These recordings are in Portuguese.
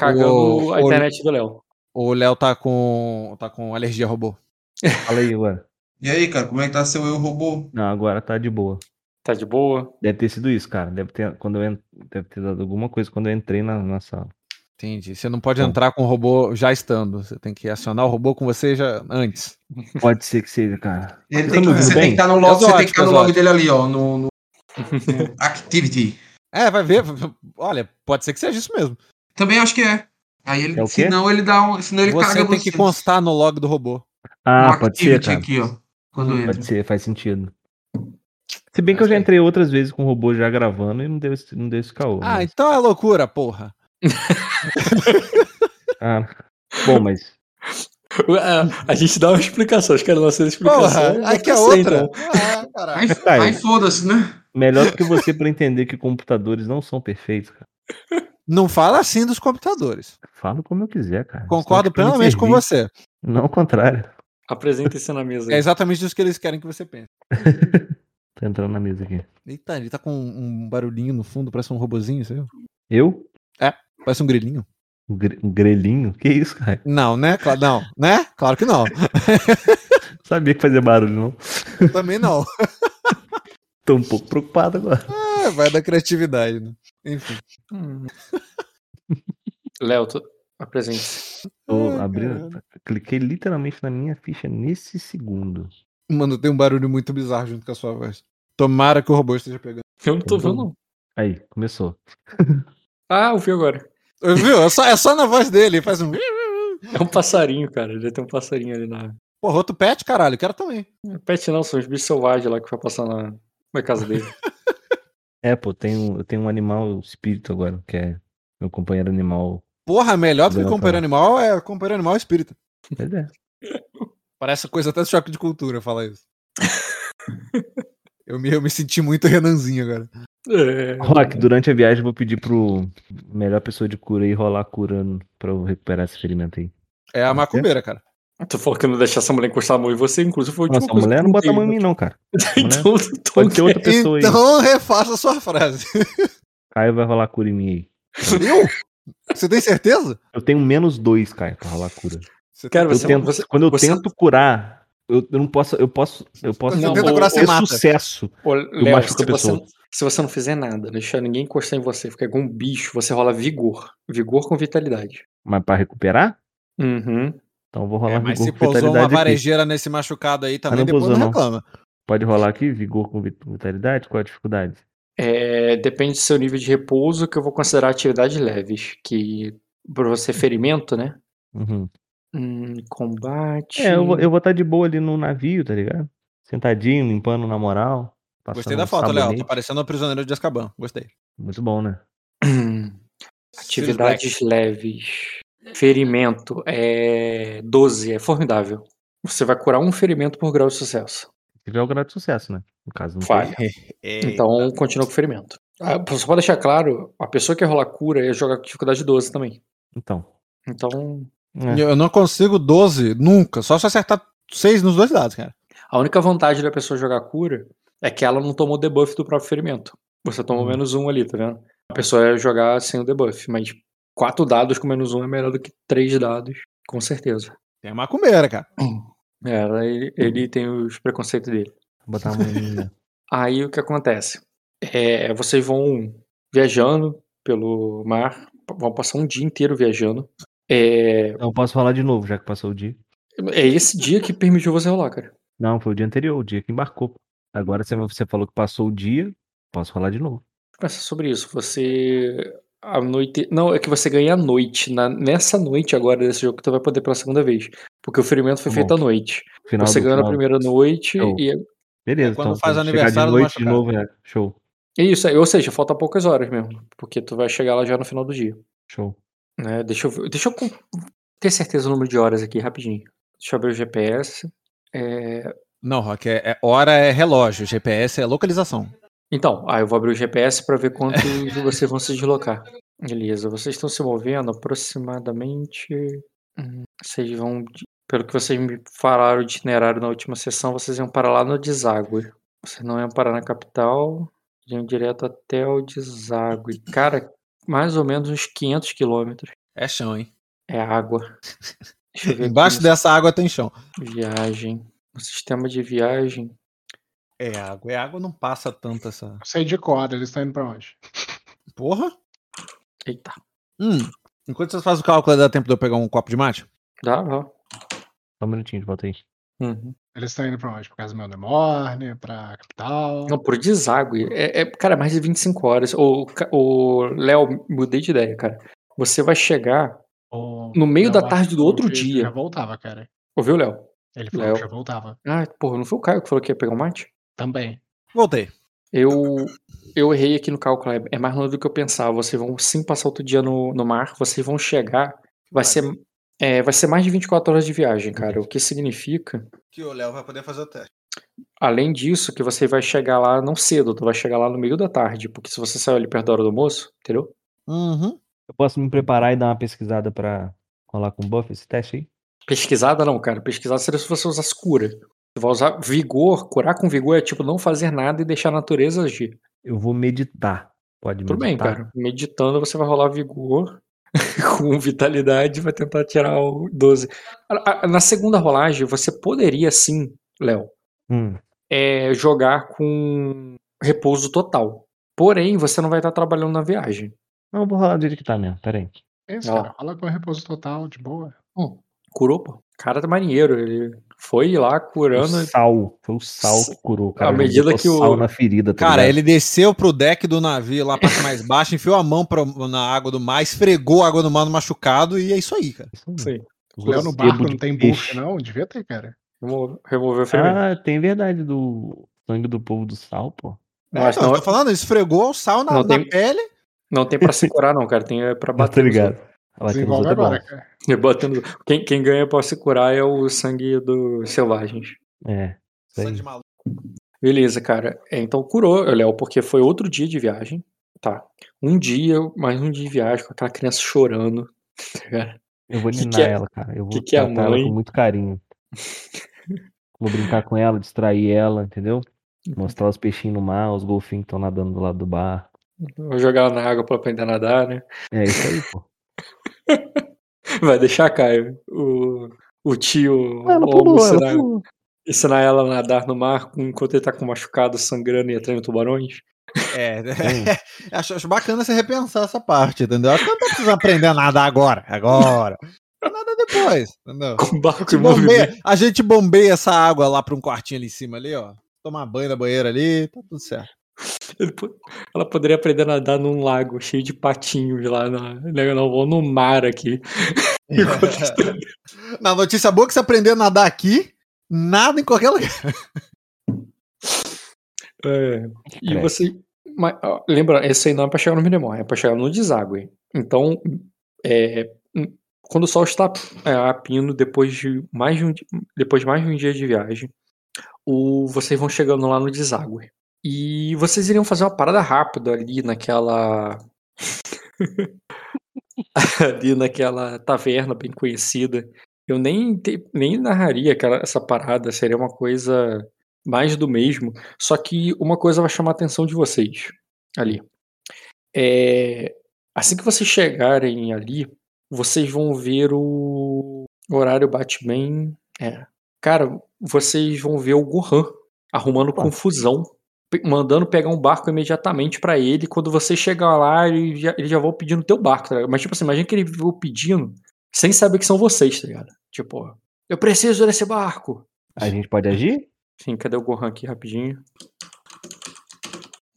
cagando O- a o- internet do Léo. O Léo tá com, tá com alergia a robô. Fala aí, ué. E aí, cara, como é que tá seu eu robô? Não, agora tá de boa. Tá de boa? Deve ter sido isso, cara. Deve ter, quando eu deve ter dado alguma coisa quando eu entrei na, na sala. Entendi. Você não pode Bom. entrar com o robô já estando. Você tem que acionar o robô com você já antes. Pode ser que seja, cara. Ele Você tem que, tá você ouvindo tem que bem? estar no log, você tem que Exótico, estar no log dele ali, ó, no- no Activity. É, vai ver. Olha, pode ser que seja isso mesmo. Também acho que é. Aí ele, É senão ele dá um, senão ele Você caga tem que constar no log do robô. Ah, no pode ser, cara. aqui, ó. Quando entra. Pode ser, faz sentido. Se bem que eu já entrei outras vezes com o robô já gravando e não deu esse, não deu esse caô. Ah, mas- então é loucura, porra. Ah, bom, mas A, a gente dá uma explicação, os caras não aceitam explicação. Porra, aí que é Você, outra. então. Ah, caralho. Aí, Tá aí. aí foda-se, né? melhor do que você pra entender que computadores não são perfeitos, cara. Não fala assim dos computadores. Falo como eu quiser, cara. Concordo plenamente com você. Não ao contrário. Apresenta isso na mesa. É aí. exatamente isso que eles querem que você pense. Tá entrando na mesa aqui. Eita, ele tá com um barulhinho no fundo, parece um robozinho, viu? Eu? Parece um grilinho. Um gre- um grelhinho? Que isso, cara? Não, né? Cla- Não, né? Claro que não. Sabia que fazia barulho, não. Também não. Tô um pouco preocupado agora. É, vai da criatividade, né? Enfim. Hum. Léo, tu... apresente. Tô Ai, abrindo. Cliquei literalmente na minha ficha nesse segundo. Mano, tem um barulho muito bizarro junto com a sua voz. Tomara que o robô esteja pegando. Eu não tô vendo, não. Aí, começou. Ah, ouvi agora. Viu? É só, é só na voz dele. ele Faz um. É um passarinho, cara. Ele tem um passarinho ali na. Porra, outro pet, caralho. Quero também. Pet não, são os bichos selvagens lá que vai passar na, na casa dele. É, pô, tem um- eu tenho um animal espírito agora, que é meu companheiro animal. Porra, melhor do que companheiro animal é companheiro animal espírita. Pois é. Parece coisa até de choque de cultura falar isso. eu, me, eu me senti muito Renanzinho agora. É. Rock, durante a viagem eu vou pedir pro melhor pessoa de cura aí rolar curando pra eu recuperar esse ferimento aí. É a macumbeira, cara. Tu falou que não deixar essa mulher encostar a mão em você, inclusive foi última Nossa, a mulher que não eu bota a mão em mim, não, cara. Então, então Pode ser outra pessoa aí. Então refaça a sua frase. Caio vai rolar cura em mim aí. Eu? Você tem certeza? Eu tenho menos dois, Caio, pra rolar cura. Você Cara, Eu você, tento- você, quando eu você- tento curar, eu, eu não posso. Eu posso. Eu posso Você Não, tenta o- curar o- sem ter mata. sucesso. Ô, Léo, machuco se a pessoa. você, se você não fizer nada, deixar ninguém encostar em você, ficar igual um bicho, você rola vigor. Vigor com vitalidade. Mas pra recuperar? Uhum. Então vou rolar É, mas vigor se com pousou uma vitalidade aqui. varejeira nesse machucado aí também, não depois pousou, não não. reclama. Pode rolar aqui, vigor com vit- vitalidade? Qual a dificuldade? É, depende do seu nível de repouso, que eu vou considerar atividades leves. Que pra você ferimento, né? Uhum. Hum, combate. É, eu vou, eu vou estar de boa ali no navio, tá ligado? Sentadinho, limpando na moral. Gostei da um foto, Léo. Tá parecendo o prisioneiro de Azkaban. Gostei. Muito bom, né? Atividades leves. Ferimento é 12, é formidável. Você vai curar um ferimento por grau de sucesso. Se tiver o grau de sucesso, né? No caso, não Falha. tem. Então continua com o ferimento. Ah, só pra deixar claro, a pessoa que rolar cura ia jogar com dificuldade 12 também. Então. Então, é. Eu não consigo 12 nunca. Só se acertar 6 nos dois lados, cara. a única vantagem da pessoa jogar cura é que ela não tomou debuff do próprio ferimento. Você tomou Hum. menos um ali, tá vendo? A pessoa ia jogar sem o debuff, mas quatro dados com menos um é melhor do que três dados, com certeza. Tem a macumbeira, cara. É, ele, ele tem os preconceitos dele. Vou botar a mão em mim, né? Aí o que acontece? É, vocês vão viajando pelo mar, vão passar um dia inteiro viajando. É, Então eu posso rolar de novo, já que passou o dia. é esse dia que permitiu você rolar, cara. Não, foi o dia anterior, o dia que embarcou. Agora você, falou que passou o dia, posso rolar de novo. Pensa sobre isso. Você. A noite. Não, é que você ganha a noite. Na... Nessa noite agora desse jogo que tu vai poder pela segunda vez. Porque o ferimento foi Tá feito à noite. Final você ganhou na primeira noite Show. e. Beleza, É quando então. faz aniversário de do noite de novo, é. Show, É isso aí. Ou seja, falta poucas horas mesmo. Porque tu vai chegar lá já no final do dia. show. né? Deixa eu, ver- deixa eu ter certeza do número de horas aqui, rapidinho. Deixa eu abrir o GPS. É, Não, Rock, é, é- hora é relógio. GPS é localização. Então, aí eu vou abrir o GPS para ver quanto vocês vão se deslocar. Beleza, vocês estão se movendo aproximadamente. hum, Vocês vão. de- Pelo que vocês me falaram de itinerário na última sessão, vocês iam parar lá no deságue. Vocês não iam parar na capital, iam direto até o deságue. Cara, mais ou menos uns 500 quilômetros. É chão, hein? É água. Deixa eu ver Embaixo aqui dessa água tem chão. Viagem. O sistema de viagem. É água. É água, não passa tanto essa. Sei de cor, eles estão indo pra onde? Porra. Eita. Hum. Enquanto vocês fazem o cálculo, dá tempo de eu pegar um copo de mate? Dá, dá. Só um minutinho de volta aí. Uhum. Eles estão indo pra onde? Pra casa do meu Demorne, pra capital. Não, por deságue. É, é, cara, mais de 25 horas. Ô, ô, Léo, mudei de ideia, cara. Você vai chegar Ou- no meio da tarde do outro ele Já dia. voltava, cara. Ouviu, Léo? Ele falou Léo. que já voltava. Ah, porra, não foi o Caio que falou que ia pegar um mate? Também. Voltei. Eu, eu errei aqui no cálculo. é- mais longe do que eu pensava. Vocês vão sim passar outro dia no, no mar. Vocês vão chegar. Vai ser, é, vai ser mais de 24 horas de viagem, cara. O que significa, Que o Léo vai poder fazer o teste. além disso, que você vai chegar lá não cedo. Tu vai chegar lá no meio da tarde. Porque se você saiu ali perto da hora do almoço, entendeu? Uhum. Eu posso me preparar e dar uma pesquisada pra rolar com buff esse teste aí? Pesquisada não, cara. Pesquisada seria se você usasse cura. Você vai usar vigor. Curar com vigor é tipo não fazer nada e deixar a natureza agir. Eu vou meditar. Pode Tudo bem, meditar? cara. Meditando, você vai rolar vigor com vitalidade e vai tentar tirar o 12. A- a- Na segunda rolagem, você poderia sim, Léo, Hum, é, jogar com repouso total. Porém, você não vai estar trabalhando na viagem. Não, eu vou rolar do jeito que tá mesmo. Pera aí. Isso, cara. Rola com repouso total, de boa. Hum, curou, pô. O cara tá marinheiro. Ele foi lá O curando. sal. Foi o sal que curou. Cara. À medida que o- sal na ferida, tá Cara, ligado? ele desceu pro deck do navio lá, parte mais baixa, enfiou a mão pra- na água do mar, esfregou a água do mar no machucado e é isso aí, cara. Isso aí. Sim. Léo no barco não tem buff, não? Devia ter, cara. Remo- Removeu o ferimento. Ah, tem verdade do sangue do povo do sal, pô. Mas É, não, não- eu tô falando, esfregou o sal na, Não na tem- pele. Não tem pra se curar, não, cara. Tem é, pra bater. Tá ligado? Outros é agora, cara. Batendo- Quem, quem ganha pra se curar é o sangue dos selvagens. É. Sangue maluco. Beleza, cara. É, então curou, Léo, porque foi outro dia de viagem. Tá. Um dia, mais um dia de viagem com aquela criança chorando. tá? Eu vou ninar que é- ela, cara. Eu vou que que é ela com muito carinho. vou brincar com ela, distrair ela, entendeu? Mostrar os peixinhos no mar, os golfinhos que estão nadando do lado do bar. Vou jogar ela na água pra aprender a nadar, né? É isso aí, pô. Vai deixar, Caio, o, o tio Ela Lobo pulou, ela ensinar, pulou. ensinar ela a nadar no mar enquanto ele tá com machucado, sangrando e atraindo tubarões? É, Sim. acho, acho bacana você repensar essa parte, entendeu? Acho que não tá precisando aprender a nadar agora, agora. Nada depois, entendeu? Com o barco A bombeia, a gente bombeia essa água lá pra um quartinho ali em cima ali, ó. Tomar banho na banheira ali, tá tudo certo. Ela poderia aprender a nadar num lago cheio de patinhos lá na, né, não, vou no mar aqui. Na notícia boa é que você aprender a nadar aqui, nada em qualquer lugar. É, e você. Mas, ó, lembra, esse aí não é pra chegar no Minemor, é pra chegar no deságue. Então, é, hum, quando o sol está é, a pino, depois de mais de um, depois de mais de um dia de viagem, o, vocês vão chegando lá no deságue. E vocês iriam fazer uma parada rápida ali naquela. ali naquela taverna bem conhecida. Eu nem, te- nem narraria aquela, essa parada, seria uma coisa mais do mesmo. Só que uma coisa vai chamar a atenção de vocês ali. É, assim que vocês chegarem ali, vocês vão ver o, o horário bate bem. É. Cara, vocês vão ver o Gohan arrumando Opa. confusão, mandando pegar um barco imediatamente pra ele. Quando você chegar lá, ele já, ele já vai pedindo teu barco, tá? Mas, tipo assim, imagina que ele veio pedindo sem saber que são vocês, tá ligado? Tipo, eu preciso desse barco. A gente pode agir? Sim, cadê o Gohan aqui rapidinho?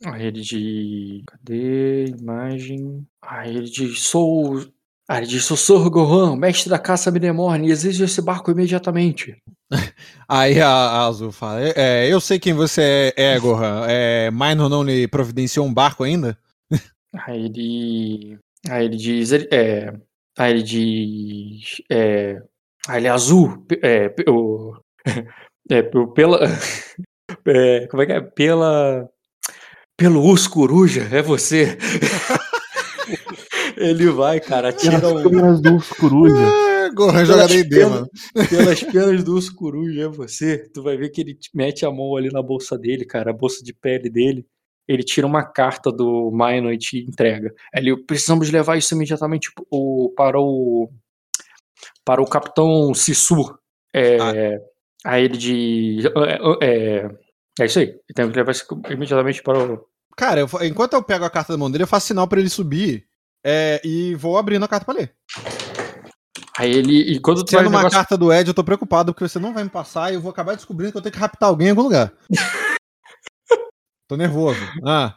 A rede de. Cadê? Imagem. A rede de. Sou. A rede de Sussurro Gohan, mestre da caça Minemorne, exijo esse barco imediatamente. Aí a, a Azul fala: é, Eu sei quem você é, é Gohan. É, Minor não lhe providenciou um barco ainda? Aí ele. Aí ele diz. É, aí ele diz. É, aí ele é azul. É, pe- o, é, pe- pela. é, como é que é? Pela. Pelo urso coruja, é você. Ele vai, cara, tira Pelas o. câmeras do urso coruja. É, Gohan joga D&D, mano. Pelas penas do urso coruja, é você. Tu vai ver que ele te- mete a mão ali na bolsa dele, cara, a bolsa de pele dele. ele tira uma carta do Maino e te entrega. Ele, precisamos levar isso imediatamente o, para o para o capitão Sissu. É, Aí ele de. É, é, é isso aí. Tem que levar isso imediatamente para o. Cara, eu- enquanto eu pego a carta da mão dele, eu faço sinal pra ele subir é, e vou abrindo a carta pra ler. Aí ele. E quando tu uma negócio- carta do Ed, eu tô preocupado porque você não vai me passar e eu vou acabar descobrindo que eu tenho que raptar alguém em algum lugar. tô nervoso. Ah,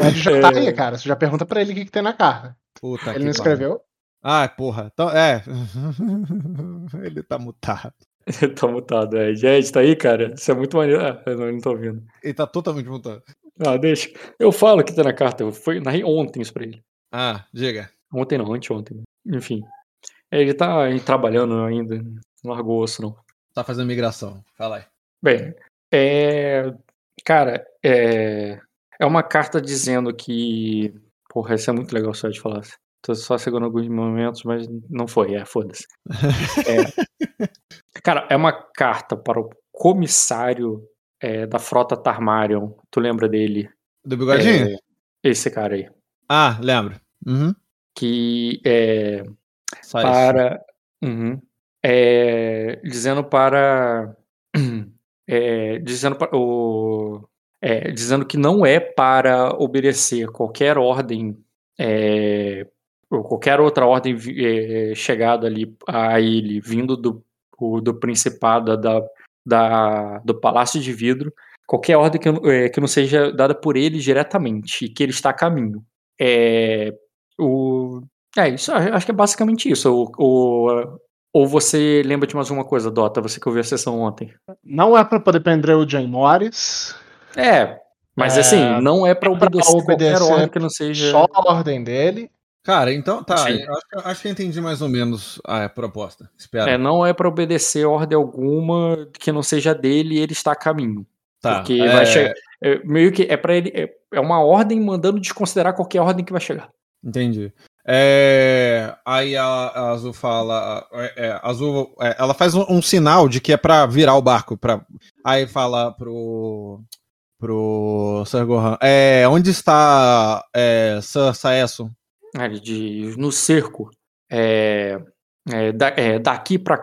O Ed já tá aí, cara. Você já pergunta pra ele o que, que tem na carta. puta ele que não escreveu? Ah, porra. Então, é. ele tá mutado. tá mutado, é. Ed, tá aí, cara? Isso é muito maneiro. Ah, eu não, eu não tô ouvindo. Ele tá totalmente mutado. Ah, deixa. Eu falo que tá na carta. Eu fui, narrei ontem isso pra ele. Ah, diga. Ontem não, anteontem. Enfim. Ele tá trabalhando ainda. Não largou o osso, não. Tá fazendo migração. Fala aí. Bem, é. Cara, é. É uma carta dizendo que. Porra, isso é muito legal só de falar. Tô só segurando alguns momentos, mas não foi, é, foda-se. É. Cara, é uma carta para o comissário é, da frota Tarmarion. Tu lembra dele? Do bigodinho? É, esse cara aí. Ah, lembro. Uhum. Que é. Só isso. para Uhum. É, dizendo para é, dizendo para o é, dizendo que não é para obedecer qualquer ordem é, ou qualquer outra ordem é, chegada ali a ele vindo do, o- do principado da, da do palácio de vidro qualquer ordem que, não- é, que não seja dada por ele diretamente e que ele está a caminho é, o é, isso, acho que é basicamente isso. O, o- ou você lembra de mais uma coisa, Dota, você que ouviu a sessão ontem. Não é pra poder prender o Jay Morris. É, mas É, assim, não é pra é pra obedecer, qualquer obedecer ordem que não seja. Só a ordem dele. Cara, então tá. Acho, que- acho que eu entendi mais ou menos a proposta. Espera. É, não é pra obedecer ordem alguma que não seja dele e ele está a caminho. tá. Porque é, vai chegar. É, meio que é para ele. É, é uma ordem mandando desconsiderar qualquer ordem que vai chegar. Entendi. É, aí a, a Azul fala. é, é, Azul, é, ela faz um, um sinal de que é pra virar o barco. Pra, aí fala pro. pro Sir Gohan. É, onde está é, Sir Saesso? Aí ele diz, no cerco. É, é, da- é, daqui para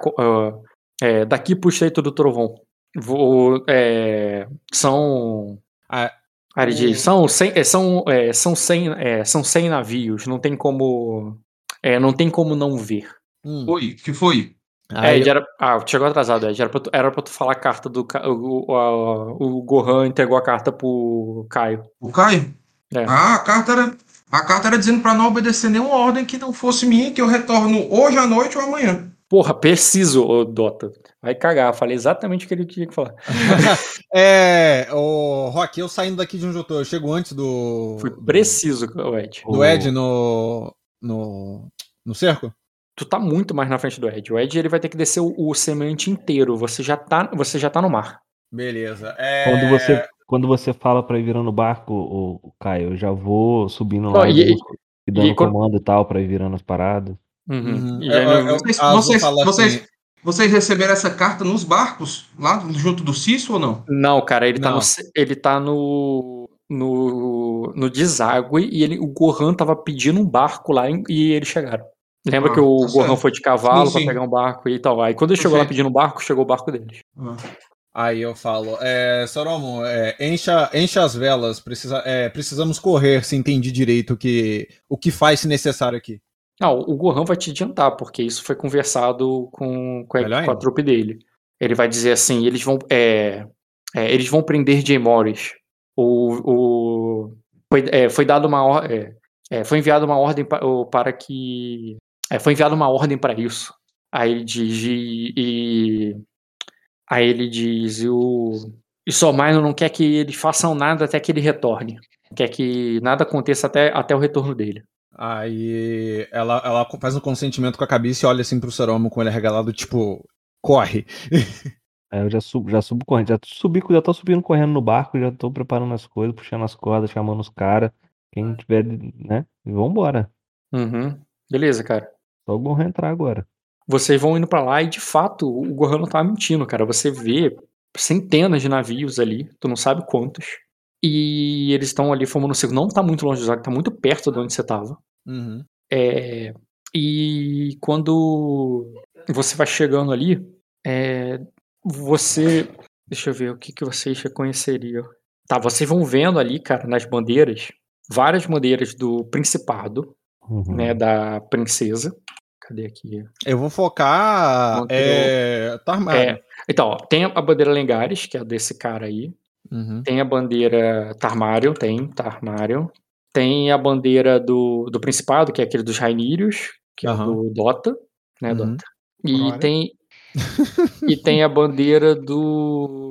é, daqui pro Estreito do Trovão. Vou, é, são Ah, Aí ele diz, são 100, é, são, é, são, 100, é, são 100 navios, não tem como é, não tem como não ver. hum. Oi, que foi? É, Aí- era, ah, chegou atrasado, Ed, era pra tu, era pra tu falar a carta do Ca- o, o, a- o Gohan entregou a carta pro Caio. O Caio? É. Ah, a carta era. A carta era dizendo pra não obedecer nenhuma ordem que não fosse minha, que eu retorno hoje à noite ou amanhã. Porra, preciso, ô Dota. Vai cagar, falei exatamente o que ele tinha que falar. é, o Rock, eu saindo daqui de onde eu tô, eu chego antes do. Foi do- preciso, ô Ed. Do Ed no. no. no cerco? Tu tá muito mais na frente do Ed. O Ed ele vai ter que descer o, o semente inteiro. Você já tá, você já tá no mar. Beleza. É, Quando você, quando você fala pra ir virando o barco, o, o Caio, eu já vou subindo lá e- e, e dando e quando- comando e tal pra ir virando as paradas. Uhum. Eu- eu- Vocês, assim, receberam essa carta nos barcos, lá junto do Cício ou não? Não, cara, ele tá, Não. no, ce- ele tá no, no, no deságue e ele, o Gohan tava pedindo um barco lá em- e eles chegaram. Lembra Ah, que o tá Gohan certo. foi de cavalo Sim, pra sim. pegar um barco e tal. Aí quando ele chegou lá pedindo um barco, chegou o barco deles. Ah. Aí eu falo, é, Soromo, é, encha, encha as velas, precisa, é, precisamos correr se entendi direito o que, o que faz se necessário aqui. Não, o Gohan vai te adiantar, porque isso foi conversado com, com, a, com a trupe dele. Ele vai dizer assim, eles vão, é, é, eles vão prender Jay Morris. O, o, foi, é, foi dado uma or- é, é, foi enviada uma ordem o- para que é, foi enviada uma ordem para isso. Aí ele diz e, e- aí ele diz e o e Somaino não quer que eles façam nada até que ele retorne. Quer que nada aconteça até, até o retorno dele. Aí ela, ela faz um consentimento com a cabeça e olha assim pro Soromo com ele arregalado, tipo, corre. Aí eu já subo, já subo correndo, já subi, já tô subindo correndo no barco, já tô preparando as coisas, puxando as cordas, chamando os caras. Quem tiver, né? E vambora. Uhum. Beleza, cara. Só o Gohan entrar agora. Vocês vão indo pra lá e de fato o Gohan não tava mentindo, cara. Você vê centenas de navios ali, tu não sabe quantos. E eles estão ali formando um círculo. Não tá muito longe do Zaga, tá muito perto de onde você tava. Uhum. É, e quando você vai chegando ali, é, você. Deixa eu ver o que, que vocês reconheceriam. Tá, vocês vão vendo ali, cara, nas bandeiras, várias bandeiras do Principado, Uhum. né, da princesa. Cadê aqui? Eu vou focar. É, tá armado. É, então, ó, tem a bandeira Lengares, que é a desse cara aí. Uhum. Tem a bandeira Tarmário, tem Tarmário. Tem a bandeira do, do Principado, que é aquele dos Rainírios, que é Aham. do Dota, né, Uhum. Dota. E Olha. tem e tem a bandeira do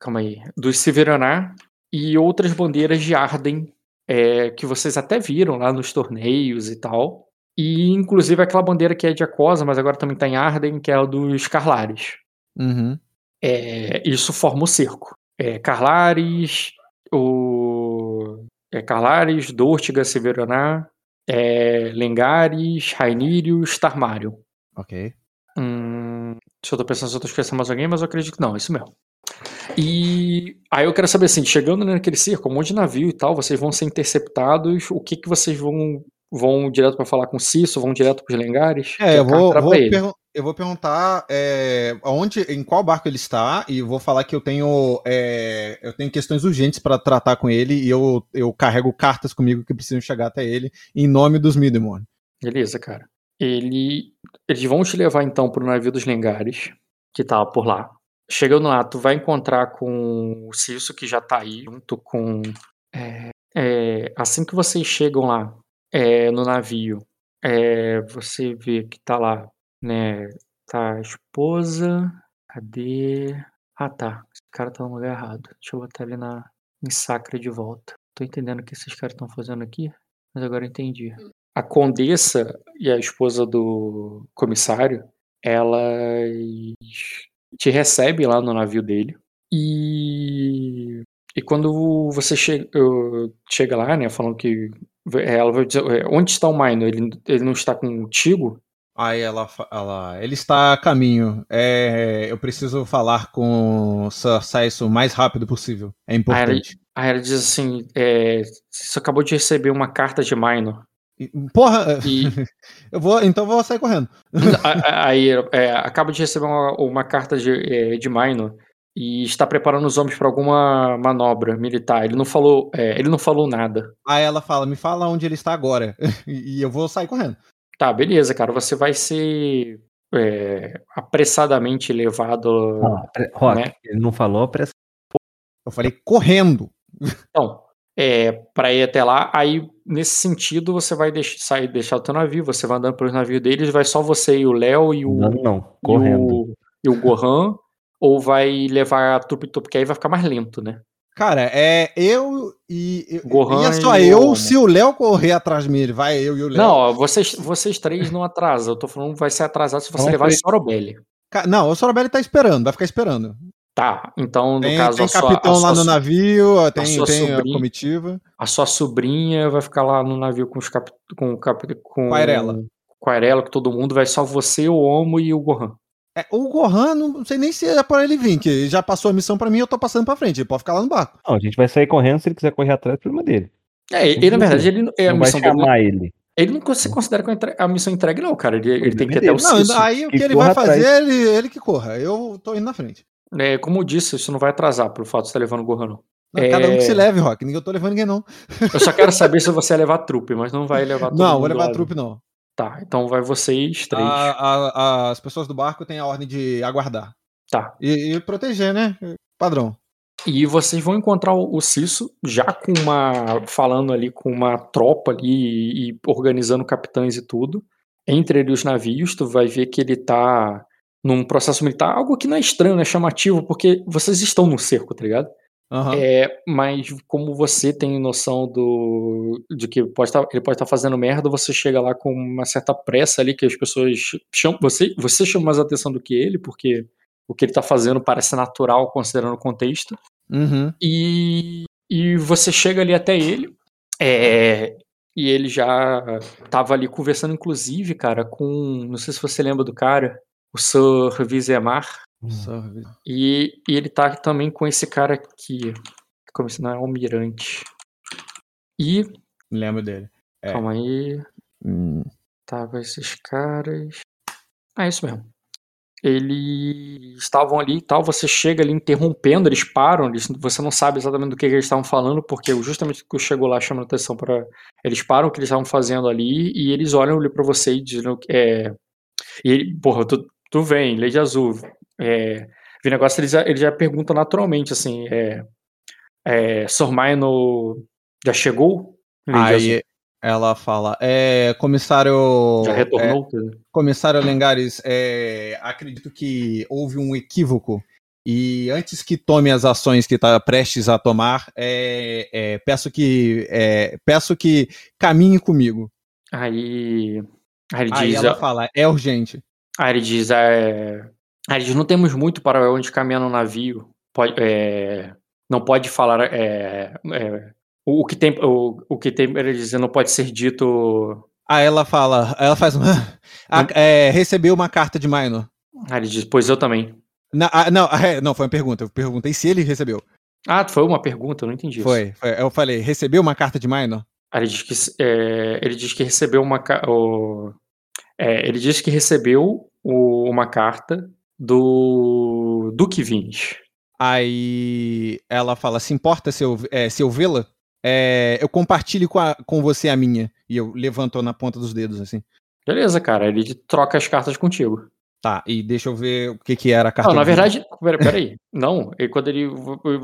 calma aí, do Severaná e outras bandeiras de Arden, é, que vocês até viram lá nos torneios e tal. E inclusive aquela bandeira que é de Acosa, mas agora também tá em Arden, que é a dos Carlares. Uhum. É, isso forma o cerco. É, Carlares, o é, Carlares, Dortiga, Severaná, é, Lengares, Rainírios, Tarmário. Ok. Hum, se eu tô pensando se eu tô esquecendo mais alguém, mas eu acredito que não, é isso mesmo. E aí eu quero saber assim, chegando naquele circo, um monte de navio e tal, vocês vão ser interceptados, o que que vocês vão vão direto pra falar com o Cisso, vão direto pros Lengares? É, eu a vou, vou pergun- eu vou perguntar é, em qual barco ele está e vou falar que eu tenho é, eu tenho questões urgentes para tratar com ele e eu, eu carrego cartas comigo que precisam chegar até ele em nome dos Midemon. Beleza, cara. Ele, eles vão te levar então pro navio dos Lengares, que tá por lá. Chegando lá, tu vai encontrar com o Cisso, que já tá aí, junto com. é, é, assim que vocês chegam lá é, no navio, é, você vê que tá lá, né? Tá a esposa. Cadê? Ah, tá. Esse cara tá no lugar errado. Deixa eu botar ele na, em Sacra de volta. Tô entendendo o que esses caras estão fazendo aqui, mas agora eu entendi a condessa e a esposa do comissário, elas te recebem lá no navio dele. E, e quando você chega, chega lá, né, falando que ela vai dizer, "É, onde está o Minor? Ele, ele não está contigo? Aí ela, ela ele está a caminho. É, eu preciso falar com Saiso o mais rápido possível. É importante. Aí ela diz assim, é, você acabou de receber uma carta de Minor. Porra, E eu vou, então eu vou sair correndo. Aí é, acaba de receber uma, uma carta de, é, de Minor e está preparando os homens para alguma manobra militar. Ele não falou, é, ele não falou nada. Aí ela fala, me fala onde ele está agora. e eu vou sair correndo. Tá, beleza, cara. Você vai ser é, apressadamente levado. Pre- Rock, né? ele não falou pressa. Eu falei, correndo. Então, é, para ir até lá. Aí, nesse sentido, você vai deix- sair, deixar o teu navio. Você vai andando pelos navios deles. Vai só você e o Léo e o Não, não, e correndo. o, e o Gohan. Ou vai levar a trupe porque aí vai ficar mais lento, né? Cara, é eu e. eu- Gohan ia só e o eu Homo. se o Léo correr atrás de mim. Ele vai, eu e o Léo. Não, ó, vocês, vocês três não atrasam. Eu tô falando que vai ser atrasado se você Não levar foi- a Sorobelli. Não, o Sorobelli tá esperando, vai ficar esperando. Tá, então no Tem, caso tem a sua, capitão a lá sua, no navio, tem, sua tem a sobrinha- comitiva. a sua sobrinha vai ficar lá no navio com os cap, com, o cap, com Com a Arela. com a Arela, com todo mundo. Vai só você, o Homo e o Gohan. É, o Gohan, não sei nem se é para ele vir, que ele já passou a missão pra mim, eu tô passando pra frente. Ele pode ficar lá no barco. Não, a gente vai sair correndo se ele quiser correr atrás, problema dele. É, ele, na verdade, ele, é a não vai missão dele. chamar ele. Ele não se considera com a missão entregue, não, cara. Ele, ele tem que ir até dele. o Não, aí o que E ele vai fazer, ele, ele que corra. Eu tô indo na frente. É, como eu disse, isso não vai atrasar pelo fato de você estar levando o Gohan, não. Não, Cada um É. que se leve, Rock. Ninguém eu tô levando ninguém, não. Eu só quero saber se você vai levar trupe, mas não vai levar Não, vou levar trupe, não. Tá, então vai vocês três. A- a- as pessoas do barco têm a ordem de aguardar. Tá. E, e proteger, né? Padrão. E vocês vão encontrar o, Cisso já com uma. falando ali com uma tropa ali e, e organizando capitães e tudo. Entre os navios, tu vai ver que ele tá num processo militar, algo que não é estranho, não é chamativo, porque vocês estão no cerco, tá ligado? Aham. É, mas como você tem noção do de que pode tá- ele pode estar fazendo merda, você chega lá com uma certa pressa ali que as pessoas chamam você, você chama mais atenção do que ele, porque o que ele tá fazendo parece natural considerando o contexto. Uhum. E, e você chega ali até ele, é, e ele já tava ali conversando, inclusive, cara, com. Não sei se você lembra do cara, o Sir Vizemar. Só- E, e ele tá também com esse cara aqui. Como se não é almirante. E. Lembro dele. É. Calma aí. Hum, Tava esses caras. Ah, é isso mesmo. Eles estavam ali e tal, você chega ali interrompendo, eles param, eles, você não sabe exatamente do que, que eles estavam falando, porque justamente o que chegou lá chamando atenção para Eles param o que eles estavam fazendo ali e eles olham ali pra você e dizem. É, e ele, porra, tu, tu vem, Lei de Azul. É, vi negócio, eles, já- eles já perguntam naturalmente, assim, é, é, Sormaino já chegou? Lei de Azul? Aí ela fala, é, comissário. Já é, retornou? comissário Lengares, é, acredito que houve um equívoco. E antes que tome as ações que está prestes a tomar, é, é, peço que é, peço que caminhe comigo. Aí, aí ele Aí diz, ela fala, é urgente. aí ele diz, é, ele diz, não temos muito para onde caminhar no navio. Pode, é, não pode falar, é, é, o, que tem, o, o que tem, ele diz, não pode ser dito. Aí ela fala, ela faz um. a- é, recebeu uma carta de Minor. Aí ele diz, pois eu também. Na- ah, não, é, não, foi uma pergunta. Eu perguntei se ele recebeu. Ah, foi uma pergunta, eu não entendi. isso. Foi, foi. Eu falei, recebeu uma carta de Minor? Aí ele diz que, é, ele diz que recebeu uma, o, ele diz que recebeu o- uma carta do Duque Vins. Aí ela fala: se importa se eu, é, se eu vê-la? É, eu compartilho com, a- com você a minha. E eu levanto na ponta dos dedos, assim. Beleza, cara, ele troca as cartas contigo. Tá, e deixa eu ver o que, que era a carta. Não, na verdade, pera- peraí. Não, e quando ele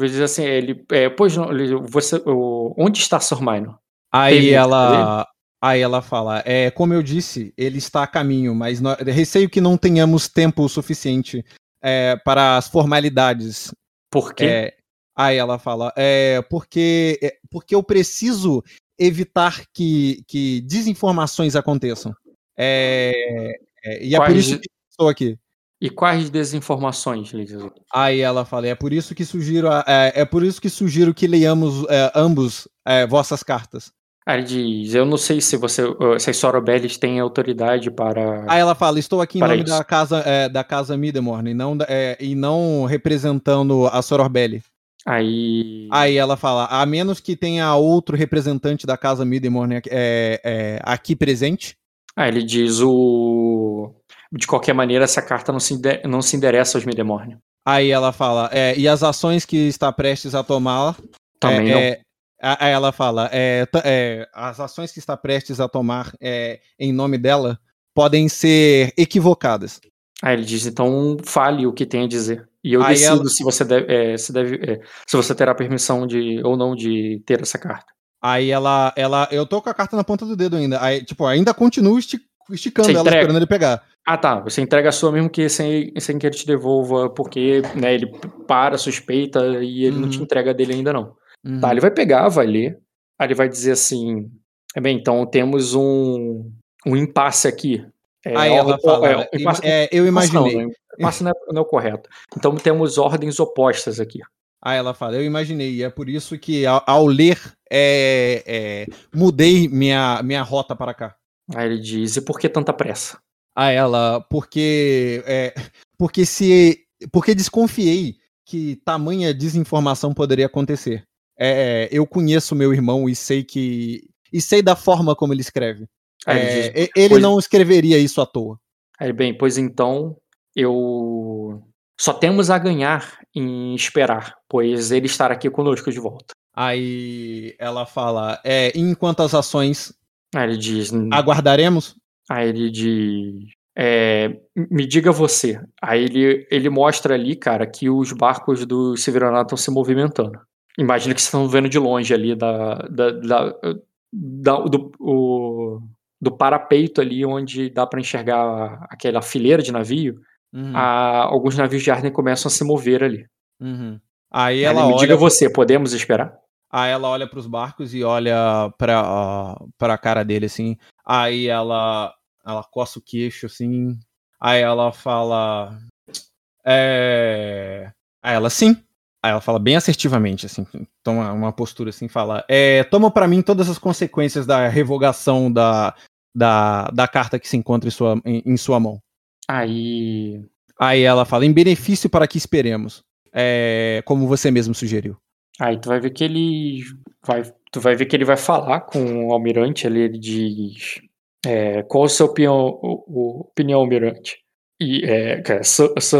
diz assim, ele, é, pois não, ele, você, o, onde está Sormaino? Aí teve ela. Aí ela fala: é, como eu disse, ele está a caminho, mas nó- receio que não tenhamos tempo suficiente é, para as formalidades. Por quê? É, aí ela fala: é, porque, é, porque eu preciso evitar que, que desinformações aconteçam. É, é, e é por Quais isso de- que estou aqui. E quais desinformações, ele diz? Aí ela fala: é por isso que sugiro, é, é por isso que sugiro que leiamos é, ambos é, vossas cartas. Aí ele diz, eu não sei se você, se as Sorobelles têm autoridade para... Aí ela fala: estou aqui em nome isso. da casa é, da casa Midemorn e não, é, e não representando a Sororbelli. Aí... Aí ela fala: a menos que tenha outro representante da casa Midemorn é, é, aqui presente. Aí ele diz, o... De qualquer maneira, essa carta não se, não se endereça aos Midemorn. Aí ela fala: é, e as ações que está prestes a tomar. Também é, não. Aí ela fala: é, é, as ações que está prestes a tomar é, em nome dela podem ser equivocadas. Aí ele diz, então fale o que tem a dizer. E eu Aí decido ela- se você deve, é, se deve, é, se você terá permissão de ou não de ter essa carta. Aí ela, ela, eu tô com a carta na ponta do dedo ainda. Aí, tipo, ainda continuo esti- esticando Você ela, entrega? esperando ele pegar. Ah, tá. Você entrega a sua mesmo que sem, sem que ele te devolva, porque né, ele para, suspeita e ele não te Uhum. entrega dele ainda não. Tá, ele vai pegar, vai ler. Aí ele vai dizer assim: é bem, então temos um, um impasse aqui. É, Aí ó, ela fala, é, um impasse- é, eu não, imaginei. né? Impasse não é, não é o correto. Então temos ordens opostas aqui. Aí ela fala, eu imaginei, e é por isso que ao, ao ler, é, é, mudei minha, minha rota para cá. Aí ele diz: e por que tanta pressa? Aí ela, porque, é, porque se, porque desconfiei que tamanha desinformação poderia acontecer. É, eu conheço meu irmão e sei que, e sei da forma como ele escreve. Aí ele É, diz, ele pois- não escreveria isso à toa. Aí, bem, pois então eu só temos a ganhar em esperar, pois ele estará aqui conosco de volta. Aí ela fala, é, enquanto as ações Aí ele diz, aguardaremos? aí ele diz, é, me diga você. Aí ele, ele mostra ali, cara, que os barcos do Severonato estão se movimentando. Imagina que vocês estão vendo de longe ali da, da, da- da- do, o- do parapeito ali, onde dá para enxergar aquela fileira de navio. Uhum, a- alguns navios de Arden começam a se mover ali. uhum. Aí ela ele me olha diga você, podemos esperar? Aí ela olha pros barcos e olha pra, pra cara dele, assim. Aí ela, ela coça o queixo, assim. Aí ela fala. É. Aí ela, sim. Aí ela fala bem assertivamente, assim. Toma uma postura assim, fala. É, toma pra mim todas as consequências da revogação da, da, da carta que se encontra em sua, em, em sua mão. Aí. Aí ela fala, em benefício para que esperemos. É, como você mesmo sugeriu. Aí tu vai ver que ele vai, tu vai ver que ele vai falar com o almirante ali, ele diz, é, qual a sua opinião, o- o- opinião, almirante? E é, cara, Sir, Sir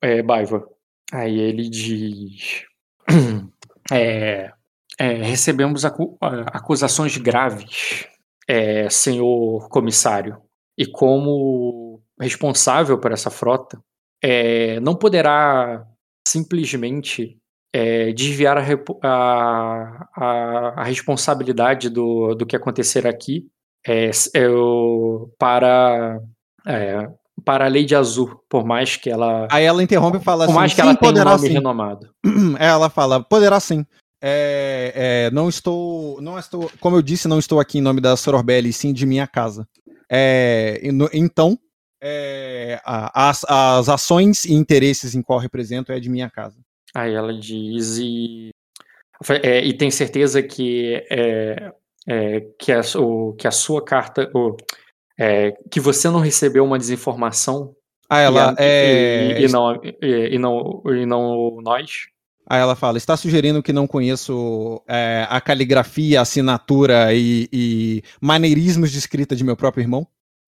é, Baiva. Aí ele diz, é, é, recebemos acu- a- acusações graves, é, senhor comissário, e como responsável por essa frota, é, não poderá simplesmente é, desviar a, a- a- a responsabilidade do, do que acontecer aqui é, para, para a Lady Azul, por mais que ela, Aí ela interrompe e fala por assim: mais que "Sim, ela tenha um nome sim." renomado. Ela fala, poderá sim. É, é, não estou, não estou, como eu disse, não estou aqui em nome da Sororbelli, sim de minha casa. É, então, é, a- as, as ações e interesses em qual represento é de minha casa. Aí ela diz e, é, e tem certeza que é, é, que, a, o, que a sua carta o, é, que você não recebeu uma desinformação e, ela, a- é, e, e não, e, e não e não nós aí ela fala, está sugerindo que não conheço é, a caligrafia, a assinatura e, e maneirismos de escrita de meu próprio irmão?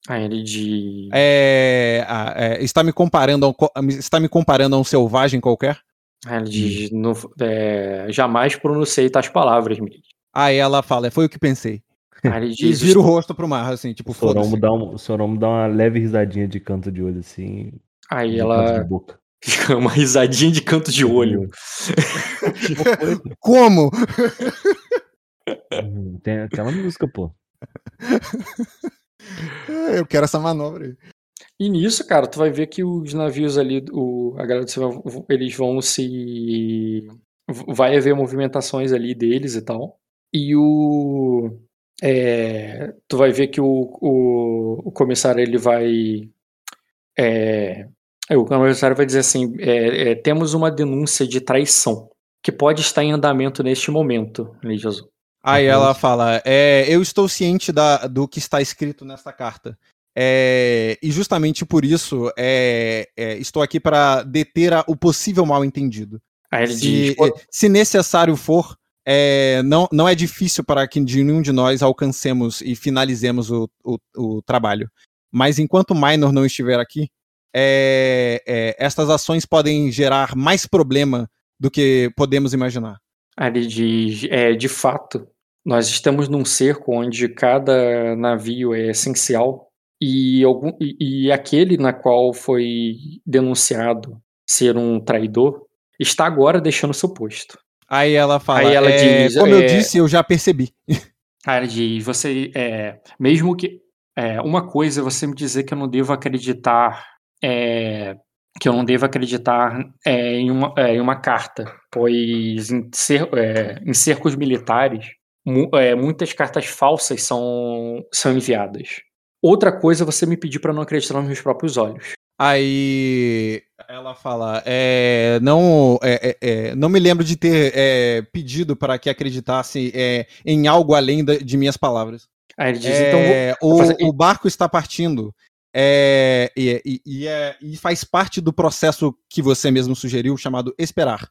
aí ele diz É, é, está me comparando a um, está me comparando a um selvagem qualquer? aí ele diz "Não- é, jamais pronunciei tais palavras Mili." Aí ela fala, foi o que pensei. Ele E diz vira o rosto pro mar, assim, tipo, foda-se. dá, um, o Soromo dá uma leve risadinha de canto de olho, assim. aí de canto ela de boca. uma risadinha de canto de olho Como? Hum, Tem aquela música, pô. Eu quero essa manobra aí. E nisso, cara, tu vai ver que os navios ali, o, a galera do eles vão se. Vai haver movimentações ali deles e tal. E o. é, tu vai ver que o, o, o comissário ele vai. É, é, o comissário vai dizer assim: é, é, temos uma denúncia de traição que pode estar em andamento neste momento, Lígia Azul. Aí ela fala: é, Eu estou ciente da, do que está escrito nesta carta. E justamente por isso estou aqui para deter a- o possível mal entendido. Se, diz: "Pô, é, se necessário for, é, não, não é difícil para que nenhum de nós alcancemos e finalizemos o, o, o trabalho. Mas enquanto Minor não estiver aqui, é, é, estas ações podem gerar mais problema do que podemos imaginar. Ele diz: é, de fato, nós estamos num cerco onde cada navio é essencial e, algum, e, e aquele na qual foi denunciado ser um traidor está agora deixando seu posto. Aí ela fala, Aí ela "É, diz, como eu é, disse, eu já percebi. Ele diz: você, é, mesmo que. é, uma coisa é você me dizer que eu não devo acreditar. é, que eu não devo acreditar é, em, uma, em uma carta, pois em, cer- em cercos militares mu- muitas cartas falsas são, são enviadas. Outra coisa é você me pedir para não acreditar nos meus próprios olhos. Aí ela fala, é, não, é, é, é, não me lembro de ter é, pedido para que acreditasse é, em algo além da- de minhas palavras. Aí ele diz: então. vou- o, fazer- o barco está partindo. é, e, e- e e faz parte do processo que você mesmo sugeriu, chamado esperar.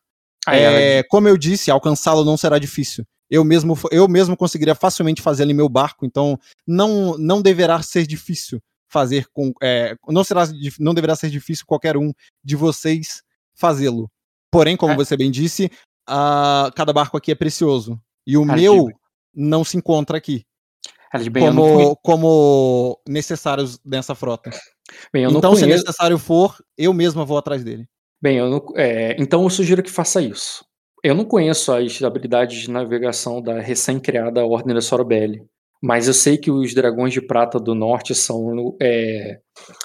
Ela como eu disse, alcançá-lo não será difícil. Eu mesmo, eu mesmo conseguiria facilmente fazê-lo em meu barco, então não, não deverá ser difícil fazer com. é, não, será, não deverá ser difícil qualquer um de vocês fazê-lo. Porém, como É. você bem disse, cada barco aqui é precioso. E o Ah, meu não se encontra aqui diz: bem, como, como necessários nessa frota. bem, então, se conheço. necessário for, eu mesmo vou atrás dele. Bem, eu não, é, então eu sugiro que faça isso. Eu não conheço as habilidades de navegação da recém-criada Ordem da Sorobelli, mas eu sei que os dragões de prata do norte são é,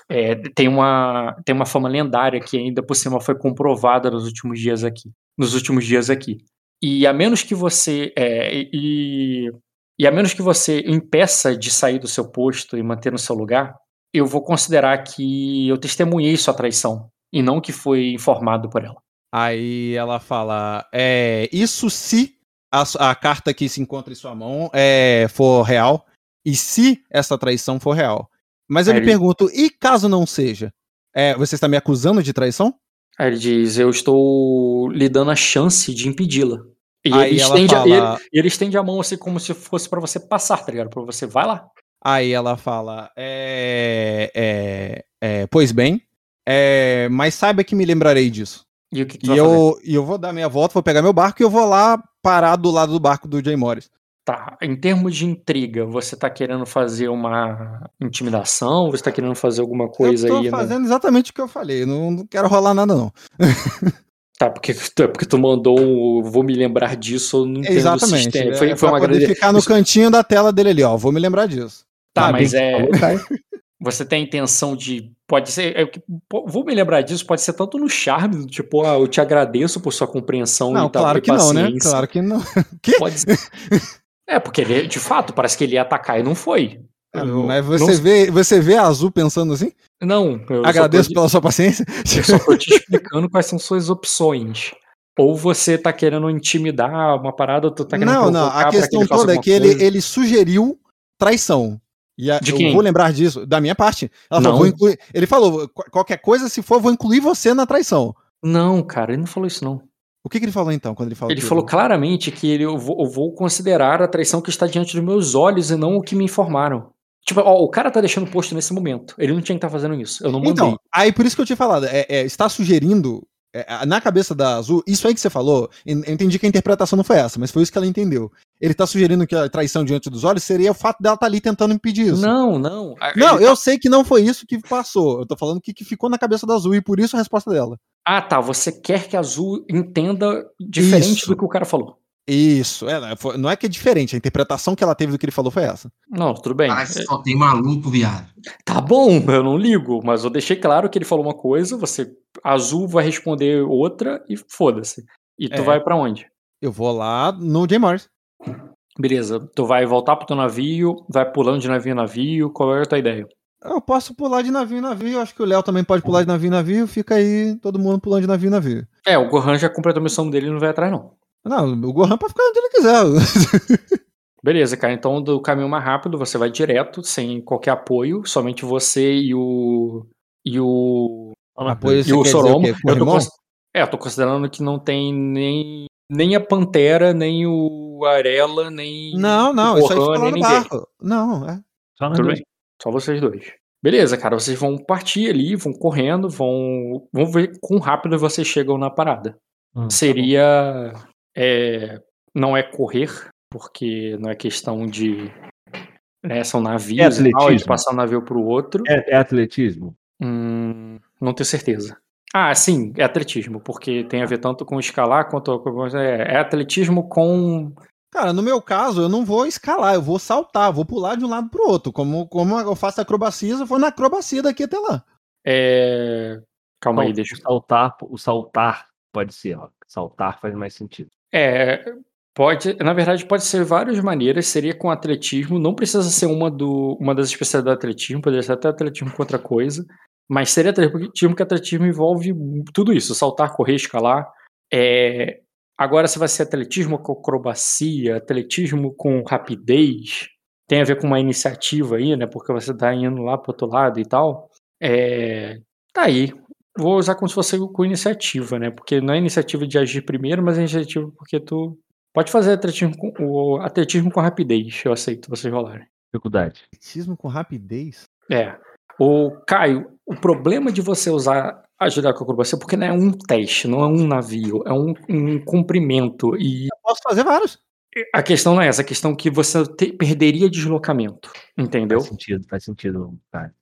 é, tem uma tem uma fama lendária que ainda por cima foi comprovada nos últimos dias aqui, nos últimos dias aqui. E a menos que você é, e, e a menos que você impeça de sair do seu posto e manter no seu lugar, eu vou considerar que eu testemunhei sua traição e não que foi informado por ela. Aí ela fala: é, isso se a, a carta que se encontra em sua mão é, for real, e se essa traição for real. Mas eu Aí lhe ele- pergunto, e caso não seja? É, você está me acusando de traição? Aí ele diz: Eu estou lhe dando a chance de impedi-la. E ele, estende, a- fala- ele, ele estende a mão assim como se fosse pra você passar, tá ligado? Pra você, vai lá. Aí ela fala, é, é, é, pois bem, é, mas saiba que me lembrarei disso. E E eu, e eu vou dar minha volta, vou pegar meu barco e eu vou lá parar do lado do barco do Jay Morris. Tá, em termos de intriga, você tá querendo fazer uma intimidação? Você tá querendo fazer alguma coisa eu tô aí? né? fazendo exatamente o que eu falei, não, não quero rolar nada não. Tá, porque, tu- porque tu mandou um, vou me lembrar disso, eu não entendo o Exatamente. sistema. é, Foi, foi pra uma poder grande... ficar no cantinho da tela dele ali, ó, vou me lembrar disso. Tá, Tá, mas bem, é... Você tem a intenção de. Pode ser. é que- pô, vou me lembrar disso, pode ser tanto no charme, tipo, ah, eu te agradeço por sua compreensão Não, e tal. claro que não, né? paciência. Claro que não. Pode ser. É, porque ele, de fato, parece que ele ia atacar e não foi. Eu- Mas não- você vê, você vê a Azul pensando assim? Não, eu Agradeço tô, pela sua paciência. eu só tô te explicando quais são suas opções. Ou você tá querendo intimidar uma parada, ou tu tá querendo não, não, a que questão faça toda é que ele, ele sugeriu traição. E a- eu vou lembrar disso, da minha parte. Ela falou, Não. vou incluir- ele falou, "Qu- qualquer coisa, se for, vou incluir você na traição. Não, cara, ele não falou isso, não. O que, que ele falou então, quando ele falou Ele falou claramente que ele, eu, vou, eu vou considerar a traição que está diante dos meus olhos e não o que me informaram. Tipo, ó, o cara tá deixando posto nesse momento. Ele não tinha que estar fazendo isso. Eu não mandei. Então, aí por isso que eu tinha falado, é, é, está sugerindo, na cabeça da Azul, isso aí que você falou, eu entendi que a interpretação não foi essa, mas foi isso que ela entendeu. Ele tá sugerindo que a traição diante dos olhos seria o fato dela estar ali tentando impedir isso. não, não. Não, eu tá- sei que não foi isso que passou. Eu tô falando que, que ficou na cabeça da Azul e por isso a resposta dela. Ah, tá. Você quer que a Azul entenda diferente Isso. do que o cara falou. Isso, é, foi- não é que é diferente, a interpretação que ela teve do que ele falou foi essa. Não, tudo bem. Que só tem maluco, viado. Tá bom, eu não ligo, mas eu deixei claro que ele falou uma coisa, você. Azul vai responder outra e foda-se. E tu É. vai pra onde? Eu vou lá no Jay Morris. Beleza, tu vai voltar pro teu navio, vai pulando de navio em navio, qual é a tua ideia? Eu posso pular de navio em navio, acho que o Léo também pode pular de navio em navio, fica aí todo mundo pulando de navio em navio. É, o Gohan já completou a missão dele e não vai atrás, não. Não, o Gohan pode ficar onde ele quiser. Beleza, cara. Então, do caminho mais rápido, você vai direto, sem qualquer apoio, somente você e o. E o. Apoio e o Soromo. Eu tô, é, eu tô considerando que não tem nem. Nem a Pantera, nem o Arela, nem. Não, não, o isso aí Gohan, fica lá nem ninguém. barco. Não, é. Só Tudo dois. bem. Só vocês dois. Beleza, cara. Vocês vão partir ali, vão correndo, vão. Vão ver quão rápido vocês chegam na parada. Hum, tá Seria. É, não é correr, porque não é questão de. Né, são navios e tal, de passar um navio pro outro. É, é atletismo? Hum, não tenho certeza. Ah, sim, é atletismo, porque tem a ver tanto com escalar quanto. É, é atletismo com. Cara, no meu caso, eu não vou escalar, eu vou saltar, vou pular de um lado pro outro. Como, como eu faço acrobacias, eu vou na acrobacia daqui até lá. É... Calma aí, deixa o saltar, o saltar pode ser, ó. Saltar faz mais sentido. É, pode, na verdade, pode ser várias maneiras. Seria com atletismo, não precisa ser uma, do, uma das especialidades do atletismo, poderia ser até atletismo com outra coisa. Mas seria atletismo, porque atletismo envolve tudo isso: saltar, correr, escalar. É, agora, se vai ser atletismo com acrobacia, atletismo com rapidez, tem a ver com uma iniciativa aí, né? Porque você tá indo lá pro outro lado e tal. É, tá aí. Vou usar como se fosse com iniciativa, né? Porque não é iniciativa de agir primeiro, mas é iniciativa porque tu pode fazer atletismo com, o atletismo com rapidez. Eu aceito vocês rolarem. Dificuldade. Atletismo com rapidez? É. O Caio, o problema de você usar ajudar com acrobacia é porque não é um teste, não é um navio, é um, um cumprimento. E Eu posso fazer vários. a questão não é essa, a questão é que você te- perderia deslocamento, entendeu? Faz sentido, faz sentido, cara.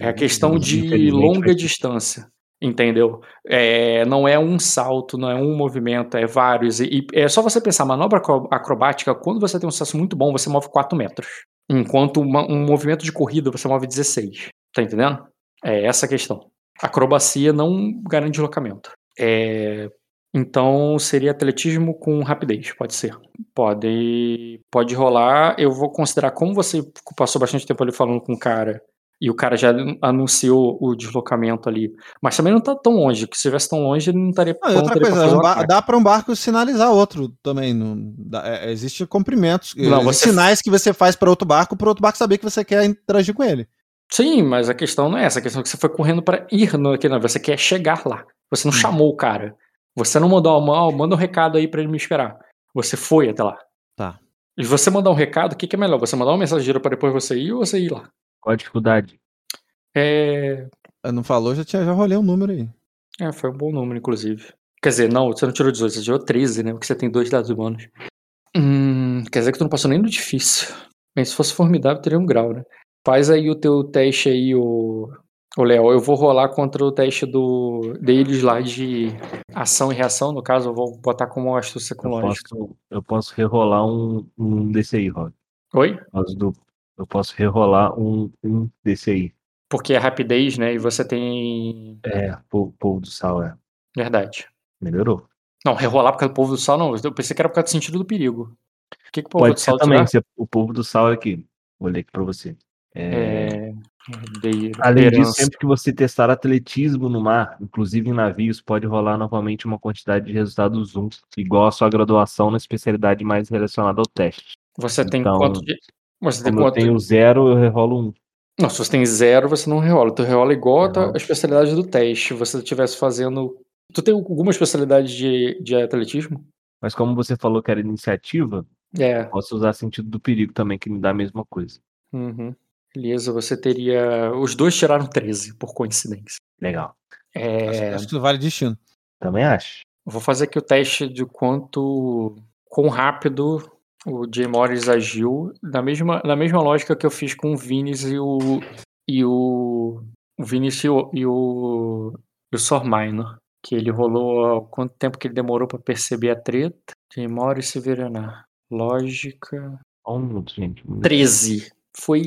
É a questão de longa distância, entendeu? É, não é um salto, não é um movimento, é vários. E, e é só você pensar, manobra acro- acrobática, quando você tem um sucesso muito bom, você move 4 metros. Enquanto uma- um movimento de corrida, você move 16. Tá entendendo? É essa a questão. Acrobacia não garante deslocamento. É, então seria atletismo com rapidez, pode ser. Pode, pode rolar. Eu vou considerar como você passou bastante tempo ali falando com o cara e o cara já anunciou o deslocamento ali. Mas também não tá tão longe, que se estivesse tão longe, ele não estaria Ah, outra coisa, um dá para um barco sinalizar outro também. Não, dá- é, existe comprimentos, Não, você- sinais que você faz para outro barco, para outro barco saber que você quer interagir com ele. Sim, mas a questão não é essa. A questão é que você foi correndo para ir no aquele navio. Você quer chegar lá. Você Hum. não chamou o cara. Você não mandou uma mão, manda um recado aí pra ele me esperar. Você foi até lá. Tá. E você mandar um recado, o que, que é melhor? Você mandar uma mensageira para depois você ir ou você ir lá? Qual a dificuldade? É. Não falou, já, tinha, já rolei um número aí. É, foi um bom número, inclusive. Quer dizer, não, você não tirou 18, você tirou 13, né? Porque você tem dois dados humanos. Hum, quer dizer que tu não passou nem no difícil. Mas se fosse formidável, teria um grau, né? Faz aí o teu teste aí, o. Ô, Léo, eu vou rolar contra o teste do deles lá de ação e reação. No caso, eu vou botar como astúcia Eu tecnológica. posso, eu posso rerolar um, um desse aí, Rod. Oi? Por causa do- Eu posso rerolar um, um desse aí. Porque é rapidez, né? E você tem. É, povo, povo do sal, é. Verdade. Melhorou. Não, rerolar por causa do povo do sal, não. Eu pensei que era por causa do sentido do perigo. O que, que o povo do Pode ser sal também, tirar? se o povo do sal é aqui. Vou ler aqui pra você. É, É. Além disso, sempre que você testar atletismo no mar, inclusive em navios, pode rolar novamente uma quantidade de resultados 1, igual à sua graduação na especialidade mais relacionada ao teste. Você tem Então, quanto de. Você tem eu tenho zero, eu rerolo um. Não, se você tem zero, você não rerola. Tu rerola igual a a especialidade do teste. Se você estivesse fazendo. Tu tem alguma especialidade de, de atletismo? Mas como você falou que era iniciativa, É. posso usar sentido do perigo também, que me dá a mesma coisa. Uhum. Beleza, você teria. Os dois tiraram 13, por coincidência. Legal. É. Acho, acho que vale destino. Também acho. Vou fazer aqui o teste de quanto. quão rápido o Jay Morris agiu. Na mesma, na mesma lógica que eu fiz com o Vinis e o. E o. O Vinis e o. E o, e o Sor Minor. Que ele rolou. Quanto tempo que ele demorou pra perceber a treta? Jay Morris se Veranar. Lógica. Um minuto, gente. Um minuto. 13. Foi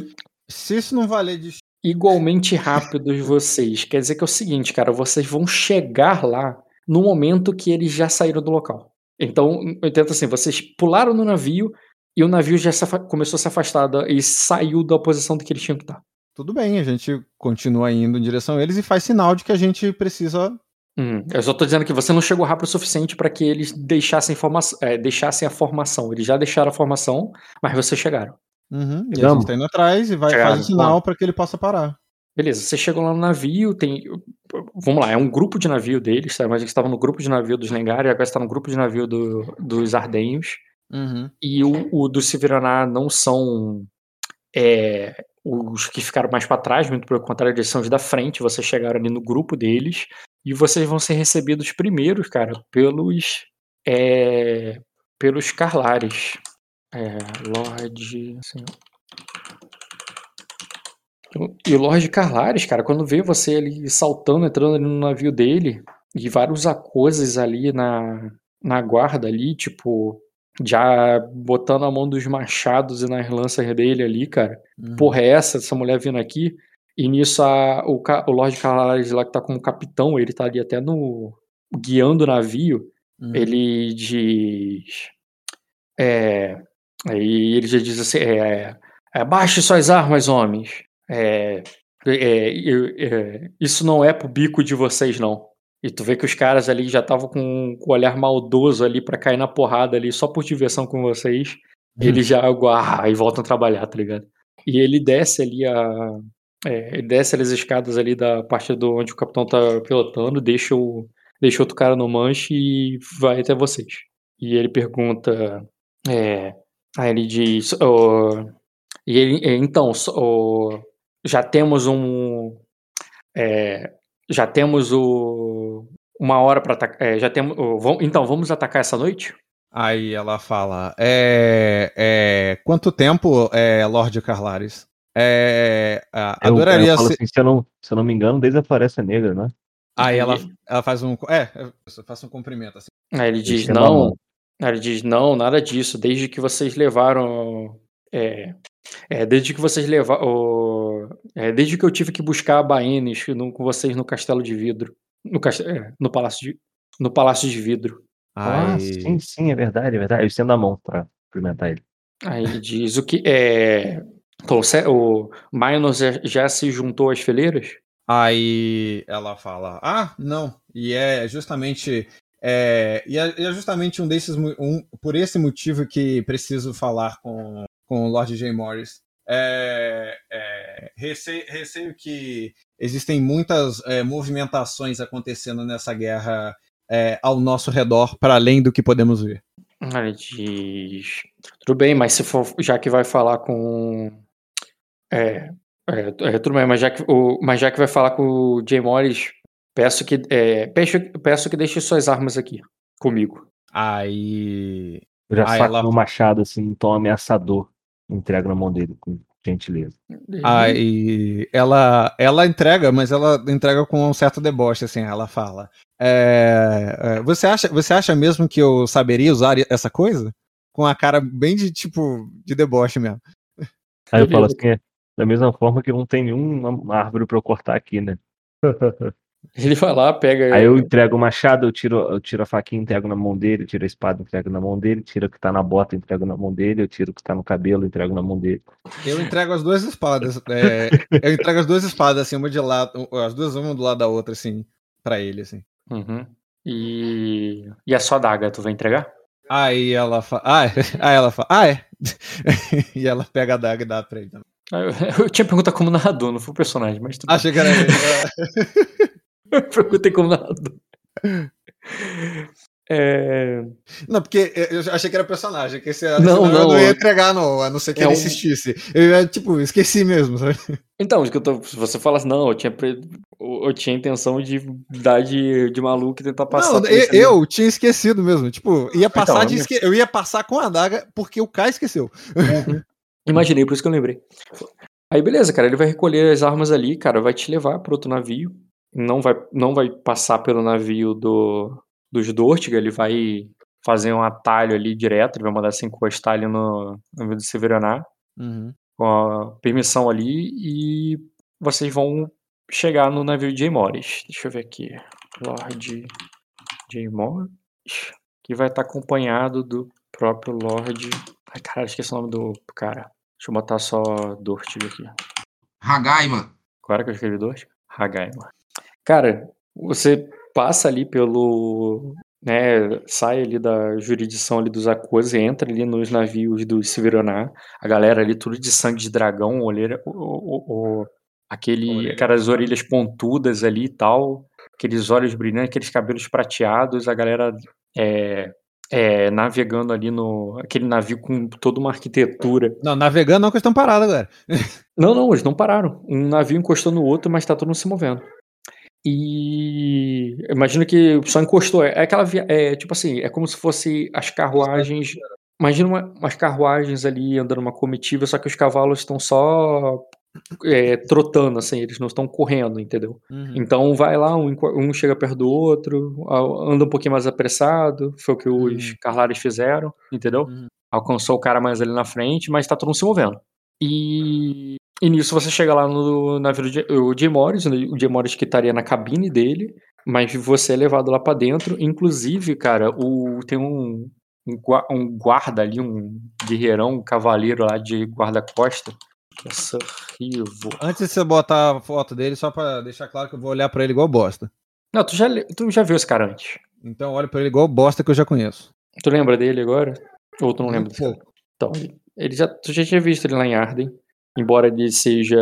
Se isso não valer destino. igualmente rápidos vocês. Quer dizer que é o seguinte, cara, vocês vão chegar lá no momento que eles já saíram do local. Então, eu entendo assim, vocês pularam no navio e o navio já começou a se afastar da- e saiu da posição que eles tinham que estar. Tudo bem, a gente continua indo em direção a eles e faz sinal de que a gente precisa. Hum, eu só tô dizendo que você não chegou rápido o suficiente para que eles deixassem, forma é, deixassem a formação. Eles já deixaram a formação, mas vocês chegaram. Uhum, e a gente tá indo atrás e vai, Chegaram, faz o sinal para que ele possa parar. Beleza, vocês chegam lá no navio, tem. Vamos lá, é um grupo de navio deles, tá? Mas eles estavam no grupo de navio dos Lengar e agora está no grupo de navio do- dos Ardenhos. Uhum. E o, o do Severaná não são é, os que ficaram mais para trás, muito pelo contrário, eles são os da frente. Vocês chegaram ali no grupo deles e vocês vão ser recebidos primeiros, cara, pelos é, pelos Carlares. É, Lorde. assim, e o Lorde Carlares, cara, quando vê você ali saltando, entrando ali no navio dele, e vários acoses ali na, na guarda ali, tipo, já botando a mão dos machados e nas lanças dele ali, cara. Uhum. Porra, é essa, essa mulher vindo aqui? E nisso a, o, o Lorde Carlares lá que tá como capitão, ele tá ali até no. guiando o navio. Uhum. Ele diz. É, aí ele já diz assim: é, é, baixe suas armas, homens. É, é, é, isso não é pro bico de vocês, não. E tu vê que os caras ali já estavam com, com o olhar maldoso ali pra cair na porrada ali só por diversão com vocês. Eles já ah, e voltam a trabalhar, tá ligado? E ele desce ali a. é, ele desce ali as escadas ali da parte do onde o capitão tá pilotando, deixa o, deixa outro cara no manche e vai até vocês. E ele pergunta. É, aí ele diz. ó, e ele, é, então, ó, já temos um. é, já temos o. Uma hora para atacar. é, já temos. ó, vam- então, vamos atacar essa noite? Aí ela fala: é, é, Quanto tempo, é, Lorde Carlares? É, a- Eu, adoraria eu ser. assim, se eu, não, se eu não me engano, desde a Floresta Negra, né? Aí ela, E- ela faz um. É, eu faço um cumprimento assim. Aí ele diz, não. Aí ele diz, não, nada disso. Desde que vocês levaram. É, é, desde que vocês levaram. É, desde que eu tive que buscar a Baenes no- com vocês no Castelo de Vidro. No, cast- é, no, palácio, de, no Palácio de Vidro. Ah, sim, sim, é verdade, é verdade. Eu estendo a mão pra cumprimentar ele. Aí ele diz o que. É, falou, "Cé- o Minor já, se juntou às fileiras? aí ela fala: Ah, não. E é justamente. É, e é, é justamente um desses. Um, por esse motivo que preciso falar com, com o Lord J. Morris. É, é, receio, receio que existem muitas é, movimentações acontecendo nessa guerra é, ao nosso redor, para além do que podemos ver. Ele diz. Tudo bem, mas se for. Já que vai falar com. É. é, é, tudo bem, mas já, que, o, mas já que vai falar com o Jay Morris, peço que. É, peço, peço que deixe suas armas aqui. Comigo. Aí. Eu já Ah, saco ela- meu machado assim, em tom ameaçador. Entrego na mão dele com gentileza. Aí ela, ela entrega, mas ela entrega com um certo deboche, assim, ela fala. é, é, você, acha, você acha mesmo que eu saberia usar essa coisa? Com a cara bem de tipo de deboche mesmo. Aí eu falo assim, é, da mesma forma que não tem nenhuma árvore pra eu cortar aqui, né? Ele vai lá, pega. Aí eu entrego o machado, eu tiro, eu tiro a faquinha, entrego na mão dele, tiro a espada, entrego na mão dele, tiro o que tá na bota, entrego na mão dele, eu tiro o que tá no cabelo, entrego na mão dele. Eu entrego as duas espadas. é, eu entrego as duas espadas, assim, uma de lado, as duas uma do lado da outra, assim, pra ele, assim. Uhum. E. E a sua daga, tu vai entregar? Aí ela fala. Ah, é. Aí ela fala. Ah, é. e ela pega a daga e dá pra ele também. Ah, Eu, eu tinha perguntado como narrador, não foi o personagem, mas tudo bem. Achei que era perguntei como narrador. É... Não, porque eu achei que era personagem, que esse, Não, não, não ia é- entregar, não, a não ser que é ele um- insistisse. Eu ia, tipo, esqueci mesmo, sabe? Então, que eu tô, se você fala assim, não, eu tinha, pre- eu tinha intenção de dar de, de maluco e tentar passar. não, eu, eu tinha esquecido mesmo. Tipo, ia passar Então, de eu- esque... Eu ia passar com a adaga porque o Kai esqueceu. Imaginei, por isso que eu lembrei. Aí, beleza, cara, ele vai recolher as armas ali, cara, vai te levar para outro navio. Não vai, não vai passar pelo navio do, dos Dortiga, ele vai fazer um atalho ali direto, ele vai mandar se encostar ali no no navio do Severaná, com a permissão ali, e vocês vão chegar no navio J. Morris. Deixa eu ver aqui. Lord J. Morris, que vai estar acompanhado do próprio Lord. Ai, caralho, esqueci o nome do cara. Deixa eu botar só Dortiga aqui. Hagaima. Agora que eu escrevi dois? Hagaima. Cara, você passa ali pelo. Né, sai ali da jurisdição ali dos Akos e entra ali nos navios do Severaná. A galera ali, tudo de sangue de dragão, olheira, o, o, o- aquele, aquelas orelhas pontudas ali e tal, aqueles olhos brilhantes, aqueles cabelos prateados, a galera é, é, navegando ali no. aquele navio com toda uma arquitetura. Não, navegando não, que eles estão parados agora. Não, não, eles não pararam. Um navio encostou no outro, mas tá todo mundo se movendo. E imagino que só encostou. É aquela via... é tipo assim, é como se fosse as carruagens. Imagina uma- umas carruagens ali andando uma comitiva, só que os cavalos estão só é, trotando, assim, eles não estão correndo, entendeu? Então vai lá, um, um chega perto do outro, anda um pouquinho mais apressado, foi o que os Uhum. Carlares fizeram, entendeu? Uhum. Alcançou o cara mais ali na frente, mas tá todo mundo se movendo. E, e nisso você chega lá no navio do Jay Morris, né, o Jay Morris que estaria na cabine dele, mas você é levado lá pra dentro. Inclusive, cara, o, tem um, um, um guarda ali, um guerreirão, um cavaleiro lá de guarda-costa, que é Sir Rivo. Antes de você botar a foto dele, só pra deixar claro que eu vou olhar pra ele igual bosta. Não, tu já, tu já viu esse cara antes. Então olha pra ele igual bosta que eu já conheço. Tu lembra dele agora? Ou tu não lembra? Então, ele já, tu já tinha visto ele lá em Arden. Embora ele seja.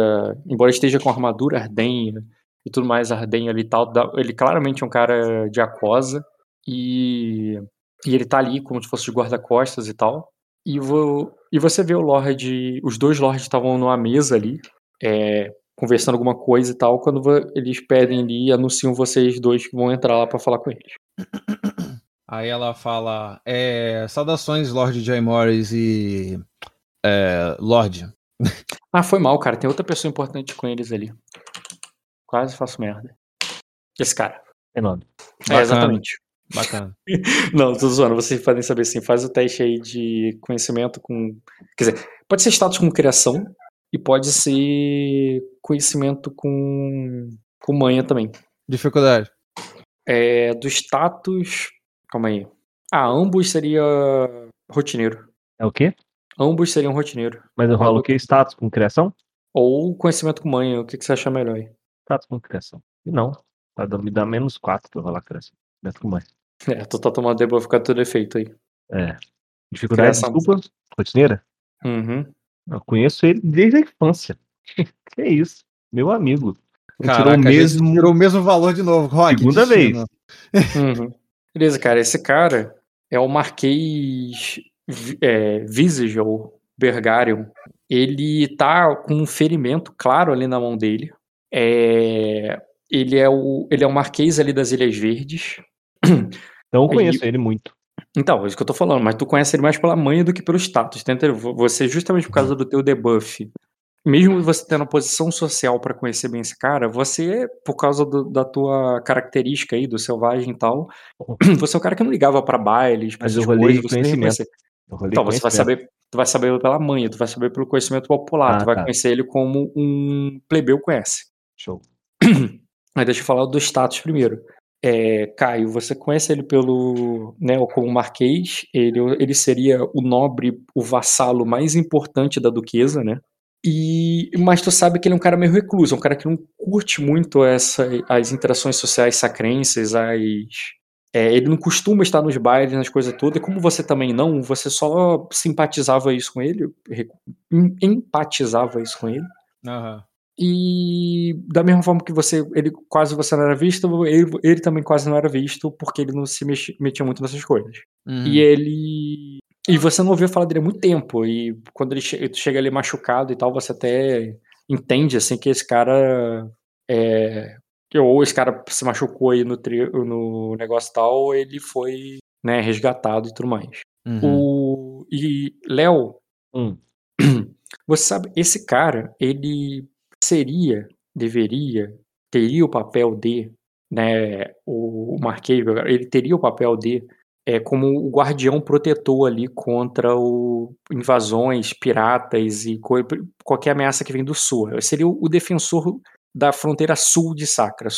Embora esteja com armadura ardenha e tudo mais ardenha ali e tal, ele claramente é um cara de aquosa. E, e ele tá ali como se fosse de guarda-costas e tal. E, vo, e você vê o Lorde. Os dois Lords estavam numa mesa ali, é, conversando alguma coisa e tal. Quando eles pedem ali e anunciam vocês dois que vão entrar lá pra falar com eles. Aí ela fala: é, Saudações, Lord Jay Morris e. É, Lorde. Ah, foi mal, cara. Tem outra pessoa importante com eles ali. Quase faço merda. Esse cara. É, Bacana. exatamente. Bacana. Não, tô zoando. Vocês podem saber assim. Faz o teste aí de conhecimento com. Quer dizer, pode ser status com criação e pode ser conhecimento com. com manha também. Dificuldade. É, do status. Calma aí. Ah, ambos seria rotineiro. É o quê? Ambos seriam rotineiro. Mas eu rolo o quê? Status com criação? Ou conhecimento com manha. O que, que você acha melhor aí? Status com criação. E não. Tá dando- me dá menos 4 pra eu rolar criação. Menos com mais. É, tu tá tomando debuff com todo efeito aí. É. Dificuldade, Criação. desculpa. Rotineira? Uhum. Eu conheço ele desde a infância. que isso? Meu amigo. Caraca, tirou o mesmo. tirou o mesmo valor de novo. Rod, Segunda vez. Uhum. Beleza, cara. Esse cara, é o Marquês é, Visage, ou Bergarion. Ele tá com um ferimento claro ali na mão dele. É, ele, é o, ele é o Marquês ali das Ilhas Verdes. Então eu Ele- conheço ele muito. Então, é isso que eu tô falando, mas tu conhece ele mais pela manha do que pelo status, tá entendendo? Você, justamente por causa do teu debuff, mesmo você tendo a posição social pra conhecer bem esse cara, você, por causa do- da tua característica aí, do selvagem e tal, você é um cara que não ligava pra bailes, pra Mas essas eu coisas, você conhecimento. Então, você vai saber, tu vai saber pela manha, tu vai saber pelo conhecimento popular, Ah, tu vai tá. conhecer ele como um plebeu conhece. Show. Mas deixa eu falar do status primeiro. É, Caio, você conhece ele pelo, né, como Marquês, ele, ele seria o nobre, o vassalo mais importante da duquesa, né? E, mas tu sabe que ele é um cara meio recluso, é um cara que não curte muito essa, as interações sociais sacrenses, as, é, ele não costuma estar nos bailes, nas coisas todas, e como você também não, você só simpatizava isso com ele, empatizava isso com ele. Aham. E da mesma forma que você, ele quase você não era visto, ele, ele também quase não era visto, porque ele não se mexi- metia muito nessas coisas. Uhum. E ele. E você não ouvia falar dele há muito tempo. E quando ele che- chega ali machucado e tal, você até entende assim que esse cara é. Que Ou esse cara se machucou aí no, tri- no negócio tal, ou ele foi né, resgatado e tudo mais. Uhum. O, e, Léo, Hum. você sabe, esse cara, ele seria, deveria, teria o papel de, né, o Marquês, ele teria o papel de, é, como o guardião protetor ali contra o, invasões, piratas e co- qualquer ameaça que vem do sul. Ele seria o, o defensor da fronteira sul de Sacra.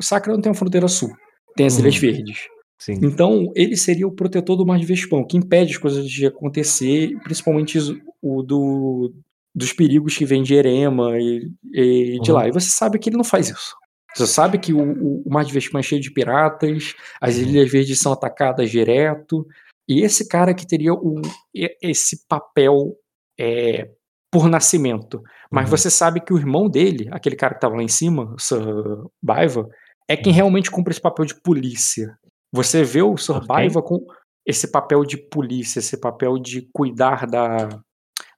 Sacra não tem uma fronteira sul, tem as Uhum. Ilhas Verdes. Sim. Então, ele seria o protetor do Mar de Vespão, que impede as coisas de acontecer, principalmente o do, dos perigos que vêm de Erema e, e de Uhum. lá. E você sabe que ele não faz isso. Você sabe que o, o- o Mar de Vespão é cheio de piratas, as Uhum. Ilhas Verdes são atacadas direto, e esse cara que teria o, esse papel é, por nascimento. Mas Uhum. você sabe que o irmão dele, aquele cara que estava lá em cima, o Sir Baiva, é quem Uhum. realmente cumpre esse papel de polícia. Você vê o Sir Ok. Baiva com esse papel de polícia, esse papel de cuidar da,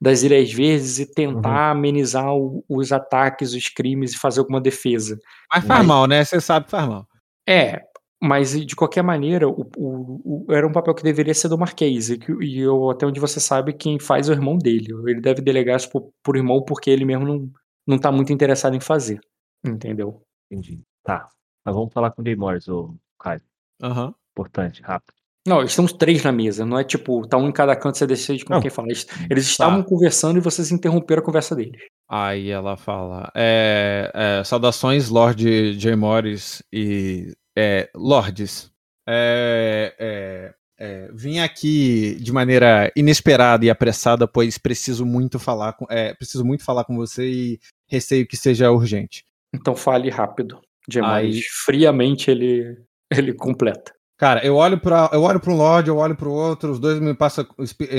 das Ilhas Verdes e tentar amenizar o- os ataques, os crimes e fazer alguma defesa. Mas faz Mas- mal, né? Você sabe que faz mal. É, mas de qualquer maneira, o, o- o- era um papel que deveria ser do Marquês, e, que, e eu, até onde você sabe, quem faz é o irmão dele. Ele deve delegar isso pro, pro irmão porque ele mesmo não, não tá muito interessado em fazer. Entendeu? Entendi. Tá. Mas vamos falar com o Jay Morris, o Caio. Aham. Importante, rápido. Não, eles estão três na mesa, não é tipo, tá um em cada canto, você decide com Não. quem fala. Eles, eles estavam conversando e vocês interromperam a conversa deles. Aí ela fala: é, é, Saudações, Lord J. Morris e é, Lords. É, é, é, vim aqui de maneira inesperada e apressada, pois preciso muito falar com, é, preciso muito falar com você e receio que seja urgente. Então fale rápido. Demais. Aí- Friamente ele, ele completa. Cara, eu olho para eu olho para um Lord, eu olho para o outro, os dois me passa,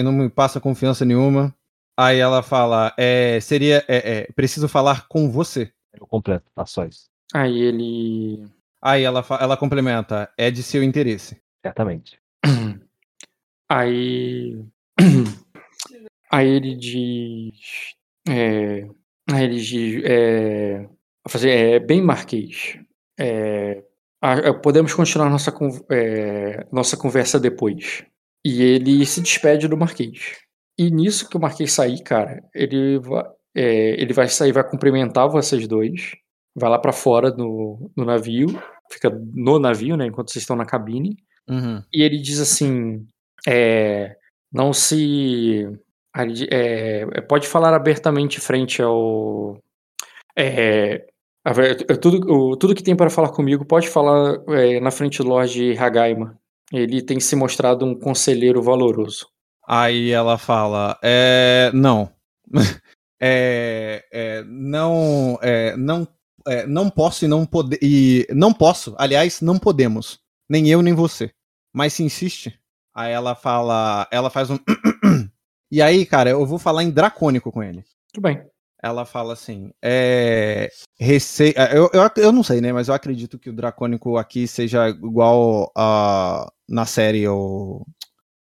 não me passa confiança nenhuma. Aí ela fala: é, seria, é, é, preciso falar com você. Eu completo, tá só isso. Aí ele. Aí ela, ela complementa: é de seu interesse. Certamente. Aí. Aí ele diz. É, aí ele diz. É, fazer, é, bem Marquês. É, a- é, podemos continuar nossa, é, nossa conversa depois. E ele se despede do Marquês. E nisso que o Marquês sair, cara, ele vai, é, ele vai sair, vai cumprimentar vocês dois. Vai lá pra fora no, no navio. Fica no navio, né? Enquanto vocês estão na cabine. Uhum. E ele diz assim: é, não se. é, é, pode falar abertamente frente ao. É, é, tudo, o- tudo que tem para falar comigo, pode falar é, na frente do Lorde Hagaima. Ele tem se mostrado um conselheiro valoroso. Aí ela fala: é, não. é, é, não, é, não, é, não posso e não poder. E não posso, aliás, não podemos. Nem eu, nem você. Mas se insiste. Aí ela fala. Ela faz um. e aí, cara, eu vou falar em dracônico com ele. Tudo bem. Ela fala assim: é. Rece... é, Eu, eu, eu não sei, né? Mas eu acredito que o dracônico aqui seja igual a, na série o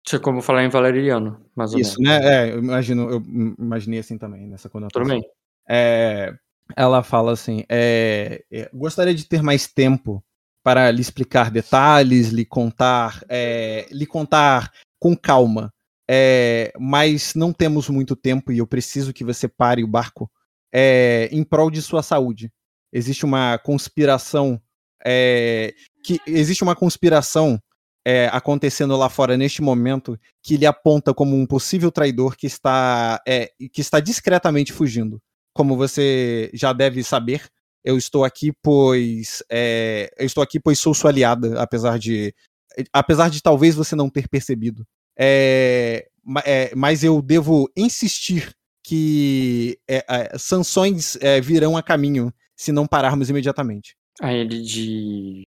Isso é como falar em valeriano, mais ou Isso, menos. né? É, eu imagino, eu imaginei assim também, nessa conotação. Tudo bem. É, ela fala assim: é, é, gostaria de ter mais tempo para lhe explicar detalhes, lhe contar, é, lhe contar com calma. É, mas não temos muito tempo e eu preciso que você pare o barco é, em prol de sua saúde. Existe uma conspiração é, que existe uma conspiração acontecendo lá fora neste momento que lhe aponta como um possível traidor que está que está discretamente fugindo. Como você já deve saber, eu estou aqui pois é, eu estou aqui pois sou sua aliada, apesar de apesar de talvez você não ter percebido. É, é, mas eu devo insistir que é, é, sanções é, virão a caminho se não pararmos imediatamente. Aí ele de.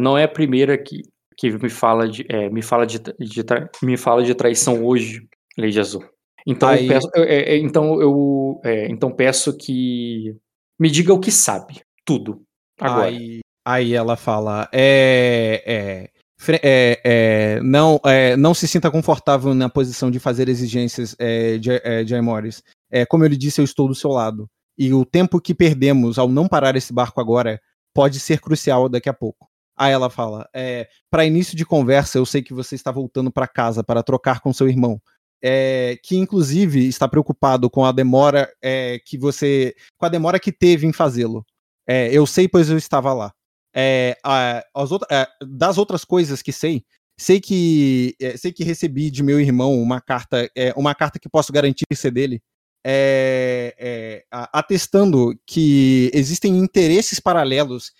Não é a primeira que, que me fala de, me fala de, de me fala de traição hoje, Lady Azul. Então Aí- eu peço, é, é, então eu é, então peço que me diga o que sabe, tudo. Agora. Aí, aí ela fala: é, é, é, é, não, é, não se sinta confortável na posição de fazer exigências é, de, é, de Aemores. É, como eu lhe disse, eu estou do seu lado. E o tempo que perdemos ao não parar esse barco agora pode ser crucial daqui a pouco. Aí ela fala: é, para início de conversa, eu sei que você está voltando para casa para trocar com seu irmão. É, que inclusive está preocupado com a demora é, que você. com a demora que teve em fazê-lo. É, eu sei, pois eu estava lá. É, a- outra- é, das outras coisas que sei, sei que é, sei que recebi de meu irmão uma carta, uma carta que posso garantir ser dele, atestando que existem interesses paralelos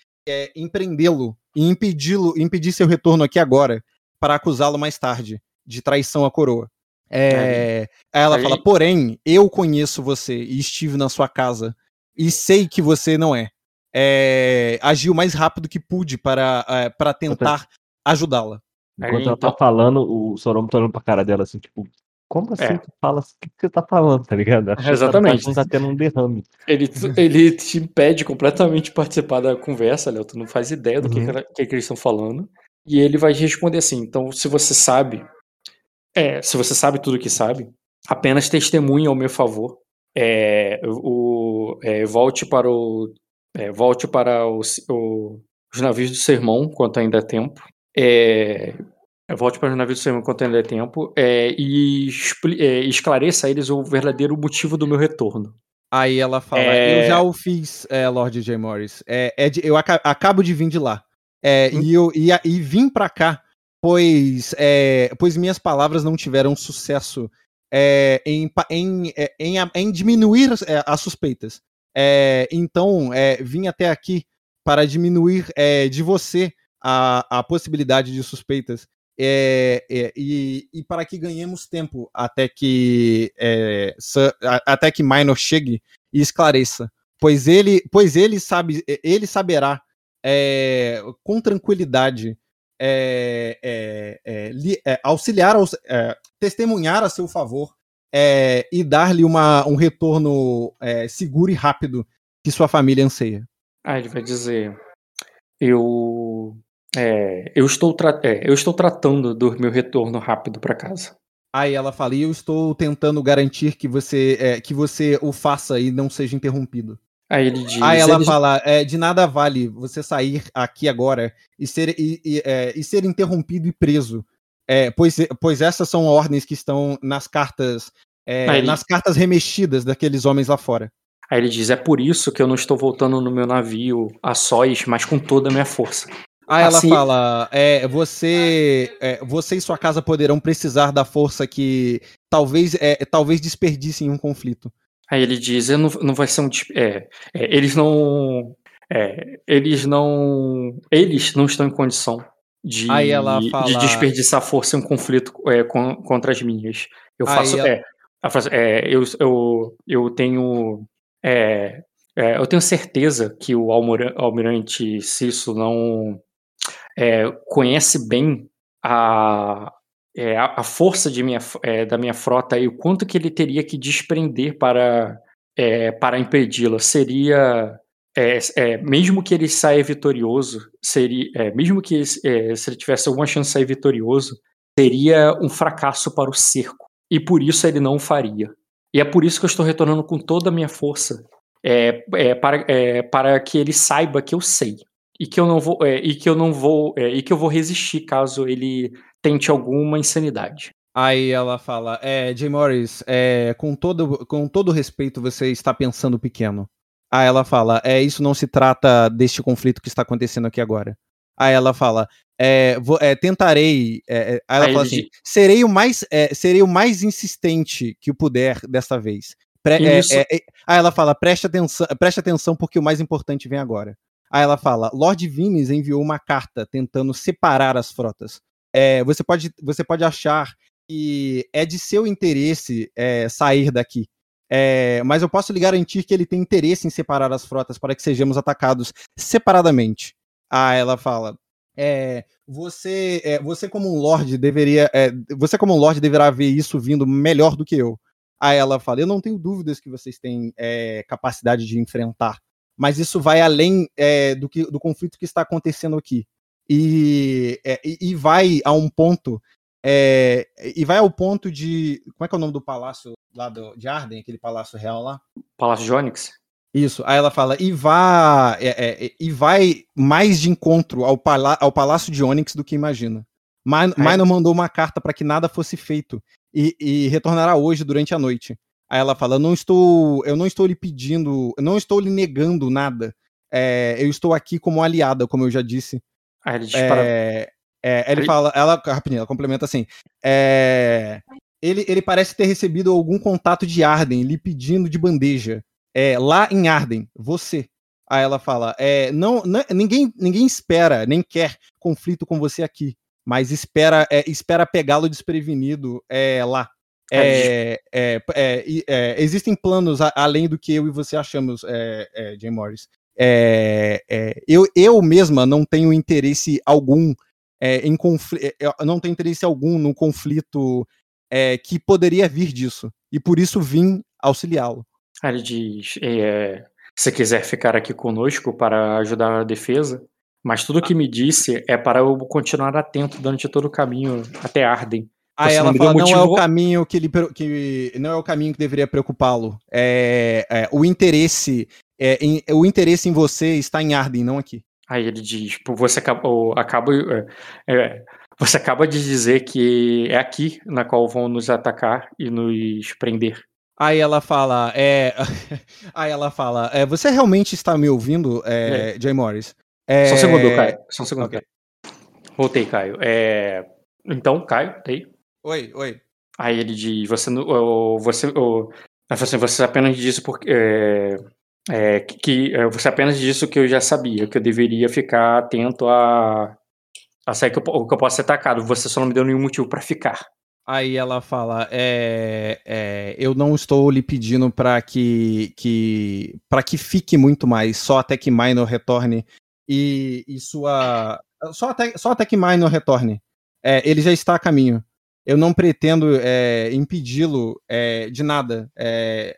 em prendê-lo e impedi-lo, impedir seu retorno aqui agora para acusá-lo mais tarde de traição à coroa. É, aí ela aí- fala, porém, eu conheço você e estive na sua casa e sei que você não é. É, agiu o mais rápido que pude para, é, para tentar ajudá-la. Enquanto Aí, ela tá então- falando, o Soromo tá olhando pra cara dela assim, tipo, como assim É. tu fala? O que, que você tá falando, tá ligado? Achando que Exatamente. Não tá tendo um derrame. Ele, ele te impede completamente de participar da conversa, Léo. Tu não faz ideia do que, Uhum. que, que que eles estão falando. E ele vai responder assim: então, se você sabe, é, se você sabe tudo que sabe, apenas testemunhe ao meu favor. É, o, é, volte para o. é, volte para o, o- os navios do seu irmão, enquanto ainda é tempo. É, volte para os navios do seu irmão enquanto ainda é tempo. é, e expli- é, esclareça a eles o verdadeiro motivo do meu retorno. Aí ela fala, É- eu já o fiz, é, Lord J. Morris. É, é de- eu aca- acabo de vir de lá. É, Hum. e, eu, e, e vim pra cá, pois, é, pois minhas palavras não tiveram sucesso é, em, em, é, em, em diminuir as, é, as suspeitas. É, então, vim até aqui para diminuir de você a, a possibilidade de suspeitas. é, é, e, e para que ganhemos tempo até que é, até que Minor chegue e esclareça, pois ele, pois ele sabe, ele saberá com tranquilidade é, é, é, é, auxiliar, é, testemunhar a seu favor e dar-lhe um retorno seguro e rápido que sua família anseia. Ah, ele vai dizer: Eu. eu, estou tra- eu estou tratando do meu retorno rápido para casa. Aí ela fala, e eu estou tentando garantir que você, que você o faça e não seja interrompido. Aí ele diz: Aí ela "Eles- fala, é, de nada vale você sair aqui agora e ser, e, e, é, e ser interrompido e preso. É, pois, pois essas são ordens que estão nas cartas, é, ele- nas cartas remexidas daqueles homens lá fora. Aí ele diz: É por isso que eu não estou voltando no meu navio a sós, mas com toda a minha força. Aí ela Assim- fala, é, você, é, você e sua casa poderão precisar da força que talvez, é, talvez desperdicem um conflito. Aí ele diz: não, não vai ser um. É, é, eles não. é, eles não. Eles não estão em condição de, ela de fala- desperdiçar força em um conflito é, com- contra as minhas. Eu faço. ela- É, faz- é, eu, eu, eu tenho. é, eu tenho certeza que o almirante Cisso não conhece bem a, é, a, força minha, é, da minha frota e o quanto que ele teria que desprender para, é, para impedi-la. Seria. é, é, mesmo que ele saia vitorioso, seria, é, mesmo que se ele tivesse alguma chance de sair vitorioso, seria um fracasso para o cerco. E por isso ele não o faria. E é por isso que eu estou retornando com toda a minha força para, para que ele saiba que eu sei e que eu não vou e que eu não vou e que eu vou resistir caso ele tente alguma insanidade. Aí ela fala, é, Jay Morris, é, com todo com todo respeito, você está pensando pequeno. Aí ela fala, é, isso não se trata deste conflito que está acontecendo aqui agora. Aí ela fala, é, vou, é, tentarei. É, é aí ela aí fala assim: serei o mais, é, serei o mais insistente que puder desta vez. Pre é, aí ela fala: preste atenção, preste atenção, porque o mais importante vem agora. Aí ela fala: Lord Vimes enviou uma carta tentando separar as frotas. Você, pode, você pode achar que é de seu interesse sair daqui. mas eu posso lhe garantir que ele tem interesse em separar as frotas para que sejamos atacados separadamente. Aí ela fala: é, você, é, você como um lord deveria, é, você como um lord deverá ver isso vindo melhor do que eu. Aí ela fala, eu não tenho dúvidas que vocês têm é, capacidade de enfrentar, mas isso vai além é, do, que, do conflito que está acontecendo aqui. E, é, e, vai a um ponto e vai ao ponto de. Como é que é o nome do palácio lá do, de Arden, aquele palácio real lá? Palácio de Onyx? Isso. Aí ela fala, e, vá, é, é, e vai mais de encontro ao, ao Palácio de Onyx do que imagina. Min Minor mandou uma carta para que nada fosse feito e, e, retornará hoje durante a noite. Aí ela fala, não estou, eu não estou lhe pedindo, não estou lhe negando nada. É, eu estou aqui como aliada, como eu já disse. Aí ele dispara... É, é, ele, fala, ela, rapidinho, ela complementa assim. É, ele, ele parece ter recebido algum contato de Arden lhe pedindo de bandeja é, lá em Arden, você. Aí ela fala: é, não, não, ninguém, ninguém espera, nem quer conflito com você aqui, mas espera, é, espera pegá-lo desprevenido é, lá. É, é, é, é, existem planos a, além do que eu e você achamos, é, Jay Morris. Eu, eu mesma não tenho interesse algum em conflito, não tenho interesse algum no conflito que poderia vir disso, e por isso vim auxiliá-lo. Ele diz: é, se quiser ficar aqui conosco para ajudar na defesa, mas tudo que me disse é para eu continuar atento durante todo o caminho até Arden. Aí ela não fala, não é o caminho que ele que não é o caminho que deveria preocupá-lo. É, é, o interesse é, em, o interesse em você está em Arden, não aqui. Aí ele diz, você acabou, acaba, é, é, você acaba de dizer que é aqui na qual vão nos atacar e nos prender. Aí ela fala, é... Aí ela fala, é, você realmente está me ouvindo, é, é. Jay Morris? É... Só um segundo, Caio. Só um segundo, okay. Caio. Voltei, Caio. É... Então, Caio, tá aí? Oi, oi. Aí ele diz, você, você, assim, você apenas disse porque... É, que, é, você apenas disse que eu já sabia, que eu deveria ficar atento a, a sair que eu, que eu posso ser atacado. Você só não me deu nenhum motivo para ficar. Aí ela fala: é, é, eu não estou lhe pedindo para que, que para que fique muito mais, só até que Minor retorne e, e sua só até, só até que Minor retorne. É, ele já está a caminho. Eu não pretendo é, impedi-lo é, de nada. É,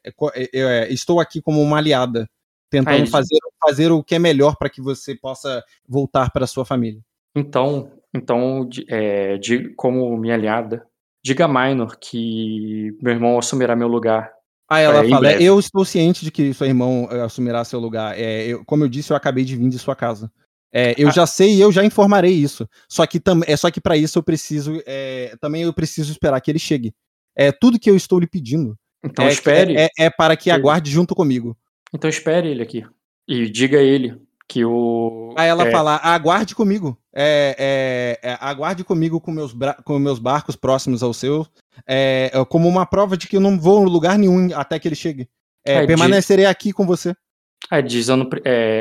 estou aqui como uma aliada, tentando fazer, fazer o que é melhor para que você possa voltar para sua família. Então, então, de, como minha aliada, Diga a Minor que meu irmão assumirá meu lugar. Ah, ela é, fala, eu estou ciente de que seu irmão eh, assumirá seu lugar. É, eu, como eu disse, eu acabei de vir de sua casa. É, eu ah. já sei e eu já informarei isso. Só que, tam, é, só que para isso eu preciso. É, também eu preciso esperar que ele chegue. É tudo que eu estou lhe pedindo. Então é, espere. É, é, para que aguarde junto comigo. Então espere ele aqui. E diga a ele que o. Aí ela é... fala: aguarde comigo. É, é, é, aguarde comigo com meus, com meus barcos próximos ao seu. É, é, como uma prova de que eu não vou em lugar nenhum até que ele chegue. É, permanecerei diz... aqui com você. Aí diz: eu não,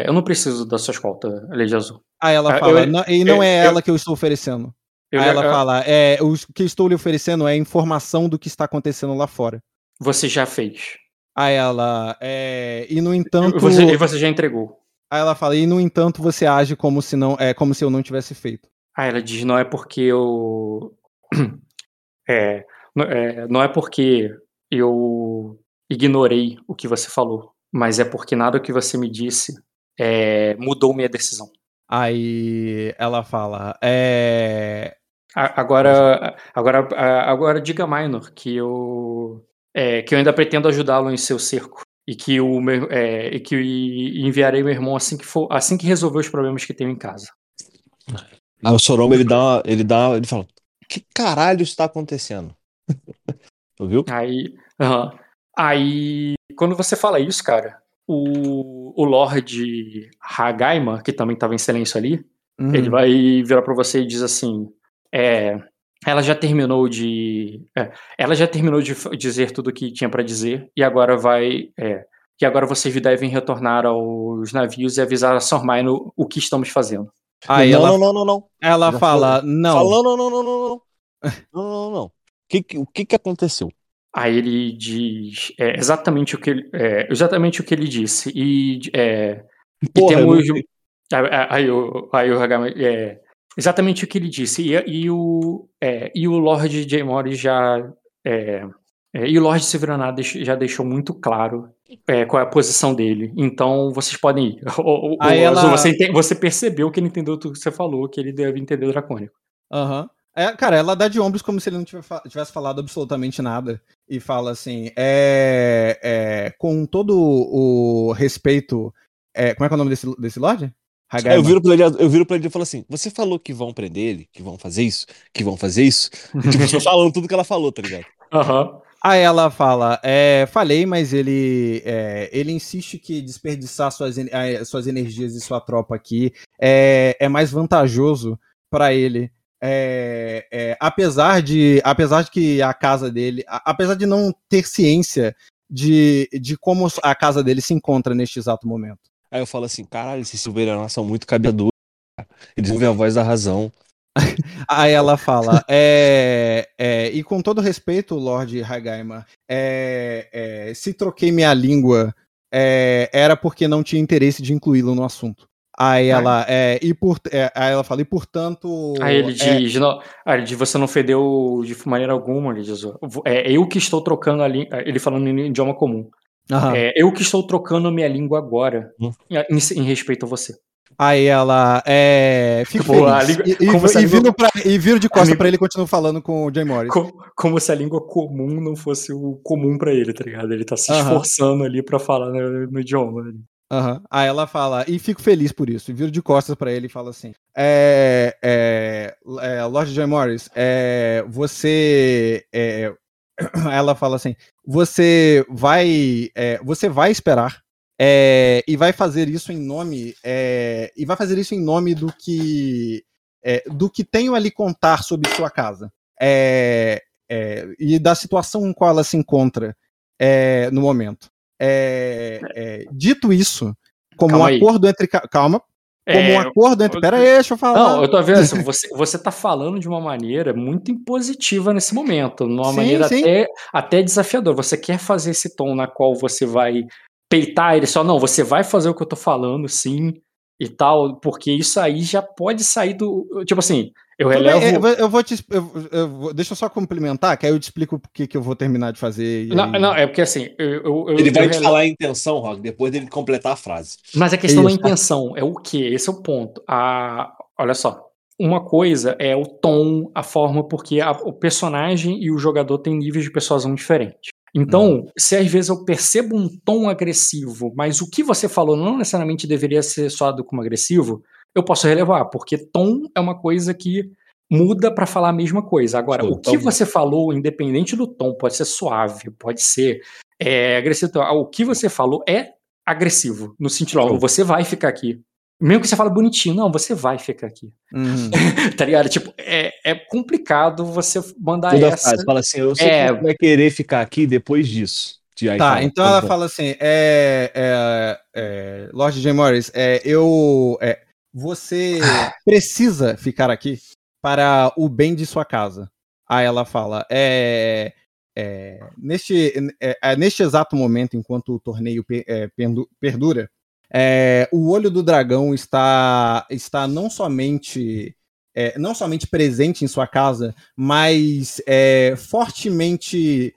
eu não preciso da sua escolta, Lady Azul. Aí ela fala: eu, não, e não é ela que eu estou oferecendo. Eu, Aí ela fala: é, o que estou lhe oferecendo é informação do que está acontecendo lá fora. Você já fez. Aí ela. É, e no entanto. Você, e você já entregou. Aí ela fala, e no entanto você age como se não é como se eu não tivesse feito. Ah, ela diz, não é porque eu. É, é, não é porque eu ignorei o que você falou, mas é porque nada que você me disse é, mudou minha decisão. Aí ela fala, é, Agora, agora, a- agora diga Minor que eu é, que eu ainda pretendo ajudá-lo em seu cerco e que o meu, é, e que enviarei meu irmão assim que for, assim que resolver os problemas que tenho em casa. Aí o Soroma, ele dá uma, ele dá, ele fala, que caralho está acontecendo? Tu viu? Aí, aí, quando você fala isso, cara, o, o Lorde Hagaima, que também estava em silêncio ali, Uhum. ele vai virar pra você e diz assim: é, ela já terminou de, é, ela já terminou de dizer tudo o que tinha pra dizer e agora vai, é, e agora vocês devem retornar aos navios e avisar a Sormaino o que estamos fazendo. Aí não, ela, não, não, não, não. ela Já fala, não. Fala, não, não, não, não, não, não. Não, não, não. O que, que- o que que aconteceu? Aí ele diz é, exatamente o que ele, é, exatamente o que ele disse e é, E Porra, eu temos. Aí, o, aí o Hagama. É, exatamente o que ele disse. E, e o, é, e o Lord J. Morris já. É, é, e o Lord deix- já deixou muito claro qual é a posição dele. Então vocês podem ir. O, o- ela- você, você percebeu que ele entendeu tudo que você falou, que ele deve entender o dracônico. Aham. É, cara, ela dá de ombros como se ele não tivesse falado absolutamente nada. E fala assim: é, é, com todo o respeito. é, como é que é o nome desse, desse Lorde? Hagaima. eu viro pra ele, eu viro pra ele e falo assim: você falou que vão prender ele, que vão fazer isso, que vão fazer isso. E, tipo, eu tô falando tudo que ela falou, tá ligado? Aham. Aí ela fala, é, falei, mas ele, é, ele insiste que desperdiçar suas, suas energias e sua tropa aqui é, é mais vantajoso para ele. É, é, apesar de apesar de que a casa dele, a- apesar de não ter ciência de, de como a casa dele se encontra neste exato momento. Aí eu falo assim: caralho, esses Silveiranos são muito cabeaduros. cara. Eles ouvem a voz da razão. Aí ela fala, é, é, e com todo respeito, Lord Hagaima, é, é, se troquei minha língua, é, era porque não tinha interesse de incluí-lo no assunto. Aí ela, é, e por, é, aí ela fala, e portanto. Aí ele é, diz, não, aí ele diz, você não fedeu de maneira alguma, ele diz, é eu que estou trocando a língua, ele falando em idioma comum, aham. é eu que estou trocando a minha língua agora, Hum. em, em respeito a você. Aí ela, é, fico Pô, a feliz. língua- e, e, como e língua- pra- e viro de costas língua- pra ele e continuo falando com o Jay Morris. Co- Como se a língua comum não fosse o comum pra ele, tá ligado? Ele tá se Aham. esforçando ali pra falar no, no idioma. Aham. Aí ela fala, e fico feliz por isso. E viro de costas pra ele e fala assim: é, é, é, Lord J. Morris, é, você. é, ela fala assim: você vai. é, você vai esperar. é, e vai fazer isso em nome. é, e vai fazer isso em nome do que. é, do que tenho a lhe contar sobre sua casa. É, é, e da situação em qual ela se encontra no momento. É, é, dito isso, como Calma um aí. acordo entre. ca- Calma. Como É, um acordo entre. eu- Pera aí, deixa eu falar. Não, eu tô vendo assim, você, você tá falando de uma maneira muito impositiva nesse momento, numa Sim, maneira sim. até, até desafiadora. Você quer fazer esse tom na qual você vai peitar ele só, não, você vai fazer o que eu tô falando, sim, e tal, porque isso aí já pode sair do. Tipo assim, eu bem, relevo. eu, vou- eu vou te. eu- eu vou- deixa eu só complementar, que aí eu te explico por que que eu vou terminar de fazer. e Não, aí- não, é porque assim, eu, Ele eu vai te falar a intenção, Rock, depois dele completar a frase. Mas a questão da Isso. intenção é o quê? Esse é o ponto. A, olha só. Uma coisa é o tom, a forma, porque a- o personagem e o jogador têm níveis de persuasão diferentes. Então, se às vezes eu percebo um tom agressivo, mas o que você falou não necessariamente deveria ser soado como agressivo, eu posso relevar, porque tom é uma coisa que muda para falar a mesma coisa. Agora, o que então- você falou, independente do tom, pode ser suave, pode ser é, agressivo. O que você falou é agressivo, no sentido, ó, você vai ficar aqui. Mesmo que você fale bonitinho, não, você vai ficar aqui. Uhum. tá ligado? Tipo, é, é complicado você mandar Toda essa. frase. Fala assim, eu sei É. que você vai querer ficar aqui depois disso. E aí Tá, então ela bom. fala assim: é, é, é, Lord J. Morris, é, eu. é, você precisa ficar aqui para o bem de sua casa. Aí ela fala: é, é, neste, é, é, neste exato momento, enquanto o torneio pe- é, perdura, é, o olho do dragão está, está não somente. não somente presente em sua casa, mas é, fortemente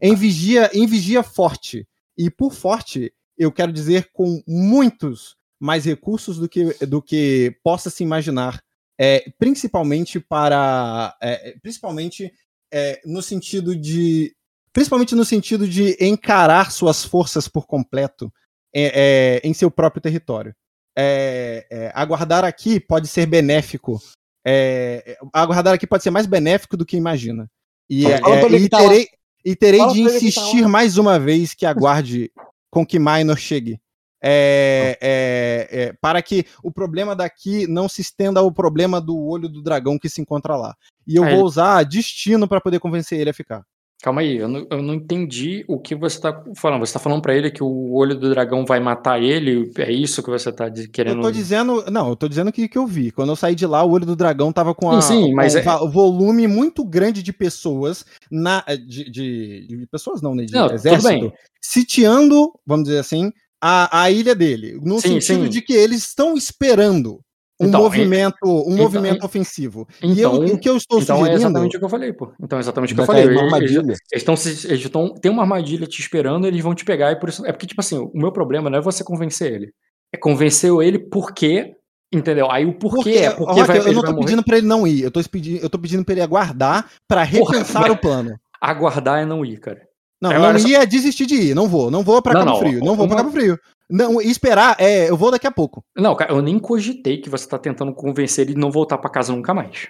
em, vigia, em vigia forte. E por forte, eu quero dizer com muitos mais recursos do que, do que possa se imaginar é, principalmente para. é, principalmente é, no sentido de. Principalmente no sentido de encarar suas forças por completo é, é, em seu próprio território. É, é, aguardar aqui pode ser benéfico. é, é, aguardar aqui pode ser mais benéfico do que imagina. E, é, e tá terei, e terei de tá insistir mais uma vez que aguarde com que Minor chegue. É, é, é, para que o problema daqui não se estenda ao problema do olho do dragão que se encontra lá. E eu Ah, vou usar destino para poder convencer ele a ficar. Calma aí, eu não, eu não entendi o que você tá falando. Você tá falando pra ele que o olho do dragão vai matar ele? É isso que você tá de- querendo... Eu tô dizendo. Não, eu tô dizendo que, que eu vi. Quando eu saí de lá, o olho do dragão tava com, a, Sim, sim, mas é- um va- volume muito grande de pessoas na. De, de- de pessoas não, né? De Não, exército. Sitiando, vamos dizer assim, a, a ilha dele. No Sim, sentido sim. de que eles estão esperando um Então, movimento, um então, movimento en- ofensivo. e eu, então- o que eu estou Então é sugerindo. exatamente o que eu falei, pô. Então é exatamente o que eu Vai falei. Eles- armadilha. Eles estão eles estão tem uma armadilha te esperando, eles vão te pegar e por isso é porque tipo assim, o meu problema não é você convencer ele. É convencer ele porque, entendeu? Aí o porquê é porque Rock, vai, eu ele não tô morrer. pedindo pra ele não ir, eu tô pedindo, eu tô pedindo pra ele aguardar pra repensar mas- o plano. Aguardar é não ir, cara. Não, Agora não só- é desistir de ir, não vou, não vou pra Não, Cabo não, Frio, não vou pra uma- Cabo Frio. Não, esperar, é, eu vou daqui a pouco. Não, cara, eu nem cogitei que você tá tentando convencer ele de não voltar pra casa nunca mais.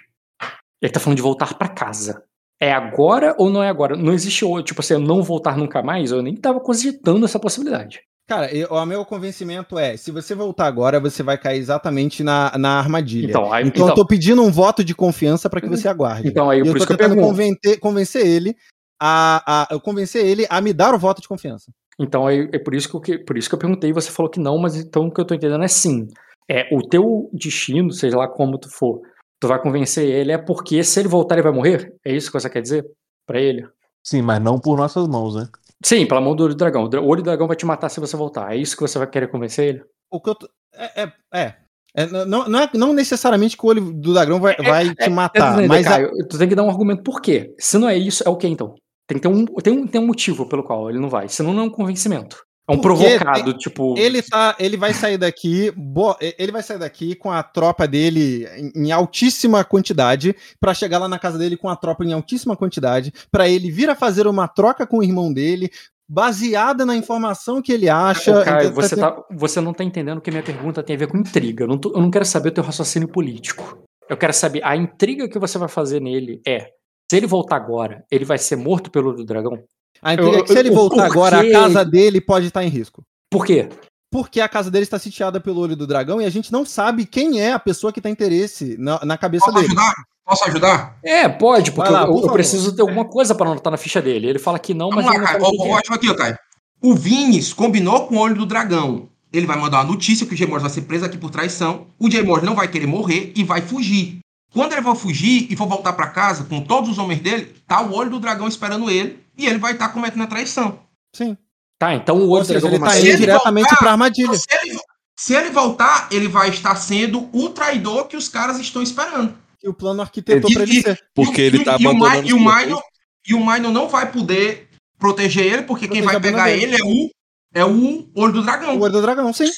Ele tá falando de voltar pra casa. É agora ou não é agora? Não existe, o- tipo assim, não voltar nunca mais, eu nem tava cogitando essa possibilidade. Cara, eu- o meu convencimento é, se você voltar agora, você vai cair exatamente na, na armadilha. Então, aí, Então, eu então, tô pedindo um voto de confiança pra que você aguarde. então aí E eu por tô isso que eu tentando pergunto. convencer, convencer ele a, a eu convencer ele a me dar o voto de confiança. Então é, é por, isso que eu, que- por isso que eu perguntei e você falou que não, mas então o que eu tô entendendo é sim. É, o teu destino, seja lá como tu for, tu vai convencer ele é porque se ele voltar ele vai morrer? É isso que você quer dizer pra ele? Sim, mas não por nossas mãos, né? Sim, pela mão do olho do dragão. O olho do dragão vai te matar se você voltar. É isso que você vai querer convencer ele? O que eu tô, é, é, é. É, não, não, é, não necessariamente que o olho do dragão vai, vai te matar, Entendeu, mas a- Caio? tu tem que dar um argumento por quê. Se não é isso, é o quê então? Tem que ter um, tem um, tem um motivo pelo qual ele não vai. Senão não é um convencimento. É um Porque provocado, tipo. ele tá, ele vai sair daqui, bo- ele vai sair daqui com a tropa dele em, em altíssima quantidade pra chegar lá na casa dele com a tropa em altíssima quantidade, pra ele vir a fazer uma troca com o irmão dele, baseada na informação que ele acha. Caio, Então, você, tem- tá, você não tá entendendo que minha pergunta tem a ver com intriga. Eu não, tô- eu não quero saber o teu raciocínio político. Eu quero saber a intriga que você vai fazer nele é. Se ele voltar agora, ele vai ser morto pelo olho do dragão? A intriga é que se ele voltar agora, a casa dele pode estar em risco. Por quê? Porque a casa dele está sitiada pelo olho do dragão e a gente não sabe quem é a pessoa que tem interesse na, na cabeça Posso dele. ajudar? Posso ajudar? É, pode, porque lá, eu- por eu, preciso ter alguma coisa pra anotar na ficha dele. Ele fala que não, mas Vamos ele lá, não Caio. Ó. Ótimo aqui, ó, Caio. O Vinis combinou com o olho do dragão. Ele vai mandar uma notícia que o J-Morris vai ser preso aqui por traição. O J-Morris não vai querer morrer e vai fugir. Quando ele for fugir e for voltar pra casa com todos os homens dele, tá o olho do dragão esperando ele e ele vai estar cometendo a traição. Sim. Tá, então o olho do dragão ele vai tá indo ele diretamente voltar- pra armadilha. Se ele, se ele voltar, ele vai estar sendo o traidor que os caras estão esperando. Que o plano arquitetou E- pra ele e- ser. Porque E o- ele tá e abandonando e o os Minor e o Minor não vai poder proteger ele, porque quem Proteger vai a bunda pegar ele é o, é o olho do dragão. O olho do dragão, sim.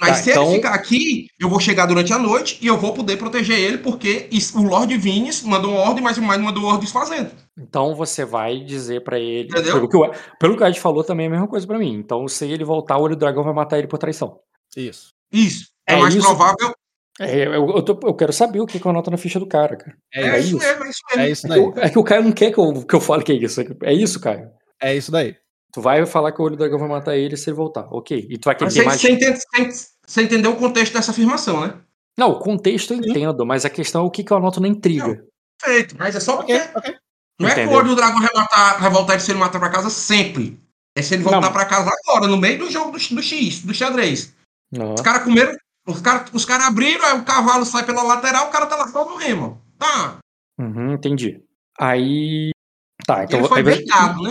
Mas Tá, se então- ele ficar aqui, eu vou chegar durante a noite e eu vou poder proteger ele, porque o Lord Vines mandou uma ordem, mas o Minor mandou ordem desfazendo. Então você vai dizer pra ele. Entendeu? Pelo que, o, pelo que o Ed falou, também é a mesma coisa pra mim. Então, se ele voltar, o olho do dragão vai matar ele por traição. Isso. Isso. É, É mais isso. provável. É, eu, eu, tô- eu quero saber o que, que eu anoto na ficha do cara, cara. É, É, isso. isso mesmo, é isso mesmo. É isso É daí. que, o- é que o Caio não quer que eu, que eu fale que é isso. É isso, Caio. É isso daí. Tu vai falar que o olho do dragão vai matar ele se ele voltar. Ok. E tu vai querer Mas você, mais. você entende- você- você entendeu o contexto dessa afirmação, né? Não, o contexto eu entendo, mas a questão é o que, que eu anoto na intriga. Feito. Mas é só porque. Ok, ok. Não é que Entendeu. o olho do dragão vai, matar, vai voltar se ele matar pra casa sempre. É se ele voltar Não. pra casa agora, no meio do jogo do, do X, do xadrez. Não. Os caras comeram. Os caras os cara abriram, aí o cavalo sai pela lateral, o cara tá lá só no remo. Tá. Uhum, entendi. Aí. Tá, então. ele foi aí beitado, né?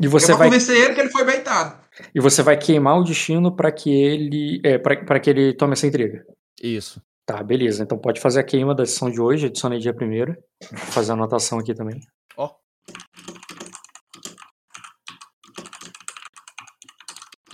E Eu você vou vai convencer ele que ele foi beitado. E você vai queimar o destino pra que ele. É, pra que ele tome essa intriga. Isso. Tá, beleza. Então pode fazer a queima da sessão de hoje, adicionei dia primeiro. Vou fazer a anotação aqui também. Ó.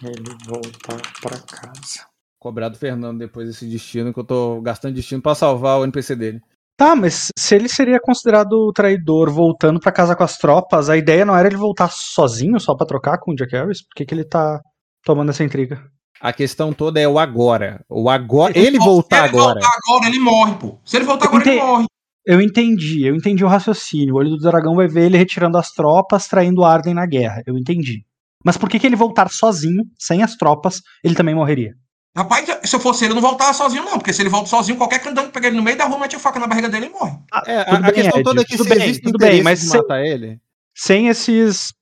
Ele voltar pra casa. cobrar do Fernando depois esse destino, que eu tô gastando destino pra salvar o NPC dele. Tá, mas se ele seria considerado traidor voltando pra casa com as tropas, a ideia não era ele voltar sozinho só pra trocar com o Jack Harris? Por que, que ele tá tomando essa intriga? A questão toda é o agora. O agora. Ele Ele voltar Se ele agora. voltar agora, ele morre, pô. Se ele voltar agora, ele Entendi. morre. Eu entendi, eu entendi o raciocínio. O olho do dragão vai ver ele retirando as tropas, traindo Arden na guerra. Eu entendi. Mas por que, que ele voltar sozinho, sem as tropas, ele também morreria? Rapaz, se eu fosse ele, eu não voltava sozinho, não. Porque se ele volta sozinho, qualquer candidato que pegar ele no meio da rua, mete a faca na barriga dele e morre. É, a, Tudo a bem, questão Ed, toda é que tudo se bem, existe tudo bem, interesse mas de se- matar ele. Sem esses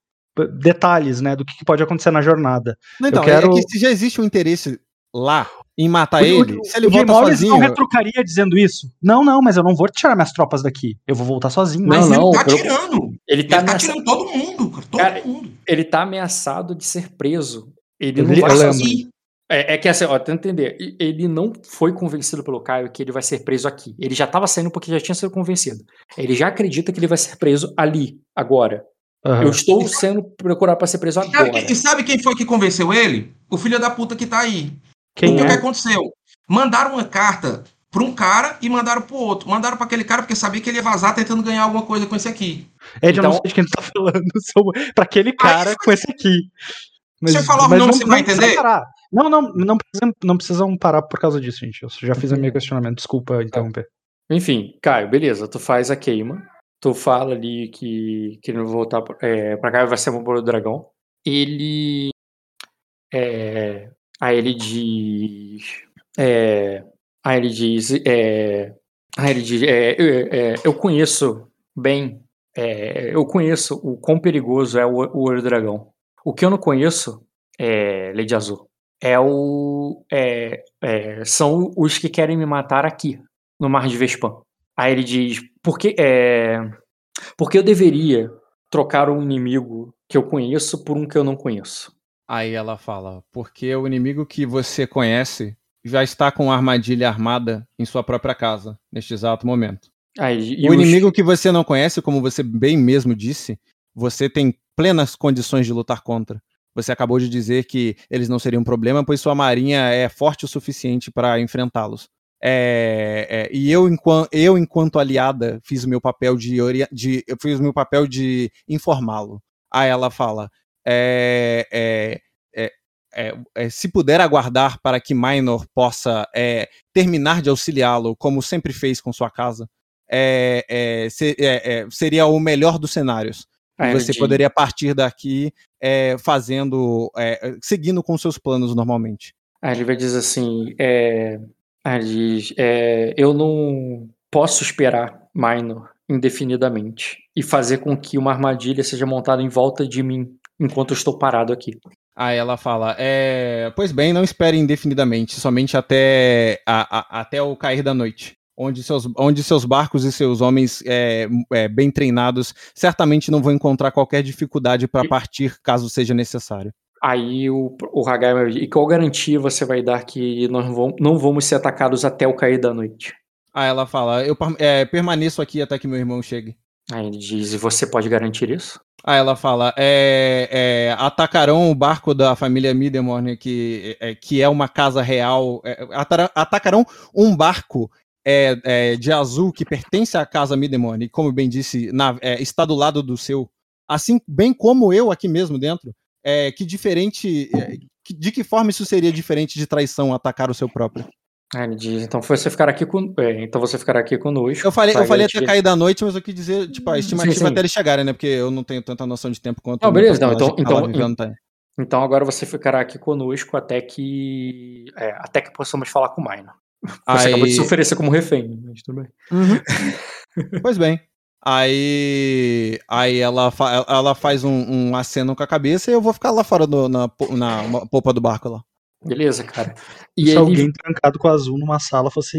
detalhes, né, do que pode acontecer na jornada. Não, então, Eu quero- é que se já existe um interesse lá em matar O- ele, o- se ele o volta Morris sozinho. não retrucaria dizendo isso. Não, não, mas eu não vou tirar minhas tropas daqui. Eu vou voltar sozinho. Não, Mas não, ele tá pelo- tirando. Ele Ele tá, tá ameaça- tirando todo mundo, cara. Todo Cara, mundo. ele tá ameaçado de ser preso. Ele Eu não vai eu sozinho. É, é que assim, ó, tenta entender. Ele não foi convencido pelo Caio que ele vai ser preso aqui. Ele já tava saindo porque já tinha sido convencido. Ele já acredita que ele vai ser preso ali, agora. Aham. Eu estou sendo procurado para ser preso E sabe, agora. quem, e sabe quem foi que convenceu ele? O filho da puta que tá aí. Quem o que é? aconteceu? Mandaram uma carta pra um cara e mandaram pro outro. Mandaram pra aquele cara porque sabia que ele ia vazar tentando ganhar alguma coisa com esse aqui. Ed, eu não Então- sei de quem tá falando. Sou... Pra aquele cara com esse aqui. Se eu falar o nome, você vai entender? parar. Não, não, não precisam, não precisam parar por causa disso, gente. Eu já fiz a minha questionamento. Desculpa interromper. Enfim, Caio, beleza. Tu faz a queima. Tu fala ali que, que ele vai voltar pra- é, pra cá vai ser um do dragão. Ele. É, aí ele diz. É, aí ele diz. É, aí ele diz. é, eu- é, eu conheço bem. é, eu conheço o quão perigoso é o, o olho do dragão. O que eu não conheço é Lady Azul. É o. É, é, são os que querem me matar aqui, no Mar de Vespan. Aí ele diz: por que, é, por que eu deveria trocar um inimigo que eu conheço por um que eu não conheço? Aí ela fala, porque o inimigo que você conhece já está com a armadilha armada em sua própria casa, neste exato momento. Aí, o os- inimigo que você não conhece, como você bem mesmo disse, você tem plenas condições de lutar contra. Você acabou de dizer que eles não seriam um problema, pois sua marinha é forte o suficiente para enfrentá-los. É, é, e eu enquanto, eu, enquanto aliada, fiz o meu papel de, de eu fiz o meu papel de informá-lo. Aí ela fala: é, é, é, é, se puder aguardar para que Minor possa terminar de auxiliá-lo, como sempre fez com sua casa, se- seria o melhor dos cenários. Ele você diz- poderia partir daqui é, fazendo, é, seguindo com seus planos normalmente. Aí ele vai dizer assim: é, diz, é, eu não posso esperar Minor indefinidamente e fazer com que uma armadilha seja montada em volta de mim enquanto eu estou parado aqui. Aí ela fala: é, Pois bem, não espere indefinidamente, somente até, a- a- até o cair da noite. Onde seus, onde seus barcos e seus homens é, é, bem treinados certamente não vão encontrar qualquer dificuldade para partir caso seja necessário. Aí o, o Hagai vai e qual garantia você vai dar que nós não vamos, não vamos ser atacados até o cair da noite? Aí ela fala: Eu é, permaneço aqui até que meu irmão chegue. Aí ele diz, e você pode garantir isso? Aí ela fala: é, é, atacarão o barco da família Midemorn, que, é, que é uma casa real. é, atacarão um barco é, é, de azul que pertence à casa Midemorn, e como bem disse, na- é, está do lado do seu. Assim, bem como eu aqui mesmo dentro. É, que diferente. é, que- de que forma isso seria diferente de traição atacar o seu próprio? Ele diz, então você ficará aqui com, é, então você ficará aqui conosco. Eu falei, eu falei até cair da noite, mas eu quis dizer, tipo, a estimativa Sim, sim. até eles chegarem, né? Porque eu não tenho tanta noção de tempo quanto Não, beleza, não, então- tá então- vivendo tem. Então agora você ficará aqui conosco até que é, até que possamos falar com o Minor. Você acabou de se Aí- oferecer como refém, mas tudo bem. Pois bem. Aí, aí ela, fa- ela faz um, um aceno com a cabeça e eu vou ficar lá fora do- na, na uma polpa do barco lá. Beleza, cara. E Se ele, alguém trancado com a azul numa sala fosse.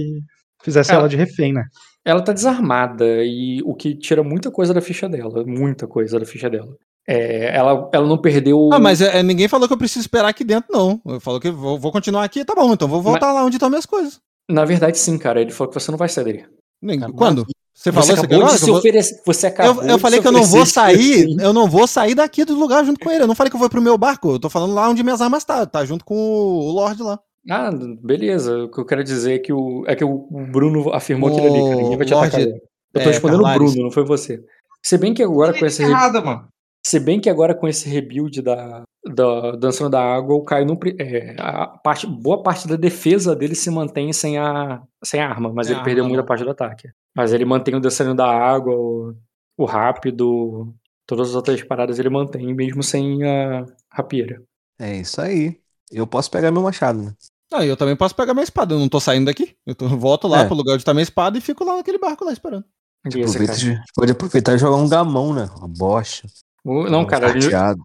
fizesse É. ela de refém, né? ela tá desarmada e o que tira muita coisa da ficha dela, muita coisa da ficha dela. É, ela, ela não perdeu. Ah, mas é, é, ninguém falou que eu preciso esperar aqui dentro, não. Eu falou que vou, vou continuar aqui, tá bom, então vou voltar lá onde estão minhas coisas. Na verdade, sim, cara. Ele falou que você não vai sair dele. Nem- Quando? Você falou Você você acabou oferecer. Você acabou Eu, eu de falei se que eu não vou sair, eu não vou sair daqui do lugar junto com ele. Eu não falei que eu vou pro meu barco. Eu tô falando lá onde minhas armas tá, tá junto com o Lorde lá. Ah, beleza. O que eu quero dizer é que o, é que o Bruno afirmou aquilo ali, cara. Ninguém vai te Lorde- atacar. Eu tô é, respondendo o. Bruno, não foi você. Se bem que agora com esse, re- errada, mano. Se bem que agora com esse rebuild da, da dançando da água, o Caio não, é, a parte, boa parte da defesa dele se mantém sem a, sem a arma, mas Sem ele a perdeu arma, muita não. parte do ataque. Mas ele mantém o dançando da água, o, o rápido, todas as outras paradas ele mantém, mesmo sem a rapieira. É isso aí. Eu posso pegar meu machado, né? Não, eu também posso pegar minha espada. Eu não tô saindo daqui. Eu tô, volto lá É. pro lugar onde tá minha espada e fico lá naquele barco lá esperando. Aproveita pode aproveitar e jogar um gamão, né? Uma bocha. Não, cara, ele, carteado.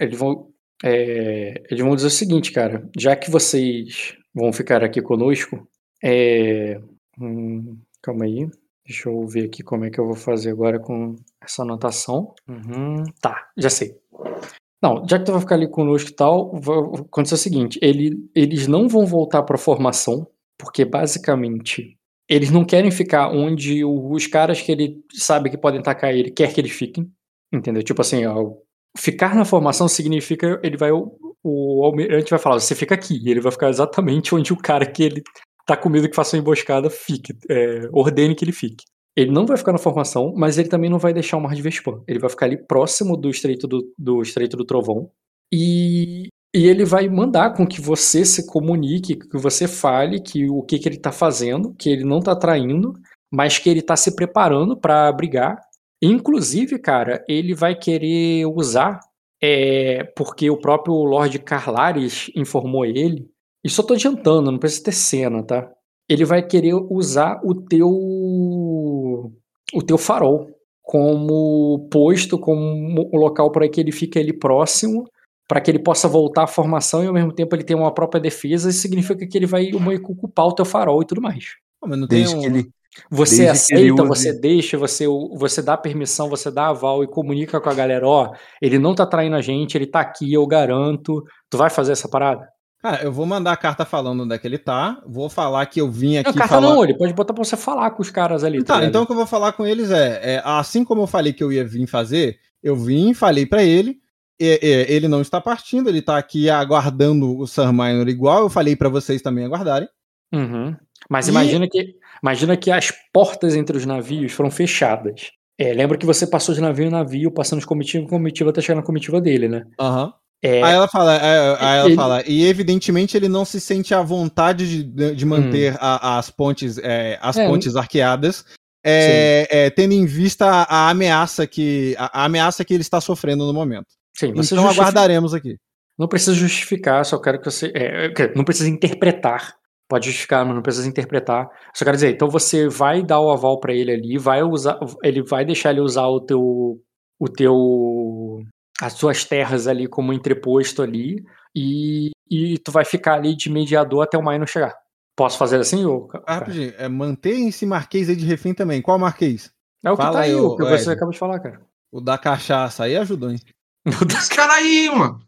Eles vão, é, eles vão dizer o seguinte, cara. Já que vocês vão ficar aqui conosco, é, hum, calma aí. Deixa eu ver aqui como é que eu vou fazer agora com essa anotação. Uhum, tá, já sei. Não, já que tu vai ficar ali conosco e tal, vai acontecer o seguinte: ele, eles não vão voltar pra formação, porque basicamente eles não querem ficar onde os caras que ele sabe que podem atacar ele quer que eles fiquem. Entendeu? Tipo assim, ó, ficar na formação significa ele vai o, o almirante vai falar você fica aqui e ele vai ficar exatamente onde o cara que ele tá com medo que faça uma emboscada fique é, ordene que ele fique. Ele não vai ficar na formação mas ele também não vai deixar o mar de Vespan. Ele vai ficar ali próximo do estreito do, do estreito do trovão. E, e ele vai mandar com que você se comunique que você fale que o que, que ele tá fazendo que ele não tá traindo mas que ele tá se preparando para brigar Inclusive, cara, ele vai querer usar, é, porque o próprio Lord Carlares informou ele. E só tô adiantando, não precisa ter cena, tá? Ele vai querer usar o teu o teu farol como posto, como um local para que ele fique ali próximo, para que ele possa voltar à formação e ao mesmo tempo ele tenha uma própria defesa. Isso significa que ele vai meio ocupar o teu farol e tudo mais. Mas não tem Desde um... que ele. Você Desde aceita, use- você deixa, você, você dá permissão, você dá aval e comunica com a galera, ó, ele não tá traindo a gente, ele tá aqui, eu garanto. Tu vai fazer essa parada? Cara, eu vou mandar a carta falando onde é que ele tá. Vou falar que eu vim aqui Não, carta falar... não, ele pode botar pra você falar com os caras ali. Tá, ligado? então o que eu vou falar com eles é, é, assim como eu falei que eu ia vir fazer, eu vim, falei pra ele, e- e- ele não está partindo, ele tá aqui aguardando o Sir Minor igual eu falei pra vocês também aguardarem. Uhum. Mas E- imagina que imagina que as portas entre os navios foram fechadas. É, lembra que você passou de navio em navio, passando de comitiva em comitiva até chegar na comitiva dele, né? Aham. É, Aí ela fala, é, aí ela Ele- fala, e evidentemente ele não se sente à vontade de, de manter Hum. a- as pontes, é, as É, pontes arqueadas, é, é, tendo em vista a, a ameaça que a, a ameaça que ele está sofrendo no momento. sim, você então justifica- aguardaremos aqui. Não precisa justificar, só quero que você. não precisa interpretar. Pode justificar, mas não precisa interpretar. Só quero dizer, então você vai dar o aval pra ele ali, vai usar, ele vai deixar ele usar o teu, o teu, as suas terras ali como entreposto ali, e, e tu vai ficar ali de mediador até o Maino chegar. Posso fazer assim, ou? Ah, rapidinho, é, manter esse marquês aí de refém também. Qual marquês? É o que fala tá aí, aí, o que você acabou de falar, cara. O da cachaça aí ajudou, hein? Meu Deus, Esse cara aí, mano.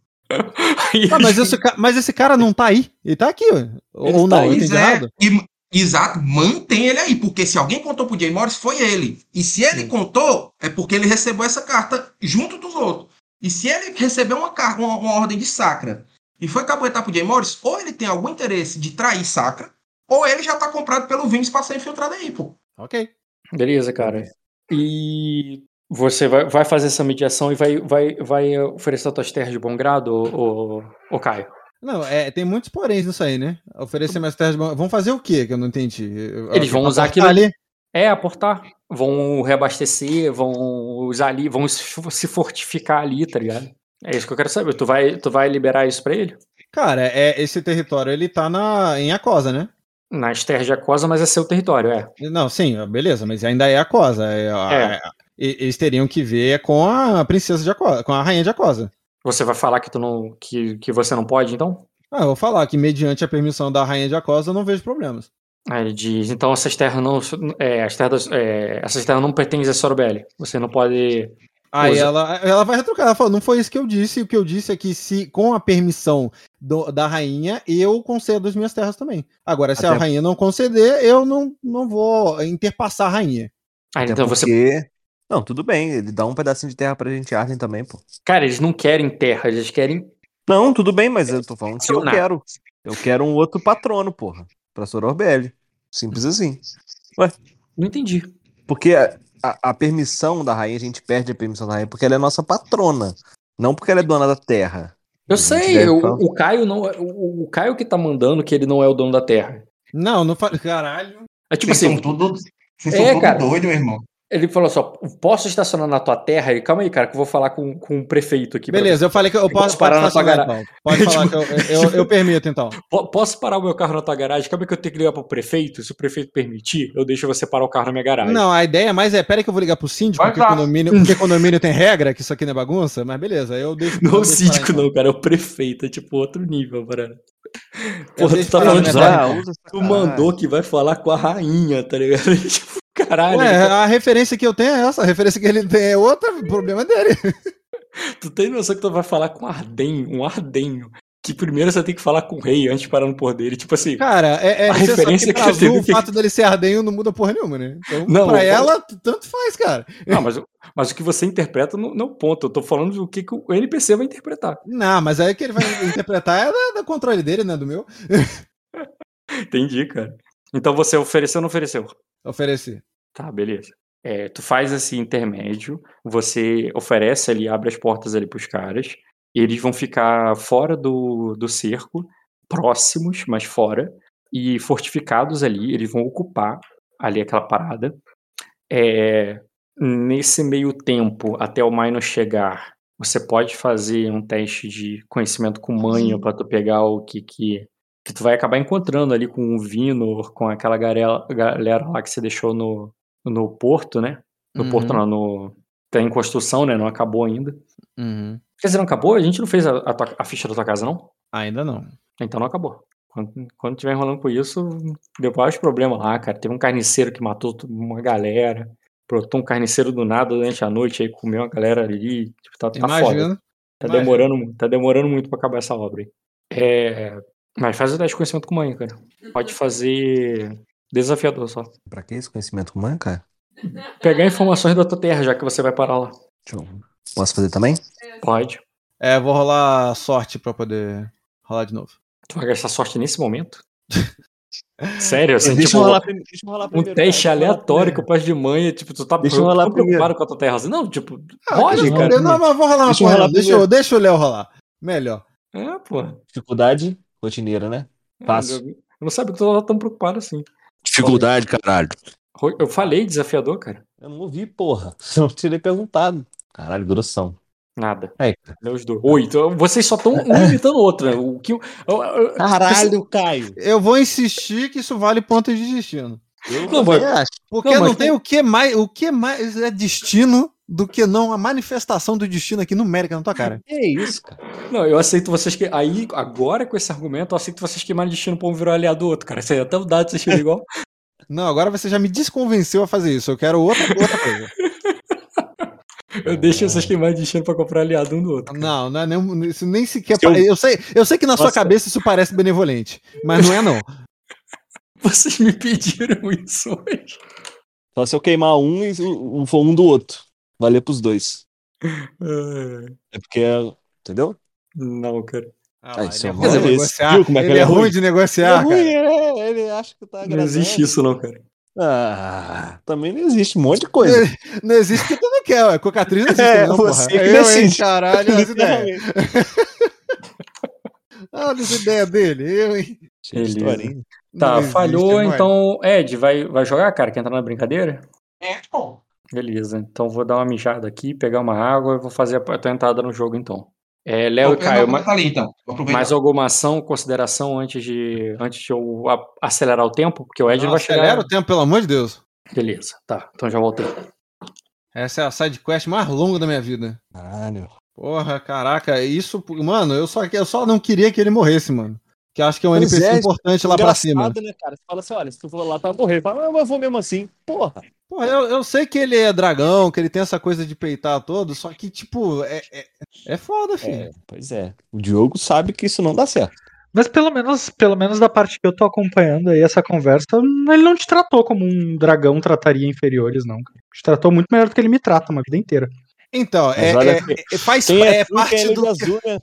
Ah, mas, esse, mas esse cara não tá aí. Ele tá aqui, ué. Ou Ele não, tá eu aí, é, e- exato, mantém ele aí, porque se alguém contou pro Jay Morris, foi ele. E se ele contou, é porque ele recebeu essa carta junto dos outros. E se ele recebeu uma, car- uma, uma ordem de Sacra e foi capoetar pro Jay Morris, ou ele tem algum interesse de trair Sacra, ou ele já tá comprado pelo Vince pra ser infiltrado aí, pô. Ok. Beleza, cara. E você vai, vai fazer essa mediação e vai, vai, vai oferecer as tuas terras de bom grado, ô Caio? Não, é, tem muitos poréns nisso aí, né? Oferecer mais terras de mão. Vão fazer o quê que eu não entendi? Eles vão usar aquilo- ali? É, aportar. Vão reabastecer, vão usar ali, vão se fortificar ali, tá ligado? É isso que eu quero saber. Tu vai, tu vai liberar isso pra ele? Cara, é, esse território ele tá na, em Acosa, né? Nas terras de Acosa, mas é seu território, é. Não, sim, beleza, mas ainda é Acosa. É, a- É. é- e- eles teriam que ver com a princesa de Acosa, com a rainha de Acosa. Você vai falar que tu não. que, que você não pode, então? Ah, eu vou falar que mediante a permissão da rainha de Acosa eu não vejo problemas. Aí ele diz, então essas terras não. É, as terras, é, essas terras não pertencem a Sorobelli. Você não pode. Aí Usa. ela, ela vai retrucar, ela falou, não foi isso que eu disse, o que eu disse é que se com a permissão do- da rainha, eu concedo as minhas terras também. Agora, se a Até- rainha não conceder, eu não, não vou interpassar a rainha. Ah, então você. Não, tudo bem, ele dá um pedacinho de terra pra gente Arden também, pô. Cara, eles não querem terra, eles querem. Não, tudo bem, mas eu tô falando que eu quero. Eu quero um outro patrono, porra. Pra Sororbelli. Simples assim. Não entendi. Porque a, a- a permissão da rainha, a gente perde a permissão da rainha porque ela é nossa patrona. Não porque ela é dona da terra. Eu sei, deve o, Caio não o, o Caio que tá mandando que ele não é o dono da Terra. Não, não falei. Caralho. É tipo Vocês assim, são tudo. Vocês É, são tudo cara. doido, meu irmão. Ele falou só, posso estacionar na tua terra? E calma aí, cara, que eu vou falar com, com o prefeito aqui. Beleza, eu falei que eu posso, posso parar na tua garagem. então. Pode falar que eu, eu, eu permito, então. Po- Posso parar o meu carro na tua garagem? Calma aí que eu tenho que ligar pro prefeito. Se o prefeito permitir, eu deixo você parar o carro na minha garagem. Não, a ideia mais é, pera que eu vou ligar pro síndico, Vai porque lá. condomínio, porque condomínio tem regra, que isso aqui não é bagunça, mas beleza, eu deixo. Não eu é o síndico, parar, não, cara. É o prefeito. É tipo outro nível, parada. Eu Porra, tu tá falando essa Tu mandou que vai falar com a rainha, tá ligado? tipo, caralho. Ué, a referência que eu tenho é essa, a referência que ele tem é outra, o problema é dele. Tu tem noção que tu vai falar com um ardenho, um ardenho. Que primeiro você tem que falar com o rei antes de parar no poder dele. Tipo assim, Cara, é, é A referência que que Azul, o que- fato dele ser ardenho não muda porra nenhuma, né? Então, Não, pra eu- ela, tanto faz, cara. não, mas, o- mas o que você interpreta não, não ponto. Eu tô falando do que, que o NPC vai interpretar. Não, mas aí que ele vai interpretar é da, da controle dele, né? Do meu. Entendi, cara. Então você ofereceu ou não ofereceu? Oferecer. Tá, beleza. É, tu faz esse intermédio, você oferece ali, abre as portas ali pros caras, eles vão ficar fora do, do cerco, próximos, mas fora, e fortificados ali, eles vão ocupar ali aquela parada. É, nesse meio tempo, até o Minor chegar, você pode fazer um teste de conhecimento com manha pra tu pegar o que que que tu vai acabar encontrando ali com o Vinor, com aquela galera, galera lá que você deixou no, no porto, né? No Uhum. porto não, no tá em construção, né? Não acabou ainda. Uhum. Quer dizer, não acabou? A gente não fez a, a tua- a ficha da tua casa, não? Ainda não. Então não acabou. Quando, quando tiver enrolando com isso, deu vários problemas lá, cara. Teve um carniceiro que matou to- uma galera. Brotou um carniceiro do nada durante a noite aí, comeu uma galera ali. Tipo, tá, tá foda. Tá Imagina. demorando, tá demorando muito pra acabar essa obra aí. É, mas faz o teste de conhecimento com mãe, cara. Pode fazer desafiador só. Pra que esse conhecimento com mãe, cara? Pegar informações da tua terra, já que você vai parar lá. Deixa eu... Posso fazer também? Pode. É, vou rolar sorte pra poder rolar de novo. Tu vai gastar sorte nesse momento? Sério, assim, deixa, tipo, eu rolar, deixa eu rolar um primeiro. teste cara, aleatório que primeiro. eu passo de manhã, tipo, tu tá Deixa eu rolar preocupado com a tua terra. assim. Não, tipo, Ah, que cara. Não, mas vou rolar uma Deixa rolar Deixa, eu, deixa o Léo rolar. Melhor. É, pô. Dificuldade rotineira, né? Fácil. Eu eu não sabia que tu tá tão preocupado assim. Dificuldade, caralho. Eu falei desafiador, cara. Eu não ouvi, porra. Eu tirei perguntado. Caralho, grossão. Nada. É. Os dois. Oito. Vocês só estão um imitando o outro, né? O que, Caralho, Caio. Eu vou insistir que isso vale pontos de destino. Eu Não, acho. Porque Não, não, tem o que mais. O que mais é destino do que não a manifestação do destino aqui numérica na tua cara. É isso, cara. Não, eu aceito vocês que. Aí, agora com esse argumento, eu aceito vocês queimarem destino pra um virar aliado do outro, cara. Isso aí até o dado vocês tiram igual. Não, agora você já me desconvenceu a fazer isso. Eu quero outra, outra coisa. Eu deixo vocês queimarem destino pra comprar aliado um do outro. Não, não é nem, isso nem sequer. Se eu- Eu... sei, eu sei que na sua Nossa. cabeça isso parece benevolente, mas não é não. Vocês me pediram isso hoje. Só se eu queimar um e for um do outro. Valer pros dois. Ah, É porque, é- entendeu? Não, cara. Ah, isso ele é é desse. negociar. Viu como é que ele ele é é ruim de negociar, é cara. ruim, é, ele acha que tá Não agradando. existe isso, não, cara. Ah, também não existe um monte de coisa. Não existe porque tu não quer, ué. Cocatriz não existe, É, não, você porra. que Eu, hein, caralho, as ideias. Olha as ideias dele. Eu, hein. Cheio de historinha. Tá, existe, falhou, mano. então. Ed, vai, vai jogar, cara? Quer entrar na brincadeira? É, pô. Beleza, então vou dar uma mijada aqui, pegar uma água e vou fazer a tua entrada no jogo, então. É, Léo e Caio, eu ma- vou ali, então. Mais alguma ação, consideração antes de, antes de eu a- acelerar o tempo? Porque o Ed não Não, vai chegar. acelera o tempo, pelo amor de Deus. Beleza, tá, então já voltei. Essa é a side quest mais longa da minha vida. Caralho. Porra, caraca, isso, mano, eu só, eu só não queria que ele morresse, mano. Que eu acho que é um Pois NPC é, importante lá pra cima. Né, cara? Você fala assim, olha, se tu for lá, tu vai morrer. Fala, mas eu vou mesmo assim. Porra. Porra, eu, eu sei que ele é dragão, que ele tem essa coisa de peitar todo, só que, tipo, é, é, é foda, filho. É, pois é. O Diogo sabe que isso não dá certo. Mas pelo menos, pelo menos da parte que eu tô acompanhando aí essa conversa, ele não te tratou como um dragão trataria inferiores, não. cara. Te tratou muito melhor do que ele me trata uma vida inteira. Então, é, olha é- que- é- faz é, é é parte do. Azul, né?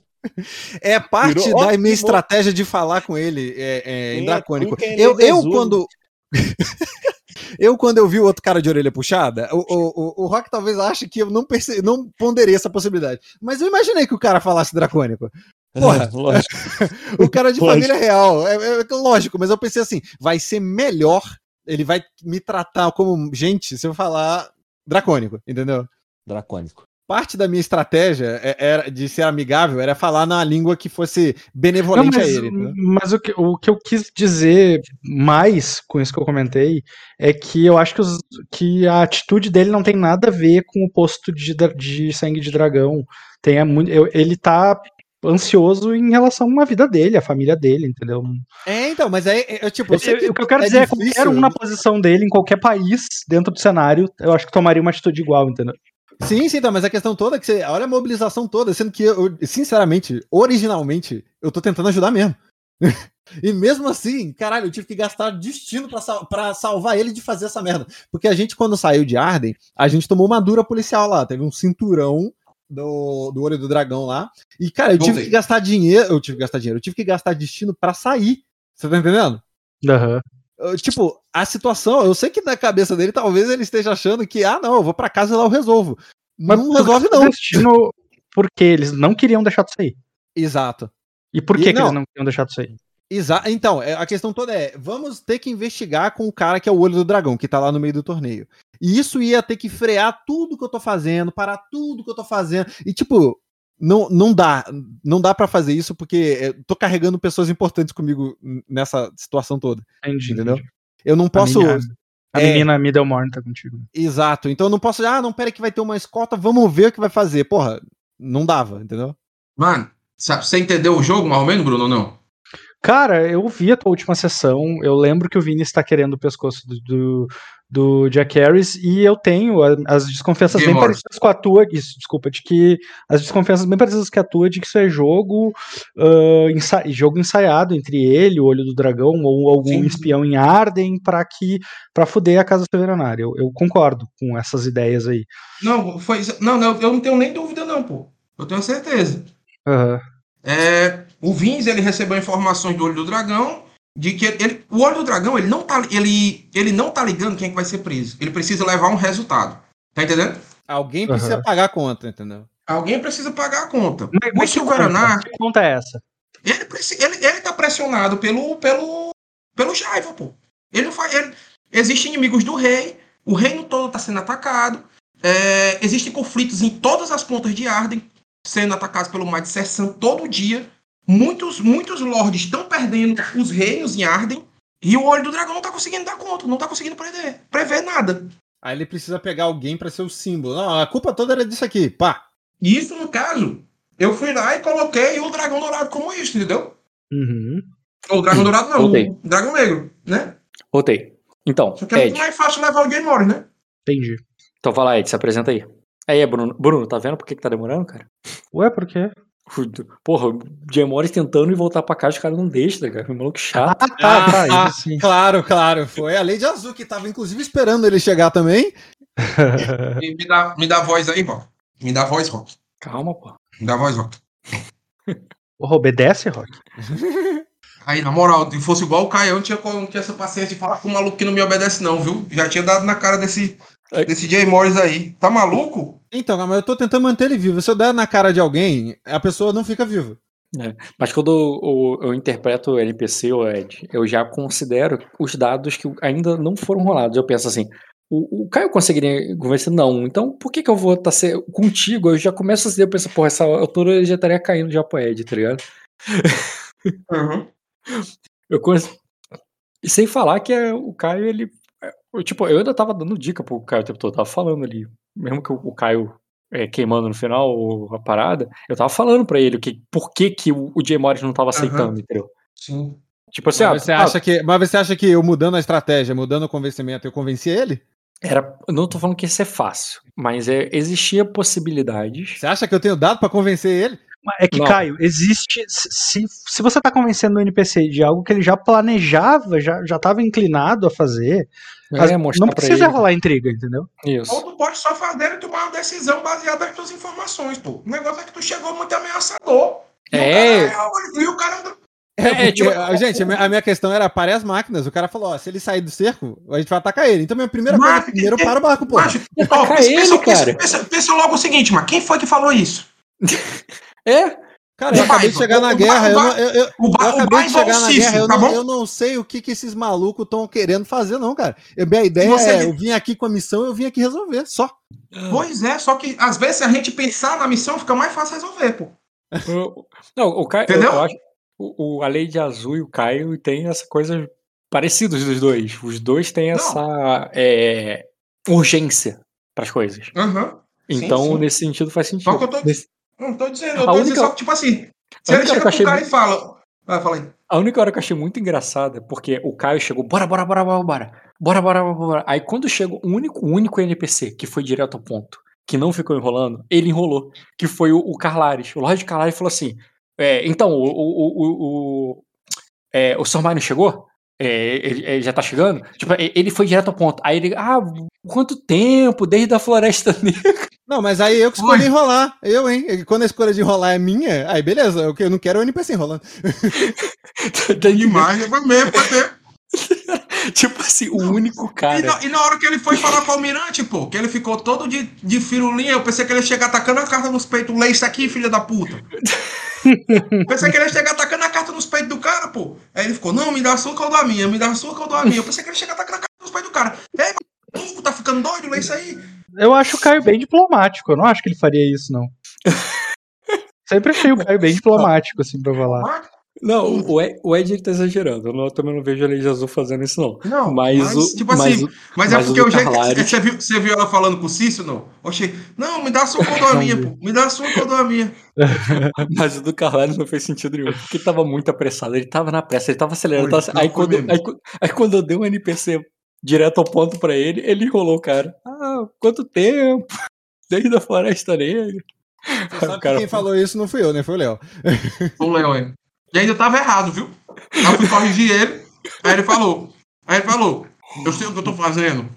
É parte Virou- da minha estratégia de falar com ele é, é, em Quem é dracônico. é Eu, eu quando. eu, quando eu vi o outro cara de orelha puxada, o, o, o, Rock talvez ache que eu não, perce... não ponderei essa possibilidade. Mas eu imaginei que o cara falasse dracônico. Porra. Lógico. O cara de Lógico. família real. É, é lógico, mas eu pensei assim: vai ser melhor. Ele vai me tratar como gente se eu falar dracônico, entendeu? Dracônico. Parte da minha estratégia é- era de ser amigável era falar na língua que fosse Não, benevolente mas a ele. mas o, que, o que eu quis dizer mais com isso que eu comentei é que eu acho que, os- que a atitude dele não tem nada a ver com o posto de, de sangue de dragão. Tem a muito, eu- ele tá ansioso em relação à vida dele, à família dele, entendeu? É, então, mas é, é, é, tipo, eu sei Eu- o que eu quero é dizer é que qualquer um na posição dele, em qualquer país, dentro do cenário, eu acho que tomaria uma atitude igual, entendeu? Sim, sim, então, mas a questão toda é que você. Olha a mobilização toda, sendo que eu, sinceramente, originalmente, eu tô tentando ajudar mesmo. e mesmo assim, caralho, eu tive que gastar destino pra, sal- pra salvar ele de fazer essa merda. Porque a gente, quando saiu de Arden, a gente tomou uma dura policial lá. Teve um cinturão do, do olho do dragão lá. E, cara, eu tive Voltei. que gastar dinheiro. Eu tive que gastar dinheiro, eu tive que gastar destino pra sair. Você tá entendendo? Aham. Tipo, a situação, eu sei que na cabeça dele talvez ele esteja achando que, ah, não, eu vou pra casa e lá eu resolvo. Mas não resolve, que não. Destino, porque eles não queriam deixar de sair. Exato. E por E que, que não. eles não queriam deixar de sair? Exa então, é, a questão toda é: vamos ter que investigar com o cara que é o olho do dragão, que tá lá no meio do torneio. E isso ia ter que frear tudo que eu tô fazendo, parar tudo que eu tô fazendo. E, tipo, não, não dá. Não dá pra fazer isso porque eu tô carregando pessoas importantes comigo nessa situação toda. Entendi, Entendeu? Eu não posso. menina- A é. menina Middlemorn tá contigo. Exato. Então eu não posso. Ah, não, pera que vai ter uma escolta, vamos ver o que vai fazer. Porra, não dava, entendeu? Mano, sabe, você entendeu o jogo, mais ou menos, Bruno, ou não? Cara, eu vi a tua última sessão. Eu lembro que o Vini está querendo o pescoço do, do, do Jack Harris e eu tenho as desconfianças Jim bem Morris. parecidas com a tua. Isso, desculpa, de que as desconfianças bem parecidas com a tua de que isso é jogo, ah, ensa- jogo ensaiado entre ele, o Olho do Dragão, ou algum Sim. espião em Arden para que para fuder a Casa Severenária. Eu, eu concordo com essas ideias aí. Não, foi. Não, não, eu não tenho nem dúvida, não, pô. Eu tenho certeza. Aham. É, o Vins ele recebeu informações do olho do dragão de que ele, o olho do dragão ele não tá ele, ele não tá ligando quem é que vai ser preso. Ele precisa levar um resultado. Tá entendendo? Alguém precisa Aham. pagar a conta, entendeu? Alguém precisa pagar a conta. Mas, o mas que Silveranar, conta? Que conta é essa? ele, ele, ele tá pressionado pelo pelo pelo Jaiva, pô. Ele não faz ele, existem inimigos do rei, o reino todo tá sendo atacado. é, existem conflitos em todas as pontas de Arden, sendo atacados pelo Might Sersan todo dia. Muitos, muitos lords estão perdendo os reinos em Arden. E o olho do dragão não tá conseguindo dar conta, não tá conseguindo prever, prever nada. Aí ele precisa pegar alguém pra ser o símbolo. Não, a culpa toda era disso aqui, pá. E isso, no caso, eu fui lá e coloquei o dragão dourado como isso, entendeu? Uhum. Ou o dragão dourado não, Voltei. o dragão negro, né? Voltei. Então, Só que é Ed. muito mais fácil levar o Game Morris, né? Entendi. Então vai lá, Ed, se apresenta aí. Aí, Bruno. Bruno, tá vendo por que, que tá demorando, cara? Ué, por quê? Porra, o Morris tentando ir voltar pra casa, os caras não deixam, tá, cara? Um maluco chato. Ah, tá, tá. Ah, isso sim. Claro, claro. Foi a Lady Azul que tava inclusive esperando ele chegar também. E me dá, me dá voz aí, Rock. Me dá voz, Rock. Calma, pô. Me dá voz, Rock. Porra, obedece, Rock? Aí, na moral, se fosse igual o Caio, eu não tinha, não tinha essa paciência de falar com o maluco que não me obedece, não, viu? Já tinha dado na cara desse. Desse Jay Morris aí. Tá maluco? Então, mas eu tô tentando manter ele vivo. Se eu der na cara de alguém, a pessoa não fica viva. Mas quando eu, eu- eu interpreto o NPC, o Ed, eu já considero os dados que ainda não foram rolados. Eu penso assim, o, o Caio conseguiria convencer? Não. Então por que, que eu vou estar contigo? Eu já começo assim, eu penso, porra, essa altura ele já estaria caindo já pro Ed, tá ligado? Uhum. Eu conheço... E sem falar que é, o Caio, ele. É, eu, tipo, eu ainda tava dando dica pro Caio o tempo todo, eu tava falando ali. Mesmo que o, o Caio é, queimando no final a parada, eu tava falando pra ele que, por que, que o, o Jay Morris não tava aceitando, entendeu? Sim. Tipo assim, Mas ah, você, ah, acha que, mas você acha que eu mudando a estratégia, mudando o convencimento, eu convenci ele? era, não tô falando que ia ser fácil, mas é, existia possibilidades. Você acha que eu tenho dado pra convencer ele? É que, Não. Caio, existe. Se, se você tá convencendo o NPC de algo que ele já planejava, já, já tava inclinado a fazer, É, não precisa rolar intriga, entendeu? Isso. Ou tu pode só fazer e tomar uma decisão baseada nas tuas informações, pô. O negócio é que tu chegou muito ameaçador. E o É. cara, e o cara. É, É, porque, tipo- ah, gente, a minha- a minha questão era pare as máquinas. O cara falou, ó, se ele sair do cerco, a gente vai atacar ele. Então minha primeira Mas- coisa, primeiro para o barco, pô. Ó, atacar pensa, ele, pensa, pensa- pensa logo o seguinte, mas quem foi que falou isso? É, Cara, eu acabei de chegar na guerra, eu, acabei de chegar na guerra, eu não, eu não sei o que, que esses malucos estão querendo fazer, não, cara. Eu, minha ideia Você- é, eu vim aqui com a missão, eu vim aqui resolver, só. Pois é, só que às vezes se a gente pensar na missão fica mais fácil resolver, pô. o- não, o Caio, eu, Entendeu? eu acho, o, o- a Lady Azul e o Caio tem essa coisa parecida dos dois. Os dois têm Não. essa é, urgência para as coisas. Sim, Então, sim. nesse sentido, faz sentido. Só que eu tô- Nesse- Não tô dizendo, eu tô única- dizendo só que, tipo assim, se a ele chega eu achei pro cara e fala. Vai, fala aí. A única hora que eu achei muito engraçada, porque o Caio chegou, bora, bora, bora, bora, bora, bora, bora, bora, bora. Aí quando chegou o único, único NPC que foi direto ao ponto, que não ficou enrolando, ele enrolou, que foi o, o Carlares. O Lorde Carlares falou assim, é, então, o, o, o, o, é, o Sr. Mário chegou? É, ele, ele já tá chegando? Tipo, ele foi direto ao ponto. Aí ele, ah, quanto tempo, desde a Floresta Negra. Não, mas aí eu que escolhi Oi. enrolar. Eu, hein? Quando a escolha de enrolar é minha, aí beleza. Eu, eu não quero o NPC enrolando. Demais, foi mesmo, foi mesmo. tipo assim, o único E cara. na, e na hora que ele foi falar com o almirante, pô, que ele ficou todo de, de firulinha, eu pensei que ele ia chegar atacando a carta nos peitos. Lê isso aqui, filha da puta. pensei que ele ia chegar atacando a carta nos peitos do cara, pô. Aí ele ficou, não, me dá a sua que eu dou a minha, me dá a sua que eu dou a minha. Eu pensei que ele ia chegar atacando a carta nos peitos do cara. Ei, maluco, tá ficando doido? Lê isso aí. Eu acho o Caio bem diplomático. Eu não acho que ele faria isso, não. Sempre achei o Caio bem diplomático, assim, pra falar. Não, o, Ed, o Ed ele tá exagerando. Eu, não- eu também não vejo a Lady Azul fazendo isso, não. Não, Mas, o, tipo mas assim, mas é mas o porque o jeito. Carlares- Você viu, você viu ela falando com o Cício, não? Oxê, não, me dá a sua que eu dou a minha, pô. Me dá a sua que eu dou a minha. Mas o do Carvalho não fez sentido nenhum, porque ele tava muito apressado, ele tava na pressa, ele tava acelerando. Foi, tava- não, aí, foi quando, aí, aí quando eu dei um NPC direto ao ponto pra ele, ele enrolou o cara. Ah, quanto tempo? Desde a Floresta Negra. Você sabe que quem falou isso não fui eu, né? Foi o Léo. O Léo, é. E ainda tava errado, viu? Aí eu fui corrigir ele. Aí ele falou. Aí ele falou. Eu sei o que eu tô fazendo.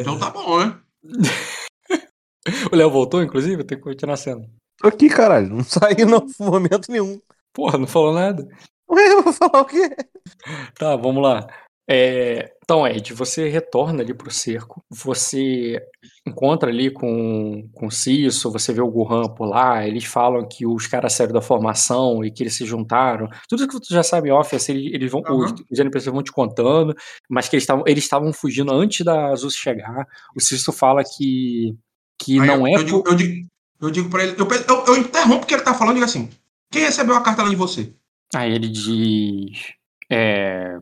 Então tá bom, né? o Léo voltou, inclusive? Tem que continuar sendo. Tô aqui, caralho. Não saí no momento nenhum. Porra, não falou nada. Ué, eu vou falar o quê? Tá, vamos lá. É, então, Ed, você retorna ali pro cerco, você encontra ali com, com o Cisso, você vê o Gohan por lá, eles falam que os caras saíram da formação e que eles se juntaram. Tudo que tu já sabe off, assim, eles, eles vão, os, Aham. os NPCs vão te contando, mas que eles estavam eles fugindo antes da Azul chegar. O Cisso fala que, que Aí não eu, é eu, digo, por- eu, digo, eu digo pra ele. Eu, eu, eu interrompo o que ele tá falando e digo assim. Quem recebeu a carta de você? Aí ele diz. É,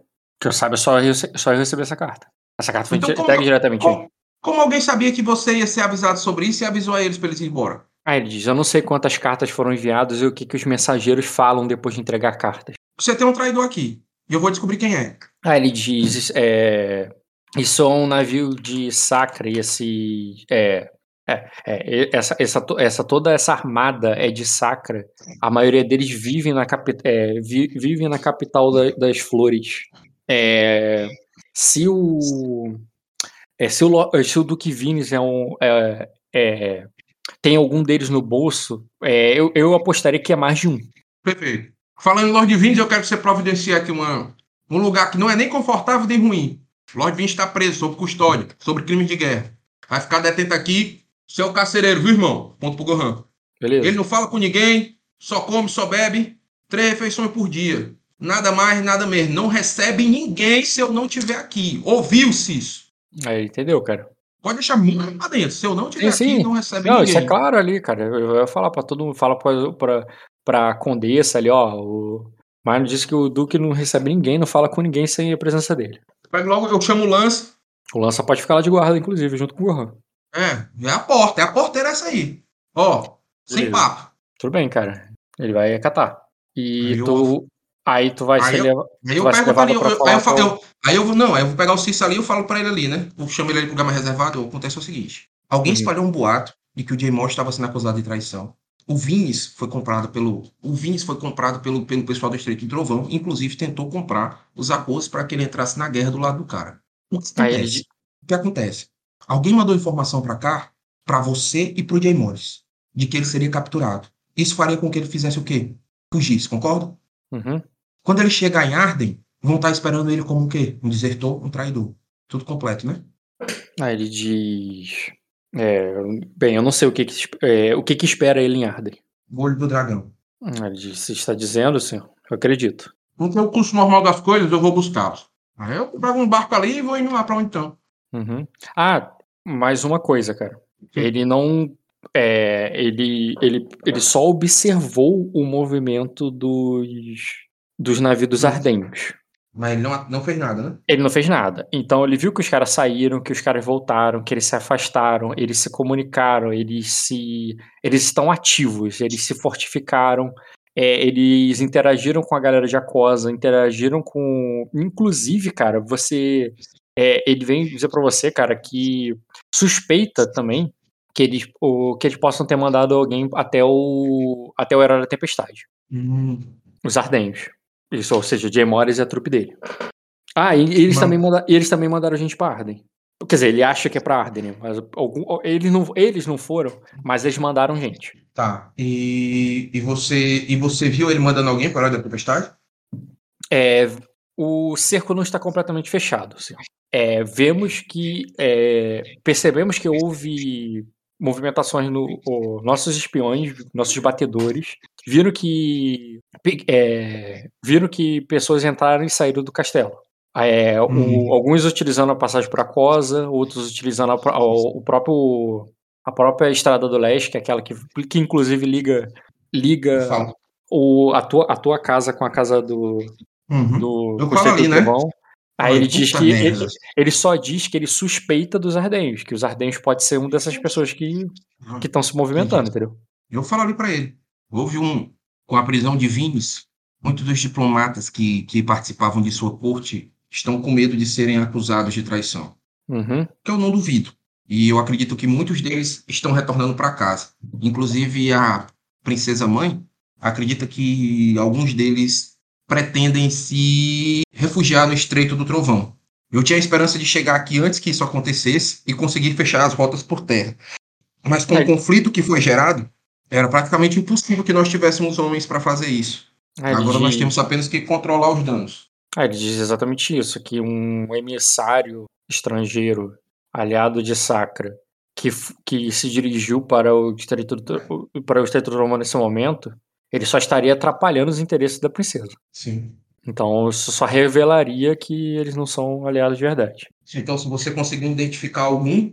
que eu saiba, só eu, só eu recebi essa carta. Essa carta foi Então, como- entregue diretamente. Como, como alguém sabia que você ia ser avisado sobre isso e avisou a eles pra eles ir embora? Aí ele diz: Eu não sei quantas cartas foram enviadas e o que, que os mensageiros falam depois de entregar cartas. Você tem um traidor aqui. E eu vou descobrir quem é. Aí ele diz: é, Isso é um navio de Sacra e esse. É, é, é, essa, essa, essa, toda essa armada é de Sacra. A maioria deles vivem na, capi, é, vi- vivem na capital da- das flores. É, se o. É, se, o Lo- se o Duque Vines é um. é, é, tem algum deles no bolso, é, eu, eu apostaria que é mais de um. Perfeito. Falando em Lord Vindes, eu quero que você providencie aqui uma, um lugar que não é nem confortável nem ruim. Lord Vindes está preso sob custódia, sobre crimes de guerra. Vai ficar detento aqui, seu carcereiro, viu, irmão? Ponto pro Gohan. Beleza? Ele não fala com ninguém, só come, só bebe, três refeições por dia. Nada mais, nada menos. Não recebe ninguém se eu não tiver aqui. Ouviu-se isso? Aí, entendeu, cara? Pode deixar muito pra dentro. Se eu não tiver Sim, aqui, não recebe Não, ninguém. isso é claro ali, cara. Eu ia falar pra todo mundo, fala pra, pra, pra Condessa ali, ó. O Marno disse que o Duque não recebe ninguém, não fala com ninguém sem a presença dele. Pega logo, eu chamo o Lance. O Lança pode ficar lá de guarda, inclusive, junto com o Gohan. É, é a porta, é a porteira essa aí. Ó, sem Beleza. papo. Tudo bem, cara. Ele vai acatar. E Aí tu. Aí tu vai Aí ser eu- leva- Aí eu vai ser pergunto ali, levado eu, pra eu- aí eu, falar fa- com- eu- aí eu vou, não, aí eu vou pegar o Cício ali e eu falo pra ele ali, né? Eu chamo ele ali pro lugar mais reservado, acontece o seguinte. Alguém Uhum. espalhou um boato de que o J. Moss estava sendo acusado de traição. O Vines foi comprado pelo. O Vines foi comprado pelo, pelo pessoal do Estreito de Trovão, inclusive tentou comprar os acordos para que ele entrasse na guerra do lado do cara. O que ele acontece? di- O que acontece? Alguém mandou informação pra cá, pra você e pro J. Morris, de que ele seria capturado. isso faria com que ele fizesse o quê? Fugisse, concorda? Uhum. Quando ele chegar em Arden, vão estar esperando ele como o quê? Um desertor, um traidor. Tudo completo, né? Aí ele diz. é, bem, eu não sei o que que, é, o que que espera ele em Arden. O olho do dragão. Aí ele diz, você está dizendo, senhor? Eu acredito. Não tem o curso normal das coisas, eu vou buscá-los. Aí eu pego um barco ali e vou indo lá pra onde então. Uhum. Ah, mais uma coisa, cara. Ele não. é, ele, ele, ele só observou o movimento dos, dos navios dos Ardentes. Mas ele não, não fez nada, né? Ele não fez nada. Então ele viu que os caras saíram, que os caras voltaram, que eles se afastaram, eles se comunicaram, eles se. Eles estão ativos, eles se fortificaram, é, eles interagiram com a galera de Acosa, interagiram com. Inclusive, cara, você. é, ele vem dizer pra você, cara, que suspeita também que eles, o, que eles possam ter mandado alguém até o. até o Herói da Tempestade. Hum, Os Ardentes. Isso, ou seja, o Jay Morris e a trupe dele. Ah, e eles, Mano. também manda, eles também mandaram a gente pra Arden. Quer dizer, ele acha que é pra Arden, né? Mas algum, eles, não, eles não foram, mas eles mandaram gente. tá. E, e, você, e você viu ele mandando alguém para a da tempestade? É, o cerco não está completamente fechado. senhor. É, vemos que. é, percebemos que houve movimentações no. nossos espiões, nossos batedores, viram que. é, viram que pessoas entraram e saíram do castelo. É, o- Hum. alguns utilizando a passagem por Acosa, outros utilizando a, pró- o, próprio. A própria Estrada do Leste, que é aquela que, que inclusive liga, liga Fala. o, a, tua, a tua casa com a casa do, Uhum. do do né? Aí ele diz que ele, ele só diz que ele suspeita dos Ardens, que os Ardens pode ser uma dessas pessoas que que estão se movimentando, entendeu? Eu falo ali para ele. Houve um. Com a prisão de Vines, muitos dos diplomatas que, que participavam de sua corte estão com medo de serem acusados de traição. Uhum. Que eu não duvido. E eu acredito que muitos deles estão retornando para casa. Inclusive a princesa mãe acredita que alguns deles pretendem se refugiar no Estreito do Trovão. Eu tinha a esperança de chegar aqui antes que isso acontecesse e conseguir fechar as rotas por terra. Mas com É. o conflito que foi gerado, era praticamente impossível que nós tivéssemos homens para fazer isso. Ele Agora nós temos apenas que controlar os danos. Ah, ele diz exatamente isso, que um emissário estrangeiro, aliado de Sacra, que, que se dirigiu para o distrito do- para o distrito do Romano nesse momento, ele só estaria atrapalhando os interesses da princesa. Sim. Então isso só revelaria que eles não são aliados de verdade. Então, se você conseguir identificar algum,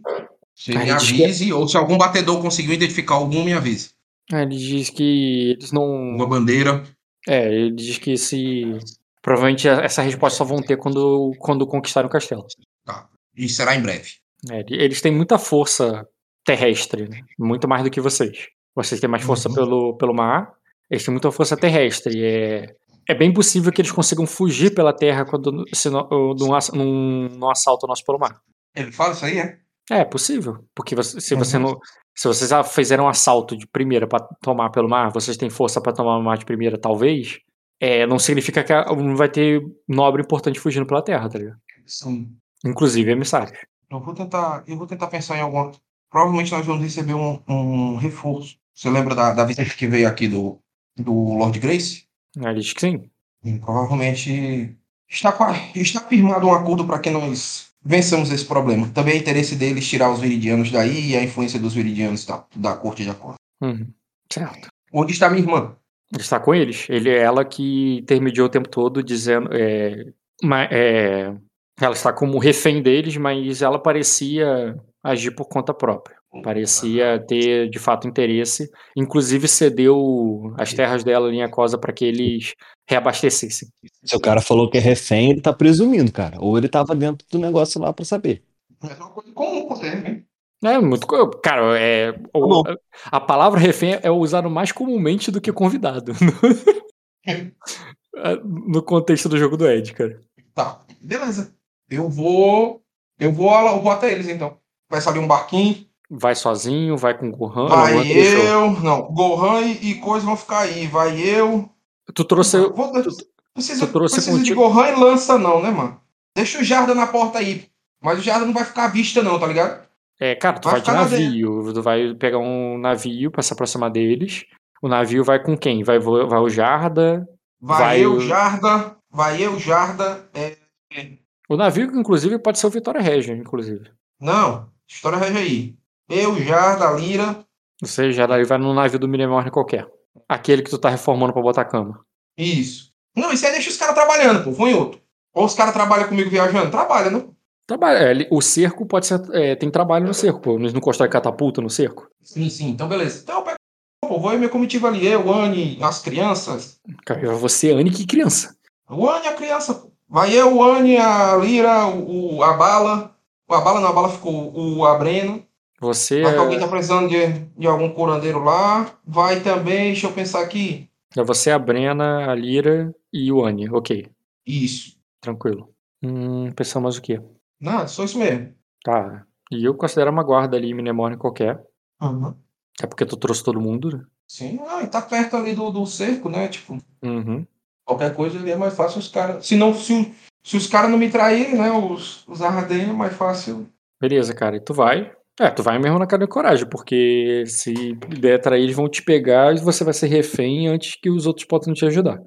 você me que- avise. Ou se algum batedor conseguiu identificar algum, me avise. Ele diz que eles não. Uma bandeira. É, ele diz que se. Provavelmente essa resposta só vão ter quando, quando conquistarem o castelo. Tá. E será em breve. É, ele- eles têm muita força terrestre, né? muito mais do que vocês. Vocês têm mais força Uhum. pelo, pelo mar, eles têm muita força terrestre. É, é bem possível que eles consigam fugir pela terra quando se no, num, num, assalto nosso pelo mar. Ele fala isso aí, é? É, é possível. Porque você- se, você Uhum. não, se vocês ah, fizeram um assalto de primeira pra tomar pelo mar, vocês têm força pra tomar o mar de primeira, talvez. É, não significa que não vai ter nobre importante fugindo pela terra, tá ligado? Sim. Inclusive emissários. Eu vou tentar, eu vou tentar pensar em alguma. Provavelmente nós vamos receber um, um reforço. Você lembra da, da visita que veio aqui do, do Lord Grace? Aí ele diz que sim. E provavelmente está, está firmado um acordo para que nós vençamos esse problema. Também é interesse deles tirar os viridianos daí e a influência dos viridianos da, da corte de acordo. Uhum. Certo. Onde está minha irmã? Está com eles. Ele é ela que intermediou o tempo todo, dizendo. É, ma- é, ela está como refém deles, mas ela parecia agir por conta própria. Parecia ter, de fato, interesse. Inclusive, cedeu as terras dela em Acosa para que eles reabastecessem. Se o cara falou que é refém, ele tá presumindo, cara. Ou ele tava dentro do negócio lá pra saber. Mas é uma coisa comum com né? É muito. Cara, é, o- bom. a palavra refém é usada mais comumente do que convidado. no contexto do jogo do Ed, cara. Tá, beleza. Eu vou. Eu vou, eu vou até eles então. Peço ali um barquinho. Vai sozinho, vai com o Gohan. Vai não, eu. Não, Gohan e, e coisa vão ficar aí. Vai eu. Tu trouxe. Vou, precisa, tu trouxe precisa de Gohan e lança, não, né, mano? Deixa o Jarda na porta aí. Mas o Jarda não vai ficar à vista, não, tá ligado? É, cara, tu Vai vai, de navio. Tu vai pegar um navio pra se aproximar deles. O navio vai com quem? Vai, vai o Jarda. Vai, Vai eu, o- Jarda, vai eu, Jarda. é, O navio, inclusive, pode ser o Vitória Regia, inclusive. Não, história rege aí. Eu, Jarda, Lira. Você já daí vai num navio do Minemorne qualquer. Aquele que tu tá reformando pra botar cama. Isso. Não, isso aí deixa os caras trabalhando, pô. Vou em outro. Ou os caras trabalham comigo viajando? Trabalha, né? Trabalha, é, o cerco pode ser. é, tem trabalho no cerco, pô. Eles não constroem catapulta no cerco. Sim, sim. Então, beleza. Então, eu pego. Pô, vou e minha comitiva ali. Eu, Anne, as crianças. Cara, você, Anne, que criança. O Anne, a criança. pô. Vai eu, Anne, a Lira, o, o- a Bala. O, a Bala não, a Bala ficou o Abreno. Você Vai que alguém é, tá precisando de, de algum curandeiro lá. Vai também, deixa eu pensar aqui. é você, a Brena, a Lira e o Anne. Ok, Isso. tranquilo. Hum, pensamos mais o quê? Não, só isso mesmo. Tá. E eu considero uma guarda ali em Minemorne qualquer. Uhum. É porque tu trouxe todo mundo, né? Sim, ah, e tá perto ali do, do cerco, né? Tipo, Uhum. qualquer coisa ali é mais fácil os caras. Se não, se, se os caras não me traírem, né? Os, os Arden é mais fácil. Beleza, cara. E tu vai. É, tu vai mesmo na cara de coragem, porque se der trair, eles vão te pegar e você vai ser refém antes que os outros possam te ajudar.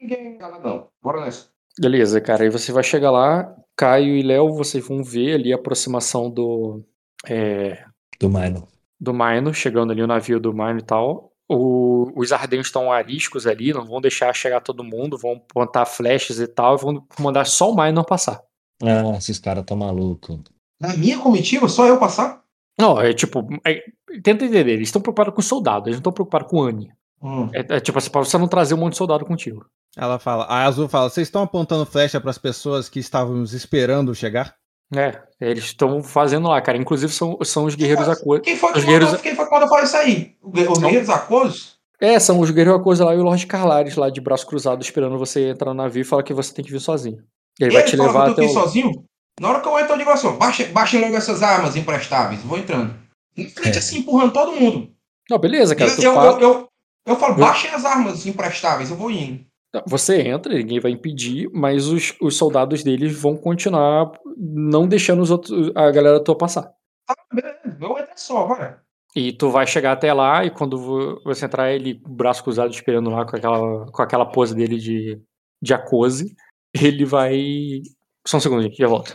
Ninguém cala, não. Bora nessa. Beleza, cara. Aí você vai chegar lá, Caio e Léo, vocês vão ver ali a aproximação do. é, Do Mino. do Maino, chegando ali o navio do Maino e tal. O- os ardentes estão ariscos ali, não vão deixar chegar todo mundo, vão plantar flechas e tal, e vão mandar só o Maino passar. Ah, esses caras tão malucos. Na minha comitiva, só eu passar? Não, é tipo. é- tenta entender, eles estão preocupados com soldados, eles não estão preocupados com Anne. Hum. É, é tipo assim, pra você não trazer um monte de soldado contigo. Ela fala, a Azul fala, vocês estão apontando flecha para as pessoas que estávamos esperando chegar? É, eles estão fazendo lá, cara. Inclusive são, são os guerreiros aquosos. Quem foi que Os guerreiros- quem foi falar isso aí? Os guerreiros aquosos? É, são os guerreiros aquosos lá e o Lorde Carlares lá de braço cruzado esperando você entrar no navio e falar que você tem que vir sozinho. E ele vai te fala levar eu até aqui o. sozinho. Na hora que eu entro, eu digo assim, baixem logo essas armas imprestáveis. Vou entrando. Na frente, É. assim, empurrando todo mundo. Não, beleza, cara. eu, eu, fala- eu, eu, eu falo, baixem as armas imprestáveis. Eu vou indo. Você entra, ninguém vai impedir, mas os, os soldados deles vão continuar não deixando os outros, a galera tua passar. Tá, beleza. Eu entro só, vai. E tu vai chegar até lá e quando vo- você entrar, ele, braço cruzado, esperando lá com aquela, com aquela pose dele de, de acose, ele vai. Só um segundo, gente, já volto.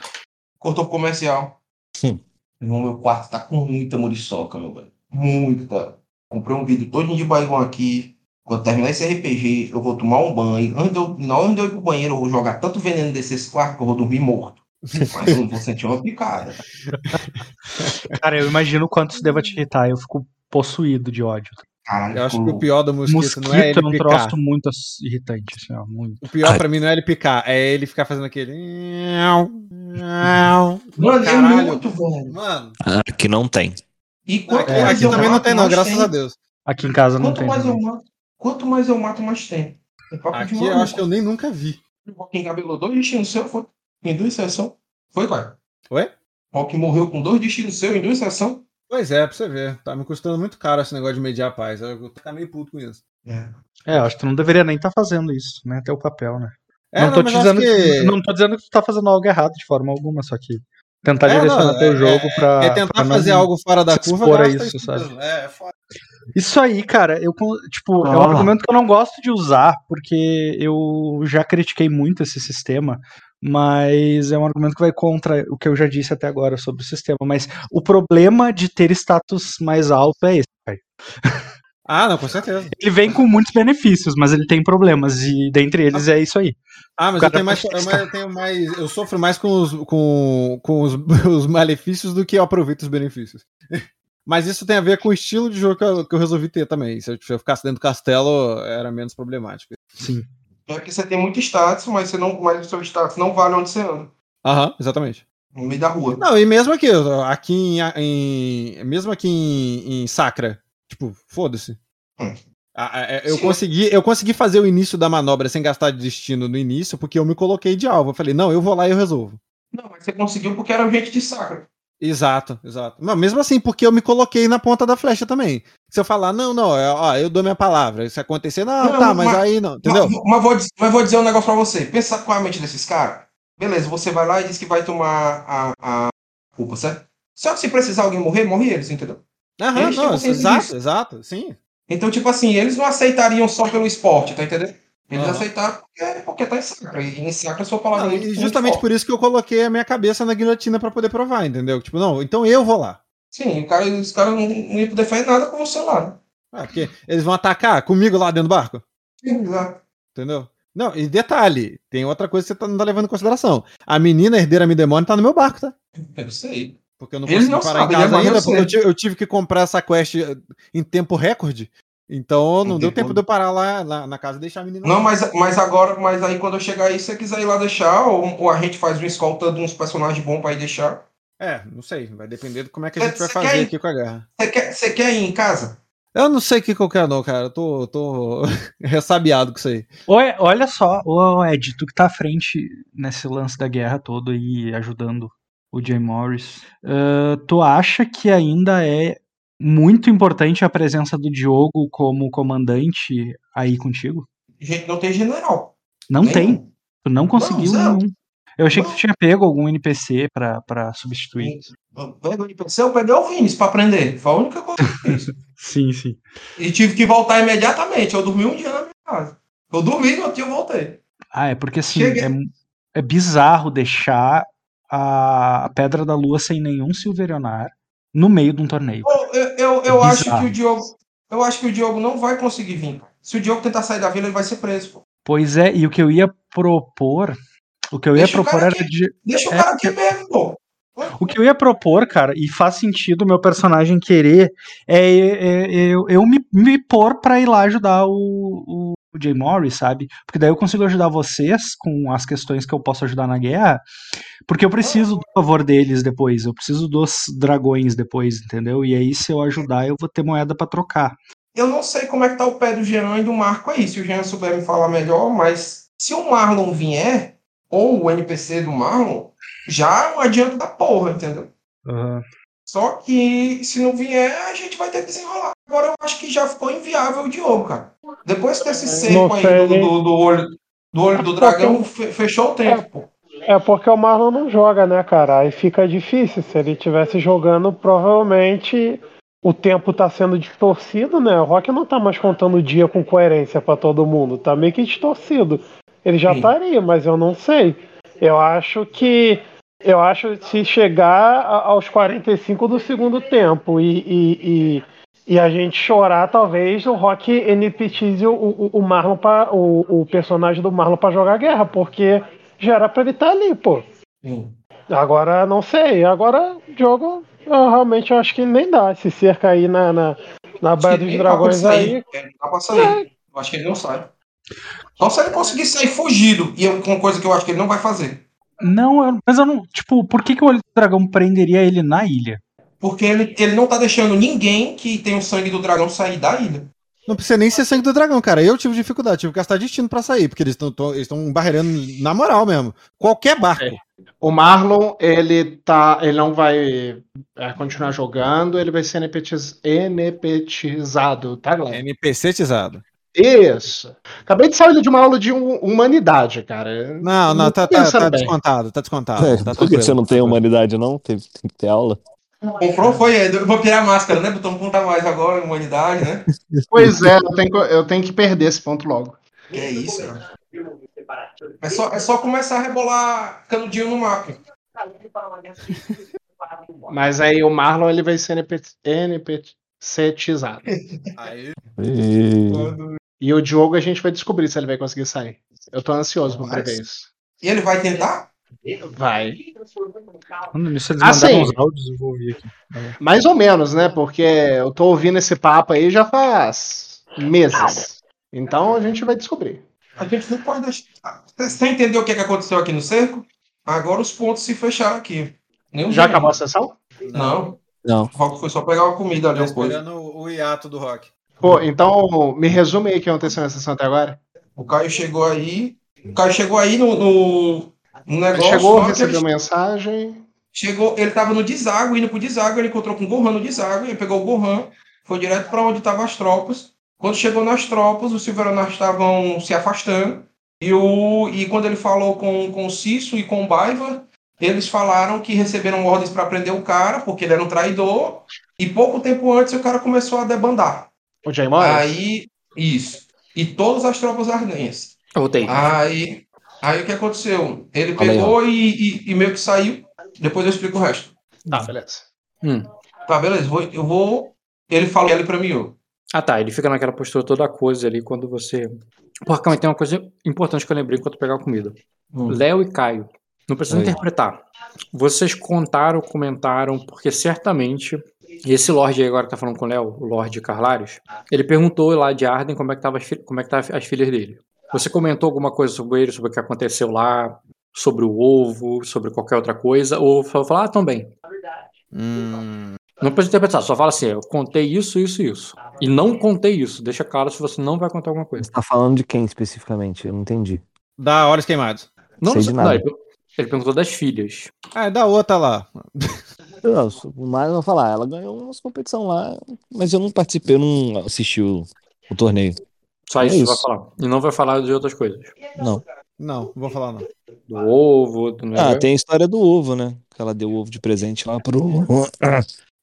Cortou pro comercial. Hum. Irmão, meu quarto tá com muita muriçoca, meu velho. Muita. Comprei um vidro todo de baigão aqui. Quando terminar esse RPG, eu vou tomar um banho. Antes de eu, na hora de eu ir pro banheiro, eu vou jogar tanto veneno desse quarto que eu vou dormir morto. Mas eu não vou sentir uma picada. Cara, eu imagino o quanto isso deva te irritar. Eu fico possuído de ódio. Caralho, Eu acho que o pior do mosquito, Mosquito não é ele é um picar. troço muito irritante, assim, ó, muito. O pior pra mim não é ele picar, é ele ficar fazendo aquele. Mano, é Caralho. muito, velho. Mano, Aqui não tem. E quanto aqui, mais aqui eu também não mato, tem, não, graças tem. a Deus. Aqui em casa não Quanto tem. mais eu mato, quanto mais eu mato, mais tem. É Aqui eu acho que eu nem nunca vi. O Rock engabelou dois destinos seus, foi? Em duas sessões. Foi, cara? Oi? Rock morreu com dois destinos seus em duas sessões. Pois é, pra você ver. Tá me custando muito caro esse negócio de mediar a paz. Eu vou ficar meio puto com isso. É. É, eu acho que tu não deveria nem estar fazendo isso, né? Teu papel, né? É, não, tô mas te dizendo que- não tô dizendo que tu tá fazendo algo errado de forma alguma, só que tentar É, direcionar não, teu é- jogo pra. É tentar pra não- fazer algo fora da curva, isso, sabe? É, é foda. Isso aí, cara, eu tipo, é um Ah. argumento que eu não gosto de usar, porque eu já critiquei muito esse sistema, mas é um argumento que vai contra o que eu já disse até agora sobre o sistema. Mas o problema de ter status mais alto é esse, cara. Ah, não, com certeza. Ele vem com muitos benefícios, mas ele tem problemas, e dentre eles é isso aí. Ah, mas eu tenho mais, eu, mais- eu tenho mais. Eu sofro mais com os, com, com os, os malefícios do que eu aproveito os benefícios. Mas isso tem a ver com o estilo de jogo que eu, que eu resolvi ter também. Se eu, se eu ficasse dentro do castelo, era menos problemático. Sim. É que você tem muito status, mas, você não, mas o seu status não vale onde você anda. Aham, exatamente. No meio da rua. Não, e mesmo aqui, aqui em, em- mesmo aqui em, em Sacra, tipo, foda-se. Hum. Ah, Eu Sim. consegui, eu consegui fazer o início da manobra sem gastar de destino no início, porque eu me coloquei de alvo. Eu falei, não, eu vou lá e eu resolvo. Não, mas você conseguiu porque era gente de sacra. Exato, exato. Mas mesmo assim, porque eu me coloquei na ponta da flecha também. Se eu falar, não, não, é, ó, eu dou minha palavra. Se acontecer, não, Não, tá, mas, mas- aí não, entendeu? Mas, mas vou, mas vou dizer um negócio pra você. Pensa com a mente desses caras. Beleza, você vai lá e diz que vai tomar a, a culpa, certo? Só que se precisar alguém morrer, morre eles, entendeu? Aham, eles não, tinham consciência exato, disso. exato, sim. Então, tipo assim, eles não aceitariam só pelo esporte, tá entendendo? Eles Aham. aceitaram porque, porque tá em sacra. E em sacra sua palavra Não, é e justamente forte. por isso que eu coloquei a minha cabeça na guilhotina pra poder provar, entendeu? Tipo, não, então eu vou lá. Sim, o cara, os caras não, não iam poder fazer nada com o celular. né? Ah, porque eles vão atacar comigo lá dentro do barco, Sim, exato. entendeu? Não, e detalhe, tem outra coisa que você tá- não tá levando em consideração. A menina herdeira Midemônio tá no meu barco, tá? Eu sei. Porque eu não consegui não parar sabem, em casa eu ainda, porque eu tive, eu tive que comprar essa quest em tempo recorde. Então não deu tempo- de eu parar lá, lá na casa e deixar a menina. Não, mas, mas agora, mas aí quando eu chegar aí, se você quiser ir lá deixar, ou, ou a gente faz uma escolta de uns personagens bons pra ir deixar. É, não sei. Vai depender de como é que a gente vai você fazer aqui com a guerra. Você quer, você quer ir em casa? Eu não sei o que, que eu quero, não, cara. Eu tô, tô ressabiado com isso aí. Oi, olha só, ô Ed, tu que tá à frente nesse lance da guerra todo aí, ajudando o Jay Morris, ah, tu acha que ainda é muito importante a presença do Diogo como comandante aí contigo? Gente, não tem general. Não tem, tu não conseguiu zero. nenhum. Eu achei que tu Não. tinha pego algum NPC pra, pra substituir. Pega o NPC, eu peguei o Vinícius pra aprender. Foi a única coisa que eu fiz. Sim, sim. E tive que voltar imediatamente. Eu dormi um dia na minha casa. Eu dormi, dia eu voltei. Ah, é porque assim, Cheguei. é, é bizarro deixar a, a Pedra da Lua sem nenhum Silverionar no meio de um torneio. Eu, eu, eu, É acho que o Diogo. Eu acho que o Diogo não vai conseguir vir. Se o Diogo tentar sair da vila, ele vai ser preso. pô. Pois é, e o que eu ia propor, o que eu ia Deixa o propor era aqui. de, Deixa o É, cara aqui mesmo, pô. o que eu ia propor, cara, e faz sentido o meu personagem querer, é, é- é eu, eu me, me pôr pra ir lá ajudar o, o, o Jay Morris, sabe? Porque daí eu consigo ajudar vocês com as questões que eu posso ajudar na guerra, porque eu preciso do favor deles depois, eu preciso dos dragões depois, entendeu? E aí se eu ajudar, eu vou ter moeda pra trocar. Eu não sei como é que tá o pé do Jean e do Marco aí. Se o Jean souber me falar melhor, mas se o Marlon vier, ou o NPC do Marlon, já é um adianto da porra, entendeu? Só que se não vier, a gente vai ter que desenrolar. Agora eu acho que já ficou inviável o Diogo, cara. Depois desse seco aí do, do, do olho, do olho do dragão, fe- fechou o tempo, pô. É porque o Marlon não joga, né, cara? Aí fica difícil. Se ele tivesse jogando, provavelmente o tempo tá sendo distorcido, né? O Rock não tá mais contando o dia com coerência pra todo mundo. Tá meio que distorcido. Ele já estaria, mas eu não sei. Eu acho que. Eu acho que se chegar aos 45 do segundo tempo e, e, e, e a gente chorar, talvez o Rock NPTize o, o, o Marlon pra, o, o personagem do Marlon pra jogar guerra, porque já era pra ele estar ali, pô. Sim. Agora não sei. Agora jogo eu realmente acho que nem dá. Esse cerca aí na, na, na Baía dos dá pra Dragões sair, aí. é, Dá pra sair. Eu acho que ele não sai. Só se ele conseguir sair fugido. E é uma coisa que eu acho que ele não vai fazer. Não, eu- mas eu não. Tipo, por que, que o olho do dragão prenderia ele na ilha? Porque ele, ele não tá deixando ninguém que tem o sangue do dragão sair da ilha. Não precisa nem ser sangue do dragão, cara. Eu tive dificuldade, tive que gastar destino pra sair, porque eles estão barreirando na moral mesmo. Qualquer barco. O Marlon, ele tá. Ele não vai é, continuar jogando, ele vai ser NPTiz, NPTizado, tá, galera? NPC-tizado. Isso. Acabei de sair de uma aula de hum- humanidade, cara. Não, não, tá, tá, tá descontado, tá descontado. É, tá por que você não tem humanidade, não? Tem, tem que ter aula. Comprou foi, eu vou tirar a máscara, né? Botão conta mais agora, humanidade, né? Pois é, eu tenho, que, eu tenho que perder esse ponto logo. Que é isso, cara. É só, é só começar a rebolar canudinho no mapa. Mas aí o Marlon ele vai ser NP, NPCtizado. Aí, E... E o Diogo a gente vai descobrir se ele vai conseguir sair. Eu tô ansioso pra prever isso. E ele vai tentar? Vai. Quando nisso eles Ah, mandaram sim. uns áudios, eu vou ouvir aqui. Mais ou menos, né? Porque eu tô ouvindo esse papo aí já faz meses. Então a gente vai descobrir. A gente não pode deixar. Você entendeu o que, que aconteceu aqui no cerco? Agora os pontos se fecharam aqui. Os Já acabou a sessão? Não. Não. O Rock foi só pegar uma comida ali, uma coisa. esperando o hiato do rock. Pô, então me resume aí o que aconteceu na sessão até agora. O Caio chegou aí. O Caio chegou aí no, no, no Ele negócio. chegou, hora que recebeu ele mensagem. chegou, ele tava no deságue, indo pro deságue, ele encontrou com o Gohan no deságue, ele pegou o Gohan, foi direto para onde estavam as tropas. Quando chegou nas tropas, os Silveronar estavam se afastando. E, o, e quando ele falou com, com o Cício e com o Baiva, eles falaram que receberam ordens para prender o cara, porque ele era um traidor. E pouco tempo antes o cara começou a debandar. O Jay Morris? Aí, isso. E todas as tropas ardenhas. Eu voltei. Aí, aí o que aconteceu? Ele aí, pegou e, e- e meio que saiu. Depois eu explico o resto. Tá, beleza. Hum. Tá, beleza. Vou, eu vou. Ele falou ele pra mim, ó. Ah tá, ele fica naquela postura toda coisa ali quando você. Porra, calma aí, tem uma coisa importante que eu lembrei enquanto eu pegava comida. Hum. Léo e Caio, não precisa Oi. interpretar. Vocês contaram, comentaram, porque certamente. E esse Lorde aí agora que tá falando com o Léo, o Lorde Carlários, ele perguntou lá de Arden como é que tava as, como é que tava as filhas dele. Você comentou alguma coisa sobre ele, sobre o que aconteceu lá, sobre o ovo, sobre qualquer outra coisa, ou falou, ah, tão bem. Hum, Não precisa interpretar, só fala assim, eu contei isso, isso e isso. E não contei isso. Deixa claro se você não vai contar alguma coisa. Você tá falando de quem especificamente? Eu não entendi. da Olhos Queimados. Não, Sei de não, nada. ele, ele perguntou das filhas. Ah, é da outra lá. Não, o Mário vai falar, ela ganhou umas competição lá, mas eu não participei, eu não assisti o, o torneio. Só É isso, que isso. vai falar. E não vai falar de outras coisas. Não. Não, não vou falar não. Do ovo, do Ah, negócio. tem a história do ovo, né? Que ela deu o ovo de presente lá pro.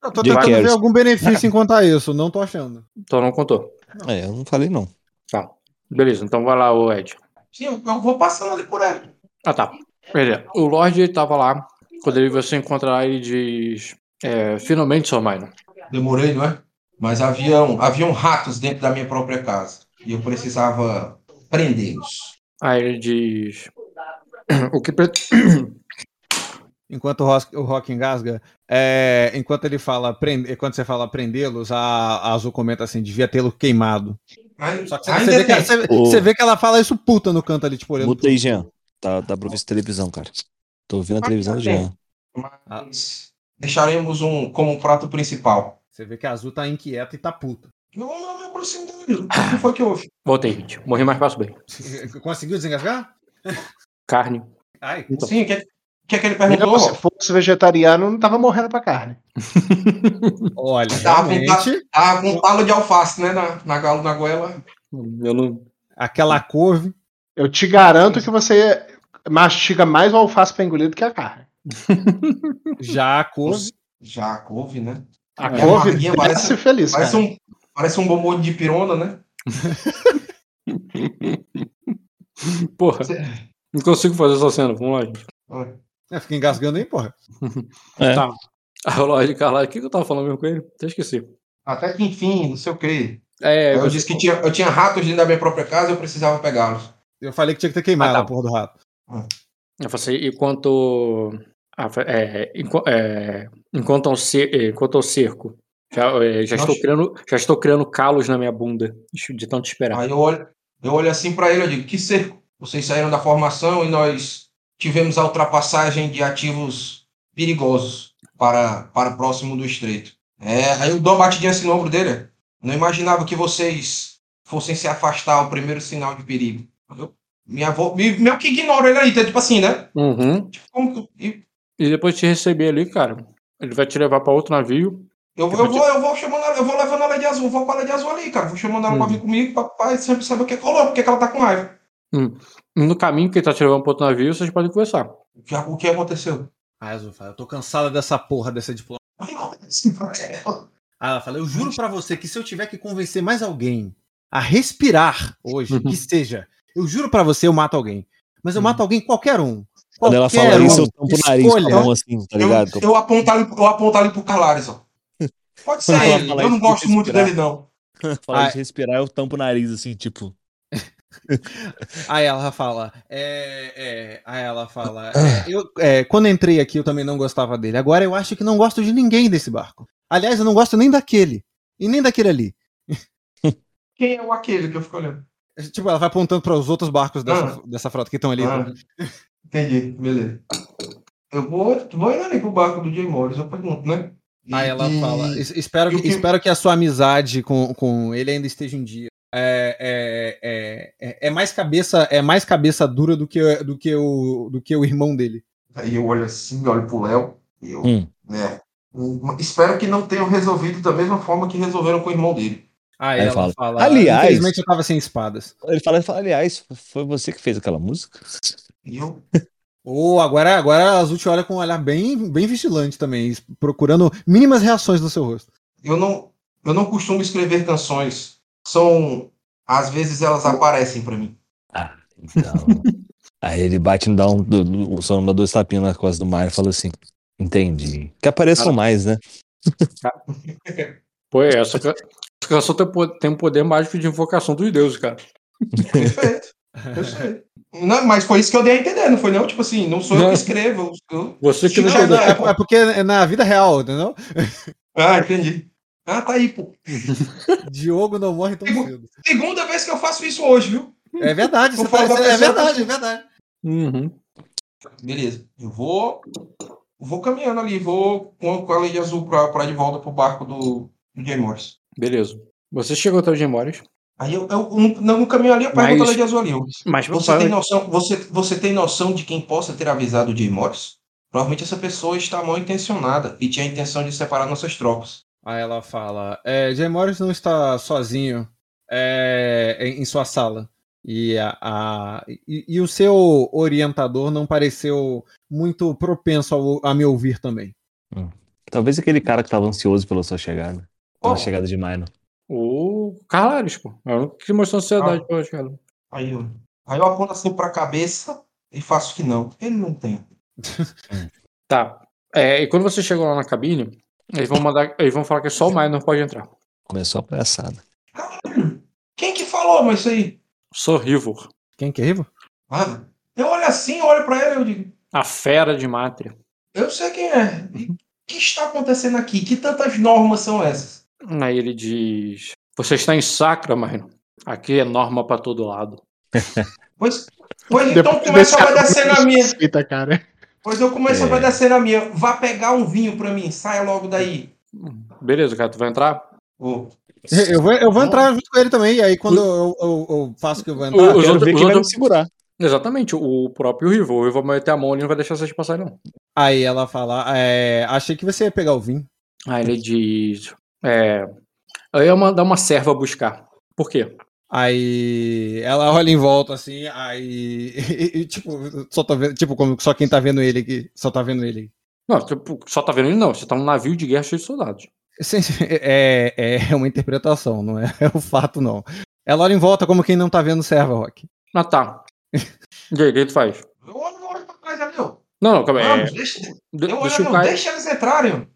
Eu tô tentando ver algum benefício em contar isso, não tô achando. Então não contou. É, eu não falei não. Tá. Beleza, então vai lá, o Ed. Sim, eu eu vou passando ali por ele. Ah, tá. Beleza. O Lorde ele tava lá. Quando ele você encontra lá, ele diz. É, finalmente, Sr. Minor. Demorei, não é? Mas haviam, haviam ratos dentro da minha própria casa. E eu precisava prendê-los. Aí ele diz. O que. pre- Enquanto o Rock, o Rock engasga, é, enquanto ele fala, prende, quando você fala prendê-los, a, a Azul comenta assim, devia tê-lo queimado. Aí- Só que você, vê que, você- O- você vê que ela fala isso puta no canto ali, tipo, olhando. Muta aí, Jean. Tá, dá pra ver essa televisão, cara. Tô ouvindo a televisão Jean. Mas deixaremos um como um prato principal. Você vê que a Azul tá inquieta e tá puta. Eu não me aproximo dele. O que foi que houve? Voltei, gente. Morri mais fácil bem. Conseguiu desengasgar? Carne. Ai. Então. Sim, o que, que é que ele perguntou? se fosse vegetariano, não tava morrendo pra carne. Olha, Tava com, realmente, tava com um talo de alface, né? Na, na galo, na goela. Eu não. aquela couve. Eu te garanto que você mastiga mais o alface pra engolir do que a carne. Já a couve. Já a couve, né? A É, couve parece feliz, Parece cara. um, parece um bombom de pirona, né? Porra. Não consigo fazer essa cena. Vamos lá, gente. É, fica engasgando aí, porra. É. Tá. Aí o Lorde Carlyle, o que que eu tava falando mesmo com ele? Até esqueci. Até que enfim, não sei o quê. É, eu você- disse que tinha, eu tinha ratos dentro da minha própria casa e eu precisava pegá-los. Eu falei que tinha que ter queimado Ah, tá. a porra do rato. Eu falei, enquanto. ah, é, enqu- é, enquanto, ao é, enquanto ao cerco, já, é, já, estou criando, já estou criando calos na minha bunda, de tanto esperar. Aí eu olho, eu olho assim pra ele, eu digo, que cerco? Vocês saíram da formação e nós tivemos a ultrapassagem de ativos perigosos para, para próximo do estreito. É, aí eu dou uma batidinha assim no ombro dele. Não imaginava que vocês fossem se afastar ao primeiro sinal de perigo. Eu, minha avó, me- meio que ignora ele aí, tá? tipo assim, né? Uhum. Tipo, como que- e E depois de te receber ali, cara, ele vai te levar pra outro navio. eu, eu, vou, eu vou chamando, ela- eu vou levando ela de azul, vou com ela de azul ali, cara. Vou chamando ela pra Hum. vir comigo, papai sempre sabe o que rolou, porque que ela tá com raiva. E no caminho que ele tá te levando pro outro navio, vocês podem conversar. O que, o que aconteceu? Ah, Azul fala, eu tô cansada dessa porra, dessa diploma. Olho assim pra ela. Ah, ela fala, eu juro pra você que se eu tiver que convencer mais alguém a respirar hoje, que seja, eu juro pra você, eu mato alguém. Mas eu mato alguém, qualquer um. Quando ela fala isso, um. eu tampo o nariz com a mão assim, tá Eu, ligado? eu, aponto ali, eu aponto ali pro Calares, ó. Pode ser ele, eu não isso de gosto muito dele, não. Fala Ah. de respirar, eu tampo o nariz assim, tipo. Aí ela fala, é, é, aí ela fala, é, eu, é, quando entrei aqui eu também não gostava dele. Agora eu acho que não gosto de ninguém desse barco. Aliás, eu não gosto nem daquele e nem daquele ali. Quem é o aquele que eu fico olhando? Tipo, ela vai apontando para os outros barcos dessa, Ah. dessa frota que estão ali. Ah, entendi, beleza. Eu vou, vou indo ali pro barco do Jay Morris, eu pergunto, né? E- Aí ela e- fala, "Es- espero que, que- espero que a sua amizade com, com ele ainda esteja em dia. É, é, é, é, é mais cabeça é mais cabeça dura do que, do que, o, do que o irmão dele. Aí eu olho assim, olho pro Léo, e eu, Hum. né? hum, Espero que não tenham resolvido da mesma forma que resolveram com o irmão dele. Aí, Aí ela fala, fala, "Aliás-" infelizmente eu tava sem espadas. Ele fala, ele fala, aliás, foi você que fez aquela música? E eu, Ou agora, agora a Azul te olha com um olhar bem, bem vigilante também, procurando mínimas reações no seu rosto. eu não, eu não costumo escrever canções. São. Às vezes elas aparecem pra mim. Ah, então. Aí ele bate no dá um, do, do, o som dá dois tapinhas nas costas do Mario e fala assim: Entendi. Que apareçam mais, né? Pô, é, essa, canção tem, um poder mágico de invocação dos deuses, cara. Perfeito. Eu sei. Não, mas foi isso que eu dei a entender, não foi não? Tipo assim, não sou eu Não. que escrevo. eu- Você que não Não, É, é porque é na vida real, entendeu? Ah, entendi. Ah, tá aí, pô. Diogo não morre tão cedo. Segunda vez que eu faço isso hoje, viu? É verdade, você tá- é verdade, que- é verdade. Uhum. Beleza. Eu vou. Vou caminhando ali, vou com, a lei azul pra, pra de volta pro barco do, do Morris. Beleza. Você chegou até o Gemórios, Aí eu, eu, no, no caminho ali eu pergunto Mas- a lei de azul ali. eu- mas Você tem noção, você, você tem noção de quem possa ter avisado o Jay Morris? Provavelmente essa pessoa está mal intencionada e tinha a intenção de separar nossas tropas. Aí ela fala: é, Jay Morris não está sozinho é, em, em sua sala. E, a, a- e, e o seu orientador não pareceu muito propenso ao- a me ouvir também. Talvez aquele cara que tava ansioso pela sua chegada. Oh. chegada de Minor. O Carlares, pô. É o que mostrou ansiedade Ah. pela chegada. Aí eu, aí eu aponto assim pra cabeça e faço que não. Ele não tem. Tá. É, e quando você chegou lá na cabine, eles vão mandar. Eles vão falar que só o Minor pode entrar. Começou a palhaçada. Quem que falou, mas isso aí? Sorrivor. Quem que é Rivo? Ah, eu olho assim, olho pra ele e eu digo, A fera de Mátria. eu sei quem é. E O que está acontecendo aqui? Que tantas normas são essas? Aí ele diz: Você está em Sacra, Minor. Aqui é norma pra todo lado. Pois, pois então começa a obedecer na minha. Eita, cara. Pois eu começo a É. obedecer na minha. Vá pegar um vinho pra mim, saia logo daí. Beleza, cara, tu vai entrar? Eu vou, eu vou entrar junto com ele também. E aí, quando eu, eu- eu faço que eu vou entrar, os Quero outros- ver quem vai me segurar. Exatamente, o próprio Rivo. O Rivo vai meter a mão ali e não vai deixar vocês passarem, não. aí ela fala: é, achei que você ia pegar o vinho. Aí ele diz: É. Eu ia mandar uma serva buscar. Por quê? Aí ela olha em volta assim, aí. e, e, tipo, só tá vendo, tipo, como só quem tá vendo ele aqui, só tá vendo ele. Não, tipo, só tá vendo ele, não. Você tá num navio de guerra cheio de soldados. Sim, sim, É, é uma interpretação, não é, é o fato, não. Ela olha em volta como quem não tá vendo serva, Rock. Ah, tá. E aí, o que tu faz? eu olho, pra trás ali, ó. Não, não, calma aí. É, deixa, de- eu olho deixa deixa eles entrarem.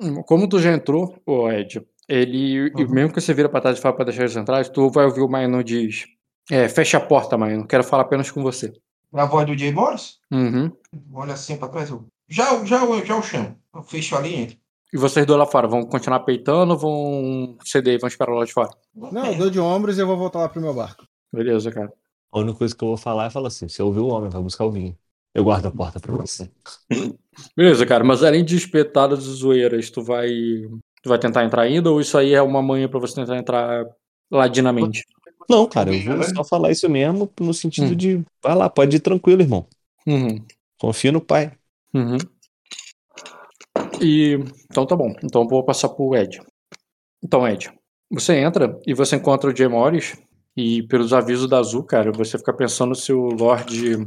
Ó. Como tu já entrou, ô Ed, ele. Uhum. Mesmo que você vira pra trás e fala pra deixar eles entrar, tu vai ouvir o Maino diz. É, fecha a porta, Maino. Quero falar apenas com você. É a voz do Jay Morris? Uhum. Olha assim pra trás. Eu, já, já, já o chamo. Eu fecho ali e entro. E vocês dois lá fora, vão continuar peitando ou vão ceder e vão esperar lá de fora? Não, eu dou de ombros e eu vou voltar lá pro meu barco. Beleza, cara. A única coisa que eu vou falar é falar assim: você ouviu o homem, vai buscar o vinho. Eu guardo a porta pra você. Beleza, cara, mas além de espetadas e zoeiras, tu vai. Tu vai tentar entrar ainda ou isso aí é uma manha pra você tentar entrar ladinamente? Não, cara, eu vou só falar isso mesmo no sentido Hum. de. Vai lá, pode ir tranquilo, irmão. Uhum. Confia no pai. Uhum. E. Então tá bom. Então eu vou passar pro Ed. Então, Ed, você entra e você encontra o Jay Morris. E pelos avisos da Azul, cara, você fica pensando se o Lorde.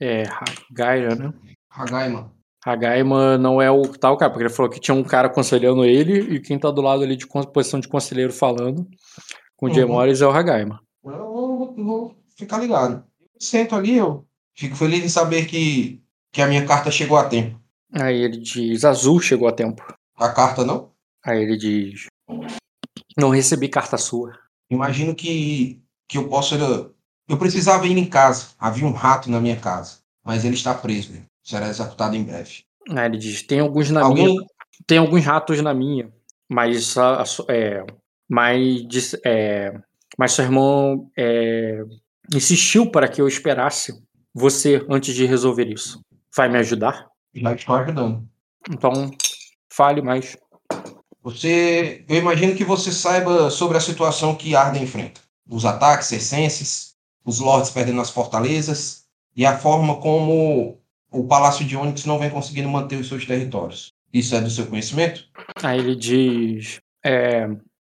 É. Hagaira, né? Hagaima. Hagaima não é o tal cara, porque ele falou que tinha um cara aconselhando ele e quem tá do lado ali de posição de conselheiro falando com o Jay Uhum. Morris é o Hagaima. Eu vou, vou ficar ligado. Sento ali, eu fico feliz em saber que, que a minha carta chegou a tempo. Aí ele diz: Azul chegou a tempo. A carta não? Aí ele diz: Não recebi carta sua. Imagino que, que eu possa. Eu precisava ir em casa. Havia um rato na minha casa. Mas ele está preso. Será executado em breve. Aí ele diz: Tem alguns na Alguém. minha. Tem alguns ratos na minha. Mas a, a é, mas, é, mas seu irmão é, insistiu para que eu esperasse você antes de resolver isso. Vai me ajudar? Já estou ajudando. Então, fale mais. Você. Eu imagino que você saiba sobre a situação que Arden enfrenta. Os ataques circenses, os lords perdendo as fortalezas e a forma como o Palácio de Onyx não vem conseguindo manter os seus territórios. Isso é do seu conhecimento? Aí ele diz. É,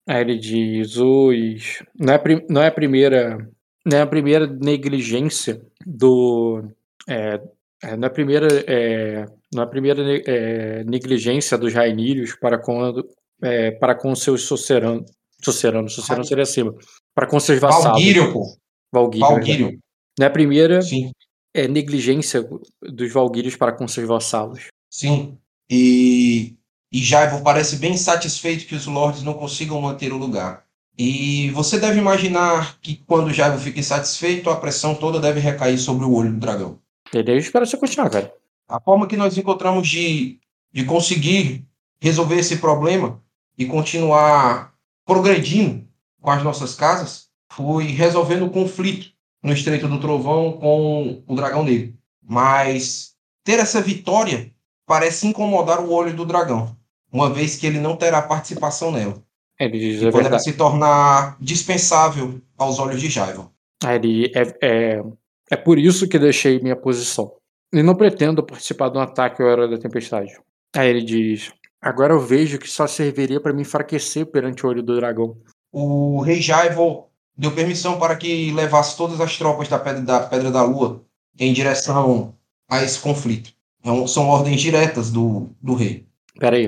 aí ele diz: os, não, é, não é a primeira. Não é a primeira negligência do. é, é, não é a primeira. é, não é primeira é, negligência dos rainírios para quando. é, para com seus suceranos. Suceranos, sucerano seria acima. Para com seus vassalos. Valguírio, pô. Valguírio. Valguírio. Na primeira, Sim, é negligência dos Valguírios para com seus vassalos. sim. E, e Jaivo parece bem satisfeito que os lords não consigam manter o lugar. E você deve imaginar que quando Jaivo fica insatisfeito, a pressão toda deve recair sobre o olho do dragão. Ele espera você continuar, cara. A forma que nós encontramos de, de conseguir resolver esse problema e continuar progredindo com as nossas casas foi resolvendo o conflito no Estreito do Trovão com o Dragão Negro. Mas ter essa vitória parece incomodar o olho do dragão, uma vez que ele não terá participação nela. Ele diz E é poderá se tornar dispensável aos olhos de Jaiva. Aí Ele é, é, é por isso que deixei minha posição. E não pretendo participar de um ataque à Hora da Tempestade. Aí ele diz: Agora eu vejo que só serviria para me enfraquecer perante o olho do dragão. O rei Jaivo deu permissão para que levasse todas as tropas da Pedra da, Pedra da Lua em direção a esse conflito. É são ordens diretas do, do rei. Pera aí.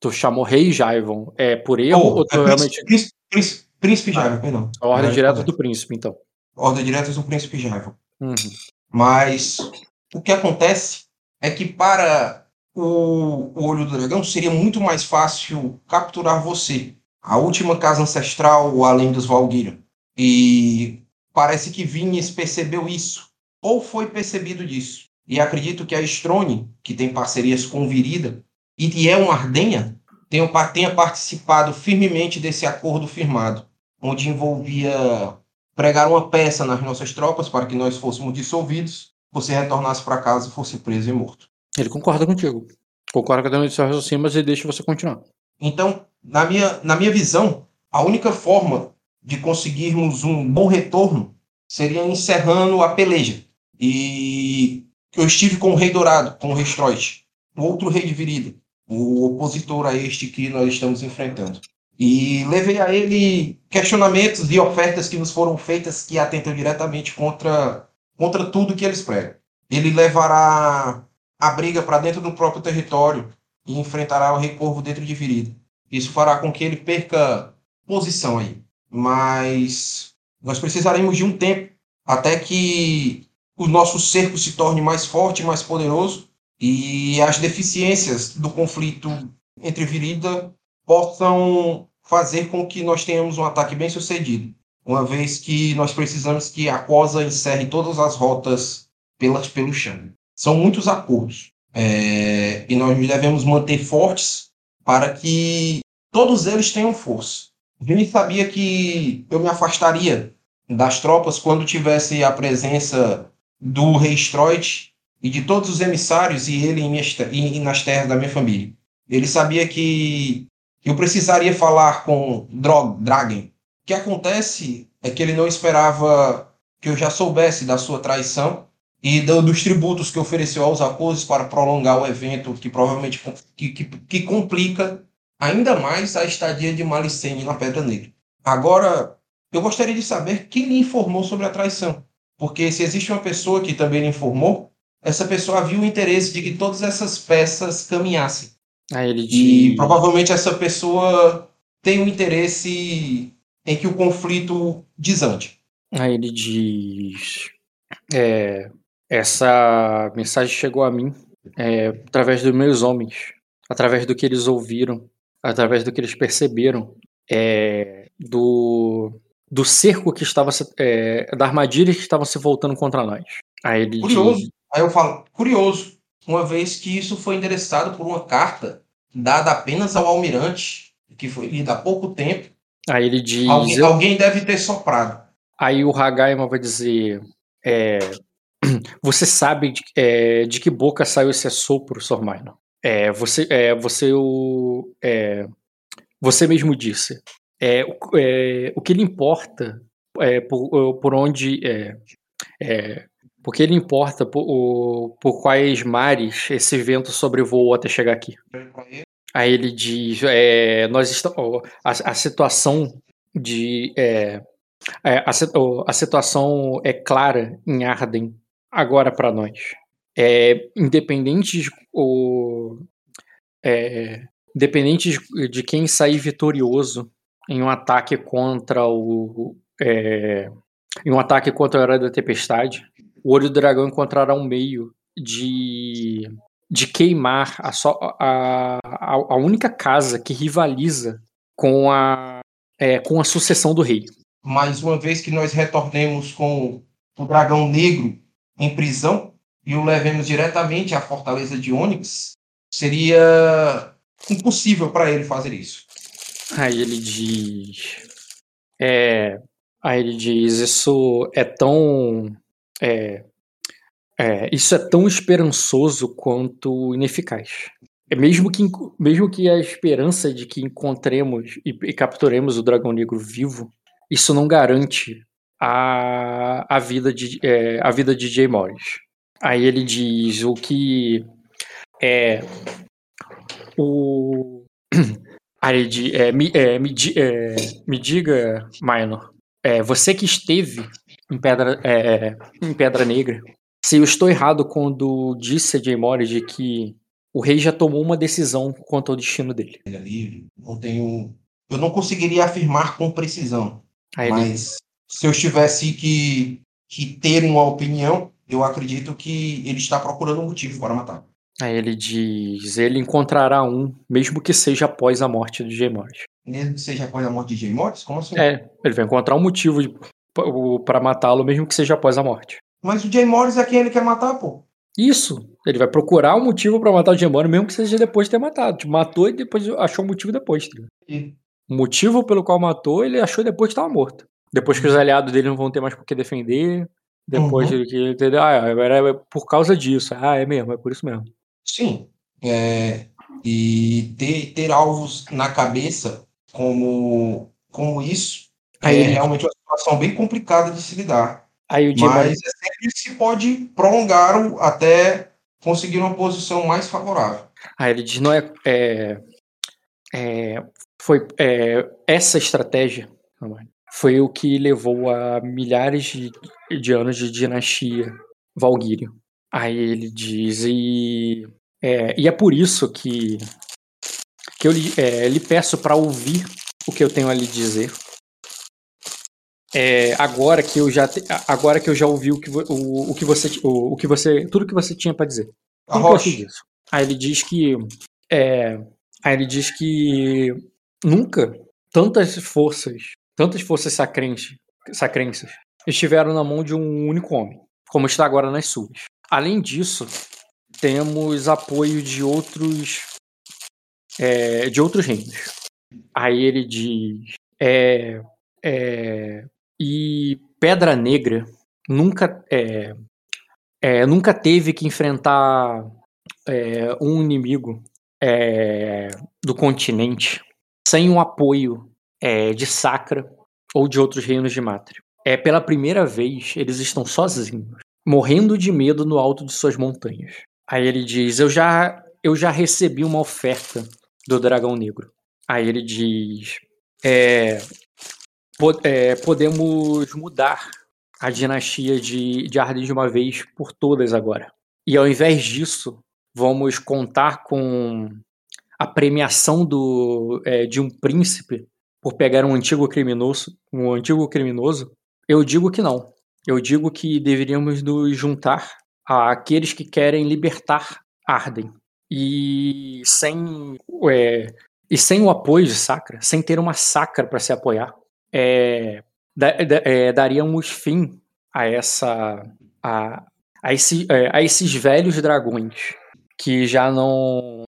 Tu chamou Rei Jaivon. É por erro Oh, ou é tu realmente. príncipe, príncipe, príncipe Jaivo, perdão. A ordem É, direta é. do príncipe, então. Ordem diretas do príncipe Jaivo. Uhum. Mas o que acontece é que para o, o olho do dragão seria muito mais fácil capturar você. A última casa ancestral além dos Valguírio. E parece que Vinhas percebeu isso. Ou foi percebido disso. E acredito que a Strone, que tem parcerias com Virida, e é um Ardenha, tenha, pa- tenha participado firmemente desse acordo firmado, onde envolvia pregar uma peça nas nossas tropas para que nós fôssemos dissolvidos, você retornasse para casa e fosse preso e morto. Ele concorda contigo. Concorda com o seu raciocínio, mas ele deixa você continuar. Então, na minha, na minha visão, a única forma de conseguirmos um bom retorno seria encerrando a peleja. E eu estive com o Rei Dourado, com o Rei Stroit, o outro Rei de Virida, o opositor a este que nós estamos enfrentando. E levei a ele questionamentos e ofertas que nos foram feitas que atentam diretamente contra, contra tudo que eles pregam. Ele levará a briga para dentro do próprio território e enfrentará o Rei Corvo dentro de Virida. Isso fará com que ele perca posição aí. Mas nós precisaremos de um tempo até que o nosso cerco se torne mais forte, mais poderoso e as deficiências do conflito entre Virida possam fazer com que nós tenhamos um ataque bem sucedido. Uma vez que nós precisamos que a COSA encerre todas as rotas pelas, pelo chão. São muitos acordos. É, e nós devemos manter fortes para que todos eles tenham força. Vini sabia que eu me afastaria das tropas quando tivesse a presença do rei Stroit e de todos os emissários e ele e, nas terras da minha família. Ele sabia que eu precisaria falar com Drog. O que acontece é que ele não esperava que eu já soubesse da sua traição e do- dos tributos que ofereceu aos acordos para prolongar o evento, que provavelmente que, que, que complica ainda mais a estadia de Malicene na Pedra Negra. Agora, eu gostaria de saber quem lhe informou sobre a traição, porque se existe uma pessoa que também lhe informou, essa pessoa viu o interesse de que todas essas peças caminhassem. Ele E provavelmente essa pessoa tem um interesse em que o conflito desande. Aí ele diz. é, essa mensagem chegou a mim é, através dos meus homens, através do que eles ouviram, através do que eles perceberam, é, do, do cerco que estava se, é, da armadilha que estava se voltando contra nós. Aí ele Curioso. diz. Aí eu falo, curioso, uma vez que isso foi endereçado por uma carta dada apenas ao almirante, que foi lida há pouco tempo, Aí ele diz. alguém, alguém deve ter soprado. Aí o Hagaima vai dizer: é, Você sabe de, é, de que boca saiu esse assopro, Sormaino? É, você, é, você, o, é, você mesmo disse. É, o- é, o que lhe importa é, por, por onde. É, é, porque ele importa por, o- por quais mares esse vento sobrevoou até chegar aqui. Aí ele diz: é, nós estamos, a, a situação de é, é, a, a situação é clara em Arden agora para nós. É, independente de, o, é, independente de, de quem sair vitorioso em um ataque contra o. é, em um ataque contra a Era da Tempestade, o Olho do Dragão encontrará um meio de, de queimar a, só, a, a, a única casa que rivaliza com a, é, com a sucessão do rei. Mas uma vez que nós retornemos com o dragão negro em prisão e o levemos diretamente à fortaleza de Onyx, seria impossível para ele fazer isso. Aí ele diz. É, aí ele diz: Isso é tão. É, é, isso é tão esperançoso quanto ineficaz. É mesmo que, mesmo que a esperança de que encontremos e, e capturemos o dragão negro vivo, isso não garante a, a, vida, de, é, a vida de Jay Morris. Aí ele diz o que é o. Aí ele diz, é, me, é, me, é, me diga, Minor, é, você que esteve em Pedra, é, em Pedra Negra, se eu estou errado quando disse a Jay Morris de que o rei já tomou uma decisão quanto ao destino dele. Ele é livre, não tenho. Eu não conseguiria afirmar com precisão, Aí ele, mas se eu tivesse que, que ter uma opinião, eu acredito que ele está procurando um motivo para matar. aí ele diz: ele encontrará um, mesmo que seja após a morte de Jay Morris. Mesmo que seja após a morte de Jay Morris, como assim? É, ele vai encontrar um motivo para matá-lo, mesmo que seja após a morte. Mas o Jay Morris é quem ele quer matar, pô. Isso. Ele vai procurar um motivo pra matar o Jay Morris, mesmo que seja depois de ter matado. Tipo, matou e depois achou o motivo depois. Tá? E- O motivo pelo qual matou, ele achou depois que estava morto. Depois que os aliados dele não vão ter mais por que defender. Depois Uhum. de que. Entendeu? Ah, era por causa disso. Ah, é mesmo, é por isso mesmo. Sim. É, e ter, ter alvos na cabeça como, como isso Aí é realmente uma situação bem complicada de se lidar. Aí o Mas é sempre se pode prolongar o- até conseguir uma posição mais favorável. Aí ele diz: não é. é, é, foi é, essa estratégia foi o que levou a milhares de, de anos de dinastia Valguírio. Aí ele diz: e é, e é por isso que, que eu lhe, é, lhe peço para ouvir o que eu tenho a lhe dizer. É, agora que eu já te- agora que eu já ouvi o que, o, o que você o, o que você tudo que você tinha para dizer. A Tudo que eu Roche, sei disso. Aí ele diz que. É, aí ele diz que nunca tantas forças, tantas forças sacrenses, sacrenses estiveram na mão de um único homem, como está agora nas suas. Além disso, temos apoio de outros. é, de outros reinos. Aí ele diz. É, é, e Pedra Negra nunca. É, é, nunca teve que enfrentar é, um inimigo do continente sem um apoio é, de Sacra ou de outros reinos de Mátria. É pela primeira vez eles estão sozinhos, morrendo de medo no alto de suas montanhas. Aí ele diz: "Eu já eu já recebi uma oferta do Dragão Negro". Aí ele diz: "É, po- é, podemos mudar a dinastia de, de Arden de uma vez por todas agora. E ao invés disso, vamos contar com a premiação do, é, de um príncipe por pegar um antigo criminoso, um antigo criminoso. Eu digo que não. Eu digo que deveríamos nos juntar àqueles que querem libertar Arden. E sem, é, e sem o apoio de Sacra, sem ter uma Sacra para se apoiar, é, da- da- é, daríamos fim a essa a, a, esse, é, a esses velhos dragões que já não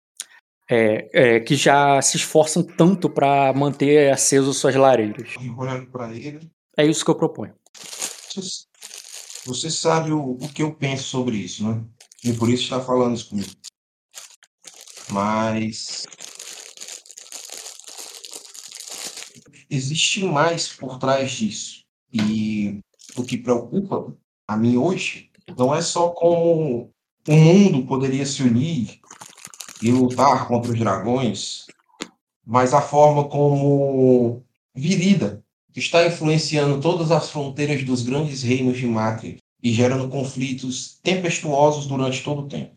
é, é, que já se esforçam tanto para manter aceso suas lareiras. olhando para ele, É isso que eu proponho. você, você sabe o, o que eu penso sobre isso, né? E por isso está falando isso comigo. Mas existe mais por trás disso. E o que preocupa a mim hoje não é só como o mundo poderia se unir e lutar contra os dragões, mas a forma como Virida está influenciando todas as fronteiras dos grandes reinos de Mátria e gerando conflitos tempestuosos durante todo o tempo.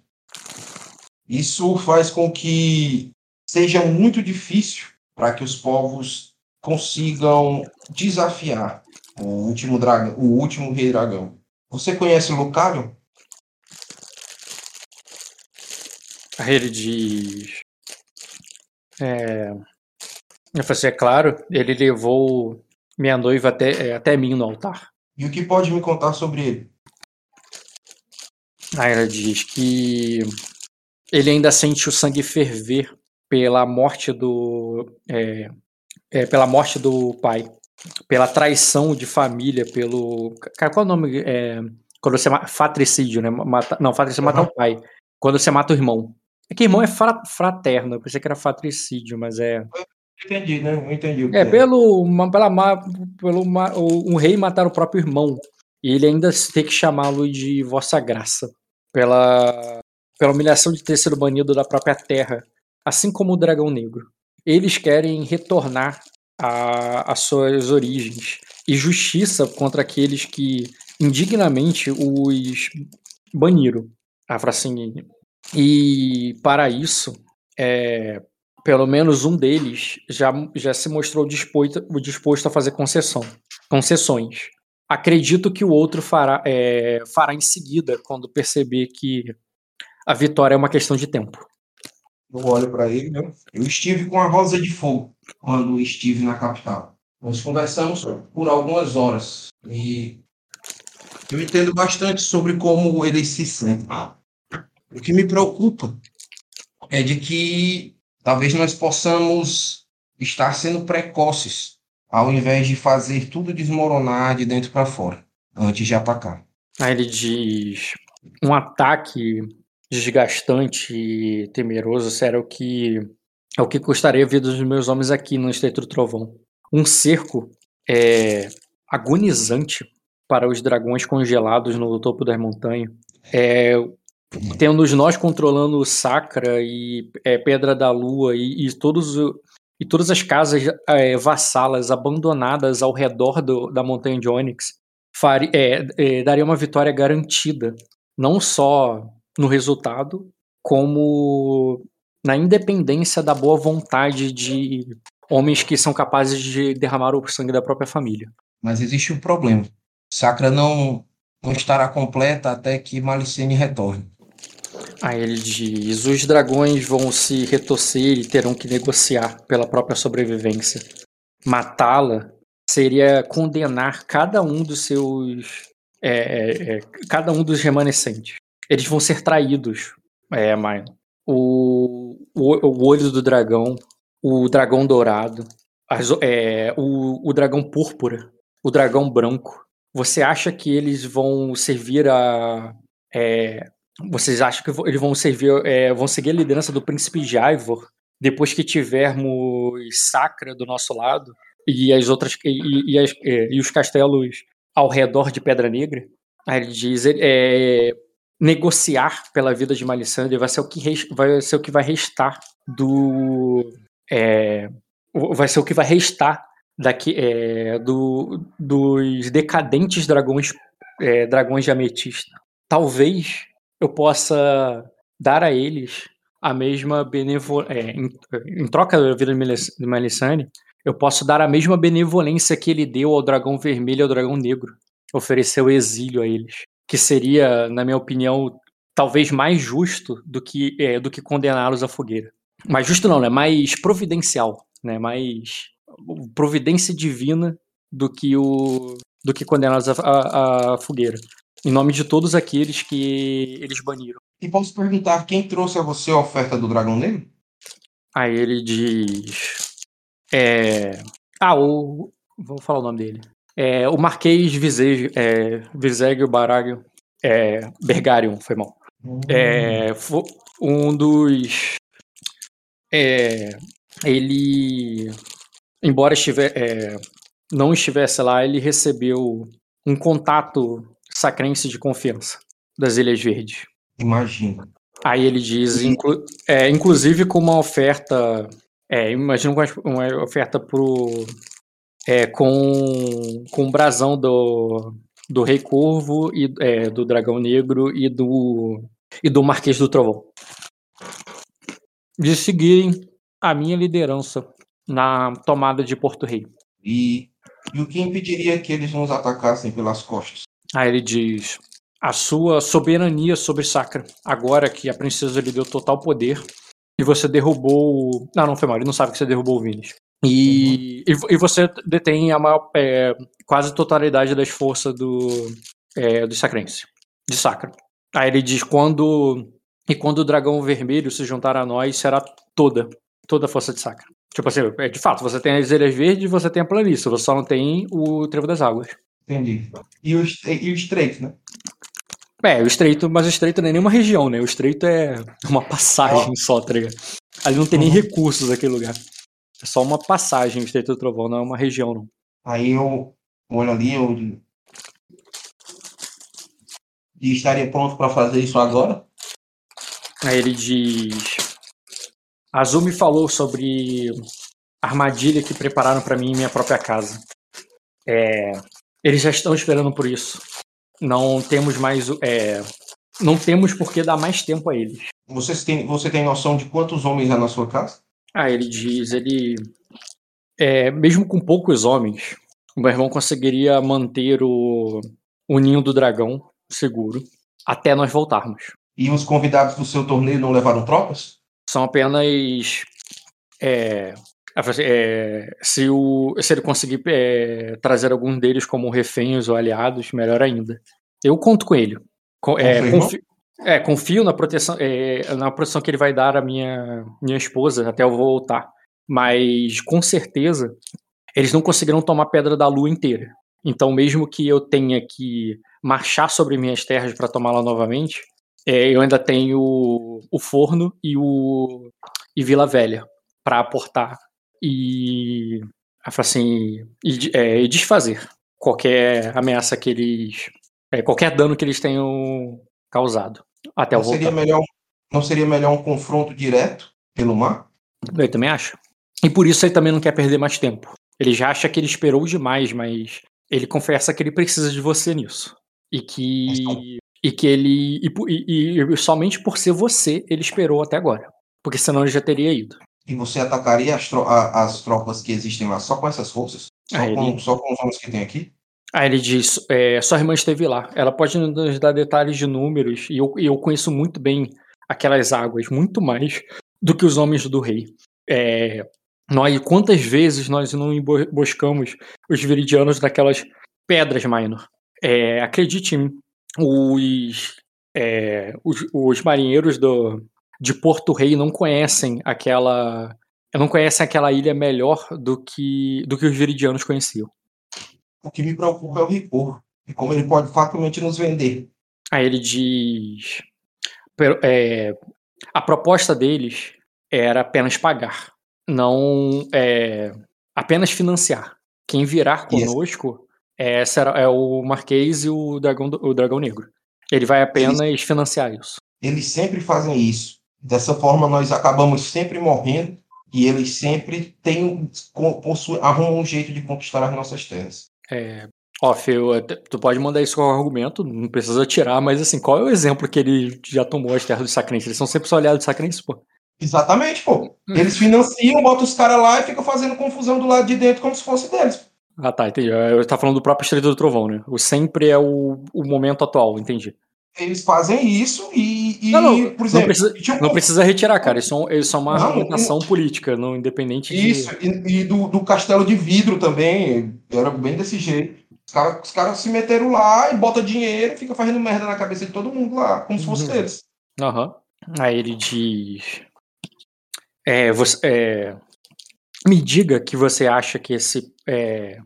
Isso faz com que seja muito difícil para que os povos consigam desafiar o último dragão, o último rei dragão. Você conhece Lucario? Aí ele diz. É, eu falei assim, é claro, ele levou minha noiva até, é, até mim no altar. E o que pode me contar sobre ele? Aí ela diz que ele ainda sente o sangue ferver pela morte do. É, é, pela morte do pai. Pela traição de família, pelo. Cara, qual é o nome? É, quando você mata. Fatricídio, né? Mata, não, fatricídio uhum. mata o pai. Quando você mata o irmão. É que irmão é fra, fraterno, eu pensei que era fatricídio, mas é. Entendi, né? Eu entendi. É, pelo, pela, pelo um rei matar o próprio irmão. E ele ainda tem que chamá-lo de Vossa Graça. Pela, pela humilhação de ter sido banido da própria terra. Assim como o Dragão Negro. Eles querem retornar às suas origens. E justiça contra aqueles que indignamente os baniram. A assim, e para isso, é, pelo menos um deles já, já se mostrou disposto, disposto a fazer concessão, concessões. Acredito que o outro fará, é, fará em seguida, quando perceber que a vitória é uma questão de tempo. Eu olho para ele, né? Eu estive com a Rosa de Fogo quando estive na capital. Nós conversamos por algumas horas e eu entendo bastante sobre como ele se sente. O que me preocupa é de que talvez nós possamos estar sendo precoces ao invés de fazer tudo desmoronar de dentro para fora, antes de atacar. Aí ele diz: um ataque desgastante e temeroso será o que é o que custaria a vida dos meus homens aqui no Estreito do Trovão. Um cerco é, agonizante para os dragões congelados no topo das montanhas. É, tendo nós controlando Sacra e é, Pedra da Lua e, e, todos, e todas as casas é, vassalas abandonadas ao redor do, da montanha de Onyx, é, é, daria uma vitória garantida, não só no resultado, como na independência da boa vontade de homens que são capazes de derramar o sangue da própria família. Mas existe um problema. Sacra não, não estará completa até que Malicene retorne. Aí ele diz: os dragões vão se retorcer e terão que negociar pela própria sobrevivência. Matá-la seria condenar cada um dos seus. É, é, é, cada um dos remanescentes. Eles vão ser traídos, é, Maio. O, o, o olho do dragão, o dragão dourado, as, é, o, o dragão púrpura, o dragão branco. Você acha que eles vão servir a, é, vocês acham que eles vão servir, é, vão seguir a liderança do príncipe Jaivor depois que tivermos Sacra do nosso lado e as outras e, e, as, é, e os castelos ao redor de Pedra Negra? Aí ele diz é, negociar pela vida de Malissandre vai ser o que vai ser o que vai restar do é, vai ser o que vai restar daqui é, do, dos decadentes dragões é, dragões de ametista. Talvez eu possa dar a eles a mesma benevolência. É, em, em, troca da vida de Melisande, eu posso dar a mesma benevolência que ele deu ao dragão vermelho e ao dragão negro. Ofereceu exílio a eles. Que seria, na minha opinião, talvez mais justo do que, é, do que condená-los à fogueira. Mais justo não, né? Mais providencial, né? Mais providência divina do que o do que condená-los à, à, à fogueira em nome de todos aqueles que eles baniram. E posso perguntar quem trouxe a você a oferta do Dragão Negro? Aí ele diz. É... Ah, o. Vou falar o nome dele. É, o Marquês Visegio, é, Visegio Baragio é, Bergarion, foi mal. Hum. É, um dos. É, ele. Embora estiver, é, não estivesse lá, ele recebeu um contato sacrense de confiança das Ilhas Verdes. Imagina. Aí ele diz, inclu é, inclusive com uma oferta, é, imagina uma oferta pro, é, com, com o brasão do, do Rei Corvo, e, é, do Dragão Negro e do, e do Marquês do Trovão. De seguirem a minha liderança na tomada de Porto Rei. E, e o que impediria que eles nos atacassem pelas costas? Aí ele diz: a sua soberania sobre Sacra, agora que a princesa lhe deu total poder e você derrubou. Não, não foi mal, ele não sabe que você derrubou o Vinis. E, e, e você detém a maior, é, quase totalidade das forças do, é, do Sacrense, de Sacra. Aí ele diz: quando. E quando o dragão vermelho se juntar a nós, será toda, toda a força de Sacra. Tipo assim, é, de fato, você tem as Ilhas Verdes e você tem a planície, você só não tem o Trevo das Águas. Entendi. E o, e o estreito, né? É, o estreito, mas o estreito não é nenhuma região, né? O estreito é uma passagem só, tá ligado? Ali não tem nem recursos aquele lugar. É só uma passagem, o estreito do trovão, não é uma região, não. Aí eu olho ali, eu. E estaria pronto para fazer isso agora? Aí ele diz. Azul me falou sobre armadilha que prepararam pra mim em minha própria casa. É, eles já estão esperando por isso. Não temos mais. É, não temos por que dar mais tempo a eles. Vocês têm, você tem noção de quantos homens há na sua casa? Ah, ele diz, ele. É, mesmo com poucos homens, o meu irmão conseguiria manter o, o ninho do dragão seguro até nós voltarmos. E os convidados do seu torneio não levaram tropas? São apenas. é, é, se, o, se ele conseguir é, trazer algum deles como reféns ou aliados, melhor ainda. Eu conto com ele. Co- é, confio, é, confio na proteção, é, na proteção que ele vai dar à minha, minha esposa até eu voltar. Mas com certeza eles não conseguirão tomar Pedra da Lua inteira. Então, mesmo que eu tenha que marchar sobre minhas terras para tomá-la novamente, é, eu ainda tenho o forno e o e Vila Velha para aportar e assim e, é, e desfazer qualquer ameaça que eles é, qualquer dano que eles tenham causado até Não seria, voltar. melhor, não seria melhor um confronto direto pelo mar? Eu também acho. E por isso ele também não quer perder mais tempo. Ele já acha que ele esperou demais, mas ele confessa que ele precisa de você nisso. E que. E que ele. E, e- e somente por ser você, ele esperou até agora. Porque senão ele já teria ido. E você atacaria as, tro- a- as tropas que existem lá só com essas forças? Só, Ah, com, ele- só com os homens que tem aqui? Aí ele diz: é, sua irmã esteve lá. Ela pode nos dar detalhes de números. E eu, eu conheço muito bem aquelas águas, muito mais do que os homens do rei. É, nós, quantas vezes nós não emboscamos os viridianos daquelas pedras, Minor? É, acredite em os, é, os, os marinheiros do, de Porto Rei não conhecem aquela. Não conhecem aquela ilha melhor do que, do que os viridianos conheciam. O que me preocupa é o Ricor. E como ele pode facilmente nos vender. Aí ele diz. "Pero- é, a proposta deles era apenas pagar, não é, apenas financiar. Quem virar conosco é, é o Marquês e o Dragão, o Dragão Negro. Ele vai apenas financiar isso. Eles sempre fazem isso. Dessa forma, nós acabamos sempre morrendo e eles sempre têm, um- possuem, arrumam um jeito de conquistar as nossas terras. É, ó, até- tu pode mandar isso com argumento, não precisa tirar, mas assim, qual é o exemplo que ele já tomou as terras dos sacrenses? Eles são sempre só aliados dos sacrenses, pô. Exatamente, pô. Eles financiam, botam os caras lá e ficam fazendo confusão do lado de dentro como se fosse deles. Ah, tá, entendi. Eu tá falando do próprio Estreito do Trovão, né? O sempre é o, o momento atual, entendi. Eles fazem isso e, e Não, não, por não exemplo, precisa- tinha um Não precisa retirar, cara. Isso é, um- isso é uma Não, argumentação política, não independente de. Isso, e, e do, do castelo de vidro também, era bem desse jeito. Os caras os caras se meteram lá e bota dinheiro e fica fazendo merda na cabeça de todo mundo lá, como se fosse Uhum. deles. Aham. Aí ele diz. É, você, é, me diga que você acha que esse. É,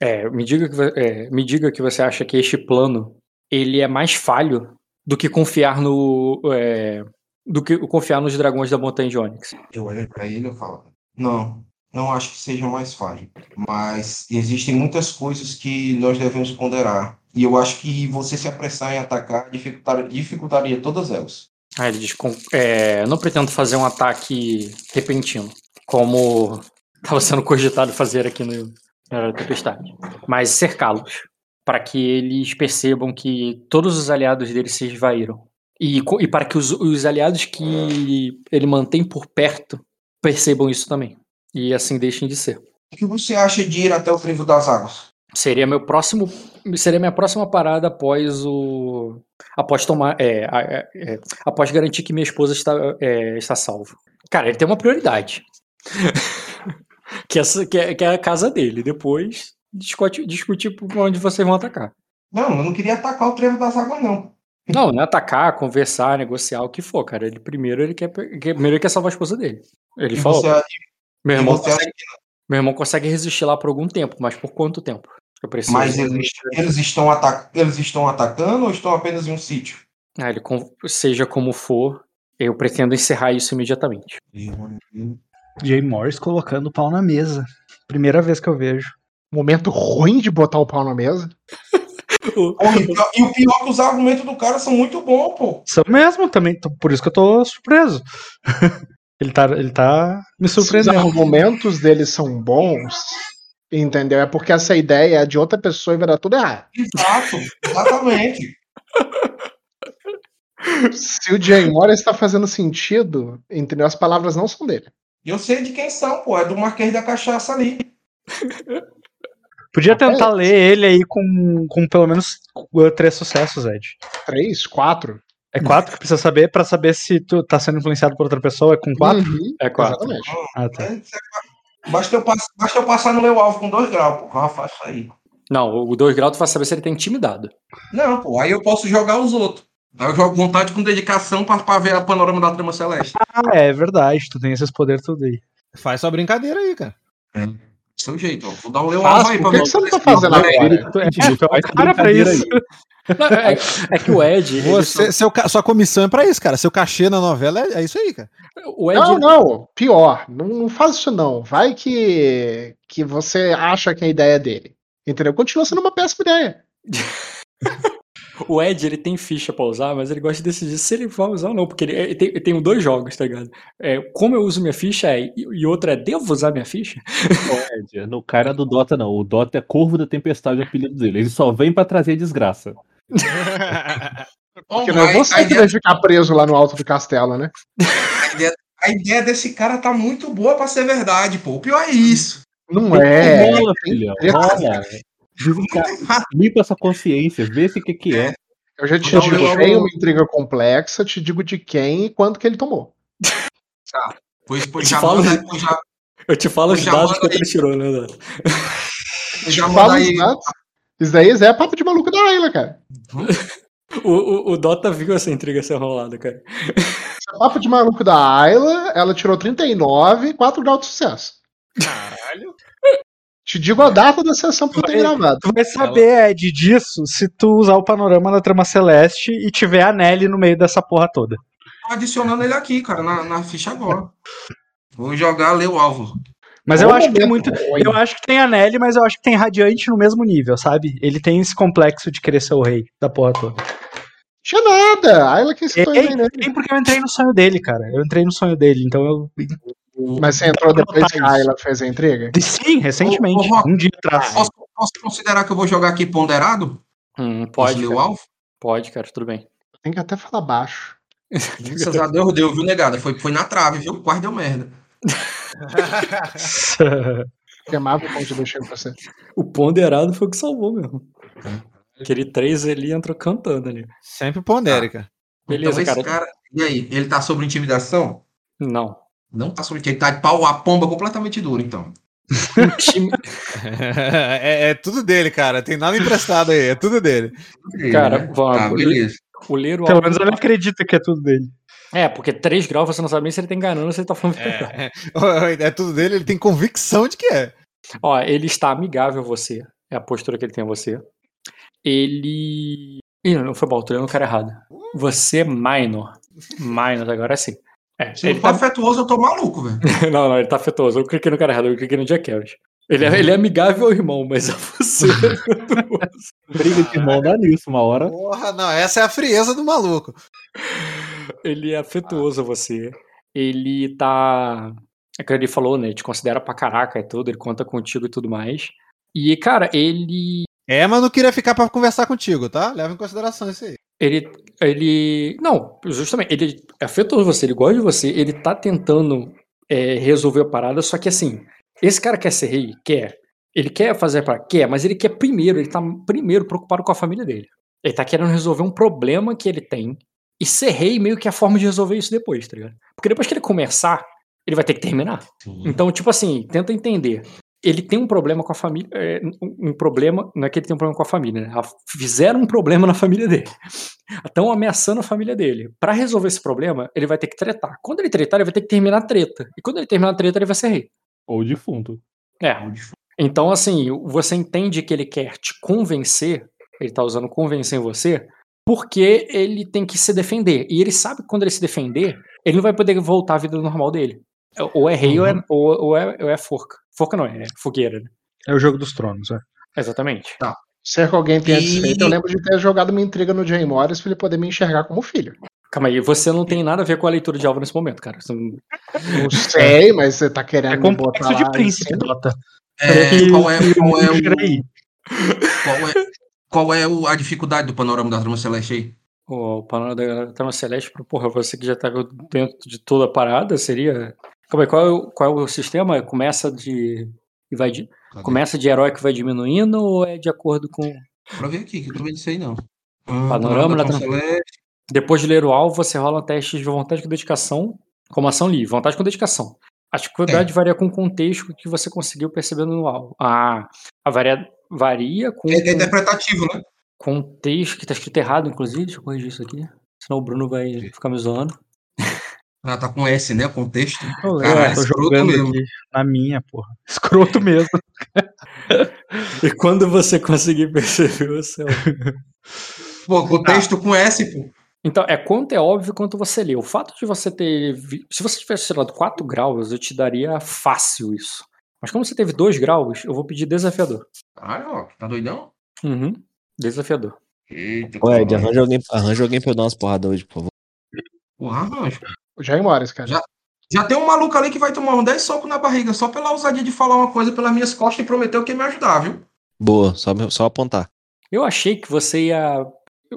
é, me, diga que, é, me diga que você acha que este plano ele é mais falho do que confiar no. é, do que confiar nos dragões da Montanha de Onyx. Eu olho pra ele e falo, não, não acho que seja mais falho, mas existem muitas coisas que nós devemos ponderar. E eu acho que você se apressar em atacar dificultar, dificultaria todas elas. Aí ele diz: é, não pretendo fazer um ataque repentino, como estava sendo cogitado fazer aqui no na Tempestade, mas cercá-los, para que eles percebam que todos os aliados deles se esvaíram. E, e para que os, os aliados que ele mantém por perto percebam isso também. E assim deixem de ser. O que você acha de ir até o Trevo das Águas? Seria meu próximo. Seria minha próxima parada após o. Após tomar. É, é, é, após garantir que minha esposa está, é, está salva. Cara, ele tem uma prioridade. que, essa, que, é, que é a casa dele. Depois discute, discutir por onde vocês vão atacar. Não, eu não queria atacar o Trevo das Águas, não. Não, não é atacar, conversar, negociar, o que for, cara. Ele primeiro ele quer, primeiro ele quer salvar a esposa dele. Ele E falou. você, meu, irmão você acha consegue, meu irmão consegue resistir lá por algum tempo, mas por quanto tempo? Eu preciso. Mas eles, eles, estão atac... eles estão atacando ou estão apenas em um sítio? Ah, ele seja como for, eu pretendo encerrar isso imediatamente. Jay Morris colocando o pau na mesa. Primeira vez que eu vejo. Momento ruim de botar o pau na mesa. E, o pior é que os argumentos do cara são muito bons, pô. São mesmo também, por isso que eu tô surpreso. ele, tá, ele tá me Se os surpreendendo. argumentos deles são bons, entendeu? É porque essa ideia é de outra pessoa e vai dar tudo errado. Exato, exatamente. Se o Jay Morris está fazendo sentido, entendeu? As palavras não são dele. Eu sei de quem são, pô. É do Marquês da Cachaça ali. Podia tentar ler ele aí com, com pelo menos uh, três sucessos, Ed. Três, quatro. É quatro que precisa saber pra saber se tu tá sendo influenciado por outra pessoa. É com quatro? Uhum, É quatro. Exatamente. Ah, tá. Basta eu, pass... Basta eu passar no meu alvo com dois graus, pô. Já faço aí. Não, o 2 graus tu vai saber se ele tá intimidado. Não, pô. Aí eu posso jogar os outros. Aí eu jogo vontade com dedicação pra, pra ver a panorama da trama celeste. Ah, é verdade. Tu tem esses poderes tudo aí. Faz sua brincadeira aí, cara. Seu jeito, ó. Vou dar o meu alvo Faz, aí por pra que, ver que você não tá fazendo agora? Tu é, tu é o cara pra isso. Não, é, é que o Ed. Você, só- seu sua comissão é pra isso, cara. Seu cachê na novela é, é isso aí, cara. o Ed. Não, não. Pior. Não, não faz isso, não. Vai que, que você acha que a ideia é dele. Entendeu? Continua sendo uma péssima ideia. O Ed, ele tem ficha pra usar, mas ele gosta de decidir se ele vai usar ou não, porque ele, ele tem, ele tem dois jogos, tá ligado? É, como eu uso minha ficha é, e, e outra é, devo usar minha ficha? Ed, No cara do Dota, não. O Dota é Corvo da Tempestade, o apelido dele. Ele só vem pra trazer desgraça. Porque não é a- você a que ideia- vai ficar preso lá no alto do castelo, né? A ideia desse cara tá muito boa pra ser verdade, pô. O pior é isso. Não é. Rola, filhão. Rola. Limpa essa consciência, vê se o que, que é. Eu já te Não, digo, eu- tem uma intriga complexa, te digo de quem e quanto que ele tomou. Pois, pois Te já falo- manda, pois já, Eu te falo os Já dados que ele tirou, né, pois já manda os aí. dados. Isso daí é papo de maluco da Ayla, cara. O, o, o Dota viu essa intriga ser rolada, cara. Isso é papo de maluco da Ayla, ela tirou 39 e 4 graus de sucesso. Caralho. Te digo a data da sessão que eu tenho gravado. Tu vai saber, Ed, disso se tu usar o panorama da trama celeste e tiver a Nelly no meio dessa porra toda. Tô adicionando ele aqui, cara, na, na ficha agora. Vou jogar, ler o alvo. Mas eu acho que tem muito. Eu acho que tem a Nelly, mas eu acho que tem Radiante no mesmo nível, sabe? Ele tem esse complexo de querer ser o rei da porra toda. Tinha nada. Ayla que citou ele, né? tem porque eu entrei no sonho dele, cara. Eu entrei no sonho dele, então eu. Mas você entrou depois que a. Ayla fez a intriga? Sim, recentemente. Ô, ô, Rock. um dia atrás. Posso, posso considerar que eu vou jogar aqui ponderado? Hum, pode, o cara. alvo? Pode, cara, tudo bem. Tem que até falar baixo. Graças a Deus deu, viu, negada? Foi, foi na trave, viu? Quase deu merda. Queimava o ponto de deixar pra você. O ponderado foi o que salvou mesmo. Aquele 3 ali entrou cantando ali. Sempre pondere, cara. Beleza, então, esse cara. cara. E aí, ele tá sobre intimidação? Não. Não tá sobre. Ele tá de pau a pomba completamente duro, então. É, é tudo dele, cara. Tem nada emprestado aí. É tudo dele. Cara, Né? vamos. Tá, beleza. O ler o Pelo menos ele acredita que é tudo dele. É, porque 3 graus você não sabe nem se ele tá enganando ou se ele tá falando verdade. É, é, é tudo dele, ele tem convicção de que é. Ó, ele está amigável a você. É a postura que ele tem a você. Ele. Ih, não foi bom, tô lendo o cara errado. Você é minor. Minor, agora sim. É, Se ele não for tá... afetuoso, eu tô maluco, velho. não, não, ele tá afetuoso. Eu cliquei no cara errado, eu cliquei no Jack Harris. Ele é, ele é amigável ao irmão, mas a você. é afetuoso. Briga de irmão dá nisso, uma hora. Porra, não, essa é a frieza do maluco. ele é afetuoso a você. Ele tá. É que ele falou, né? Ele te considera pra caraca e tudo, ele conta contigo e tudo mais. E, cara, ele. É, mas não queria ficar pra conversar contigo, tá? Leva em consideração isso aí. Ele. Ele. Não, justamente, ele é afetuoso a você, ele gosta de você, ele tá tentando é, resolver a parada, só que assim, esse cara quer ser rei? Quer. Ele quer fazer para Quer, mas ele quer primeiro, ele tá primeiro preocupado com a família dele. Ele tá querendo resolver um problema que ele tem. E ser rei meio que é a forma de resolver isso depois, tá ligado? Porque depois que ele começar, ele vai ter que terminar. Sim. Então, tipo assim, tenta entender. Ele tem um problema com a família. é, um problema. Não é que ele tem um problema com a família, né? Fizeram um problema na família dele. Estão ameaçando a família dele. Pra resolver esse problema, ele vai ter que tretar. Quando ele tretar, ele vai ter que terminar a treta. E quando ele terminar a treta, ele vai ser rei. Ou defunto. É. Então, assim, você entende que ele quer te convencer, ele tá usando convencer em você, porque ele tem que se defender. E ele sabe que quando ele se defender, ele não vai poder voltar à vida normal dele. Ou é rei ou, é, ou, ou é, ou é forca. Forca não é, é fogueira, né? É o jogo dos tronos, é. Exatamente. Se alguém tenha E- desfeito, eu lembro de ter jogado uma intriga no Jay Morris pra ele poder me enxergar como filho. Calma aí, você não tem nada a ver com a leitura de alvo nesse momento, cara. Você não- Não sei, mas você tá querendo É me botar de lá em príncipe. Dota. É, Que- qual é, que qual é, o, qual é, qual é o- a dificuldade do panorama da Trama Celeste aí? O panorama da Trama Celeste, porra, você que já tá dentro de toda a parada, seria. Calma aí, qual é o, qual é o sistema? Começa de. e vai de-? Começa de herói que vai diminuindo ou é de acordo com. Pra ver aqui, que eu vendo isso aí não. Ah, Panorama da. Depois de ler o alvo, você rola testes de vontade com dedicação, como ação livre. Vontade com dedicação. A dificuldade varia com o contexto que você conseguiu percebendo no alvo. Ah, a varia, varia com É, é interpretativo, né? contexto, que tá escrito errado, inclusive. Deixa eu corrigir isso aqui. Senão o Bruno vai ficar me zoando. Ah, tá com S, né? Contexto. Eu lembro, Caralho, tô escroto jogando mesmo. aqui na minha, porra. Escroto mesmo. E quando você conseguir perceber o céu. Pô, contexto com S, pô. Então, é quanto é óbvio quanto você lê. O fato de você ter. vi- Se você tivesse tirado 4 graus, eu te daria fácil isso. Mas como você teve 2 graus, eu vou pedir desafiador. Caralho, ó, tá doidão? Uhum. Desafiador. Eita, caralho. arranja alguém, arranja alguém pra eu dar umas porradas hoje, por favor. Porra, arranjo. O Jay Morris, cara. Já- Já tem um maluco ali que vai tomar uns 10 socos na barriga só pela ousadia de falar uma coisa pelas minhas costas e prometeu que ia me ajudar, viu? Boa, só, só apontar. Eu achei que você ia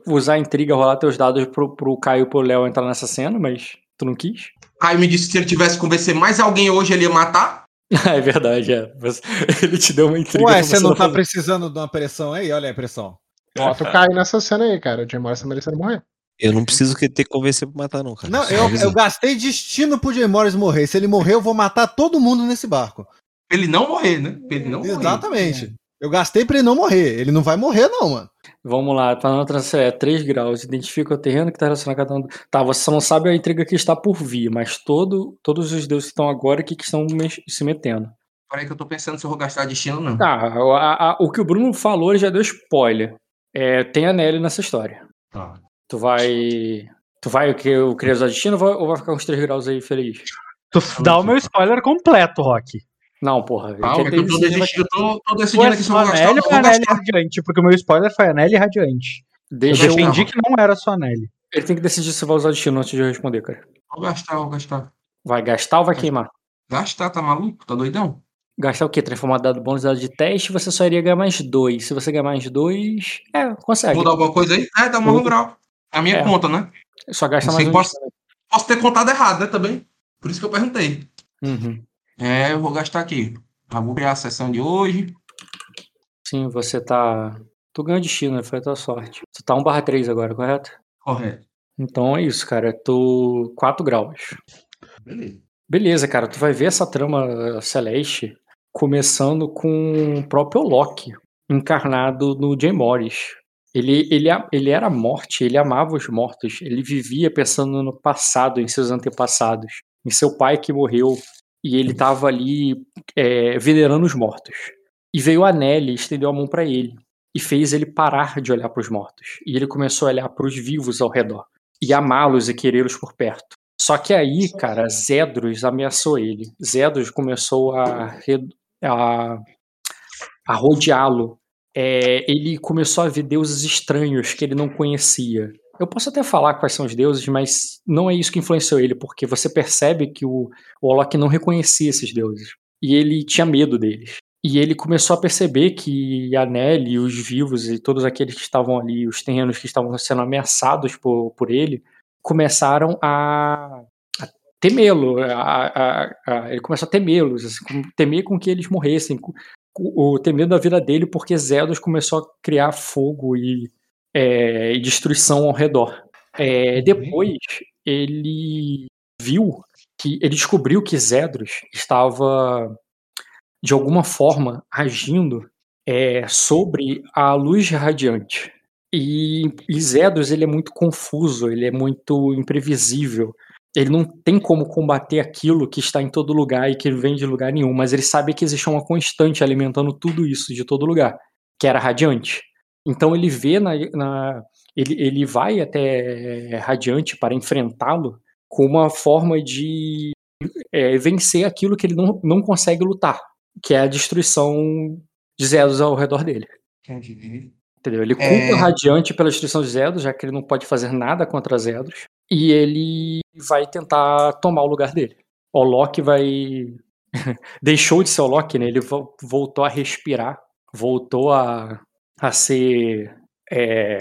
usar a intriga, rolar teus dados pro, pro Caio e pro Léo entrar nessa cena, mas tu não quis. Caio me disse que se ele tivesse que convencer mais alguém hoje, ele ia matar. É verdade, é. Ele te deu uma intriga. Ué, você não tá fazer. precisando de uma pressão aí? Olha aí a pressão. Bota o Caio nessa cena aí, cara. O Jay Morris tá merecendo morrer. Eu não preciso que ter que convencer pra matar, não, cara. Não, Só eu, eu gastei destino pro Jay Morris morrer. Se ele morrer, eu vou matar todo mundo nesse barco. Pra ele não morrer, né? Pra ele não morrer. Exatamente. Eu gastei pra ele não morrer. Ele não vai morrer, não, mano. Vamos lá, tá na outra é 3 graus. Identifica o terreno que tá relacionado a cada um. Tá, você não sabe a intriga que está por vir, mas todo, todos os deuses que estão agora aqui que estão se metendo. Peraí que eu tô pensando se eu vou gastar destino ou não. Tá, a- a- o que o Bruno falou ele já deu spoiler. É, tem a Nelly nessa história. Tá. Tu vai. Tu vai o que eu queria usar destino ou vai, ou vai ficar uns 3 graus aí feliz? Tu dá o meu spoiler completo, Rock. Não, porra. Calma, ter eu tô, desistindo, eu tô, tô decidindo aqui se eu vou gastar não. ou gastar. Radiante? Porque o meu spoiler foi a Nelly Radiante. Eu Deixa eu- defendi que não era só a Nelly. Ele tem que decidir se vai usar destino antes de eu responder, cara. Vou gastar, vou gastar. Vai gastar ou vai queimar? Gastar, tá maluco? Tá doidão? Gastar o quê? Transformar dado bônus dado de teste, você só iria ganhar mais dois. Se você ganhar mais dois. É, consegue. Vou dar alguma coisa aí? É, dá uma um grau. A minha É. conta, né? Só gasta Não mais um. posso, posso ter contado errado, né? Também. Por isso que eu perguntei. Uhum. É, eu vou gastar aqui. Já vou criar a sessão de hoje. Sim, você tá. Tu ganhou destino, né? Foi a tua sorte. Tu tá 1 barra 3 agora, correto? Correto. Então é isso, cara. Tu. 4 graus. Beleza. Beleza, cara. Tu vai ver essa trama celeste começando com o próprio Loki encarnado no Jay Morris. Ele, ele, ele era morte, ele amava os mortos, ele vivia pensando no passado, em seus antepassados, em seu pai que morreu, e ele estava ali é, venerando os mortos. E veio a Nelly e estendeu a mão para ele, e fez ele parar de olhar para os mortos. E ele começou a olhar para os vivos ao redor, e amá-los e querê-los por perto. Só que aí, cara, Zedros ameaçou ele. Zedros começou a, a, a rodeá-lo. É, ele começou a ver deuses estranhos que ele não conhecia. Eu posso até falar quais são os deuses, mas não é isso que influenciou ele, porque você percebe que o, o Olok não reconhecia esses deuses. E ele tinha medo deles. E ele começou a perceber que a Nelly, os vivos e todos aqueles que estavam ali, os terrenos que estavam sendo ameaçados por, por ele, começaram a, a temê-lo. ele começa a temê-los, assim, temer com que eles morressem, o temer da vida dele, porque Zedos começou a criar fogo e, é, e destruição ao redor. É, depois ele viu que ele descobriu que Zedros estava de alguma forma agindo é, sobre a luz radiante. E, e Zedros ele é muito confuso, ele é muito imprevisível. Ele não tem como combater aquilo que está em todo lugar e que vem de lugar nenhum, mas ele sabe que existe uma constante alimentando tudo isso de todo lugar, que era radiante. Então ele vê na, na- ele, ele vai até Radiante para enfrentá-lo com uma forma de é, vencer aquilo que ele não, não consegue lutar, que é a destruição de Zedos ao redor dele. Entendi. Entendeu? Ele culpa É. Radiante pela destruição de Zedos, já que ele não pode fazer nada contra Zedos, e ele vai tentar tomar o lugar dele. O Loki vai. Deixou de ser o Loki, né? Ele vo- voltou a respirar, voltou a, a ser. é,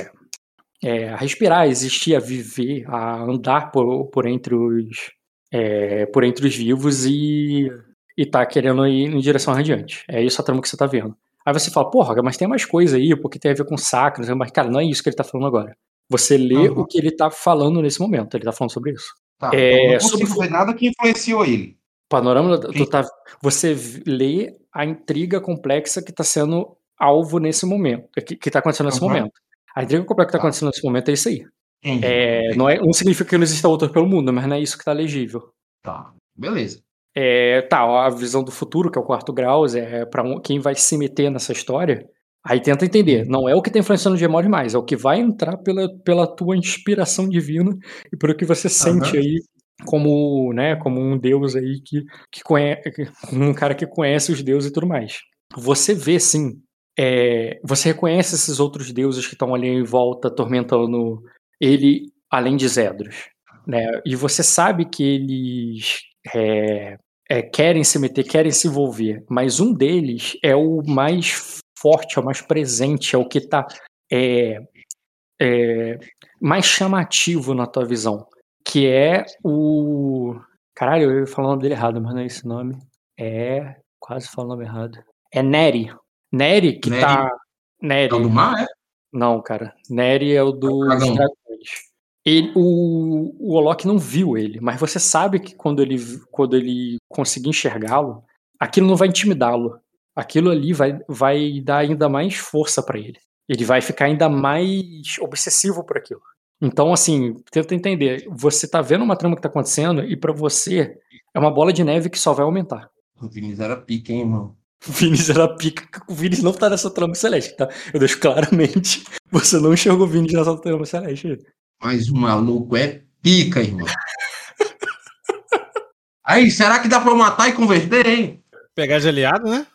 é, a respirar, a existir, a viver, a andar por, por entre os. é, por entre os vivos e, e tá querendo ir em direção radiante. É isso a trama que você tá vendo. Aí você fala, porra, mas tem mais coisa aí, porque tem a ver com sei, mas cara, não é isso que ele tá falando agora. Você lê Aham. o que ele tá falando nesse momento, ele tá falando sobre isso. Tá, É, então não sobre ver nada que influenciou ele. Panorama, tu tá, você lê a intriga complexa que tá sendo alvo nesse momento, que, que tá acontecendo nesse Aham. momento. A intriga complexa que tá Tá. acontecendo nesse momento é isso aí. Entendi. É, não, é, não significa que não exista autor pelo mundo, mas não é isso que tá legível. Tá, beleza. É, tá, a visão do futuro, que é o quarto grau, é para quem vai se meter nessa história. Aí tenta entender, não é o que tá influenciando o Gemori mais, é o que vai entrar pela, pela tua inspiração divina e pelo que você sente Aham. aí como, né, como um deus aí que, que conhece, um cara que conhece os deuses e tudo mais. Você vê sim, é, você reconhece esses outros deuses que estão ali em volta atormentando ele, além de Zedros, né? E você sabe que eles é, é, querem se meter, querem se envolver, mas um deles é o mais forte, é o mais presente, é o que está é, é, mais chamativo na tua visão, que é o. Caralho, eu ia falar o nome dele errado, mas não é esse nome. É. Quase falo o nome errado. É Neri. Neri que Neri? tá. Neri. É o do mar, é? Não, cara. Neri é o dragão. dragões. Ele, o, o Olok não viu ele, mas você sabe que quando ele, quando ele conseguir enxergá-lo, aquilo não vai intimidá-lo. Aquilo ali vai, vai dar ainda mais força pra ele. Ele vai ficar ainda mais obsessivo por aquilo. Então, assim, tenta entender. Você tá vendo uma trama que tá acontecendo e pra você é uma bola de neve que só vai aumentar. O Vinícius era pica, hein, irmão? O Vinícius era pica. O Vinícius não tá nessa trama celeste, tá? Eu deixo claramente. Você não enxergou o Vinícius nessa trama celeste. Mas o maluco é pica, irmão. Aí, será que dá pra matar e converter, hein? Pegar de aliado, né?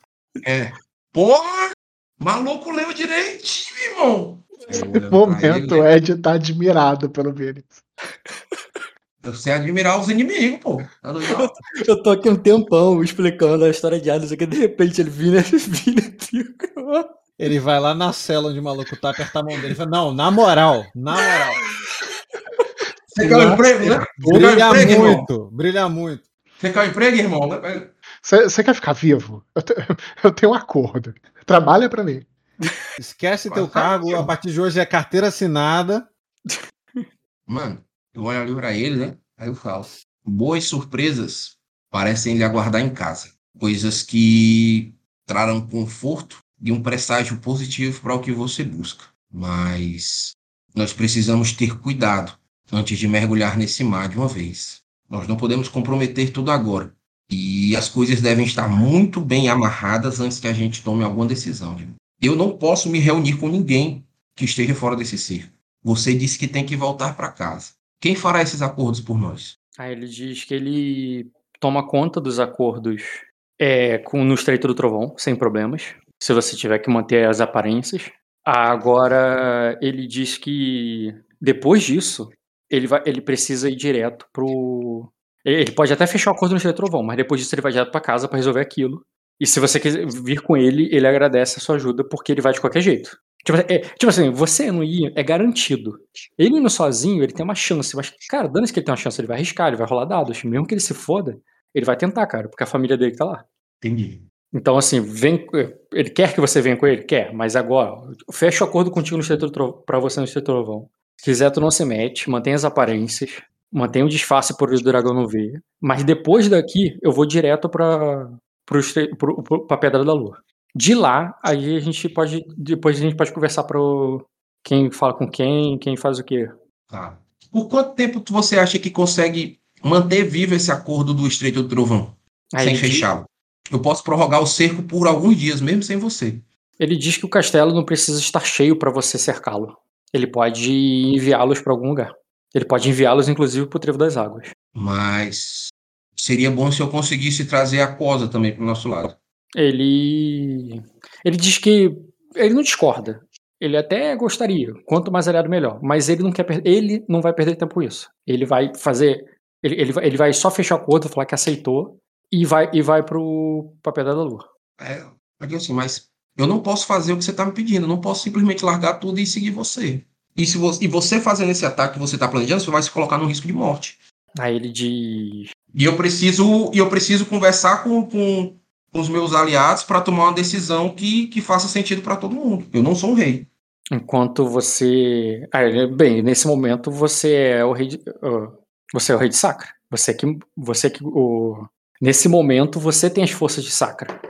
É. Porra! Maluco leu direitinho, irmão. Pra Momento, o Ed tá admirado pelo Vinícius. Eu sei admirar os inimigos, pô. Tá doido? Eu tô aqui um tempão explicando a história de Hades aqui, de repente ele vira, vira pica. Ele vai lá na cela onde o maluco tá, apertar a mão dele e fala, não, na moral, na moral. Você quer um emprego, né? Um Brilha emprego, irmão? muito, brilha muito. Você quer um emprego, irmão? Você quer ficar vivo? Eu, te- eu tenho um acordo. Trabalha pra mim. Esquece teu cargo, a partir de hoje é carteira assinada. Mano, eu olho ali pra ele, né? Aí eu falo: boas surpresas parecem lhe aguardar em casa. Coisas que trarão conforto e um presságio positivo para o que você busca. Mas nós precisamos ter cuidado antes de mergulhar nesse mar de uma vez. Nós não podemos comprometer tudo agora. E as coisas devem estar muito bem amarradas antes que a gente tome alguma decisão. Eu não posso me reunir com ninguém que esteja fora desse cerco. Você disse que tem que voltar para casa. Quem fará esses acordos por nós? Aí ele diz que ele toma conta dos acordos é, com, no Estreito do Trovão, sem problemas, se você tiver que manter as aparências. Agora, ele diz que depois disso, ele, vai, ele precisa ir direto pro. Ele pode até fechar o acordo no Estreito do Trovão, mas depois disso ele vai direto pra casa pra resolver aquilo. E se você quiser vir com ele, ele agradece a sua ajuda, porque ele vai de qualquer jeito. Tipo, é- tipo assim, você não ir é garantido. Ele indo sozinho, ele tem uma chance, mas, cara, dane-se que ele tem uma chance, ele vai arriscar, ele vai rolar dados. Mesmo que ele se foda, ele vai tentar, cara, porque a família dele tá lá. Entendi. Então, assim, vem. Ele quer que você venha com ele? Quer, mas agora, fecha o acordo contigo no Trovão, pra você no do Trovão. Se quiser, tu não se mete, mantém as aparências, mantém o disfarce por o dragão não ver. Mas depois daqui, eu vou direto pro, pra Pedra da Lua. De lá, aí a gente pode. Depois a gente pode conversar pro. Quem fala com quem, quem faz o quê. Tá. Por quanto tempo você acha que consegue manter vivo esse acordo do Estreito do Trovão? Aí sem fechá-lo. Eu posso prorrogar o cerco por alguns dias, mesmo sem você. Ele diz que o castelo não precisa estar cheio para você cercá-lo. Ele pode enviá-los para algum lugar. Ele pode enviá-los, inclusive, pro Trevo das Águas. Mas seria bom se eu conseguisse trazer a Cosa também pro nosso lado. Ele. Ele diz que. Ele não discorda. Ele até gostaria. Quanto mais aliado, melhor. Mas ele não quer per- Ele não vai perder tempo com isso. Ele vai fazer. Ele, ele, vai, ele vai só fechar o acordo, falar que aceitou. E vai, e vai pro, pra Pedra da Lua. É, aqui assim, mas eu não posso fazer o que você tá me pedindo. Eu não posso simplesmente largar tudo e seguir você. E, se você, e você fazendo esse ataque que você tá planejando, você vai se colocar num risco de morte. Aí ele diz. E eu preciso, e eu preciso conversar com, com, com os meus aliados para tomar uma decisão que, que faça sentido para todo mundo. Eu não sou um rei. Enquanto você. Ah, ele- bem, nesse momento você é o rei de. ah, você é o rei de Sacra. Você que. Você que. O, nesse momento você tem as forças de Sacra.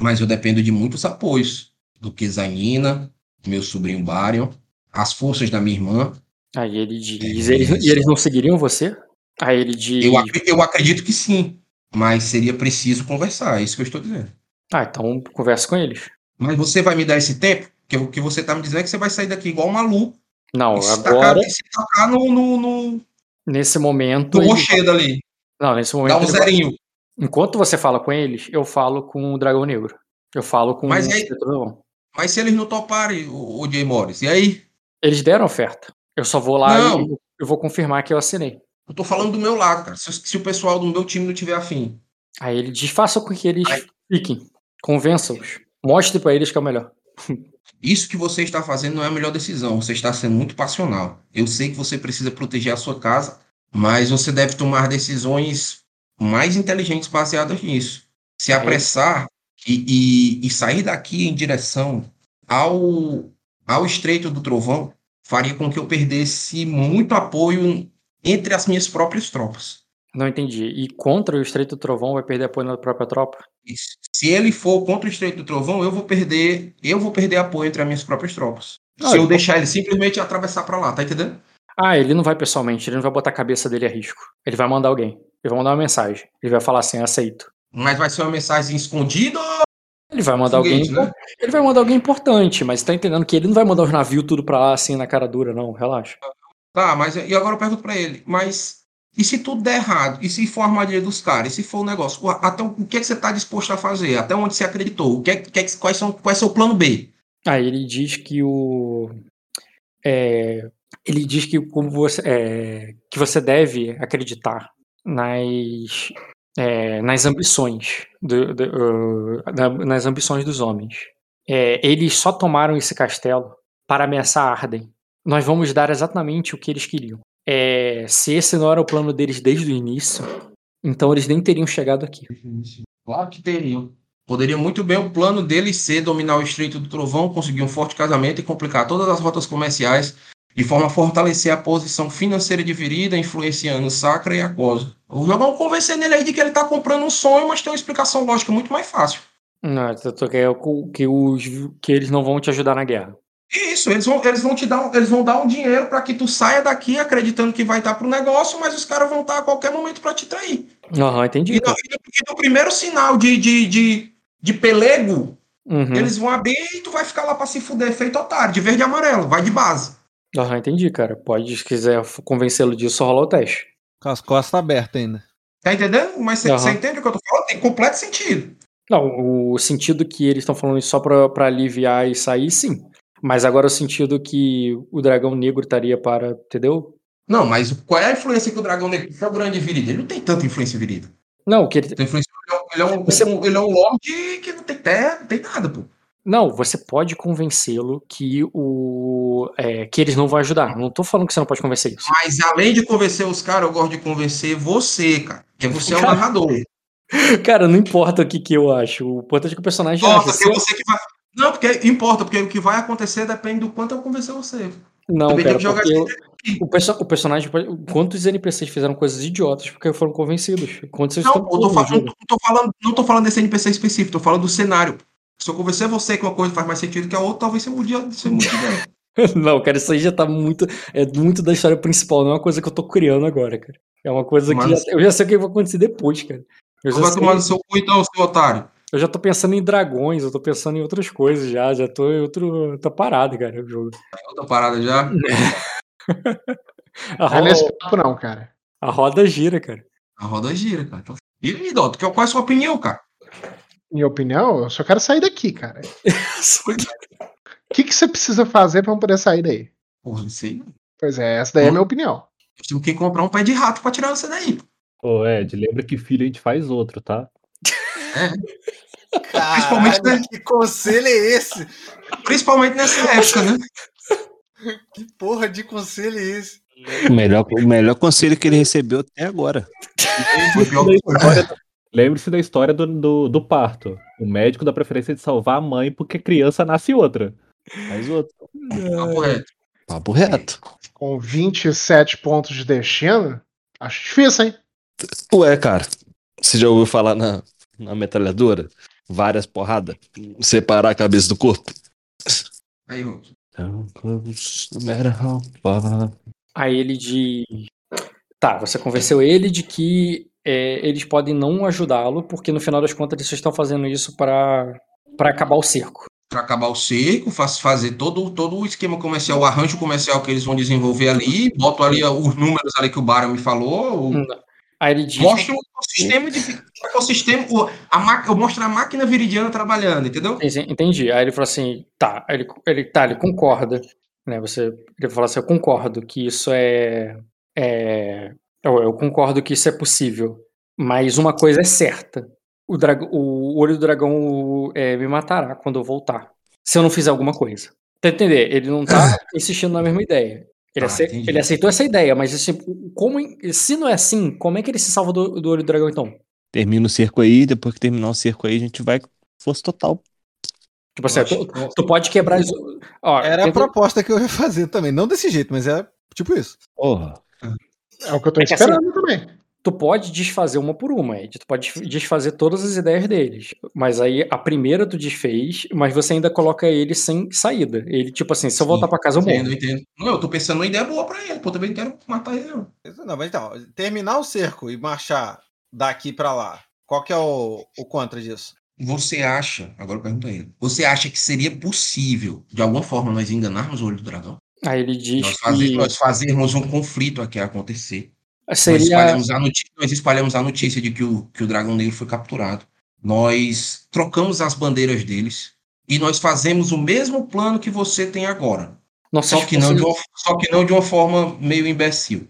Mas eu dependo de muitos apoios. Do que Zanina, meu sobrinho Barion, as forças da minha irmã. Aí ele diz. É, eles, e eles não seguiriam você? Aí ele diz. Eu, eu acredito que sim. Mas seria preciso conversar, é isso que eu estou dizendo. Ah, então converse com eles. Mas você vai me dar esse tempo? Porque o que você está me dizendo é que você vai sair daqui igual um maluco. Não, e se agora, tacar, se tacar no, no, no, nesse momento. no ele- rochedo ali. Não, nesse Dá momento. um ele vai- zerinho. Enquanto você fala com eles, eu falo com o Dragão Negro. Eu falo com Mas o aí-. Mas se eles não toparem, o, o Jay Morris, e aí? Eles deram oferta. Eu só vou lá Não. e eu vou confirmar que eu assinei. Eu tô falando do meu lado, cara. Se, se o pessoal do meu time não tiver afim. Aí ele diz: faça com que eles Aí- fiquem. Convença-os. Mostre pra eles que é o melhor. Isso que você está fazendo não é a melhor decisão. Você está sendo muito passional. Eu sei que você precisa proteger a sua casa, mas você deve tomar decisões mais inteligentes baseadas nisso. Se apressar e, e- e sair daqui em direção ao, ao Estreito do Trovão faria com que eu perdesse muito apoio entre as minhas próprias tropas. Não entendi. E contra o Estreito do Trovão vai perder apoio na própria tropa? Se ele for contra o Estreito do Trovão, eu vou perder, eu vou perder apoio entre as minhas próprias tropas. Ah, se eu ele- deixar ele simplesmente atravessar para lá, tá entendendo? Ah, ele não vai pessoalmente, ele não vai botar a cabeça dele a risco. Ele vai mandar alguém. Ele vai mandar uma mensagem. Ele vai falar assim, aceito. Mas vai ser uma mensagem escondida Ele vai mandar foguete, alguém. né? Ele vai mandar alguém importante, mas tá entendendo que ele não vai mandar os navios tudo pra lá assim na cara dura, não. Relaxa. Tá, mas e agora eu pergunto pra ele, mas e se tudo der errado? E se for a armadilha dos caras? E se for o negócio? O- Até o o que, é que você tá disposto a fazer? Até onde você acreditou? O que, é- que é quais são, qual é o seu plano B? Aí ele diz que o. é, ele diz que como você, é, que você deve acreditar nas, é, nas ambições do- do, uh, na- nas ambições dos homens. É, eles só tomaram esse castelo para ameaçar Arden. Nós vamos dar exatamente o que eles queriam. É, se esse não era o plano deles desde o início, então eles nem teriam chegado aqui. Claro que teriam. Poderia muito bem o plano deles ser dominar o Estreito do Trovão, conseguir um forte casamento e complicar todas as rotas comerciais de forma a fortalecer a posição financeira de Virida, influenciando o Sacra e a Cosa. Nós vamos convencer nele aí de que ele tá comprando um sonho, mas tem uma explicação lógica muito mais fácil. Não, tu- tu quer o- que, os, que eles não vão te ajudar na guerra. Isso, eles vão, eles vão te dar, um- eles vão dar um dinheiro para que tu saia daqui acreditando que vai estar pro negócio, mas os caras vão estar a qualquer momento para te trair. Aham, entendi. E e no- e no primeiro sinal de, de, de, de pelego, Uhum. eles vão abrir e tu vai ficar lá para se fuder feito otário, de verde e amarelo, vai de base. Aham, entendi, cara. Pode, se quiser convencê-lo disso, rolar o teste. Com as costas abertas ainda. Tá entendendo? Mas você entende o que eu tô falando? Tem completo sentido. Não, o sentido que eles estão falando isso só pra, pra aliviar e sair, sim. Mas agora o sentido que o dragão negro estaria para. Entendeu? Não, mas qual é a influência que o dragão negro é o grande virida? Ele não tem tanta influência virida. Não, que ele. Tem influência, ele é um- ele é um, Você- um- ele é um lord que não tem terra, não tem nada, pô. Não, você pode convencê-lo que o é, que eles não vão ajudar. Não tô falando que você não pode convencer isso. Mas além de convencer os caras, eu gosto de convencer você, cara. Porque você é o Cara, narrador. Cara, não importa o que, que eu acho. O importante é que o personagem Importa, acha. porque você que vai. Não, porque importa, porque o que vai acontecer depende do quanto eu convencer você. Não, Também tem cara, que jogar porque eu- o, perso- o personagem. Quantos NPCs fizeram coisas idiotas porque foram convencidos? Quantos Não, eu tô falando, não, tô falando, não tô falando desse NPC específico, tô falando do cenário. Se eu convencer você que uma coisa faz mais sentido que a outra, talvez você mude, você mude de ideia. Não, cara, isso aí já tá muito. É muito da história principal, não é uma coisa que eu tô criando agora, cara. É uma coisa que Mas- já- eu já sei o que vai acontecer depois, cara. Eu já, Vai sei- tomar no seu cu então, seu otário. eu já tô pensando em dragões, eu tô pensando em outras coisas já, já tô em outro, outra parada, cara, o jogo. Outra parada já. A, Não é nesse papo, não, cara. a roda gira, cara. A roda gira, cara. Então, E aí, que- qual é a sua opinião, cara? Minha opinião, eu só quero sair daqui, cara. O que, que você precisa fazer pra eu poder sair daí? Porra, não sei. Pois é, essa daí é a minha opinião. Tive que comprar um pé de rato pra tirar você daí. pô. Ô, Ed, lembra que filho a gente faz outro, tá? Principalmente, né? que conselho é esse? Principalmente nessa época, né? Que porra de conselho é esse? O melhor, o melhor conselho que ele recebeu até agora. Foi pior Lembre-se da história do, do, do parto. O médico dá preferência de salvar a mãe porque a criança nasce outra. Faz outro. Papo reto. Papo reto. Com 27 pontos de destino, acho difícil, hein? Ué, cara, você já ouviu falar na, na metralhadora? Várias porradas. Separar a cabeça do corpo. Aí, ó. Tão close, no matter how far. Aí ele diz. Tá, você convenceu ele de que é, eles podem não ajudá-lo, porque no final das contas eles só estão fazendo isso para para acabar o cerco. Pra acabar o cerco, faz, fazer todo, todo o esquema comercial, o arranjo comercial que eles vão desenvolver ali, boto ali os números ali que o Baron me falou, o- Aí ele diz. mostra o sistema de. O sistema, a ma- eu mostro a máquina viridiana trabalhando, entendeu? Entendi. Aí ele falou assim, tá, ele, ele, tá, ele concorda, né? Você, ele falou assim, eu concordo que isso é, é eu, eu concordo que isso é possível, mas uma coisa é certa, o, o olho do dragão é, me matará quando eu voltar, se eu não fizer alguma coisa. Tá entender? Ele não tá insistindo na mesma ideia. Ele, Ah, ace- entendi. ele aceitou essa ideia, mas assim, como, se não é assim, como é que ele se salva do, do olho do dragão então? Termina o cerco aí, depois que terminar o cerco aí, a gente vai com força total. Tipo assim, tu, tu pode quebrar. Ó, Era a tenta- proposta que eu ia fazer também. Não desse jeito, mas é tipo isso. Porra. É o que eu tô É assim, esperando também. tu pode desfazer uma por uma, Ed. Tu pode desfazer todas as ideias deles. Mas aí a primeira tu desfez, mas você ainda coloca ele sem saída. Ele, tipo assim, se eu voltar pra casa, eu morro. Entendo, entendo. Não, eu tô pensando numa ideia boa pra ele, pô. Também não quero matar ele, não. Não, mas então, terminar o cerco e marchar daqui pra lá. Qual que é o, o contra disso? Você acha, agora eu pergunto a ele, você acha que seria possível, de alguma forma, nós enganarmos o olho do dragão? Aí ele diz Nós, fazer, que nós fazermos um conflito aqui acontecer. Nós seria. espalhamos, a notícia, nós espalhamos a notícia de que o, que o dragão negro foi capturado. Nós trocamos as bandeiras deles e nós fazemos o mesmo plano que você tem agora. Nossas Só que, não de uma, só que não de uma forma meio imbecil.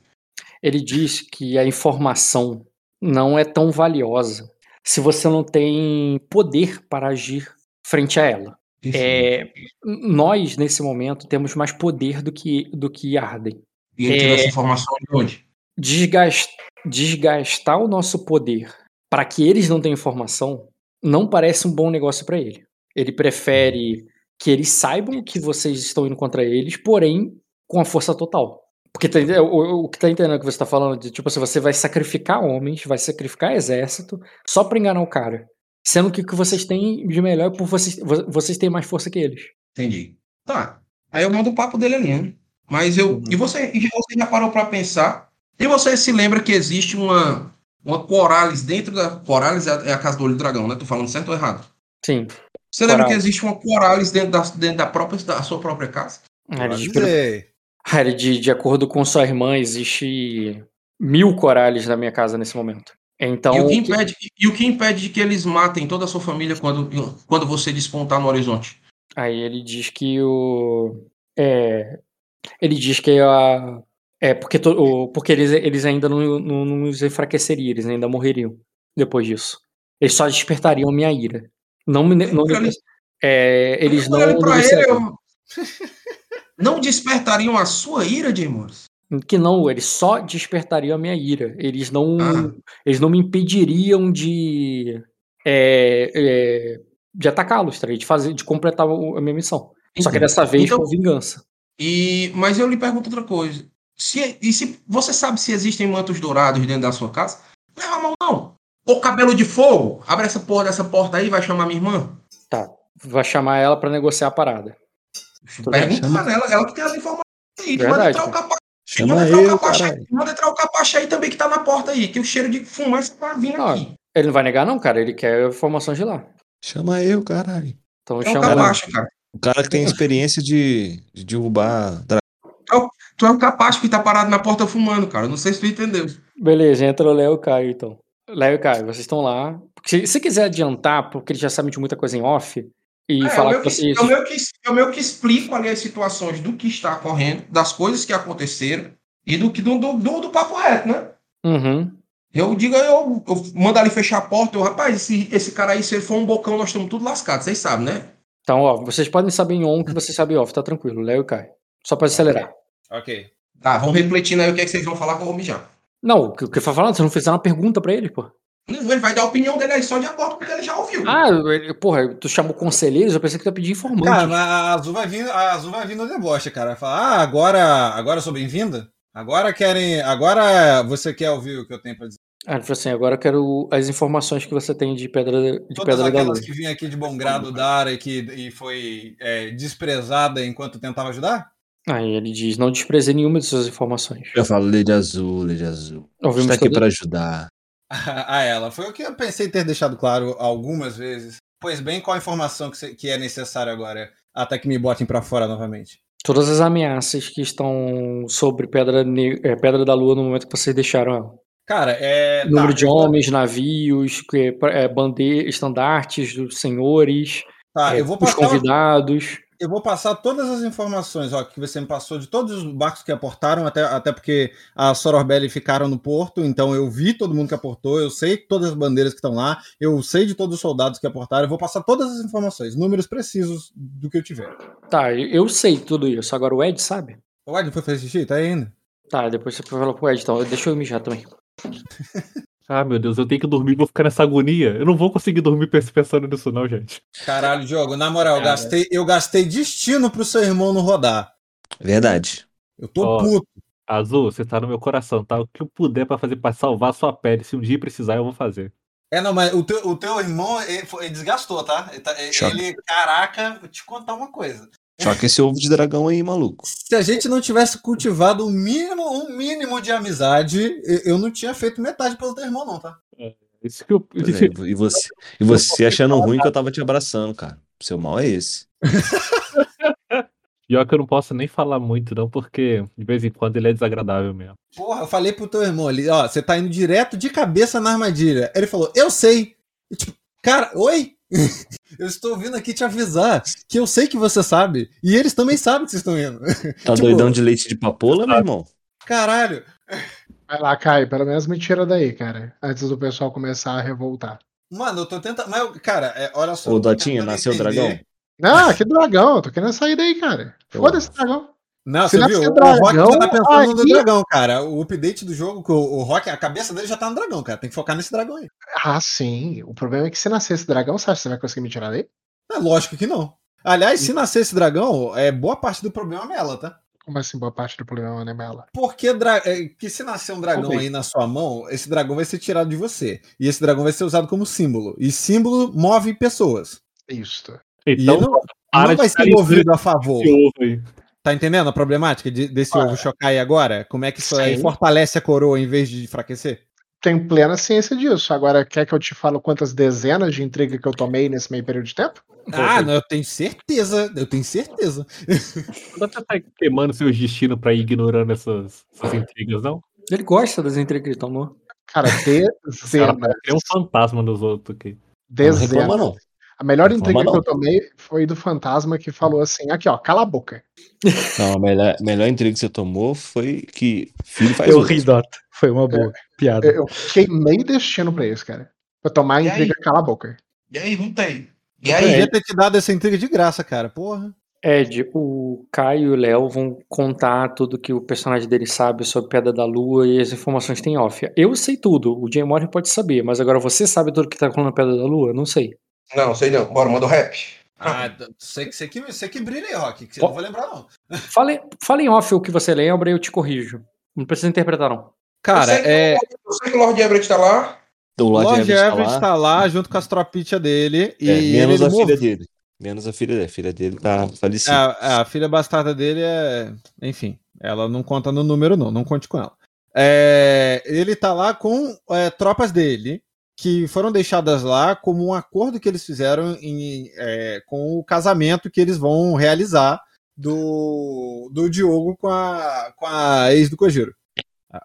Ele diz que a informação não é tão valiosa se você não tem poder para agir frente a ela. É, nós, nesse momento, temos mais poder do que, do que Arden. E ele tirou é- essa informação de onde? Desgas- desgastar o nosso poder para que eles não tenham informação não parece um bom negócio para ele. Ele prefere que eles saibam que vocês estão indo contra eles, porém com a força total. Porque tá, o, o- o que tá entendendo que você tá falando de tipo assim, você vai sacrificar homens, vai sacrificar exército só pra enganar o cara. Sendo que o que vocês têm de melhor é por vocês, vo- vocês têm mais força que eles. Entendi. Tá. Aí eu mando o papo dele ali, né? Mas eu. E você, e você já parou pra pensar? E você se lembra que existe uma. Uma Coralis dentro da. Coralis é a, é a casa do olho do dragão, né? Tô falando certo ou errado? Sim. Você lembra Coralis. que existe uma Coralis dentro da, dentro da, própria, da sua própria casa? Ele, de, de acordo com sua irmã, existe mil corales na minha casa nesse momento. Então, e, o que impede, e o que impede de que eles matem toda a sua família quando, quando você despontar no horizonte? aí ele diz que o. É, ele diz que a. É, porque, to- porque eles, eles ainda não, não, não os enfraqueceriam, eles ainda morreriam depois disso. Eles só despertariam minha ira. Não, me- não, Cara, é, eles não pra ele, eu... Não despertariam a sua ira, Morris? Que não, eles só despertariam a minha ira. Eles não, Ah. eles não me impediriam de, é, é, de atacá-los, tá de fazer, de completar o- a minha missão. Só que Entendi. dessa vez Então- com vingança. E, mas eu lhe pergunto outra coisa. Se, e se você sabe se existem mantos dourados dentro da sua casa? Leva a mão, não. Ou cabelo de fogo? Abre essa porra dessa porta aí, vai chamar minha irmã. Vai chamar ela pra negociar a parada. Pergunta pra ela, ela que tem as informações aí. Verdade, entrar o. Chama Manda entrar o eu, capacho aí. caralho. Manda entrar o capacho aí também que tá na porta aí. Que o cheiro de fumaça tá vindo Ah, aqui. Ele não vai negar, não, cara. Ele quer informações de lá. Chama eu, caralho. Então É o chama capacho, cara. O cara que tem experiência de, de derrubar dra- Tu é o capacho que tá parado na porta fumando, cara. Não sei se tu entendeu. Beleza, entra o Léo e o Caio, então. Léo e Caio, vocês estão lá. Se, se quiser adiantar, porque eles já sabem de muita coisa em off, e É, falar eu, que que, vocês. eu, meio que, eu meio que explico ali as situações do que está ocorrendo, das coisas que aconteceram e do que do, do, do, do papo reto, né? Uhum. Eu digo, eu, eu mando ali fechar a porta, eu, rapaz, esse, esse cara aí, se ele for um bocão, nós estamos tudo lascados, vocês sabem, né? Então, ó, vocês podem saber em on que vocês sabem em off, tá tranquilo, Léo e Caio. Só pra acelerar. Ok. Tá, vamos refletindo aí o que, é que vocês vão falar eu vou mijar. Não, o que o que foi falando, vocês não fizeram uma pergunta pra ele, pô. Ele vai dar a opinião dele aí só de acordo com o que ele já ouviu. Ah, ele- porra, tu chamou conselheiros, eu pensei que tu ia pedir informante. Cara, a Azul vai vir, a Azul vai vir no deboche, cara. Vai falar, ah, agora, agora eu sou bem-vinda? Agora querem. Agora você quer ouvir o que eu tenho pra dizer? Ah, ele falou assim, agora eu quero as informações que você tem de Pedra, de Todas pedra da Lua. aquelas que vinham aqui de bom grado da área e que e foi é, desprezada enquanto tentava ajudar? Aí ele diz, não desprezei nenhuma de suas informações. Eu falo Lady Azul, Lady Azul. Ouvimos Está aqui pra ajudar. A ela. Foi o que eu pensei ter deixado claro algumas vezes. Pois bem, qual a informação que, que é necessária agora? Até que me botem pra fora novamente. todas as ameaças que estão sobre Pedra, Ne- é, Pedra da Lua no momento que vocês deixaram ela. Cara, é. tá, Número de eu vou- homens, navios, que- é, bande- estandartes dos senhores, Tá, é, eu vou os passar. convidados. Eu vou passar todas as informações ó, que você me passou de todos os barcos que aportaram, até, até porque a Sororbelli ficaram no porto, então eu vi todo mundo que aportou, eu sei todas as bandeiras que estão lá, eu sei de todos os soldados que aportaram, eu vou passar todas as informações, números precisos do que eu tiver. Tá, eu sei tudo isso. Agora o Ed sabe? O Ed foi fazer xixi? Tá aí ainda? Tá, depois você fala pro Ed, então. Deixa eu mijar também. Ah, meu Deus, eu tenho que dormir, vou ficar nessa agonia. Eu não vou conseguir dormir pens- pensando nisso, não, gente. Caralho, Diogo, na moral, eu gastei, eu gastei destino pro seu irmão não rodar. Verdade. Eu tô Ó. puto. Azul, você tá no meu coração, tá? O que eu puder pra fazer pra salvar a sua pele, se um dia precisar, eu vou fazer. É, não, mas o teu, o teu irmão, ele, ele desgastou, tá? Ele, tá- ele- caraca, vou te contar uma coisa. Só que esse ovo de dragão aí, maluco. Se a gente não tivesse cultivado um mínimo, um mínimo de amizade, eu- não tinha feito metade pelo teu irmão, não, tá? Isso que eu. É, E você, e você achando ruim que eu tava te abraçando, cara. Seu mal é esse. Pior que eu não posso nem falar muito, não, porque de vez em quando ele é desagradável mesmo. Porra, eu falei pro teu irmão ali, ó, você tá indo direto de cabeça na armadilha. Ele falou, eu sei. E, tipo, cara, oi? Eu estou vindo aqui te avisar que eu sei que você sabe. E eles também sabem que vocês estão indo. Tá Tipo- doidão de leite de papoula, meu irmão? Caralho. Vai lá, Caio, pelo menos me tira daí, cara. Antes do pessoal começar a revoltar. Mano, eu tô tentando. Mas, cara, é, olha só. Ô, Dotinha, tentando nasceu o dragão? Não, que dragão, eu tô querendo sair daí, cara. Foda-se, dragão. Não, Se você viu? O Rock já tá dragão, pensando no dragão, cara. O update do jogo, o, o Rock, a cabeça dele já tá no dragão, cara. Tem que focar nesse dragão aí. Ah, sim. O problema é que se nascer esse dragão, você acha que você vai conseguir me tirar daí? É lógico que não. Aliás, se nascer esse dragão, é boa parte do problema é ela, tá? Como assim, boa parte do problema, né, Mela? Porque dra- é, que se nascer um dragão Talvez. aí na sua mão, esse dragão vai ser tirado de você. E esse dragão vai ser usado como símbolo. E símbolo move pessoas. Isso. E Então, ele não, não vai ser movido a favor. Tá entendendo a problemática de- desse Olha. ovo chocar aí agora? Como é que isso aí fortalece a coroa em vez de enfraquecer? Tenho plena ciência disso. Agora, quer que eu te fale quantas dezenas de intriga que eu tomei nesse meio período de tempo? Ah, não, eu tenho certeza. Eu tenho certeza. Não dá pra tá queimando seus destinos pra ir ignorando essas, essas intrigas, não? Ele gosta das intrigas que ele tomou. Cara, dezenas. parecem um fantasma nos outros aqui. Não reclama, Dezenas. não. A melhor Não intriga reclama, que eu tomei foi do fantasma que falou assim: aqui, ó, cala a boca. Não, a melhor, melhor intriga que você tomou foi que filho faz Eu outro. ri, Dota. Foi uma boa piada. Eu, eu queimei destino pra isso, cara. Pra tomar a E intriga, aí? cala a boca. E aí, voltei. E Eu aí? podia ter te dado essa intriga de graça, cara. Porra. Ed, o Caio e o Léo vão contar tudo que o personagem dele sabe sobre Pedra da Lua e as informações tem off. Eu sei tudo, o Jay Morgan pode saber, mas agora você sabe tudo que tá rolando na Pedra da Lua? Não sei. Não, sei não. Bora, manda o rap. Ah, você, você, que, você que brilha aí, Rock. Que eu não vou lembrar, não. Fale, fale em off o que você lembra e eu te corrijo. Não precisa interpretar, não. Cara, eu que, é. eu sei que o Lord Everett tá lá. O Lord, Lord Everett Everett tá lá. tá lá junto com as tropitas dele. E É, menos ele a filha dele. Menos a filha dele. A filha dele tá falecida. A, a filha bastarda dele é. Enfim, ela não conta no número, não. Não conte com ela. É, ele tá lá com é, tropas dele, que foram deixadas lá como um acordo que eles fizeram em, é, com o casamento que eles vão realizar do, do Diogo com a, com a ex do Kojiro.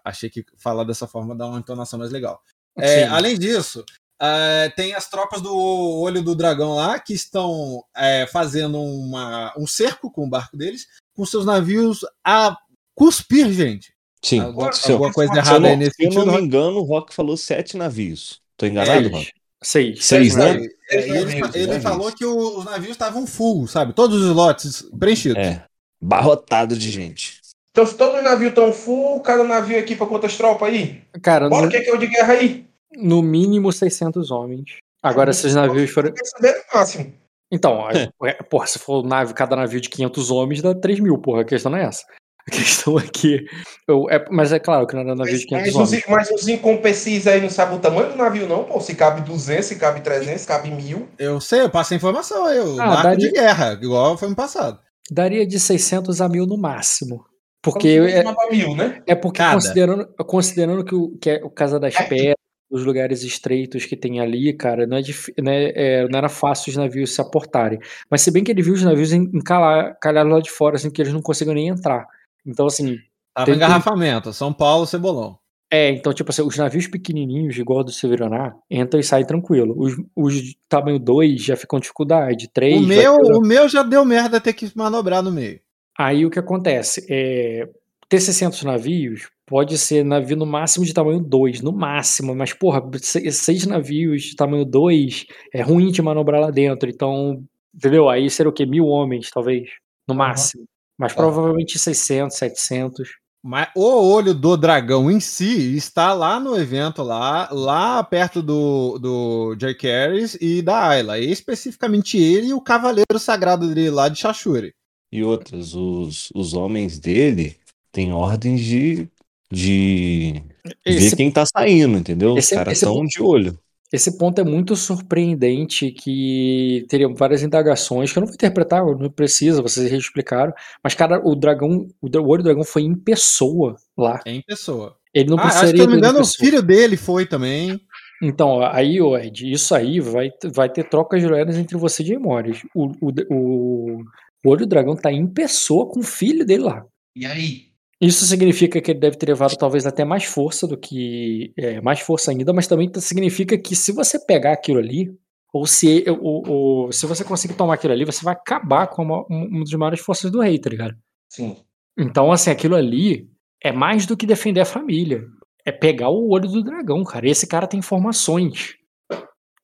Achei que falar dessa forma dá uma entonação mais legal. É, além disso, é, tem as tropas do Olho do Dragão lá que estão é, fazendo uma, um cerco com o barco deles, com seus navios a cuspir, gente. Sim. Alguma, Se eu- alguma coisa errada não, aí nesse se eu não me engano, o Rock falou sete navios. Tô enganado, Rock? Seis. Seis, né? É, Seis e ele, falou que os navios estavam full, sabe? Todos os lotes preenchidos. É. Barrotado de gente. Então, se todos os navios estão full, cada navio equipa quantas tropas aí? Cara, Bora, no, o que é que é o de guerra aí? no mínimo 600 homens. Agora, se os navios forem. No máximo. Então, é, porra, se for nave, cada navio de 500 homens, dá 3 mil, porra. A questão não é essa. A questão é que. eu- é- mas é claro que não era navio de 500 Mas homens. mas os incomprecis aí não sabem o tamanho do navio, não, pô. Se cabe 200, se cabe 300, se cabe 1000. Eu sei, eu passo a informação aí. O Ah, barco daria- de guerra, igual foi no passado. Daria de 600 a 1000 no máximo. Porque é, 1000, né? é porque Cada. considerando, considerando que, o, que é o Casa das Pedras, os lugares estreitos que tem ali, cara, não, é dif- não, é- é, não era fácil os navios se aportarem. Mas se bem que ele viu os navios encalhar- lá de fora, assim, que eles não conseguiam nem entrar. Então, assim, Tava Tem- engarrafamento. São Paulo, Cebolão. É, então, tipo assim, os navios pequenininhos, igual do Severaná, entram e saem tranquilo. Os, os de tamanho 2 já ficam com dificuldade. 3 O meu, o meu já deu merda ter que manobrar no meio. Aí o que acontece? É, ter 600 navios pode ser navio no máximo de tamanho 2, no máximo. Mas, porra, se- seis navios de tamanho 2 é ruim de manobrar lá dentro. Então, entendeu? Aí seria o quê? Mil homens, talvez, no máximo. Mas Tá. provavelmente 600, 700. Mas o olho do dragão em si está lá no evento, lá, lá perto do, do Jay Carries e da Ayla. E especificamente ele e o cavaleiro sagrado dele lá de Shashuri. E outras, os, os homens dele têm ordens de, de Esse ver quem tá saindo, entendeu? Os esse- caras esse estão de olho. Esse ponto é muito surpreendente que teria várias indagações que eu não vou interpretar, não precisa, vocês já explicaram. Mas, cara, o dragão, o olho do dragão foi em pessoa lá. É em pessoa. Ele não Ah, acho que, precisaria se eu não me engano, o filho dele foi também. Então, ó, aí, Ed, isso aí vai, vai ter trocas de olhares entre você e Jaimores. O, o, o, o olho do dragão tá em pessoa com o filho dele lá. E aí? Isso significa que ele deve ter levado talvez até mais força do que. é, mais força ainda, mas também significa que se você pegar aquilo ali, ou se, ou, ou- se você conseguir tomar aquilo ali, você vai acabar com uma, um- uma das maiores forças do rei, tá ligado? Sim. Então, assim, aquilo ali é mais do que defender a família. É pegar o olho do dragão, cara. Esse cara tem informações.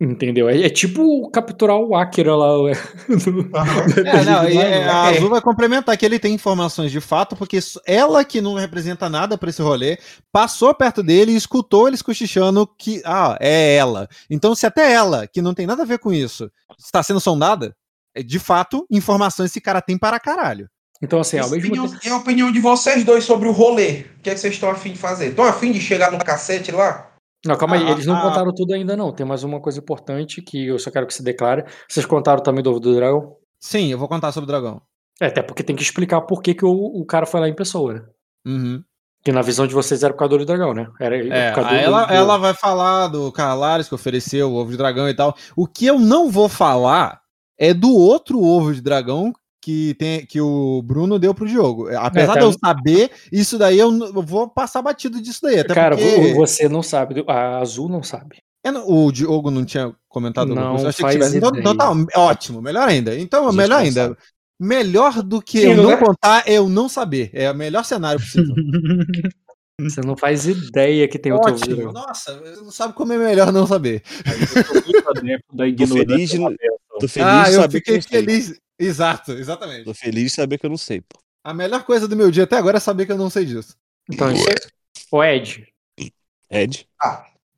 Entendeu? É, é tipo capturar o Akira lá. do- É, não, é, a É. Azul vai complementar que ele tem informações de fato, porque ela que não representa nada pra esse rolê, passou perto dele e escutou eles cochichando que, ah, é ela. Então, se até ela, que não tem nada a ver com isso, está sendo sondada, é, de fato, informações esse cara tem para caralho. Então, assim, ao a mesmo opinião, tempo. e a opinião de vocês dois sobre o rolê? O que, é que vocês estão afim de fazer? Estão afim de chegar no cacete lá? Não, calma aí, Ah, eles não ah. contaram tudo ainda, não. Tem mais uma coisa importante que eu só quero que se declare. Vocês contaram também do ovo do dragão? Sim, eu vou contar sobre o dragão. É, até porque tem que explicar por que, que o, o cara foi lá em pessoa, né? Uhum. Que na visão de vocês era por causa do dragão, né? Era É, ela, do- ela vai falar do Carlares que ofereceu o ovo de dragão e tal. O que eu não vou falar é do outro ovo de dragão que, tem, que o Bruno deu pro Diogo. Apesar tá. de eu saber, isso daí eu, eu vou passar batido disso daí. Até Cara, porque vo- você não sabe. A Azul não sabe. não- o Diogo não tinha comentado Não coisa. Eu achei que faz tivesse. Então, então tá ótimo, melhor ainda. Então, Gente, melhor ainda. sabe. Melhor do que Sim, eu não né? contar é eu não saber. É o melhor cenário possível. Você não faz ideia que tem outro dragão. Nossa, você não sabe como é melhor não saber. Eu sou muito da Tô ignorância. feliz. Tô feliz Ah, de eu saber que eu fiquei não sei. feliz. Exato, exatamente. Tô feliz de saber que eu não sei, pô. A melhor coisa do meu dia até agora é saber que eu não sei disso. Então, isso é... Ô, Ed, Ed?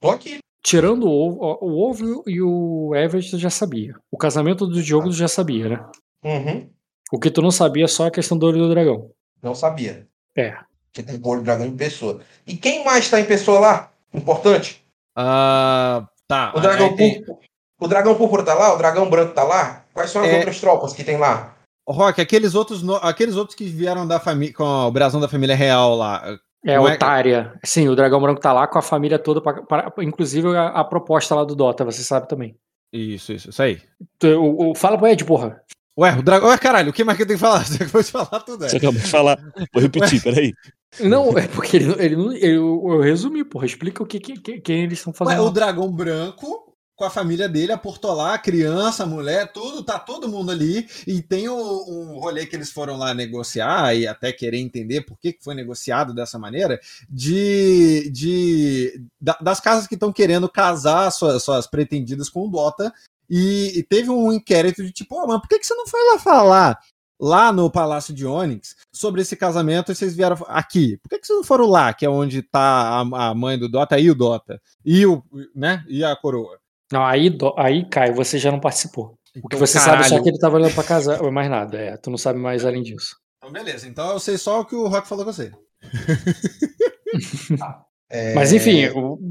Tô aqui. tirando o ovo, o ovo e o Everett tu já sabia. O casamento do Diogo tu já sabia, né? Uhum. O que tu não sabia é só a questão do olho do dragão. Não sabia. É. Que tem o olho do dragão em pessoa. E quem mais tá em pessoa lá? Importante. Ah, tá. O dragão púrpura. O dragão púrpura tá lá? O dragão branco tá lá? Quais são as É. outras tropas que tem lá? Rock, aqueles outros, no- aqueles outros que vieram da família com o brasão da família real lá. É, é- otária. Sim, o dragão branco tá lá com a família toda, pra, pra- inclusive a, a proposta lá do Dota, você sabe também. Isso, isso, isso aí. O, o- fala pro Ed, porra. Ué, o dragão. Ué, caralho, o que mais que eu tenho que falar? Você acabou de falar tudo, é. Você acabou de falar. Vou repetir, peraí. Não, é porque ele, não- ele, não- eu, eu resumi, porra. Explica o que, que, que- quem eles estão Ué, fazendo. o lá. dragão branco com a família dele, aportou lá, criança, mulher, tudo, tá todo mundo ali. E tem o- um rolê que eles foram lá negociar e até querer entender por que que foi negociado dessa maneira, de, de da- das casas que estão querendo casar suas, suas pretendidas com o Dota. E, e teve um inquérito de tipo, oh, mas por que, que você não foi lá falar lá no Palácio de Onyx sobre esse casamento e vocês vieram aqui? Por que, que vocês não foram lá, que é onde tá a, a mãe do Dota e o Dota? E o, né? E a coroa? Não, aí, do- aí, Caio, você já não participou. O que Então, você sabe é só caralho. que ele tava olhando pra casa, ou mais nada. É, tu não sabe mais além disso. Então, beleza. Então eu sei só o que o Rock falou com você. É, Mas enfim,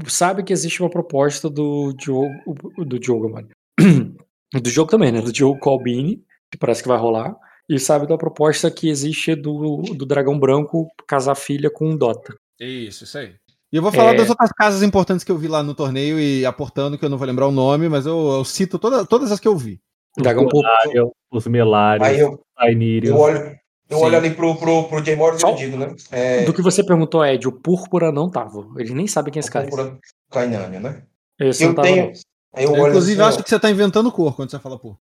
sabe que existe uma proposta do Diogo, do Diogo, mano. Do jogo também, né? Do Diogo Colbini, que parece que vai rolar. E sabe da proposta que existe do, do Dragão Branco casar filha com um Dota. Isso, isso aí. E eu vou falar É. das outras casas importantes que eu vi lá no torneio e aportando, que eu não vou lembrar o nome, mas eu, eu cito toda, todas as que eu vi. Dragão Púrpura. Melário, os Melários, Aí eu, Ainírios. eu olho, eu Sim. olho ali pro, pro, pro Jay e Só- eu digo, né? É, Do que você perguntou, Ed, o Púrpura não tava. Eles nem sabem quem é esse cara. Púrpura Kainânia, né? Esse não Eu tava, tenho. Eu Eu, inclusive, assim, ó, acho que você tá inventando cor quando você fala pô.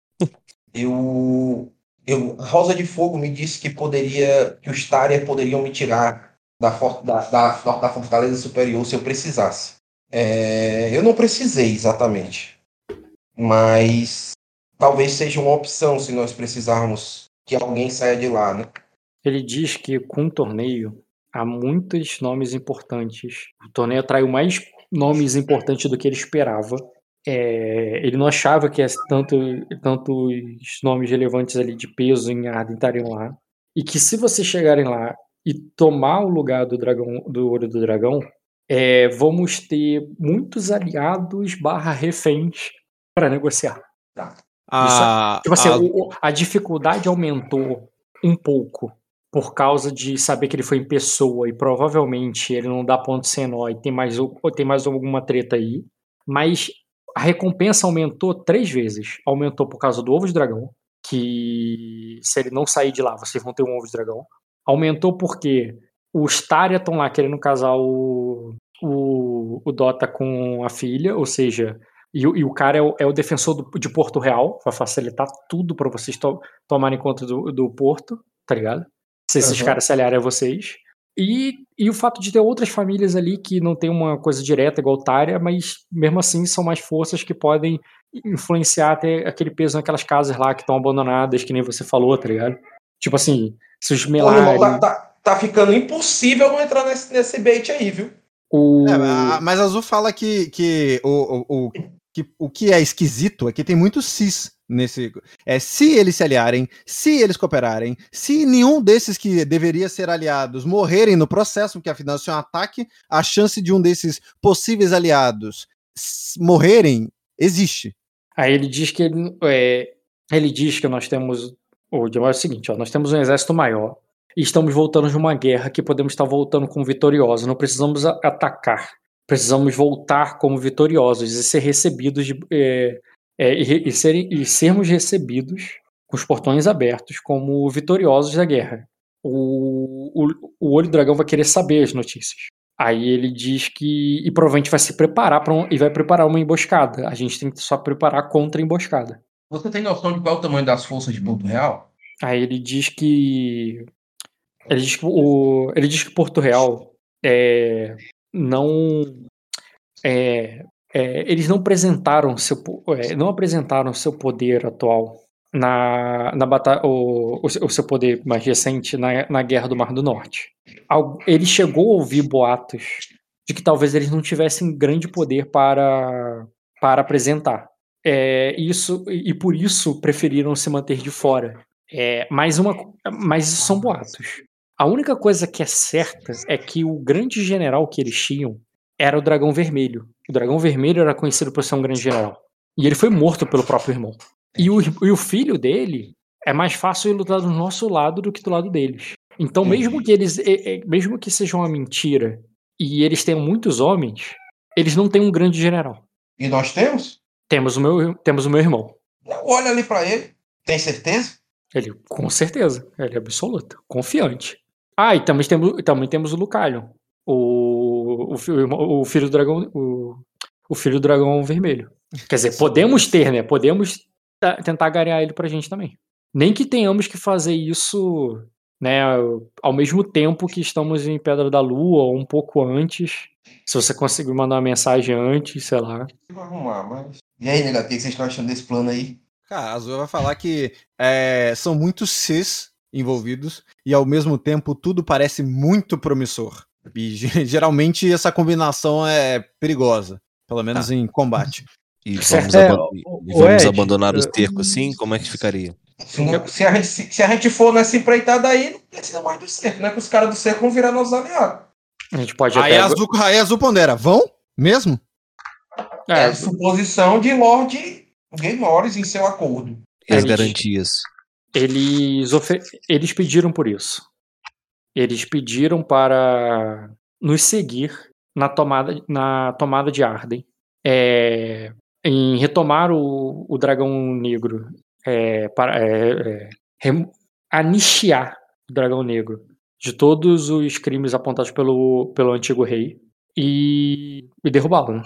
eu, eu Rosa de Fogo me disse que poderia que os Tarier poderiam me tirar da, da, da, da Fortaleza Superior se eu precisasse. É, eu não precisei exatamente, mas talvez seja uma opção se nós precisarmos que alguém saia de lá, né? Ele diz que com o torneio há muitos nomes importantes. O torneio atraiu mais nomes importantes do que ele esperava. É, ele não achava que tanto, tantos nomes relevantes ali de peso em Arden estariam lá. E que se vocês chegarem lá e tomar o lugar do dragão do olho do dragão, é, vamos ter muitos aliados barra reféns para negociar. A, Tipo assim, a- o- a dificuldade aumentou um pouco por causa de saber que ele foi em pessoa e provavelmente ele não dá ponto sem nó e tem mais, tem mais alguma treta aí. Mas a recompensa aumentou três vezes. Aumentou por causa do ovo de dragão, que se ele não sair de lá, vocês vão ter um ovo de dragão. Aumentou porque os Tária estão lá querendo casar o, o, o Dota com a filha, ou seja, e, o- e o cara é o, é o defensor do- de Porto Real, vai facilitar tudo pra vocês to- tomarem conta do, do Porto, tá ligado? Se esses Aham. caras se aliarem a vocês. E, e o fato de ter outras famílias ali que não tem uma coisa direta igual Tária, mas mesmo assim são mais forças que podem influenciar até aquele peso naquelas casas lá que estão abandonadas, que nem você falou, tá ligado? Tipo assim, se os Pô, meu irmão, Melari, tá, tá, tá ficando impossível não entrar nesse, nesse bait aí, viu? o... É, mas a Azul fala que, que, o, o, o, que o que é esquisito é que tem muito cis nesse. É se eles se aliarem, se eles cooperarem, se nenhum desses que deveria ser aliados morrerem no processo, porque afinal se é um ataque, a chance de um desses possíveis aliados morrerem existe. Aí ele diz que ele, é, ele diz que nós temos. O Jamal é o seguinte, ó, nós temos um exército maior e estamos voltando de uma guerra que podemos estar voltando como vitoriosos. Não precisamos atacar. Precisamos voltar como vitoriosos e ser recebidos de, é, é, e, e e sermos recebidos com os portões abertos como vitoriosos da guerra. O, o, o olho do dragão vai querer saber as notícias. Aí ele diz que. E provavelmente vai se preparar para um, e vai preparar uma emboscada. A gente tem que só preparar contra a emboscada. Você tem noção de qual é o tamanho das forças de Porto Real? Aí ele diz que. Ele diz que, o, ele diz que Porto Real é, não. É, é, eles não apresentaram seu, é, não apresentaram seu poder atual na, na batalha, o, o seu- poder mais recente na, na Guerra do Mar do Norte. Ele chegou a ouvir boatos de que talvez eles não tivessem grande poder para, para apresentar. É, isso e por isso preferiram se manter de fora. É, mais uma, mas isso são boatos. A única coisa que é certa é que o grande general que eles tinham era o Dragão Vermelho. O Dragão Vermelho era conhecido por ser um grande general. E ele foi morto pelo próprio irmão. E o, e o filho dele é mais fácil lutar do nosso lado do que do lado deles. Então, mesmo que eles, mesmo que seja uma mentira e eles tenham muitos homens, eles não têm um grande general. E nós temos? Temos o meu, temos o meu irmão. Olha ali pra ele. Tem certeza? Ele, com certeza, ele é absoluto, confiante. Ah, e também temos, também temos o Lucalion, o, o, o filho do dragão, o, o filho do dragão vermelho. Quer dizer, podemos ter, né? Podemos ta- tentar garear ele pra gente também. Nem que tenhamos que fazer isso, né, ao mesmo tempo que estamos em Pedra da Lua, ou um pouco antes. Se você conseguir mandar uma mensagem antes, sei lá. Vou arrumar, mas. E aí, negado, o que vocês estão achando desse plano aí? Cara, a Azul vai falar que é, são muitos Cs envolvidos e ao mesmo tempo tudo parece muito promissor. E ge- geralmente essa combinação é perigosa, pelo menos em combate. E vamos. É, aban- e vamos Ed, abandonar o eu- cerco assim? Como é que ficaria? Se, não- se a gente, se, se a gente for nessa empreitada aí, não precisa mais do cerco, né? Que os caras do cerco vão virar nossos aliados. A gente pode Aí até. a Azul, aí Azul pondera, vão? Mesmo? É, É, suposição de Lord Game Norris em seu acordo. As Eles- garantias? eles, eles pediram por isso. Eles pediram para nos seguir na tomada, na tomada de Arden. É, em retomar o, o dragão negro. É, para, é, é, o dragão negro de todos os crimes apontados pelo, pelo antigo rei e, e derrubá-lo, né?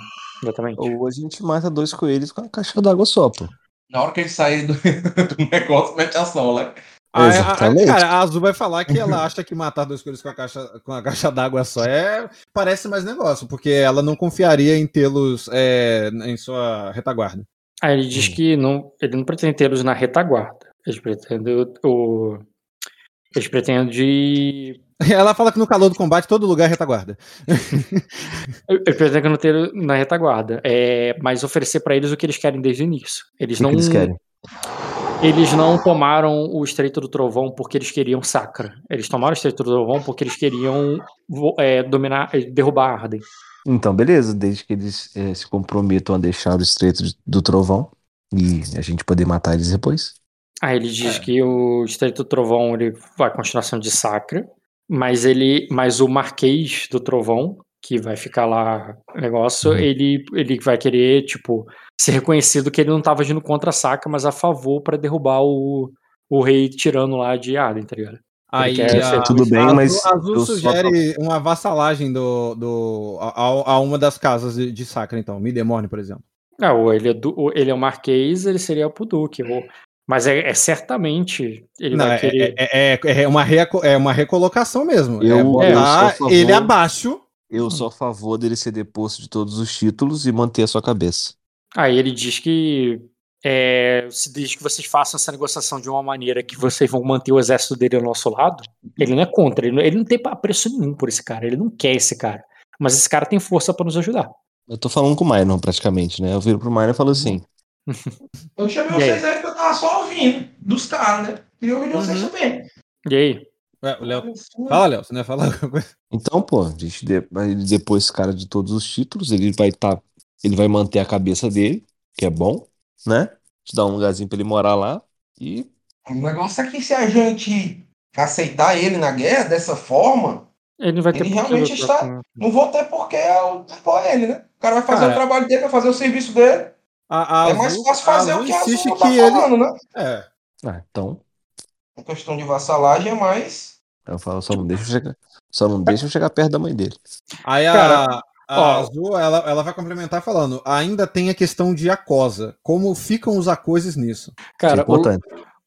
Exatamente. Ou a gente mata dois coelhos com a caixa d'água só, pô. Na hora que ele sair do, do negócio, mete a sola. Aí, a- a- Exatamente. cara, a Azul vai falar que ela acha que matar dois coelhos com a caixa, com a caixa d'água só é parece mais negócio, porque ela não confiaria em tê-los é, em sua retaguarda. Aí ele diz que não, ele não pretende tê-los na retaguarda. Eles pretendem o, o- eles pretendem Ela fala que no calor do combate todo lugar é retaguarda. eles pretendem não ter na retaguarda, é, mas oferecer pra eles o que eles querem desde o início. Eles O que não que eles querem? eles não tomaram o Estreito do Trovão porque eles queriam Sacra. Eles tomaram o Estreito do Trovão porque eles queriam é, dominar, é, derrubar a Arden. Então, beleza, desde que eles eh, se comprometam a deixar o estreito do trovão e a gente poder matar eles depois. Aí ele diz que o Estreito do Trovão ele vai continuação de Sacra, mas ele, mas o Marquês do Trovão, que vai ficar lá o negócio, Uhum. ele, ele vai querer, tipo, ser reconhecido que ele não tava agindo contra a Sacra, mas a favor pra derrubar o, o rei tirano lá de Arden, tá ligado? Aí quer a, ser tudo bem, a mas Azul eu só- sugere uma vassalagem do, do, a, a- uma das casas de, de Sacra, então, Midemorne, por exemplo. Ah, ou ele é, du, ou ele é o Marquês, ele seria o Duque, ou, mas é, é certamente ele Não, vai é, querer... é, é, é uma reco- é uma recolocação mesmo. Eu- é eu botar a favor. ele abaixo. Eu sou a favor dele ser deposto de todos os títulos e manter a sua cabeça. Aí ele diz que é, se diz que vocês façam essa negociação de uma maneira que vocês vão manter o exército dele ao nosso lado. Ele não é contra, ele não, ele não tem preço nenhum por esse cara, ele não quer esse cara. Mas esse cara tem força pra nos ajudar. Eu tô falando com o Minor praticamente, né? Eu viro pro Minor e falo assim: Eu chamei aí? vocês aí porque eu tava só ouvindo dos caras, né? Ouvir de vocês Uhum. também. E aí? Ué, o Léo- Fala, Léo, você não ia falar alguma coisa? então, pô, a gente de- vai depois esse cara de todos os títulos, ele vai estar. ele vai manter a cabeça dele, que é bom, né? Te dar um lugarzinho pra ele morar lá. E O negócio é que se a gente aceitar ele na guerra dessa forma, Ele não vai ter Ele realmente está- não vou ter porque é o apoia ele, né? O cara vai fazer Cara, o trabalho dele, vai fazer o serviço dele. A, a é mais Azul- fácil fazer o que a Azul tá que ele. falando, né? É. Ah, então. A questão de vassalagem é mais. Eu falo, só não deixa eu chegar. Só não deixa eu chegar perto da mãe dele. Aí a, Cara, a ó. Azul, ela, ela vai complementar falando: ainda tem a questão de Acosa. Como ficam os acoses nisso? Isso é Cara, o,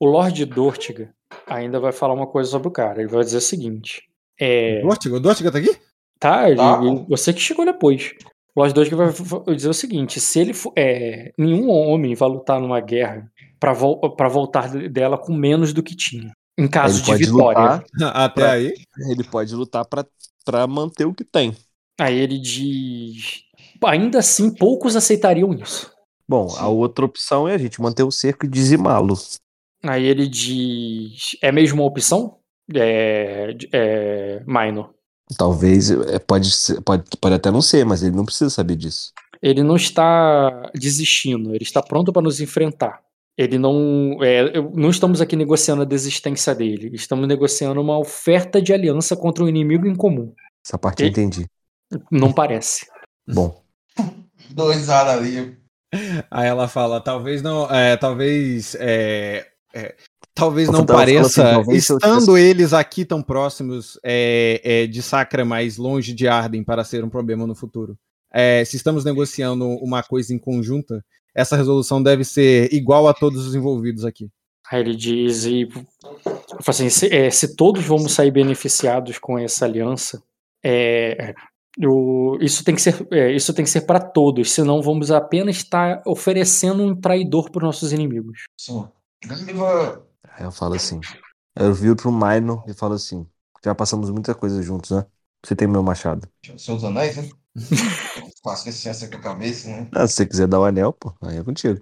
o Lord Dortiga ainda vai falar uma coisa sobre o cara. Ele vai dizer o seguinte: é, Dortiga, o Dortiga tá aqui? Tá, ele, Tá. ele- você que chegou depois. Lord Doge vai vai dizer o seguinte: se ele for, é, nenhum homem vai lutar numa guerra pra, vol pra voltar de- dela com menos do que tinha. Em caso Ele de vitória. lutar, Até Pra- aí. ele pode lutar pra, pra manter o que tem. Aí ele diz. Ainda assim, poucos aceitariam isso. Bom, a outra opção é a gente manter o cerco e dizimá-lo. Aí ele diz. É mesmo uma opção? É. é minor. Talvez, é, pode, ser- pode, pode até não ser, mas ele não precisa saber disso. Ele não está desistindo, ele está pronto para nos enfrentar. Ele não. é, eu- não estamos aqui negociando a desistência dele. Estamos negociando uma oferta de aliança contra um inimigo em comum. Essa parte eu E- entendi. Não parece. Bom, Dois ali. Aí ela fala, talvez não, é, talvez, é, é, talvez não pareça, assim, talvez se eu estando eles aqui tão próximos é, é, de Sacra, mais longe de Arden, para ser um problema no futuro. É, se estamos negociando uma coisa em conjunta, essa resolução deve ser igual a todos os envolvidos aqui. Aí ele diz, e eu falo assim, se, é, se todos vamos sair beneficiados com essa aliança, é, o- isso tem que ser, é, isso tem que ser para todos, senão vamos apenas estar oferecendo um traidor para os nossos inimigos. Sim. Gaiva. Aí eu falo assim. Eu viro pro Minor e falo assim: já passamos muita coisa juntos, né? Você tem meu machado. Seus anéis, né? Faço ciência com a cabeça, né? Ah, se você quiser dar o anel, pô, aí é contigo.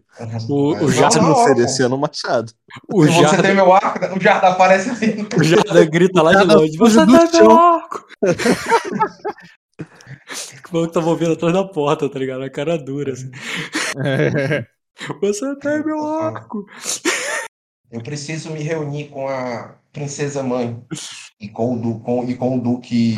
O- o Jardim não, me oferecendo o machado. O Se você Jarda, tem meu arco, o Jardim aparece ali. o Jarda grita lá de Jarda longe, você tem meu chão." arco! O maluco tava ouvindo atrás da porta, tá ligado? A cara dura, assim. Você tem meu arco! Eu preciso me reunir com a princesa mãe e com o, du, com, e com o duque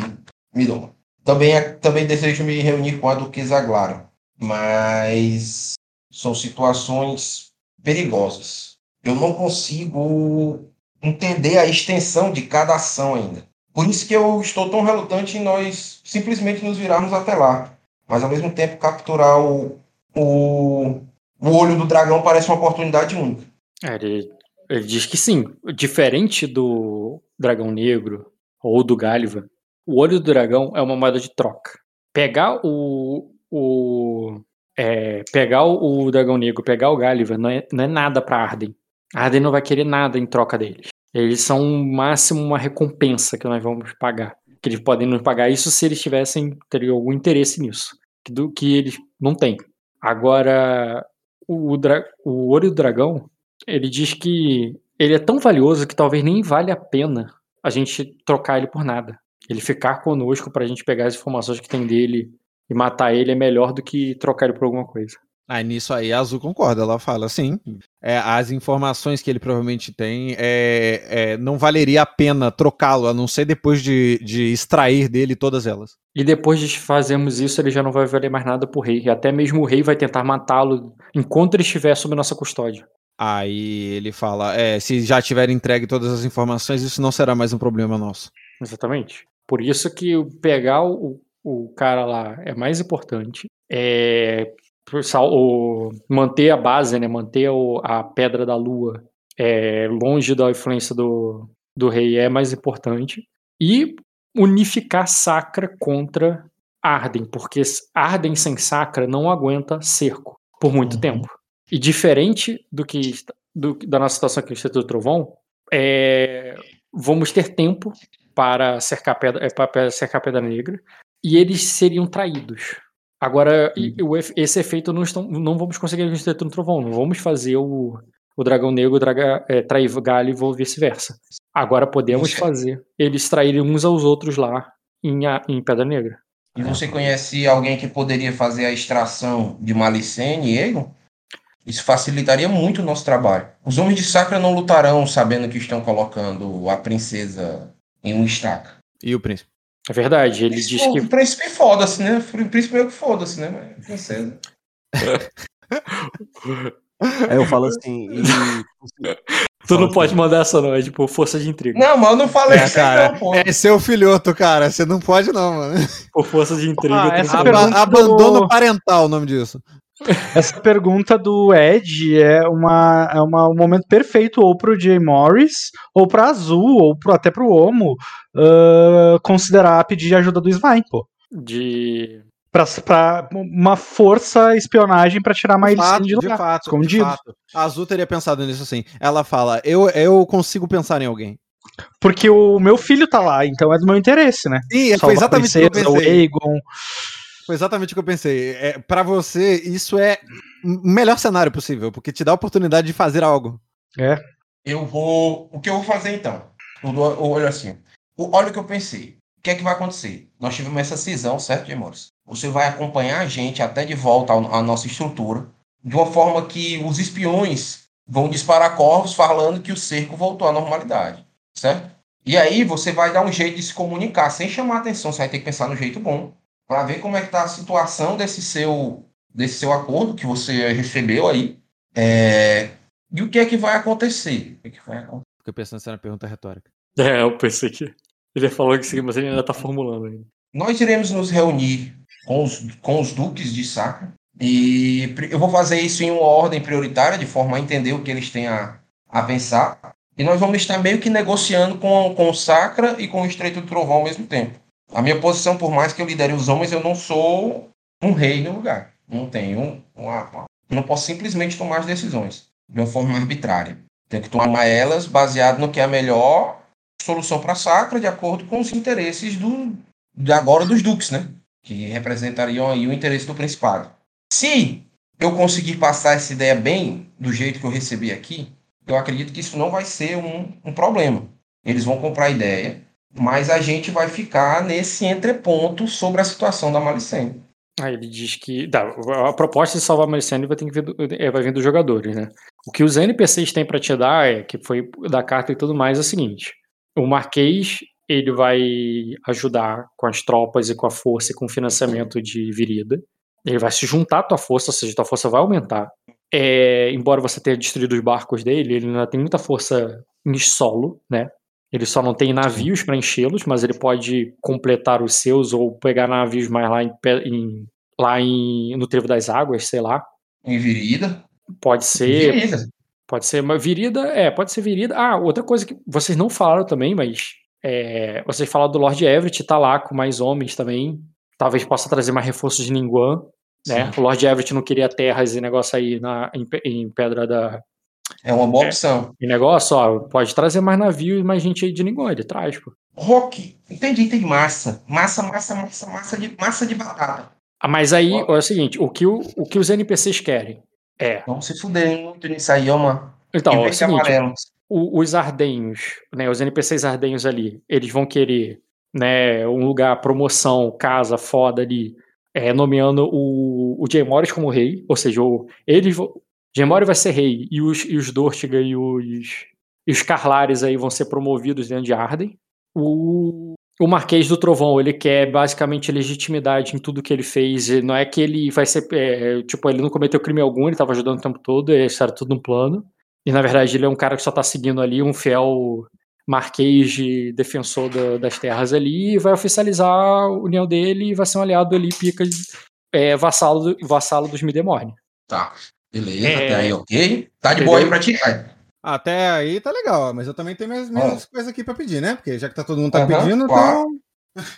Midon. Também, também desejo me reunir com a duquesa Glara, mas são situações perigosas. Eu não consigo entender a extensão de cada ação ainda. Por isso que eu estou tão relutante em nós simplesmente nos virarmos até lá. Mas ao mesmo tempo capturar o, o, o olho do dragão parece uma oportunidade única. É, Ele, ele diz que sim. Diferente do Dragão Negro ou do Gáliva, o olho do dragão é uma moeda de troca. Pegar o. o é, pegar o, o Dragão Negro, pegar o Gáliva, não é, não é nada pra Arden. Arden não vai querer nada em troca deles. Eles são no máximo uma recompensa que nós vamos pagar. Que eles podem nos pagar isso se eles tivessem teriam algum interesse nisso. Que, do, que eles não têm. Agora, o, o olho do dragão ele diz que ele é tão valioso que talvez nem vale a pena a gente trocar ele por nada. Ele ficar conosco pra gente pegar as informações que tem dele e matar ele é melhor do que trocar ele por alguma coisa. Aí nisso aí a Azul concorda, ela fala sim. É, as informações que ele provavelmente tem é, é, não valeria a pena trocá-lo, a não ser depois de, de extrair dele todas elas. E depois de fazermos isso, ele já não vai valer mais nada pro rei. E até mesmo o rei vai tentar matá-lo enquanto ele estiver sob nossa custódia. Aí ele fala: é, se já tiver entregue todas as informações, isso não será mais um problema nosso. Exatamente. Por isso que pegar o, o cara lá é mais importante. É, o- manter a base, né? Manter o- a pedra da lua é, longe da influência do, do rei é mais importante. E unificar Sacra contra Arden, porque Arden sem Sacra não aguenta cerco por muito Uhum. tempo. E diferente do que do- da nossa situação aqui no Instituto Trovão, é, vamos ter tempo para cercar pedra, é, para cercar pedra negra e eles seriam traídos. Agora, e- efe- esse efeito não, estão, não vamos conseguir no Instituto do Trovão, não vamos fazer o, o dragão negro draga, é, trair Gáliva ou vice-versa. Agora podemos Você- fazer eles traírem uns aos outros lá em, a- em Pedra Negra. E você conhece alguém que poderia fazer a extração de Malicene e Egon? Isso facilitaria muito o nosso trabalho. Os homens de Sacra não lutarão sabendo que estão colocando a princesa em um estaca. E o príncipe? É verdade, ele diz o que príncipe foda-se, né? O príncipe meio que foda-se, né? Mas princesa. Aí eu falo assim, e. tu não pode mandar essa não, é tipo força de intriga. Não, mas eu não falei É, isso cara, não, pô. É seu filhoto, cara. Você não pode, não, mano. Por força de intriga. Ah, pergunta Aba- do- Abandono parental, o nome disso. Essa pergunta do Ed é, uma, é uma, um momento perfeito ou pro Jay Morris, ou pra Azul, ou pro, até pro Omo, ah, considerar pedir ajuda do Svine, pô. de Pra, pra uma força espionagem pra tirar mais De fato, de de lá, fato, de escondido. fato. A Azul teria pensado nisso assim. Ela fala: eu, eu consigo pensar em alguém. Porque o meu filho tá lá, então é do meu interesse, né? Sim, foi exatamente o que eu princesa, o pensei. Aegon. Foi exatamente o que eu pensei. É, para você, isso é o melhor cenário possível, porque te dá a oportunidade de fazer algo. É. Eu vou. O que eu vou fazer então? Olho assim. O- Olha o que eu pensei. O que é que vai acontecer? Nós tivemos essa cisão, certo, Gemores? Você vai acompanhar a gente até de volta à nossa estrutura, de uma forma que os espiões vão disparar corvos falando que o cerco voltou à normalidade, certo? E aí você vai dar um jeito de se comunicar sem chamar atenção. Você vai ter que pensar no jeito bom para ver como é que tá a situação desse seu desse seu acordo que você recebeu aí. É, E o que é que vai acontecer? O que é que vai acontecer? Fiquei pensando se era uma pergunta retórica. É, eu pensei que. Ele falou que sim, mas ele ainda tá formulando ainda. Nós iremos nos reunir com os, com os duques de Sacra e eu vou fazer isso em uma ordem prioritária, de forma a entender o que eles têm a, a pensar. E nós vamos estar meio que negociando com, com o Sacra e com o Estreito do Trovão ao mesmo tempo. A minha posição, por mais que eu lidere os homens, eu não sou um rei no lugar. Não tenho uma, não posso simplesmente tomar as decisões de uma forma arbitrária. Tenho que tomar elas baseado no que é a melhor solução para Sacra, de acordo com os interesses do, de agora dos duques, né? Que representariam aí o interesse do principado. Se eu conseguir passar essa ideia bem, do jeito que eu recebi aqui, eu acredito que isso não vai ser um, um problema. Eles vão comprar a ideia, mas a gente vai ficar nesse entreponto sobre a situação da Malicene. Aí ele diz que. Tá, a proposta de salvar a Melisandre vai, ter que vir do- é, vai vir dos jogadores, né? O que os NPCs têm pra te dar, é, que foi da carta e tudo mais, é o seguinte: o Marquês ele vai ajudar com as tropas e com a força e com o financiamento de Virida. Ele vai se juntar à tua força, ou seja, tua força vai aumentar. É, embora você tenha destruído os barcos dele, ele ainda tem muita força em solo, né? Ele só não tem navios para enchê-los, mas ele pode completar os seus ou pegar navios mais lá em, em- lá em no Trevo das Águas, sei lá. Em Virida. Pode ser, Virida. pode ser uma virida, é, pode ser virida. Ah, outra coisa que vocês não falaram também, mas é, vocês falaram do Lord Everett, tá lá com mais homens também. Talvez possa trazer mais reforços de Ninguan, né? O Lord Everett não queria terras e negócio aí na, em, em Pedra da. É uma boa É. opção. E negócio, ó, pode trazer mais navios e mais gente aí de ele traz, pô. Rock, entendi, entendi. Massa. Massa, massa, massa, massa de, massa de batata. Ah, Mas aí, Ó. é o seguinte, o que, o, o que os NPCs querem é. Vamos se fuder muito nisso aí, ó, mano. Então, ó, é o seguinte, o- os ardenhos, né, os NPCs ardenhos ali, eles vão querer, né, um lugar, promoção, casa foda ali, é, nomeando o, o Jay Morris como rei, ou seja, o, eles Morris vai ser rei e os, e os Dortiga e os, e os Carlares aí vão ser promovidos dentro de Arden. O, o Marquês do Trovão, ele quer basicamente legitimidade em tudo que ele fez, não é que ele vai ser, é, tipo, ele não cometeu crime algum, ele estava ajudando o tempo todo, isso era tudo um plano. E na verdade ele é um cara que só tá seguindo ali um fiel marquês de defensor da- das terras ali e vai oficializar a união dele e vai ser um aliado ali, pica, é, vassalo, vassalo dos Midemorne. Tá. Beleza, É. até aí, ok? Tá de boa aí pra tirar. Até aí tá legal, mas eu também tenho minhas, minhas coisas aqui pra pedir, né? Porque já que tá todo mundo tá Aham, pedindo, claro. então.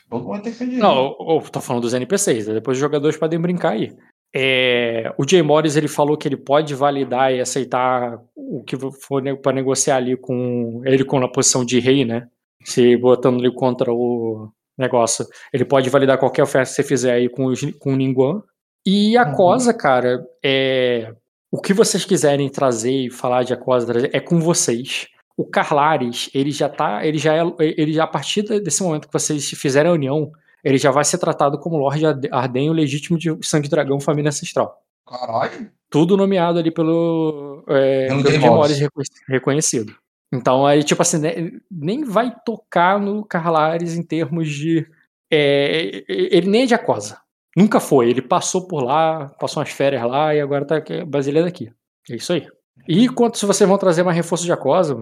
Todo mundo tem que pedir. Não, eu, eu tô falando dos NPCs, né? depois os jogadores podem brincar aí. É, o Jay Morris ele falou que ele pode validar e aceitar o que for ne- pra negociar ali com ele com a posição de rei, né? Se botando ele contra o negócio. Ele pode validar qualquer oferta que você fizer aí com, os, com o Ninguan. E a Uhum. Cosa, cara, é. O que vocês quiserem trazer e falar de trazer é com vocês. O Carlares, ele já tá. Ele já é. Ele já, a partir desse momento que vocês fizerem a união, ele já vai ser tratado como Lorde Arde- Ardenho legítimo de Sangue Dragão, família ancestral. Caralho. Tudo nomeado ali pelo. É, Pelo Morris. Morris reconhec- reconhecido. Então, aí, tipo assim, né, nem vai tocar no Carlares em termos de. é, ele nem é de Acosa. Nunca foi. Ele passou por lá, passou umas férias lá e agora tá aqui, brasileiro aqui. É isso aí. E quanto se vocês vão trazer mais reforço de Acosa,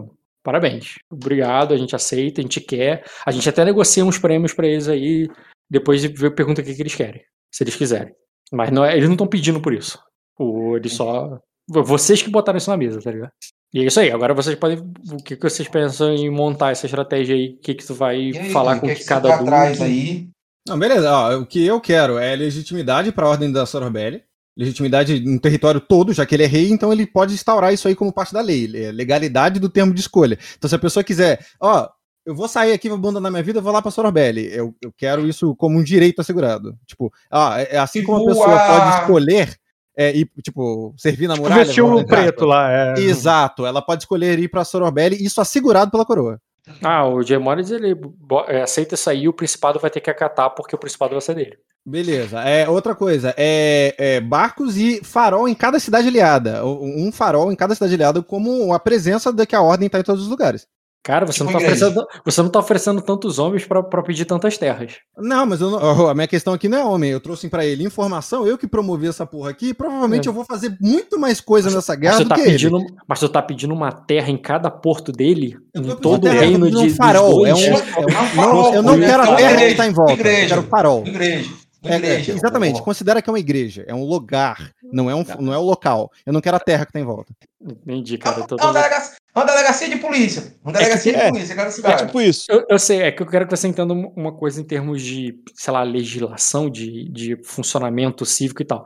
parabéns. Obrigado, a gente aceita, a gente quer. A gente até negocia uns prêmios pra eles aí, depois pergunta o que, que eles querem, se eles quiserem. Mas não é- eles não estão pedindo por isso. O, eles só. Vocês que botaram isso na mesa, tá ligado? E é isso aí. Agora vocês podem. O que, que vocês pensam em montar essa estratégia aí? O que, que tu vai aí, falar com o que, que, é que cada você traz duque- aí? Não, beleza. Ó, o que eu quero é legitimidade para a ordem da Sororbelli. Legitimidade no território todo, já que ele é rei, então ele pode instaurar isso aí como parte da lei. É legalidade do termo de escolha. Então, se a pessoa quiser, ó, eu vou sair aqui, vou abandonar minha vida, vou lá pra Sororbelli. Eu, eu quero isso como um direito assegurado. Tipo, ah, é assim como a Tipo, pessoa a- pode escolher é, ir, tipo, servir na muralha. Vestiu entrar, preto lá. É. Exato, ela pode escolher ir pra Sororbelli, isso assegurado pela coroa. Ah, o Morris, ele é, aceita sair o Principado vai ter que acatar porque o Principado vai ser dele. Beleza. É, outra coisa, é, é barcos e farol em cada cidade aliada. Um farol em cada cidade aliada, como a presença de que a ordem tá em todos os lugares. Cara, você, Tipo não tá oferecendo, você não tá oferecendo tantos homens pra, pra pedir tantas terras. Não, mas eu não- oh, a minha questão aqui não é homem. Eu trouxe pra ele informação, eu que promovi essa porra aqui. Provavelmente É. eu vou fazer muito mais coisa nessa Mas guerra você, do tá que pedindo, ele. mas você tá pedindo uma terra em cada porto dele, em todo o reino de um dos farol. É um, é um- É um não, eu não quero é a terra que tá em volta. igreja. Eu quero farol. Igreja. É, é, igreja. exatamente, considera que é uma igreja, é um lugar, não é um, não é o local. Eu não quero a terra que tá em volta. Entendi, cara. eu tô É uma delegacia, uma delegacia de polícia. Uma delegacia é. de polícia, cada É cidade. tipo isso. Eu, eu sei, é que eu quero que você entenda um- uma coisa em termos de, sei lá, legislação, de, de funcionamento cívico e tal.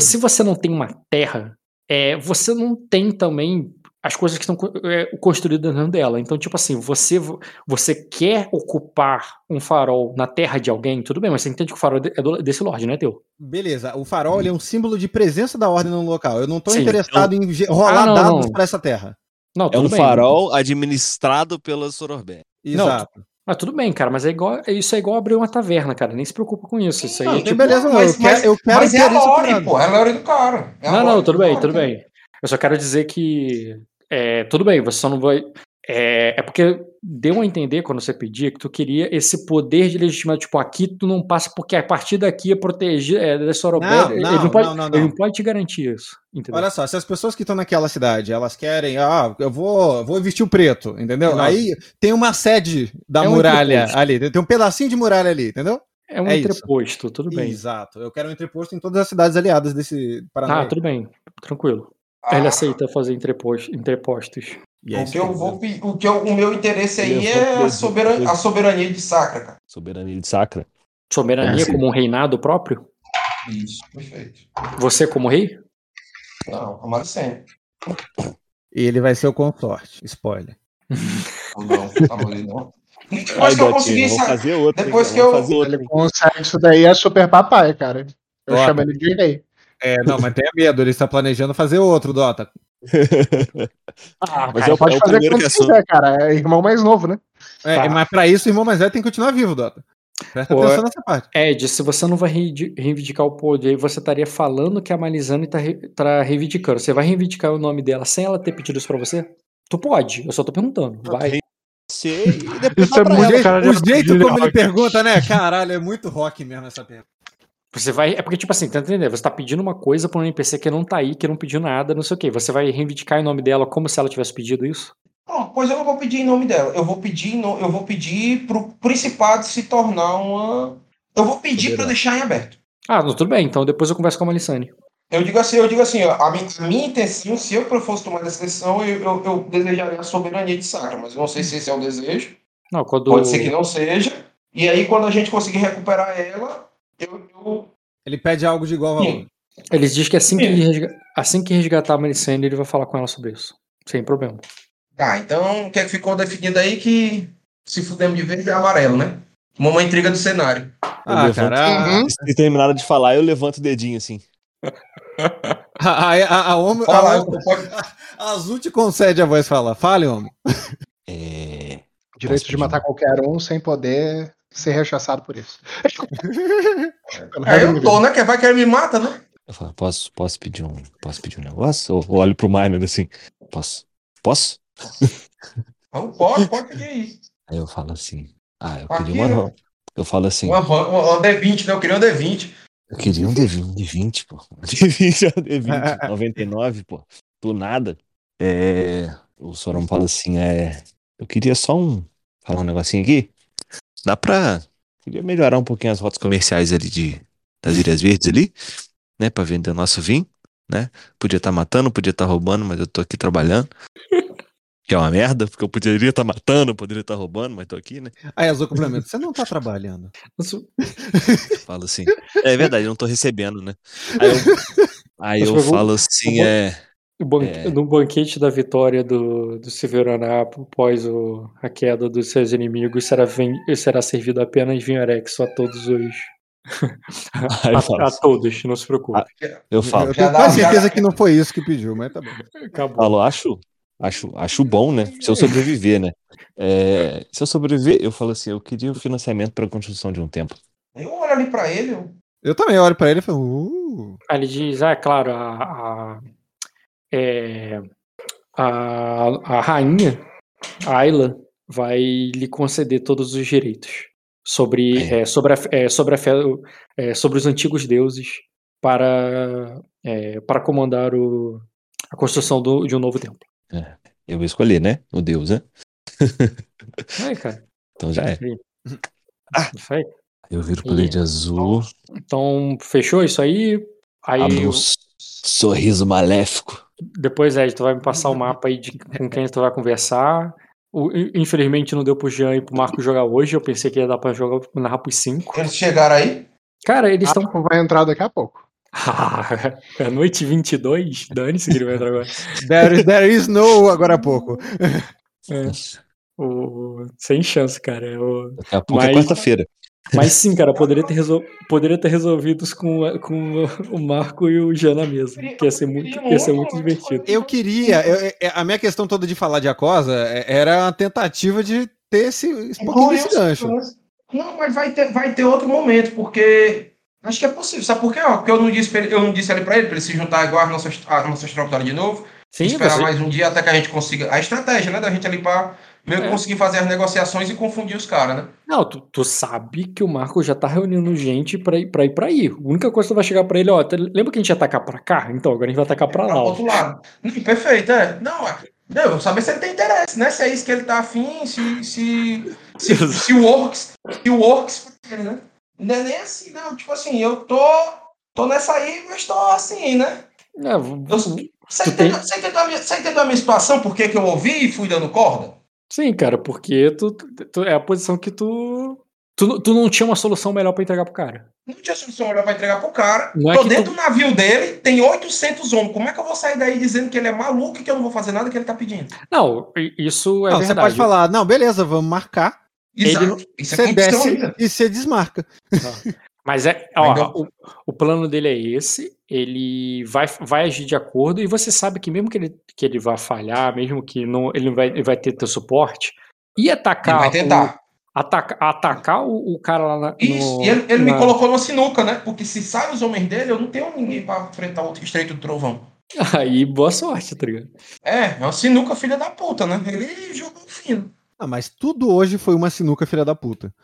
Se você não tem uma terra, é, você não tem também as coisas que estão é, construídas dentro dela. Então, tipo assim, você, você quer ocupar um farol na terra de alguém, tudo bem, mas você entende que o farol é do- desse lorde, não é teu. Beleza, o farol ele é um símbolo de presença da ordem no local. Eu não Sim, interessado em ge- rolar Ah, não, dados não. pra essa terra. Não, É tudo um bem. farol administrado pela Sororbé. Não, Exato. Mas tudo bem, cara, mas é igual, isso é igual abrir uma taverna, cara. Nem se preocupa com isso. Isso aí Não, é tipo, beleza, não. Mas, eu, mas, quero, eu quero mas é a lore, pô. É a lore do cara. É Não, não, do tudo bem, cara. tudo bem. Eu só quero dizer que. É, tudo bem, você só não vai. É, é porque deu a entender quando você pedia que tu queria esse poder de legitimidade. Tipo, aqui tu não passa, porque a partir daqui é proteger é, da Sorobé. Não, ele, não, não pode, não, não, ele não. não pode te garantir isso. Entendeu? Olha só, se as pessoas que estão naquela cidade, elas querem, ah, eu vou, vou vestir o preto, entendeu? Não. Aí tem uma sede da É um muralha entreposto. ali, tem um pedacinho de muralha ali, entendeu? é um é isso. entreposto, tudo bem. Exato. Eu quero um entreposto em todas as cidades aliadas desse Paraná. Ah, tudo bem, tranquilo. Ah, Ele aceita fazer entrepostos. E é O que eu vou o que eu- o meu interesse aí é é a, soberan- a soberania de Sacra, cara. Soberania de Sacra. Soberania sim. como um reinado próprio? Isso, perfeito. Você como rei? Não, Amaricene. E ele vai ser o consorte. Spoiler. Não, tá bom, não. Ai, Depois que eu consegui hein, depois que eu- fazer outro, Ele consegue isso daí, é super papai, cara. Eu Ó. chamo ele de rei. É, não, mas tenha medo, ele está planejando fazer outro, Dota. Ah, Mas cara, é o- pode é o fazer primeiro quando que assume. quiser, cara. É irmão mais novo, né? É, Tá. mas pra isso o irmão mais velho tem que continuar vivo, Dota. Presta Pô, atenção nessa parte. Ed, se você não vai reivindicar o poder, você estaria falando que a Malizane tá, re- tá reivindicando. Você vai reivindicar o nome dela sem ela ter pedido isso pra você? Tu pode, eu só tô perguntando. Vai. Sei, e depois Isso é pra muito ela. cara de O jeito como ele pergunta, né? Caralho, é muito rock mesmo essa pergunta. Você vai. É porque, tipo assim, tá entendendo? Você tá pedindo uma coisa pra um NPC que não tá aí, que não pediu nada, não sei o quê. Você vai reivindicar em nome dela como se ela tivesse pedido isso? Não, pois eu não vou pedir em nome dela. Eu vou pedir, no- eu vou pedir pro Principado se tornar uma. Eu vou pedir para deixar em aberto. Ah, não, tudo bem, então depois eu converso com a Malizane. Eu digo assim, eu digo assim, ó, a, minha, a minha intenção, se eu fosse tomar essa decisão, eu, eu, eu desejaria a soberania de Sacra, mas eu não sei se esse é o desejo. Não, quando. Pode ser que não seja. E aí, quando a gente conseguir recuperar ela, Ele pede algo de igual valor. Sim. Eles dizem que assim que, ele resga- assim que resgatar a Malizane, ele vai falar com ela sobre isso. Sem problema. Tá, então o que é que ficou definido aí que se fudemos de verde é amarelo, né? Uma intriga do cenário. Ah, levanto- cara. Uhum. Se terminaram de falar, eu levanto o dedinho assim. A, a, a, a, homem- Fala, a, pode- a Azul te concede a voz falar. Fale, homem. É. Direito de matar qualquer um sem poder ser rechaçado por isso. É, eu tô, né? Que vai que ele me mata, né? Eu falo, posso, posso pedir um. Posso pedir um negócio? Ou eu olho pro Miner assim. Posso? Posso? Então, pode, pode pedir aí. Aí eu falo assim. Ah, eu Aqui, queria uma. né? Eu falo assim. Uma, uma, uma D20, né? Eu queria um D20. Eu queria um D20, um D20, pô. Um D20, um D20, 99, pô. Do nada. É. O Sorom fala assim, é. Eu queria só um. Falar um negocinho aqui. Dá pra. Queria melhorar um pouquinho as rotas comerciais ali de. Das Ilhas Verdes ali. Né? Pra vender o nosso vinho. Né? Podia estar matando, podia estar roubando, mas eu tô aqui trabalhando. Que é uma merda, porque eu poderia estar matando, eu poderia estar roubando, mas tô aqui, né? Aí Azul complementa, você não tá trabalhando. Falo assim. É verdade, eu não tô recebendo, né? Aí eu, aí eu falo assim, bom- é. Banque- É. No banquete da vitória do, do Severaná após o- a queda dos seus inimigos, será, ven- será servido apenas vinho Erexo a todos os. A, a assim, todos, não se preocupe. eu falo, Eu tenho quase certeza que não foi isso que pediu, mas tá bom. Acabou. falo, acho, acho, acho bom, né? Se eu sobreviver, né? É, se eu sobreviver, eu falo assim, eu queria o financiamento para a construção de um templo. Eu olho ali pra ele, eu... Eu também olho pra ele e falo, uh, Aí ele diz, ah, é claro, a, a, é, a, a rainha, Ayla, vai lhe conceder todos os direitos sobre, É. é, sobre, a, é, sobre, a fé, é, sobre os antigos deuses para, é, para comandar o, a construção do, de um novo templo. Eu vou escolher, né? O Deus, né? Cara, Então já é. isso aí. Eu viro o poder de azul, Então, fechou isso aí? Aí, um s- sorriso maléfico. Depois, Ed, tu vai me passar o mapa aí de com quem tu vai conversar. O- infelizmente não deu pro Jean e pro Marco jogar hoje. Eu pensei que ia dar pra jogar narrar pros cinco. Eles chegaram aí? Cara, eles estão. Marco vai entrar daqui a pouco. é noite 22? Dane-se que ele vai entrar agora. there, there is no agora há pouco. É, o- Sem chance, cara. É o- Daqui a pouco é Mas- quarta-feira. Mas sim, cara, poderia ter, resol... poderia ter resolvido isso com, com o Marco e o Jean na mesa. Que ia ser muito, ia ser muito divertido. Eu queria, eu- eu- a minha questão toda de falar de Acosa é- era a tentativa de ter esse, esse pouquinho desse gancho. Não, mas vai ter, vai ter outro momento, porque acho que é possível. Sabe por quê? Ó, porque eu não disse, pra ele- eu não disse ali pra ele, pra ele se juntar igual as nossas, as nossas tropas de novo. Sim, esperar você- mais um dia até que a gente consiga. A estratégia, né? Da gente ali pra meio que É. conseguir fazer as negociações e confundir os caras, né? Não, tu, tu sabe que o Marco já tá reunindo gente pra ir pra, ir pra aí. A única coisa que tu vai chegar pra ele, ó, lembra que a gente ia atacar pra cá? Então, agora a gente vai atacar pra Pra lá. ó. outro lado. Não, perfeito, é. Não, é. Não, eu saber se ele tem interesse, né? Se é isso que ele tá afim, se. Se, se, se o Works. Se o pra ele, né? Não é nem assim, não. Tipo assim, eu tô. Tô nessa aí, mas tô assim, né? É, Eu- Você entendeu, você entendeu a minha, você entendeu a minha situação? Por que que eu ouvi e fui dando corda? Sim, cara, porque tu, tu- é a posição que tu, tu. Tu não tinha uma solução melhor pra entregar pro cara. Não tinha solução melhor pra entregar pro cara. Não é Tô que dentro tu- do navio dele, tem 800 homens. Como é que eu vou sair daí dizendo que ele é maluco e que eu não vou fazer nada que ele tá pedindo? Não, isso é Não, você verdade. pode falar, não, beleza, vamos marcar. Exato. não- Isso é Você condição desce ainda. e você desmarca. Mas é, ó, o, o plano dele é esse, ele vai, vai agir de acordo, e você sabe que mesmo que ele, que ele vá falhar, mesmo que não, ele, não vai, ele vai ter teu suporte, e Ele atacar vai tentar. o, ataca, atacar o, o cara lá na, Isso, no- e ele, ele me na- colocou numa sinuca, né? Porque se saem os homens dele, eu não tenho ninguém pra enfrentar o estreito do trovão. Aí, boa sorte, tá ligado? É, é uma sinuca filha da puta, né? Ele jogou fino. Ah, mas tudo hoje foi uma sinuca filha da puta.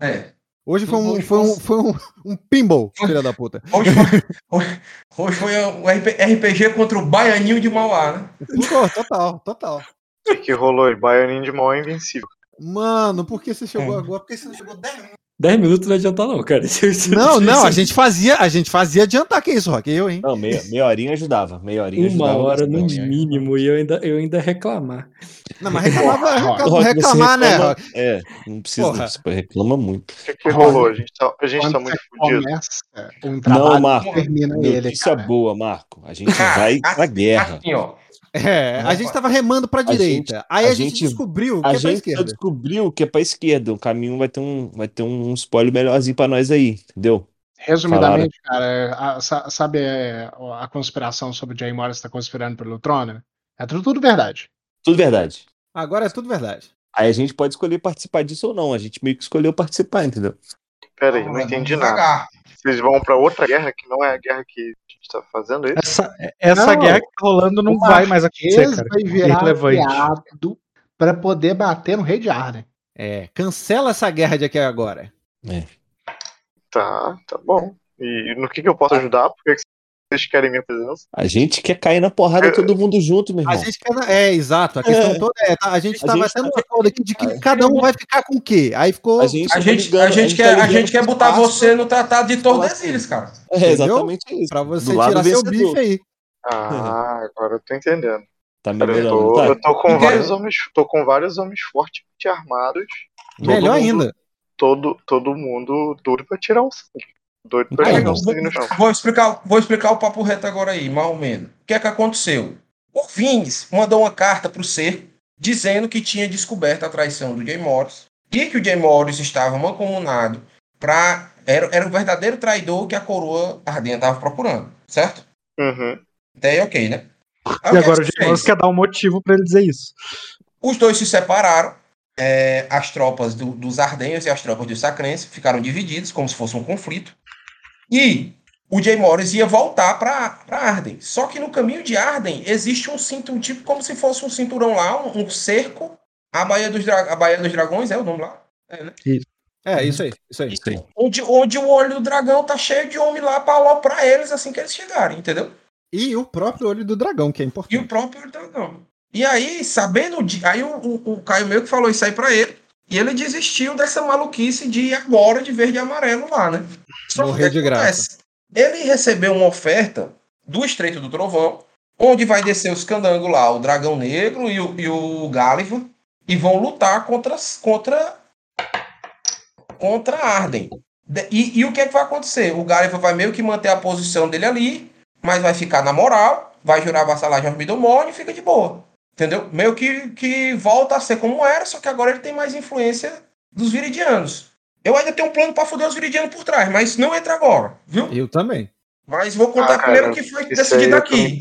É. Hoje foi um, Hoje foi um, foi um, um pinball, filha da puta. Hoje foi, hoje, hoje foi um RP RPG contra o Baianinho de Mauá, né? Pô, total, total. O que, rolou? aí? Baianinho de mal é invencível. Mano, por que você chegou É. agora? Por que você não chegou 10 minutos? 10 minutos não adianta não, cara. Não, não, a gente fazia, a gente fazia adiantar que isso, Rock. Eu, hein? Não, meia, meia horinha ajudava. Meia horinha Uma ajudava. hora no mínimo, e eu ainda, eu ainda reclamar. Não, mas reclamava, reclamava, reclamar, né, reclama- Rock? É, não precisa, Porra. você reclama muito. O que, que rolou? A gente tá, a gente tá muito fudido. começa um Não, Marco. termina ele, Notícia cara. boa, Marco. A gente vai pra guerra. Assim, ó. É, a gente tava remando pra direita. gente- aí a, a gente, gente- descobriu que A é pra gente esquerda. descobriu que é pra esquerda. O caminho vai ter um, vai ter um spoiler melhorzinho pra nós aí, entendeu? Resumidamente, cara, a- sa- sabe é, a conspiração sobre o Jay Morris estar conspirando pelo trono? É tudo, tudo verdade. Tudo verdade. Agora é tudo verdade. Aí a gente pode escolher participar disso ou não. A gente meio que escolheu participar, entendeu? Pera aí, Vamos não lá, entendi nada. Vocês vão pra outra guerra que não é a guerra que a gente tá fazendo isso? Essa, essa Não, guerra que tá rolando não vai mais acontecer, cara. vai virar pra poder bater no rei de Arden. É, cancela essa guerra de aqui agora. Tá, tá bom. E no que, que eu posso ajudar? Por que que vocês querem minha presença? A gente quer cair na porrada todo mundo junto, meu A irmão. gente quer. É, exato. A questão É. toda é. tá, a gente A tava gente tendo tá- um acordo aqui de que cada um vai ficar com o quê? Aí ficou. A gente, A tá gente, ligando- a gente quer, a gente quer pro botar espaço. você no tratado de Tordesilhas, cara. É, Entendeu? exatamente isso. Pra você tirar seu vencedor. bife aí. Ah, agora eu tô entendendo. Tá Cara, eu melhorando, tô, tá? eu tô com vários homens. tô com vários homens fortemente armados. Melhor mundo- ainda. Todo, todo mundo doido pra tirar um sangue. Doido pra jogar um vou- no chão. Vou explicar, vou explicar o papo reto agora aí, mal ou menos. O que é que aconteceu? O Vines mandou uma carta pro ser dizendo que tinha descoberto a traição do Jay Morris e que o Jay Morris estava mancomunado para era, era o verdadeiro traidor que a coroa Ardenha estava procurando, certo? Uhum. Até aí, ok, né? Aí E o que agora o é Jay Morris quer dar um motivo pra ele dizer isso. Os dois se separaram. é, as tropas do- dos Ardenhos e as tropas dos Sacrenses ficaram divididas, como se fosse um conflito. E o Jay Morris ia voltar para Arden. Só que no caminho de Arden existe um cinto, tipo como se fosse um cinturão lá, um, um cerco. A Baía dos, Dra- a Baía dos Dragões é o nome lá? É, né? É, isso aí, isso aí. Isso aí. Onde, onde o olho do dragão tá cheio de homem lá para aloprar eles assim que eles chegarem, entendeu? E o próprio olho do dragão, que é E importante. o próprio olho do dragão. E aí, sabendo. de- Aí o, o, o Caio meio que falou isso aí pra ele. E ele desistiu dessa maluquice de ir agora de verde e amarelo lá, né? Só Morrer que de graça. Ele recebeu uma oferta do Estreito do Trovão, onde vai descer os candangos lá, o Dragão Negro e o, e o Gáliva, e vão lutar contra, contra, contra Arden. De- E, e o que, é que vai acontecer? O Gáliva vai meio que manter a posição dele ali, mas vai ficar na moral, vai jurar vassalagem aos Middlemorn e fica de boa. Entendeu? Meio que, que volta a ser como era, só que agora ele tem mais influência dos Viridianos. Eu ainda tenho um plano pra foder os Viridianos por trás, mas não entra agora, viu? Eu também. Mas vou contar Ah, primeiro o que foi decidido aqui.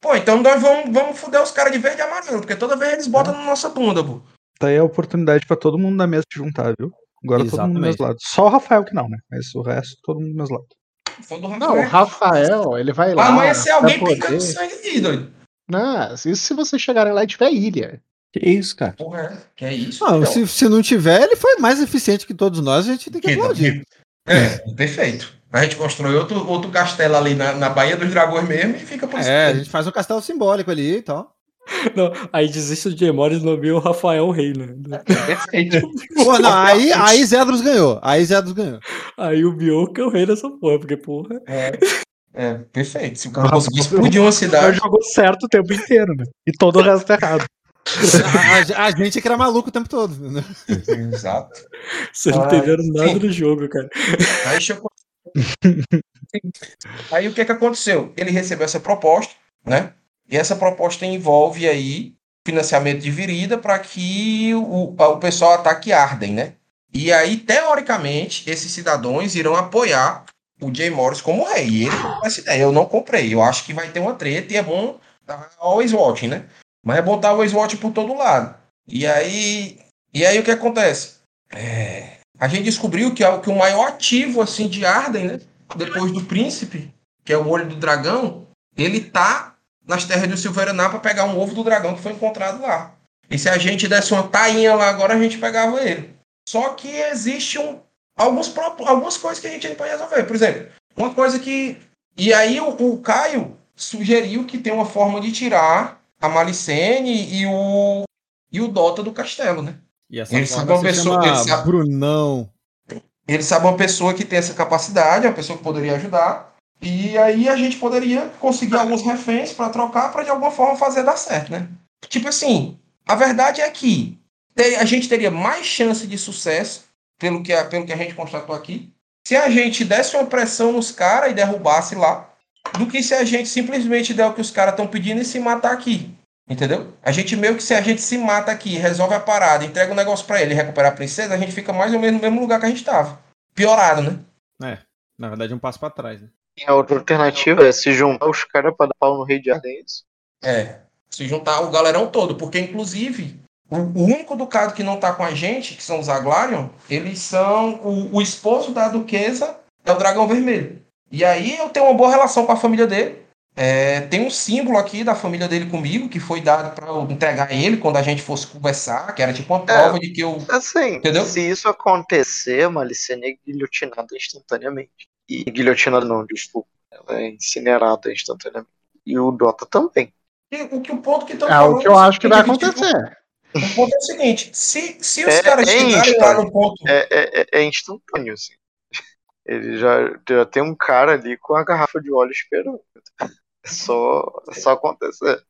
Pô, então nós vamos, vamos foder os caras de verde e amarelo, porque toda vez eles botam na nossa bunda, pô. Tá aí a oportunidade pra todo mundo da mesa se juntar, viu? Agora todo mundo do mesmo lado. Só o Rafael que não, né? Mas o resto, todo mundo do mesmo lado. Foi do Não, o Rafael, ele vai lá. Amanhecer pra alguém poder- picando sangue ali, doido. Não, isso se vocês chegarem lá e tiver ilha. Que isso, cara? Porra, é? Que é isso? Não, Então, se, se não tiver, ele foi mais eficiente que todos nós, a gente tem que que- aplaudir. É, perfeito. A gente constrói outro, outro castelo ali na, na Baía dos Dragões mesmo e fica por isso. É, a gente faz um castelo simbólico ali e tal. Não, aí desiste o Jay Morris e nomeia o Rafael Rei, né? Perfeito. Pô, não, aí, aí Zedros ganhou. Aí Zedros ganhou. Aí o Bioka é o rei dessa porra, porque, porra. É, perfeito. Se o cara conseguir explodir uma cidade. jogou certo o tempo inteiro, né? E todo o resto errado. A, a- a gente é que era maluco o tempo todo. Né? Exato. Vocês não Ah, entenderam nada sim. do jogo, cara. Aí, chegou... aí o que que aconteceu? Ele recebeu essa proposta, né? E essa proposta envolve aí financiamento de virida para que o, o pessoal ataque Arden, né? E aí, teoricamente, esses cidadãos irão apoiar o Jay Morris como rei. E ele comprou essa ideia. Eu não comprei. Eu acho que vai ter uma treta e é bom estar always watching, né? Mas é bom estar always watching por todo lado. E aí, e aí o que acontece? É, a gente descobriu que, é que o maior ativo assim de Arden, né? Depois do príncipe, que é o olho do dragão, ele tá nas terras do Silveraná para pegar um ovo do dragão que foi encontrado lá. E se a gente desse uma tainha lá agora, a gente pegava ele. Só que existe um, alguns, algumas coisas que a gente ainda pode resolver. Por exemplo, uma coisa que. E aí o, o Caio sugeriu que tem uma forma de tirar a Malicene e o, e o Dota do castelo, né? E essa Ele sabe uma pessoa- ele sabe- Brunão. Ele sabe uma pessoa que tem essa capacidade, uma pessoa que poderia ajudar. E aí a gente poderia conseguir alguns reféns para trocar para de alguma forma fazer dar certo, né? Tipo assim, a verdade é que a gente teria mais chance de sucesso, pelo que, a- pelo que a gente constatou aqui, se a gente desse uma pressão nos caras e derrubasse lá, do que se a gente simplesmente der o que os caras estão pedindo e se matar aqui. Entendeu? A gente meio que se a gente se mata aqui, resolve a parada, entrega o negócio pra ele e recupera a princesa, a gente fica mais ou menos no mesmo lugar que a gente tava. Piorado, né? É, na verdade, um passo pra trás. Né? E a outra alternativa é se juntar os caras pra dar pau no rei de Ardentes. É. Se juntar o galerão todo, porque inclusive o, único ducado que não tá com a gente, que são os Aglarion, eles são o, o esposo da duquesa é o dragão vermelho. E aí eu tenho uma boa relação com a família dele. É, tem um símbolo aqui da família dele comigo, que foi dado para eu entregar a ele quando a gente fosse conversar, que era tipo uma prova de que eu. Assim, Entendeu? se isso acontecer, Malicene é guilhotinada instantaneamente. E guilhotinada não, desculpa. Ela é incinerada instantaneamente. E o Dota também. E o, que, o ponto que estão É o que eu acho que vai acontecer. O ponto é o seguinte: se, se os É- caras é chegarem lá instant. no ponto. É, é, é- é instantâneo, assim. Ele já, já tem um cara ali com a garrafa de óleo esperando. É só, é só acontecer.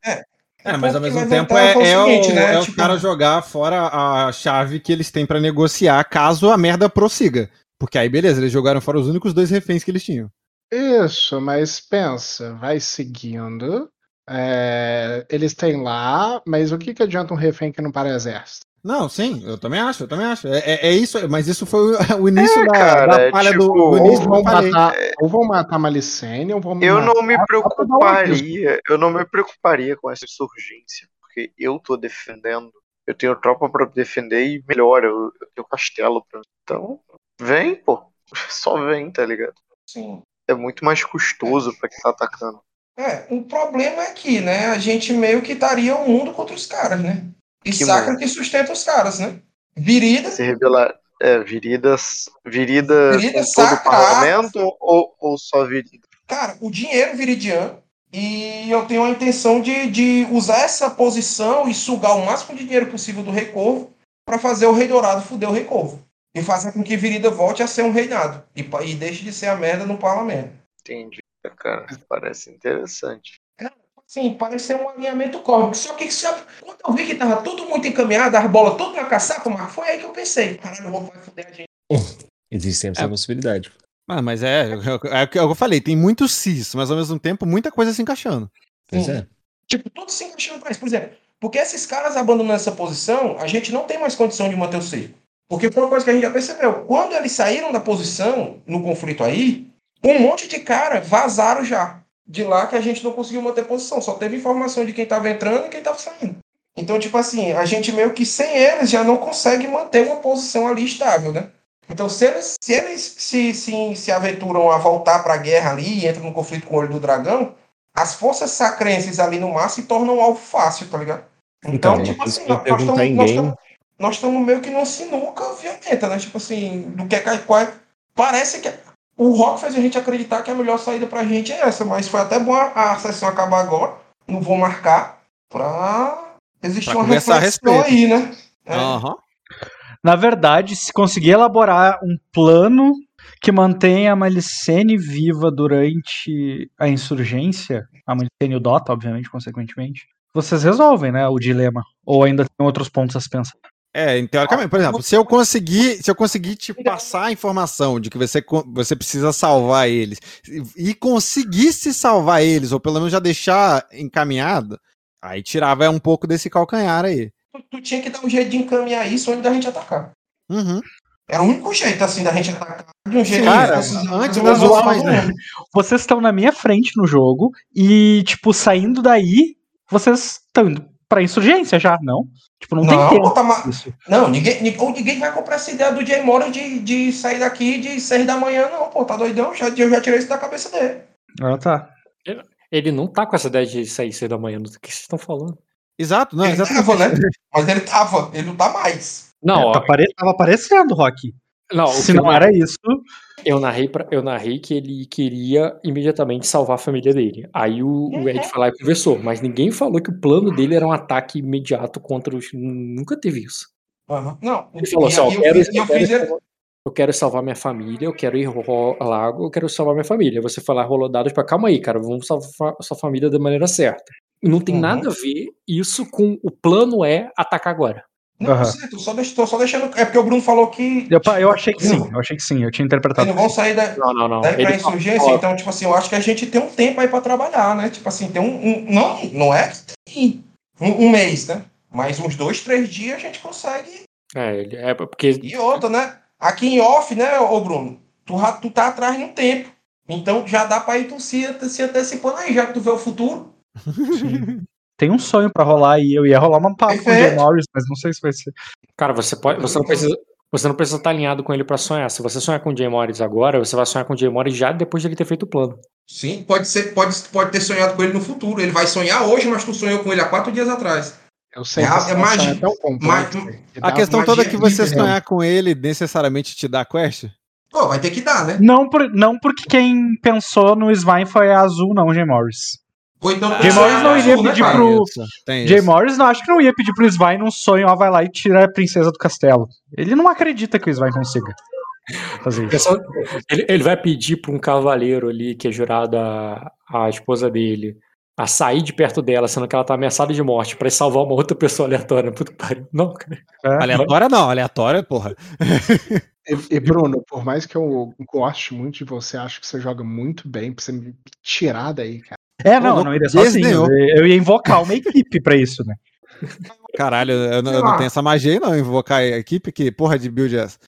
É, mas ao ponto que mesmo tempo é, foi o é seguinte, o, né, é tipo- os caras jogar fora a chave que eles têm pra negociar caso a merda prossiga. Porque aí, beleza, eles jogaram fora os únicos dois reféns que eles tinham. Isso, mas pensa, vai seguindo. É, eles têm lá, mas o que, que adianta um refém que não para exército? Não, sim, eu também acho, eu também acho. É, é- é isso, mas isso foi o, início da, cara, da é falha do, tipo, do Ou início que vão matar, ou vão matar Malicene, ou vão Eu matar não me preocuparia, eu não me preocuparia com essa insurgência, porque eu tô defendendo, eu tenho tropa pra defender e melhor, eu, eu tenho castelo pra. Então, vem, pô. Só vem, tá ligado? Sim. É muito mais custoso pra quem tá atacando. É, o problema é que, né, a gente meio que estaria o mundo contra os caras, né? E Que Sacra que sustenta os caras, né? Virida, Se revelar. É, viridas. Virida, Virida todo o parlamento ou, ou só virida? cara, o dinheiro viridiano. E eu tenho a intenção de, de usar essa posição e sugar o máximo de dinheiro possível do Rei Corvo para fazer o Rei Dourado fuder o Rei Corvo. E fazer com que Virida volte a ser um reinado. E, e deixe de ser a merda no parlamento. Entendi, cara. Parece interessante. Sim, pareceu um alinhamento cósmico. Só que só, quando eu vi que tava tudo muito encaminhado, as bolas tudo pra caçar, como foi aí que eu pensei. Caralho, vai fuder a gente. Existe sempre essa É. possibilidade. Ah, mas é, é, o que eu falei, tem muitos cis, mas ao mesmo tempo muita coisa se encaixando. Pois é. Tipo, tudo se encaixando pra isso. Por exemplo, porque esses caras abandonando essa posição, a gente não tem mais condição de manter o cerco. Porque foi uma coisa que a gente já percebeu. Quando eles saíram da posição, no conflito aí, um monte de cara vazaram já. De lá que a gente não conseguiu manter posição. Só teve informação de quem tava entrando e quem tava saindo. Então, tipo assim, a gente meio que sem eles já não consegue manter uma posição ali estável, né? Então, se eles se, eles se, se, se aventuram a voltar pra guerra ali e entram no conflito com o olho do dragão, as forças sacrenses ali no mar se tornam algo fácil, tá ligado? Então, uma tipo assim, nós estamos nós estamos- meio que numa sinuca violenta, né? Tipo assim, do que é qual é- Parece que o rock fez a gente acreditar que a melhor saída pra gente é essa, mas foi até bom a, a sessão acabar agora. Não vou marcar pra existir Pra uma reflexão respeito. aí, né? É. Aham. Na verdade, se conseguir elaborar um plano que mantenha a Malicene viva durante a insurgência, a Malicene e o Dota, obviamente, consequentemente, vocês resolvem, né, o dilema. Ou ainda tem outros pontos a se pensar. É, teoricamente, por exemplo, se eu conseguir, se eu conseguir te passar a informação de que você, você precisa salvar eles e conseguisse salvar eles, ou pelo menos já deixar encaminhado, aí tirava um pouco desse calcanhar aí. Tu, tu tinha que dar um jeito de encaminhar isso antes da gente atacar. Uhum. Era o único jeito, assim, da gente atacar de um jeito Cara, antes das zoações, né? Vocês estão na minha frente no jogo e, tipo, saindo daí, vocês estão indo pra insurgência já, não? Tipo, não, Não, tem tempo. tá ma- Isso. Não, ninguém, ni- ou ninguém vai comprar essa ideia do Jay Morris de, de sair daqui de 6 da manhã, não, pô, tá doidão? Já, eu já tirei isso da cabeça dele. Ah, tá. Ele não tá com essa ideia de sair cedo da manhã. Do que vocês estão falando? Exato, não, ele exatamente. tava, né? Mas ele tava, ele não tá mais. Não, É, ó, tá pare- Tava aparecendo, Rock. não, Se não era isso, eu narrei pra, eu narrei que ele queria imediatamente salvar a família dele. Aí o, o Ed foi lá e conversou, mas ninguém falou que o plano dele era um ataque imediato contra os. Nunca teve isso. Aham. Não, Ele falou assim: eu eu quero, eu quero salvar- eu quero salvar minha família, eu quero ir ao lago, eu quero salvar minha família. Você foi lá, rolou dados pra calma aí, cara, vamos salvar sua família da maneira certa. Não tem Uhum. nada a ver isso com o plano é atacar agora. Não, só deixo, tô só deixando. É porque o Bruno falou que. eu, eu achei que sim. Eu achei que sim. Eu tinha Eles interpretado. não vão sair da, Não, não, não. daí pra Ele insurgência, ó, então, tipo assim, eu acho que a gente tem um tempo aí pra trabalhar, né? Tipo assim, tem um. um- não, não é que tem um, um mês, né? Mas uns dois, três dias a gente consegue. É, ele- é porque E outra, né? Aqui em off, né, ô Bruno? Tu, tu tá atrás no tempo. Então já dá pra ir tu se, se antecipando aí, já que tu vê o futuro. Tem um sonho pra rolar aí. Eu ia rolar uma papo com o Jay Perfeito. Morris, mas não sei se vai ser. Cara, você pode, você não precisa, você não precisa estar alinhado com ele pra sonhar. Se você sonhar com o Jay Morris agora, você vai sonhar com o Jay Morris já depois de ele ter feito o plano. Sim, pode ser, pode, pode ter sonhado com ele no futuro. Ele vai sonhar hoje, mas tu sonhou com ele há quatro dias atrás. Eu sei É é magia- é tão complexo ma- A questão toda é que você sonhar com ele necessariamente te dá quest? Pô, vai ter que dar, né? Não, por, não porque quem pensou no Svine foi a Azul, não, Jay Morris. Ou então Jay Morris não iria né, pedir pro- Jay. Morris não acho que não ia pedir pro Svine um sonho, ó, vai lá e tira a princesa do castelo. Ele não acredita que o Svine consiga fazer isso. Ele, ele vai pedir pra um cavaleiro ali que é jurado a, a esposa dele a sair de perto dela, sendo que ela tá ameaçada de morte, pra ir salvar uma outra pessoa aleatória. Puta que pariu. Não, cara. Aleatória não, aleatória, porra. E, e, Bruno, por mais que eu goste muito de você, acho que você joga muito bem pra você me tirar daí, cara. É, não, não iria sozinho. Eu ia invocar uma equipe pra isso, né? Caralho, eu, não, eu não tenho essa magia aí, não, invocar a equipe, que porra de build é essa?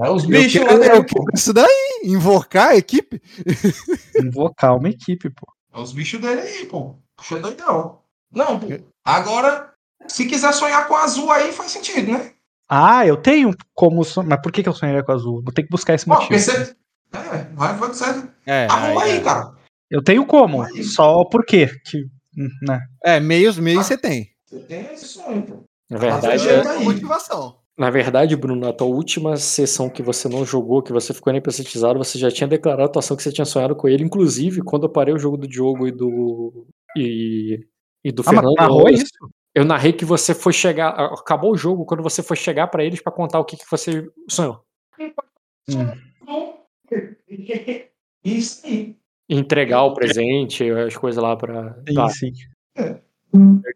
É os Eu bichos eu pô. quero isso daí, invocar a equipe. Invocar uma equipe, pô. É os bichos dele aí, pô. Puxa é doidão. Não, pô. Agora, se quiser sonhar com azul aí, faz sentido, né? Ah, eu tenho como. son- Mas por que, que eu sonharia com azul? Vou ter que buscar esse Ó, motivo. pensei. É, vai, vai certo. É, Arruma aí, cara. Eu tenho como. Aí. Só por quê? Que, hum, né? é meios, meios você tem. Você tem esse sonho, pô. Na Mas verdade, é- é- motivação. na verdade, Bruno, a tua última sessão que você não jogou, que você ficou nem precisado, você já tinha declarado a atuação que você tinha sonhado com ele. Inclusive, quando eu parei o jogo do Diogo e do. E, e do Ah, mas Fernando. narrou eu, isso? eu narrei que você foi chegar. Acabou o jogo quando você foi chegar pra eles pra contar o que, que você sonhou. Isso aí. Entregar o presente, as coisas lá pra. Sim, Tá, sim.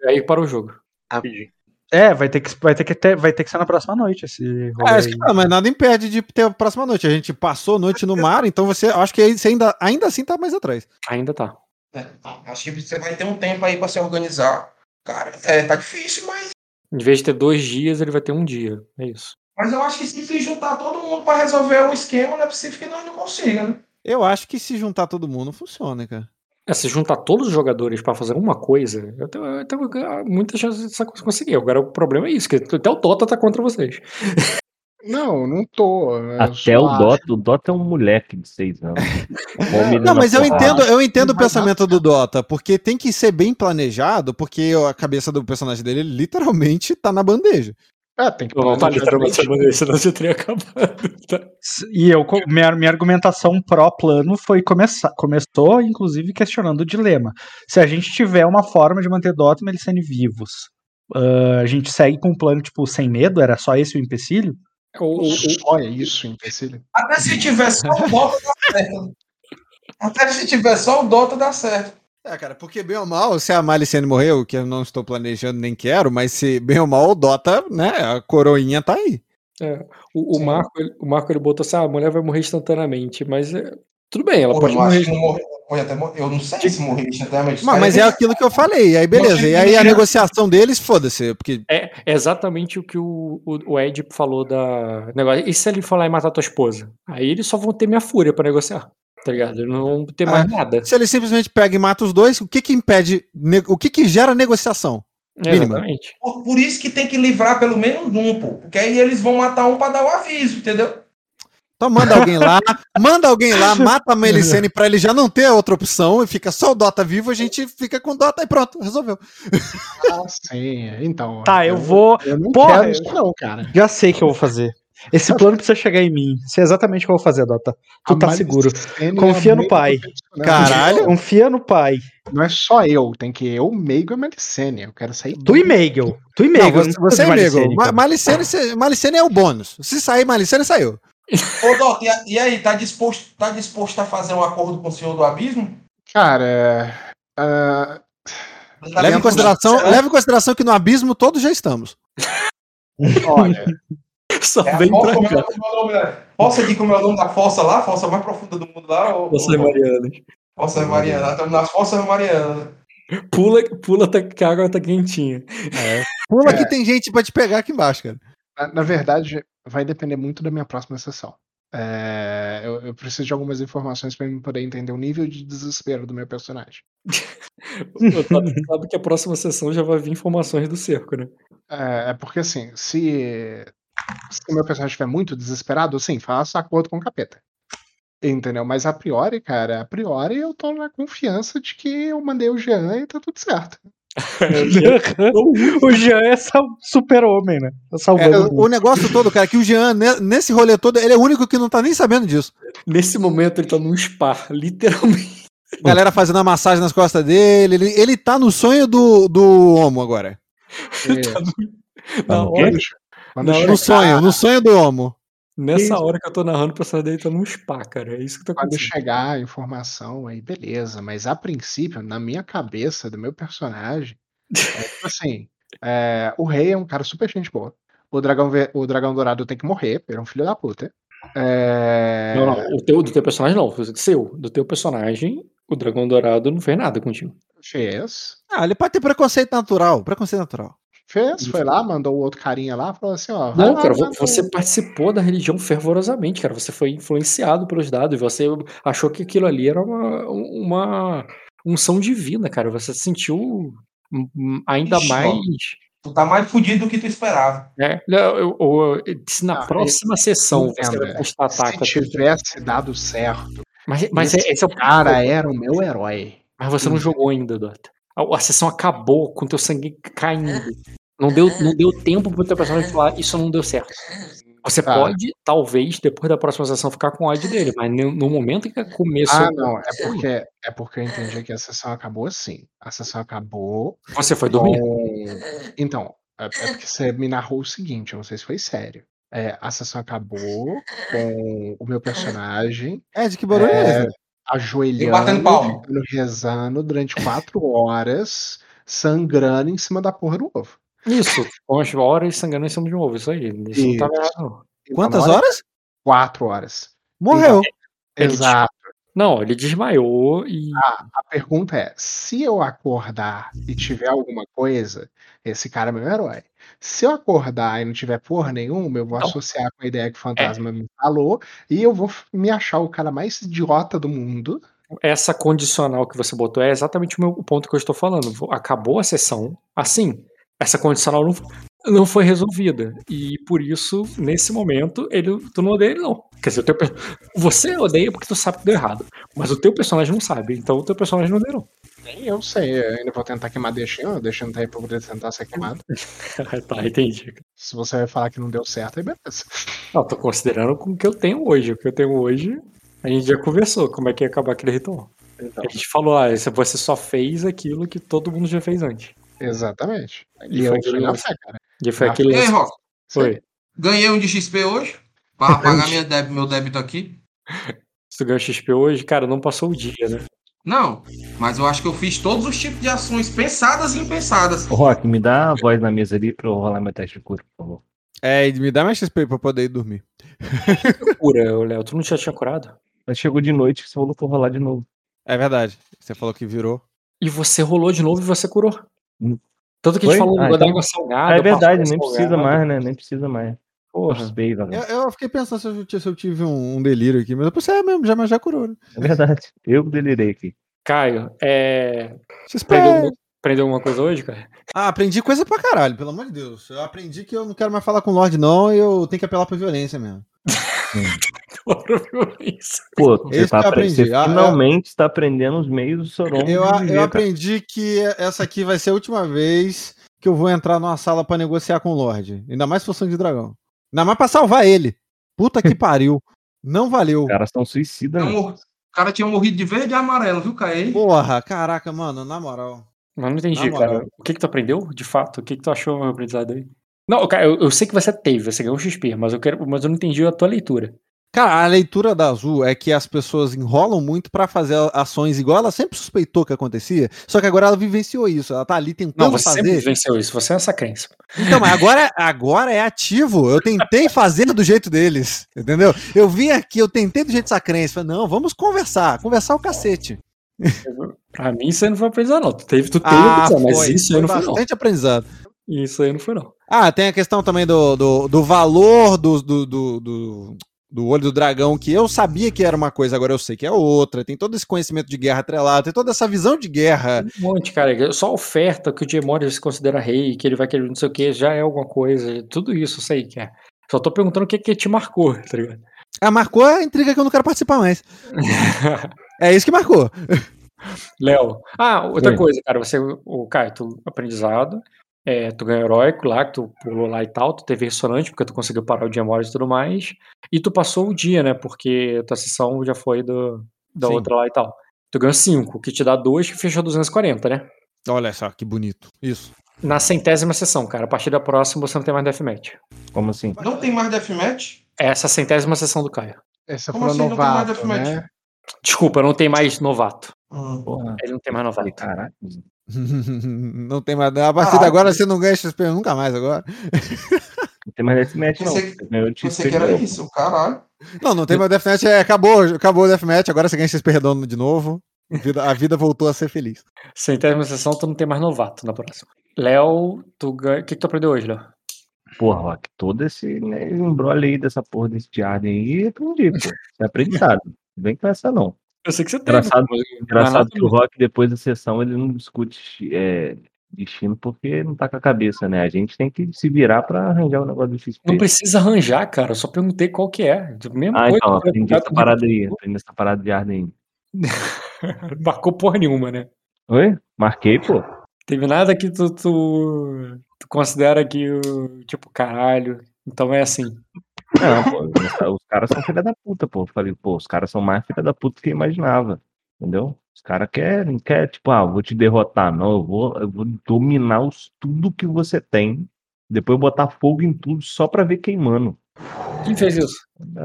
aí para o jogo. Rapidinho. É, vai ter que, vai ter que, ter, vai ter que ser na próxima noite esse rolê É, acho que não, mas nada impede de ter a próxima noite. A gente passou a noite no mar, então você. Acho que aí você ainda, ainda assim tá mais atrás. Ainda tá. É, acho que você vai ter um tempo aí pra se organizar. Cara, é, tá difícil, mas. Em vez de ter dois dias, ele vai ter um dia. É isso. Mas eu acho que se juntar todo mundo pra resolver o esquema, não é possível que nós não consiga, né? Eu acho que se juntar todo mundo funciona, cara. É, se juntar todos os jogadores pra fazer uma coisa, eu tenho, eu tenho muita chance dessa coisa conseguir. Agora o problema é isso, que até o Dota tá contra vocês. Não, não tô. eu Até o acho- Dota, o Dota é um moleque de seis anos. Não, mas eu porrada. entendo, eu entendo o pensamento do Dota, porque tem que ser bem planejado, porque a cabeça do personagem dele literalmente tá na bandeja. É, tem que Eu não direitinho. chamando isso, senão você teria acabado. Tá? E eu, minha, minha argumentação pró-plano foi começar, começou, inclusive, questionando o dilema. Se a gente tiver uma forma de manter Dota e Melicene vivos, ah, a gente segue com um plano, tipo, sem medo? Era só esse o empecilho? O, o- o- Só é isso, empecilho. Até se tiver só o Dota, dá certo. Até se tiver só o Dota, dá certo. É, cara, porque bem ou mal, se a Malicene morreu, que eu não estou planejando nem quero, mas se bem ou mal o Dota, né, a coroinha tá aí. o, o Sim. Marco, ele- o Marco ele botou assim: ah, a mulher vai morrer instantaneamente, mas é, tudo bem, ela Pô, pode eu acho morrer. morre- pode até morrer. Eu não sei se morrer instantaneamente. Mas, mas é aquilo que eu falei, aí beleza. E aí a negociação deles, foda-se, porque É exatamente o que o, o, o Ed falou da negócio. E se ele lá e matar tua esposa? Aí eles só vão ter minha fúria pra negociar. Tá ligado? Não ter mais nada. se ele simplesmente pega e mata os dois, o que que impede, o que que gera negociação? Exatamente. Por, por isso que tem que livrar pelo menos um, pô. Porque aí eles vão matar um pra dar o aviso, entendeu? Então manda alguém lá, manda alguém lá, mata a Melicene pra ele já não ter outra opção e fica só o Dota vivo, a gente fica com o Dota e pronto, resolveu. Ah, sim. Então. Tá, eu vou. Eu não Porra, quero eu- isso, não, cara. Já sei o que eu vou fazer. Esse plano precisa chegar em mim. Sei exatamente o que eu vou fazer, Dota. Tu A tá seguro. Malicene Confia é no pai. impressionante. Caralho. Confia no pai. Não é só eu, tem que eu, Meigo e a Melicene. Eu quero sair. Tu e Meigel. Tu e Não, Meigel. você, você é amigo. Ma- Malicene, Malicene é o bônus. Se sair Malicene, saiu. Ô, Doc, e, e aí, tá disposto, tá disposto a fazer um acordo com o senhor do abismo? Cara. ah, Tá Leve em consideração, leve em consideração que no abismo todos já estamos. olha, Só É vem fossa, pra é- cá. é nome Fossa como é o nome da fossa lá? Fossa mais profunda do mundo lá? Ou, Você, ou- Mariana. Fossa Mariana. Estamos nas Fossas Marianas. Pula, pula tá, que a água tá quentinha. Pula É. que tem gente pra te pegar aqui embaixo, cara. na, na verdade, vai depender muito da minha próxima sessão. É, eu, eu preciso de algumas informações para poder entender o nível de desespero do meu personagem. O Dota sabe que a próxima sessão já vai vir informações do cerco, né? É, é porque assim, se, se o meu personagem estiver muito desesperado, sim, faço acordo com o capeta. Entendeu? Mas a priori, cara, a priori eu tô na confiança de que eu mandei o Jean e tá tudo certo. o Jean é super-homem, né? É, salvando o negócio todo, cara, é que o Jean, ne- nesse rolê todo, ele é o único que não tá nem sabendo disso. Nesse momento ele tá num spa, literalmente. Galera fazendo a massagem nas costas dele. Ele, ele tá no sonho do, do homo agora. É, Tá hora, Manda- manda Hora No sonho, no sonho do homo. Nessa Isso. hora que eu tô narrando, o personagem dele tá num spa, cara. É isso que tá Quando acontecendo. chegar a informação, aí beleza. Mas a princípio, na minha cabeça, do meu personagem, é tipo assim: é, o rei é um cara super gente boa. O dragão, o dragão dourado tem que morrer, ele é um filho da puta. É, Não, não, o teu, do teu personagem não, o seu. Do teu personagem, o dragão dourado não fez nada contigo. Fez. Ah, ele pode ter preconceito natural. Preconceito natural. Fez, foi lá, mandou o outro carinha lá, falou assim, ó. vai Não, lá, cara, você participou da religião fervorosamente, cara. Você foi influenciado pelos dados, você achou que aquilo ali era uma, uma unção divina, cara. Você se sentiu ainda Ixi, mais. Tu tá mais fudido do que tu esperava. né? Eu- eu- eu- se na Ah, próxima sessão você vai constatar que Se tivesse dado certo, Mas, mas é- esse esse é o cara era o meu herói. Mas você não jogou ainda, Dota. A, a sessão acabou com teu sangue caindo. Não deu, não deu tempo pro teu personagem falar, isso não deu certo. Você Tá. pode, talvez, depois da próxima sessão, ficar com ódio dele, mas no, momento em que começou. Ah, não, é porque, é porque eu entendi que a sessão acabou assim. A sessão acabou Você foi dormir? com. Então, é, é porque você me narrou o seguinte, eu não sei se foi sério. É, a sessão acabou com o meu personagem Ed, que barulho é, é, ajoelhando, rezando durante quatro horas, sangrando em cima da porra do ovo. Isso, com as horas sangrando em cima de um ovo, isso aí. Isso não Isso. errado, não. Quantas hora- horas? Quatro horas. Morreu. Ele Exato. Não, ele desmaiou e. A pergunta é: se eu acordar e tiver alguma coisa, esse cara é meu herói. Se eu acordar e não tiver porra nenhuma, eu vou Não. associar com a ideia que o fantasma me falou e eu vou me achar o cara mais idiota do mundo. essa condicional que você botou é exatamente o, meu, o ponto que eu estou falando. Acabou a sessão, assim, essa condicional não, não foi resolvida. E por isso, nesse momento, ele, tu não odeia ele, não. Quer dizer, o teu, você odeia porque tu sabe que deu errado. Mas o teu personagem não sabe, então o teu personagem não odeia, não. Nem eu sei, eu ainda vou tentar queimar deixando, deixando tá aí pra poder tentar ser queimado. tá, entendi. Se você vai falar que não deu certo, aí beleza. Não, tô considerando com o que eu tenho hoje. O que eu tenho hoje, a gente já conversou como é que ia acabar aquele ritual. Então, A gente falou, ah, você só fez aquilo que todo mundo já fez antes. Exatamente. E E foi aquele na fé, cara. E foi aquele. E aí, Rock? Foi. Ganhei um de XP hoje. Pra pagar minha débito, meu débito aqui. Se tu ganhou XP hoje, cara, não passou o dia, né? Não, mas eu acho que eu fiz todos os tipos de ações pensadas e impensadas. Rock, me dá a voz na mesa ali pra eu rolar meu teste de cura, por favor. É, me dá mais XP pra eu poder ir dormir. Cura, Léo. Tu não já tinha curado? Mas chegou de noite, você falou pra rolar de novo. É verdade. Você falou que virou. E você rolou de novo e você curou. Tanto que a gente Foi? falou Ah, do então- água salgada. É verdade, nem precisa mais, né? Nem precisa mais. Porra. Eu, eu fiquei pensando se eu, se eu tive um, um delírio aqui, mas depois é mesmo, já, mas já curou, né? É verdade. Eu delirei aqui. Caio, é. Aprendeu, aprendeu alguma coisa hoje, cara? Ah, aprendi coisa pra caralho, pelo amor de Deus. Eu aprendi que eu não quero mais falar com o Lorde, não, e eu tenho que apelar pra violência mesmo. Isso. Pô, você, tá eu aprendi. você Ah, finalmente está aprendendo os meios do Soron. Eu, eu aprendi que essa aqui vai ser a última vez que eu vou entrar numa sala pra negociar com o Lorde. Ainda mais se for sangue de dragão. Ainda mais pra salvar ele. Puta que pariu. Não valeu. Os caras são suicidas, né? O cara tinha morrido de verde e amarelo, viu, Caê? Porra, caraca, mano, na moral. Mas não entendi, Na cara. moral. O que que tu aprendeu, de fato? O que que tu achou do aprendizado aí? Não, cara, eu, eu sei que você teve, você ganhou XP, mas eu, quero, mas eu não entendi a tua leitura. Cara, a leitura da Azul é que as pessoas enrolam muito pra fazer ações igual ela sempre suspeitou que acontecia, só que agora ela vivenciou isso. Ela tá ali Não, tentando você sempre fazer. venceu isso, você é essa crença. Então, mas agora, agora é ativo. Eu tentei fazer do jeito deles, entendeu? Eu vim aqui, eu tentei do jeito dessa crença. Falei, não, vamos conversar. Conversar o cacete. Pra mim isso aí não foi aprendizado, não. Tu teve, tu teve Ah, aprendizado, mas foi, isso aí foi não foi, não. bastante aprendizado. Isso aí não foi, não. Ah, tem a questão também do, do, do valor do, do, do, do, do olho do dragão, que eu sabia que era uma coisa, agora eu sei que é outra. Tem todo esse conhecimento de guerra atrelado, tem toda essa visão de guerra. Um monte, cara. Só a oferta que o Diemori se considera rei, que ele vai querer não sei o que, já é alguma coisa. Tudo isso eu sei que é. Só tô perguntando o que que te marcou, tá ligado? Ah, marcou a intriga que eu não quero participar mais. É isso que marcou. Léo. Ah, outra Oi. coisa, cara. Você, o Caio, tu aprendizado. É, tu ganhou heróico lá, que tu pulou lá e tal, tu teve ressonante, porque tu conseguiu parar o Diemori e tudo mais. E tu passou o dia, né? Porque tua sessão já foi do, da Sim. outra lá e tal. Tu ganhou 5, que te dá 2, que fechou 240, né? Olha só, que bonito. Isso. Na centésima sessão, cara. A partir da próxima você não tem mais deathmatch. Como assim? Não tem mais deathmatch? Essa é a centésima sessão do Caio. Essa Como foi assim não tem mais novato, deathmatch? né? Desculpa, não tem mais novato. Hum. Porra, Ele não tem mais novato. caralho. Não tem mais. A partir de Ah, agora você não ganha XP nunca mais agora. Não tem mais deathmatch, não. Você de que era de novo. isso, caralho. Não, não tem mais Deathmatch. É, acabou, acabou o Deathmatch. Agora você ganha XP redondo de novo. A vida, a vida voltou a ser feliz. Centésima sessão, tu não tem mais novato na próxima. Léo, tu ganha... o que, que tu aprendeu hoje, Léo? Porra, Rock, todo esse né, embrolho aí dessa porra desse Jarden aí, aprendi, pô. É aprendizado. Não Vem com essa, não. Eu sei que você tem. Engraçado, mas- engraçado que o Rock, depois da sessão, ele não discute é, destino porque não tá com a cabeça, né? A gente tem que se virar pra arranjar o negócio do XP. Não precisa arranjar, cara. Eu só perguntei qual que é. Mesma Ah, coisa. então, aprendi essa parada aí. Aprendi essa parada de Jarden aí. Marcou porra nenhuma, né? Oi? Marquei, pô. Teve nada que tu, tu, tu considera que, tipo, caralho. Então é assim. Não, pô, os- caras são filha da puta, pô. Eu Falei, pô, os caras são mais filha da puta do que eu imaginava. Entendeu? Os caras querem, quer, tipo, ah, vou te derrotar. Não, eu vou, eu vou dominar os, tudo que você tem. Depois botar fogo em tudo só pra ver queimando. Quem fez isso?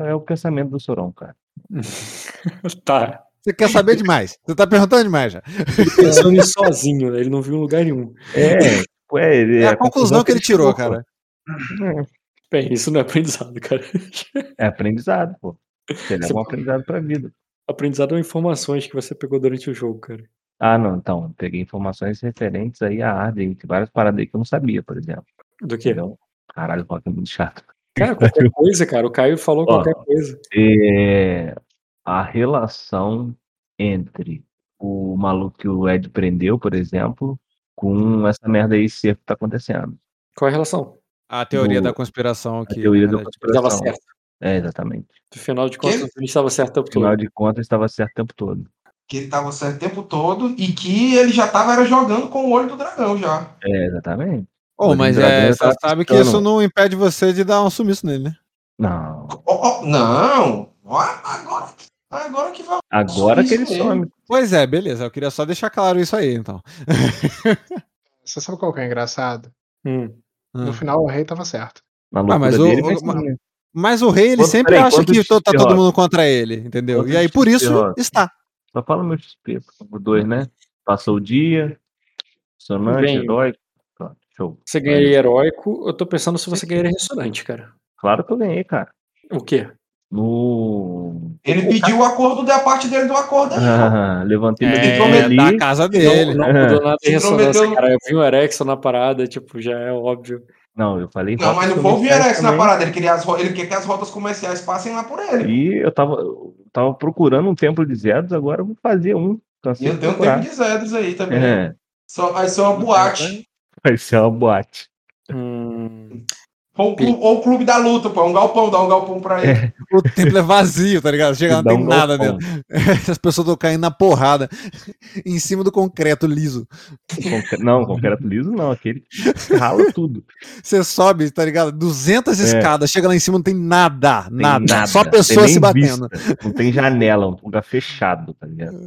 É o pensamento do Sorão, cara. Tá. Você quer saber demais. Você tá perguntando demais já. Ele pensou nisso sozinho, né? Ele não viu em lugar nenhum. É, pô, é, ele- É a conclusão que ele tirou, chegou, cara. pô. Bem, isso não é aprendizado, cara. É aprendizado, pô. Você leva um aprendizado pra vida. Aprendizado são informações que você pegou durante o jogo, cara. Ah, não, então, peguei informações referentes aí à Arden, tem várias paradas aí que eu não sabia, por exemplo. Do quê? Entendeu? Caralho, o é muito chato. Cara, qualquer coisa, cara. O Caio falou Ó, qualquer coisa. É, a relação entre o maluco que o Ed prendeu, por exemplo, com essa merda aí certo que tá acontecendo. Qual é a relação? A teoria Do- da conspiração A que. teoria na da verdade, Estava conspiração. certo. É, exatamente. Afinal de contas, a gente estava certo o tempo todo. Afinal de contas, estava certo o tempo todo. Que ele tava certo o tempo todo e que ele já tava era jogando com o olho do dragão já. É, exatamente. Oh, Mas é, você sabe que isso não impede você de dar um sumiço nele, né? Não. Ó, ó, não! Agora, agora que vai. Agora que ele some. Pois é, beleza. Eu queria só deixar claro isso aí, então. Você sabe qual que é engraçado? Hum. No Ah. final o rei tava certo. Na loucura mas o- dele, o- mas né? Mas o rei, ele Quanto- sempre peraí, acha que tá todo mundo contra ele, entendeu? Quanto E aí, por isso, roda? está. Só fala meu XP. O 2, né? Passou o dia. Sonante, Bem, heróico. Pronto, show. Você ganharia heróico, eu tô pensando se você ganharia ressonante, cara. Claro que eu ganhei, cara. O quê? No. Ele pediu o acordo da parte dele do acordo aí. Ah, levantei meu É, da casa dele. Não, não mudou nada ressonância, prometeu- cara. Eu vi um Erexon na parada, tipo, já é óbvio. Não, eu falei. Não, mas não foi o Vierex na parada. Ele, queria as, ro- ele quer que as rotas comerciais passem lá por ele. E eu tava, eu tava procurando um templo de Zedos, agora eu vou fazer um. E Cansei eu de tenho um tempo de Zedros aí também. É, Só, vai ser uma boate. vai ser uma boate. Hum, Ou o, clube, ou o clube da luta, pô. É um galpão, dá um galpão pra ele. O templo é vazio, tá ligado? Chega, não tem um nada galpão. dentro. As pessoas estão caindo na porrada em cima do concreto liso. Concre- Não, concreto liso não, aquele que rala tudo. Você sobe, tá ligado? 200 É. escadas, chega lá em cima, não tem nada, Tem nada. Só tem pessoas se batendo. vista, Não tem janela, um lugar fechado, tá ligado?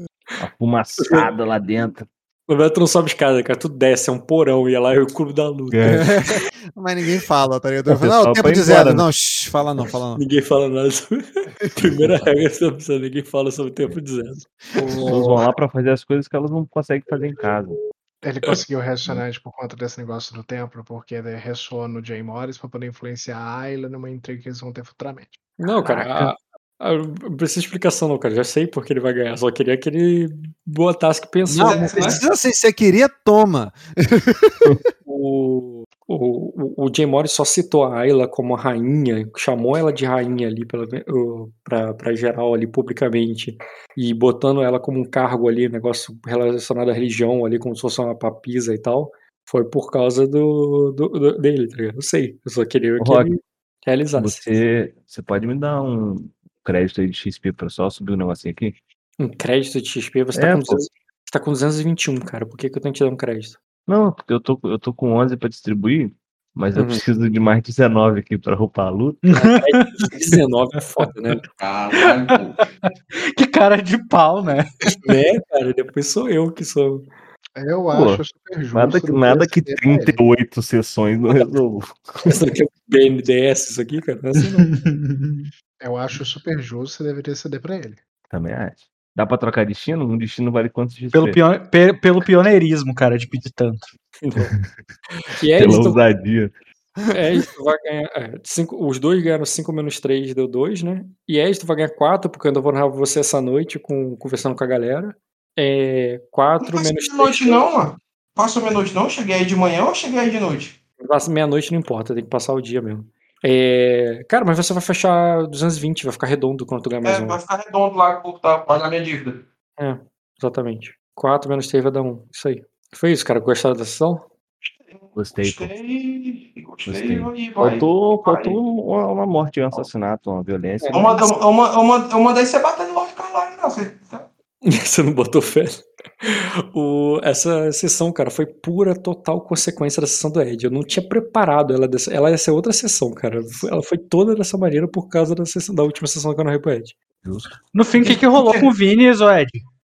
Uma fumaçada lá dentro. O Beto não sobe escada, cara. Tu desce, é um porão. E lá é o clube da luta. Mas ninguém fala, tá ligado? O falo, não, o tempo de embora, zero. né? Não, shh, fala não, fala não. Ninguém fala nada sobre. Primeira regra sobre isso, ninguém fala sobre o tempo de zero. As pessoas vão lá pra fazer as coisas que elas não conseguem fazer em casa. Ele conseguiu ressonante por conta desse negócio do templo, porque ele ressoa no Jay Morris pra poder influenciar a Ayla numa intriga que eles vão ter futuramente. Não, cara. a- não precisa de explicação, não, cara. Já sei porque ele vai ganhar. Só queria que ele botasse que pensou. Não, né? precisa assim, você queria, toma. O, o, o Jay Morris só citou a Ayla como a rainha, chamou ela de rainha ali pela, pra, pra geral ali publicamente, e botando ela como um cargo ali, negócio relacionado à religião ali, como se fosse uma papisa e tal, foi por causa do, do- do- dele, tá ligado? Eu sei, eu só queria que Rock, ele realizasse. Você, você pode me dar um crédito aí de XP pra só subir um negocinho aqui? Um crédito de XP, você, É, tá, com pô. 200, você tá com 221, cara, por que, que eu tenho que te dar um crédito? Não, porque eu tô, eu tô com 11 pra distribuir, mas eu Uhum. preciso de mais 19 aqui pra roubar a luta. Crédito de 19 é foda, né? Caralho. Que cara de pau, né? né, cara? Depois sou eu que sou. Eu Pô, acho super justo. Nada, que- nada que ceder pra ele. 38 sessões não resolva. Isso aqui é BNDS, isso aqui, cara? Não é assim, não. Eu acho super justo, você deveria ceder pra ele. Também acho. Dá pra trocar destino? Um destino vale quantos de Pelo, XP? pione- pe- pelo pioneirismo, cara, de pedir tanto. E é Pela isso, ousadia. É, tu vai ganhar. é, cinco, os dois ganharam 5 menos 3, deu 2, né? E é isso, tu vai ganhar 4, porque eu ainda vou narrar você essa noite, com, conversando com a galera. É. 4 Não menos passou meia-noite, não, mano. Passou meia-noite, não? Cheguei aí de manhã ou cheguei aí de noite? Passa meia-noite, não importa, tem que passar o dia mesmo. É, cara, mas você vai fechar 220, vai ficar redondo quando tu ganhar mais É, um. vai ficar redondo lá por tá, pagar minha dívida. É, exatamente. 4 menos 3 vai dar 1. Isso aí. Foi isso, cara. Gostaram da sessão? Gostei. Gostei, gostei. Gostei. E vai, Faltou, faltou uma, uma morte, um assassinato, uma violência. Eu mandei, eu, ma- eu, ma- eu mandei você bater no Lord Carline, não. Você, tá? Você não botou fé? O, essa sessão, cara, foi pura, total consequência da sessão do Ed. Eu não tinha preparado ela dessa. Ela ia ser outra sessão, cara. Ela foi toda dessa maneira por causa da, sessão, da última sessão que eu narrei pro Ed. Justo. No fim, o que, que rolou com o Vini, Zoed?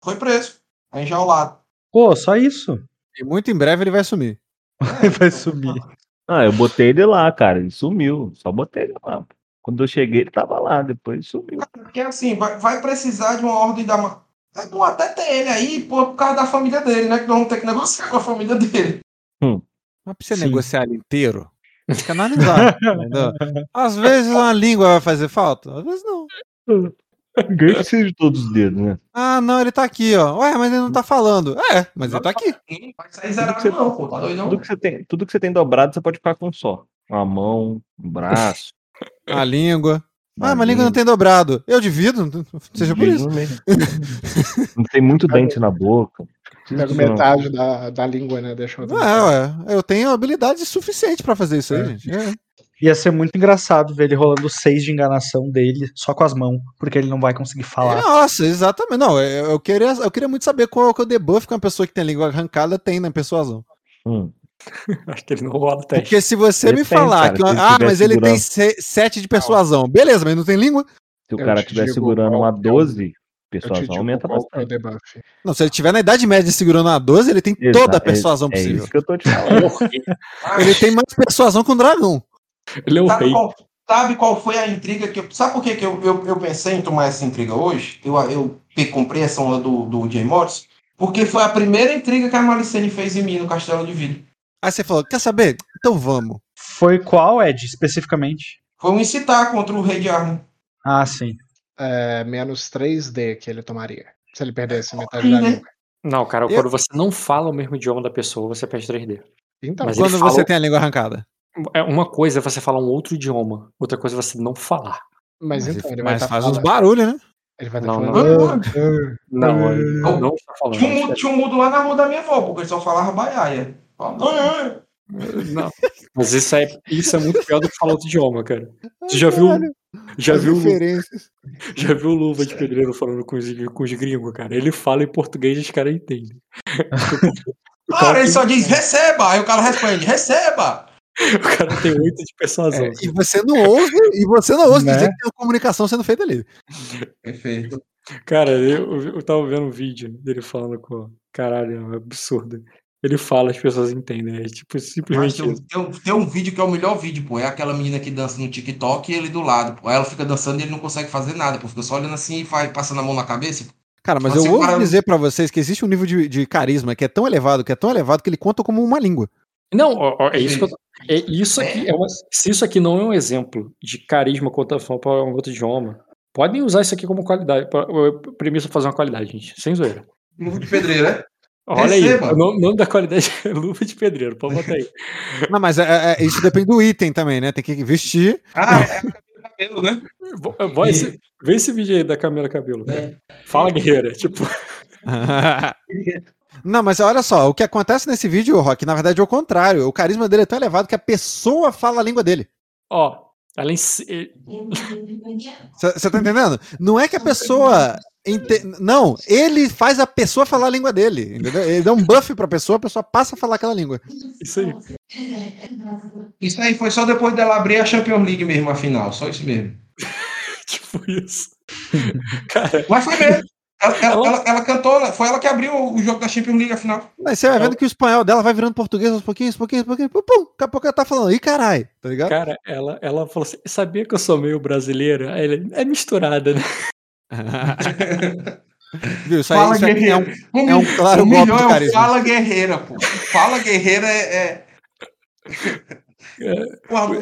Foi preso. Aí enjaulado. Pô, só isso. E muito em breve ele vai sumir. Vai sumir. Ah, eu botei ele lá, cara. Ele sumiu. Só botei ele lá. Quando eu cheguei, ele tava lá. Depois sumiu. Porque assim, vai, vai precisar de uma ordem da. É bom até ter ele aí, pô, por causa da família dele, né? Que nós vamos ter que negociar com a família dele. Mas pra você Sim. negociar ele inteiro, tem que analisar. entendeu? Às vezes uma língua vai fazer falta, às vezes não. Ninguém precisa de todos os dedos, né? Ah, não, ele tá aqui, ó. Ué, mas ele não tá falando. É, mas ele tá aqui. Vai sair zerado, não, pô. Tá? Tudo que você tem, tudo que você tem dobrado, você pode ficar com um só. Uma mão, um braço. A língua. Ah, mas a língua não tem dobrado. Eu divido, seja por isso. Não tem muito dente na boca. Pega não. metade da, da língua, né? Deixa eu Não é. Eu tenho habilidade suficiente pra fazer isso aí, gente. É. Ia ser muito engraçado ver ele rolando seis de enganação dele só com as mãos, porque ele não vai conseguir falar. Nossa, exatamente. Não, eu, eu queria, eu queria muito saber qual que é o debuff que uma pessoa que tem a língua arrancada tem na persuasão. Hum. Acho que ele não rola o teste. Porque se você Ele me tem, falar cara, que. ah, mas ele tem segurando- se- sete de persuasão. Beleza, mas não tem língua? Se o Eu cara estiver segurando qual uma que é o- 12, Eu te persuasão aumenta é bastante. debuff. Não, se ele tiver na idade média segurando uma 12, ele tem Exa- toda a é- persuasão é, possível. isso que eu tô te falando. Ele tem mais persuasão que um dragão. Ele é o Sabe rei. qual, sabe qual foi a intriga que eu. Sabe por que, que eu, eu, eu pensei em tomar essa intriga hoje? Eu, eu comprei essa onda do, do Jay Morris? Porque foi a primeira intriga que a Malicene fez em mim no Castelo de Vidro. Aí você falou: quer saber? Então vamos. Foi qual, Ed, especificamente? Foi um incitar contra o Rei de Arno. Ah, sim. É, menos 3D que ele tomaria. Se ele perdesse metade Ih, da né? língua. Não, cara, Eu- quando você não fala o mesmo idioma da pessoa, você perde 3D. Então, Mas Quando fala- você tem a língua arrancada. É uma coisa é você falar um outro idioma, outra coisa é você não falar. mas, Mas, então, ele vai mas tá faz uns falando- barulhos, né? Ele vai estar Não, falando. Não, não. não está falando. Tinha um, mudo, tinha um mudo lá na rua da minha avó, porque ele só falava baiaia. Não. Mas isso é, isso é muito pior do que falar outro idioma, cara. Você já viu, já As viu, já viu o Luva de Pedreiro falando com os, com os gringos, cara? Ele fala em português e os caras entendem. O Cara, ele só diz receba. Aí o cara responde, receba. O cara tem oito de persuasão. É, e você não ouve, e você não ouve, Né? quer dizer que tem uma comunicação sendo feita ali. Perfeito. Cara, eu, eu tava vendo um vídeo dele falando com. Caralho, é um absurdo. Ele fala, as pessoas entendem. É tipo, Mas simplesmente. tem, um- tem um, tem um vídeo que é o melhor vídeo, pô. É aquela menina que dança no TikTok e ele do lado. Pô. Aí ela fica dançando e ele não consegue fazer nada, pô. Fica só olhando assim e vai passando a mão na cabeça. Cara, mas Você eu ouvo para- dizer pra vocês que existe um nível de, de carisma que é tão elevado, que é tão elevado que ele conta como uma língua. Não, ó, ó, é isso que eu, é isso aqui é uma, se isso aqui não é um exemplo de carisma contra para um outro idioma, podem usar isso aqui como qualidade, pra- premissa pra fazer uma qualidade, gente, sem zoeira. Luva de pedreiro, né? Olha aí, Receba. o nome, nome da qualidade é luva de pedreiro, pode botar aí. Não, mas é- é- é- isso depende do item também, né? Tem que vestir. Ah, é cabelo, né? Esse- Vê esse vídeo aí da Camila Cabelo. cara. Fala, guerreira. Tipo, Não, mas olha só, o que acontece nesse vídeo, Rock, na verdade é o contrário. O carisma dele é tão elevado que a pessoa fala a língua dele. ó, ela ensi- Você tá entendendo? Não é que a pessoa. Ente- Não, ele faz a pessoa falar a língua dele. Entendeu? Ele dá um buff pra pessoa, a pessoa passa a falar aquela língua. isso aí. Isso aí foi só depois dela abrir a Champions League mesmo, a final. Só isso mesmo. Tipo isso. Cara, Mas foi mesmo. Ela, ela, ela- ela cantou, foi ela que abriu o jogo da Champions League, afinal. Aí você vai vendo que o espanhol dela vai virando português aos pouquinhos, pouquinhos, pouquinhos, pum, pum, daqui a pouco ela tá falando, ih, caralho, tá ligado? Cara, ela, ela falou assim: sabia que eu sou meio brasileira? Aí ele, é misturada, né? Viu? Isso aí, Fala isso aí é um, guerreira. é um claro o golpe de é o carisma. Fala Guerreira, pô. Fala Guerreira é. é...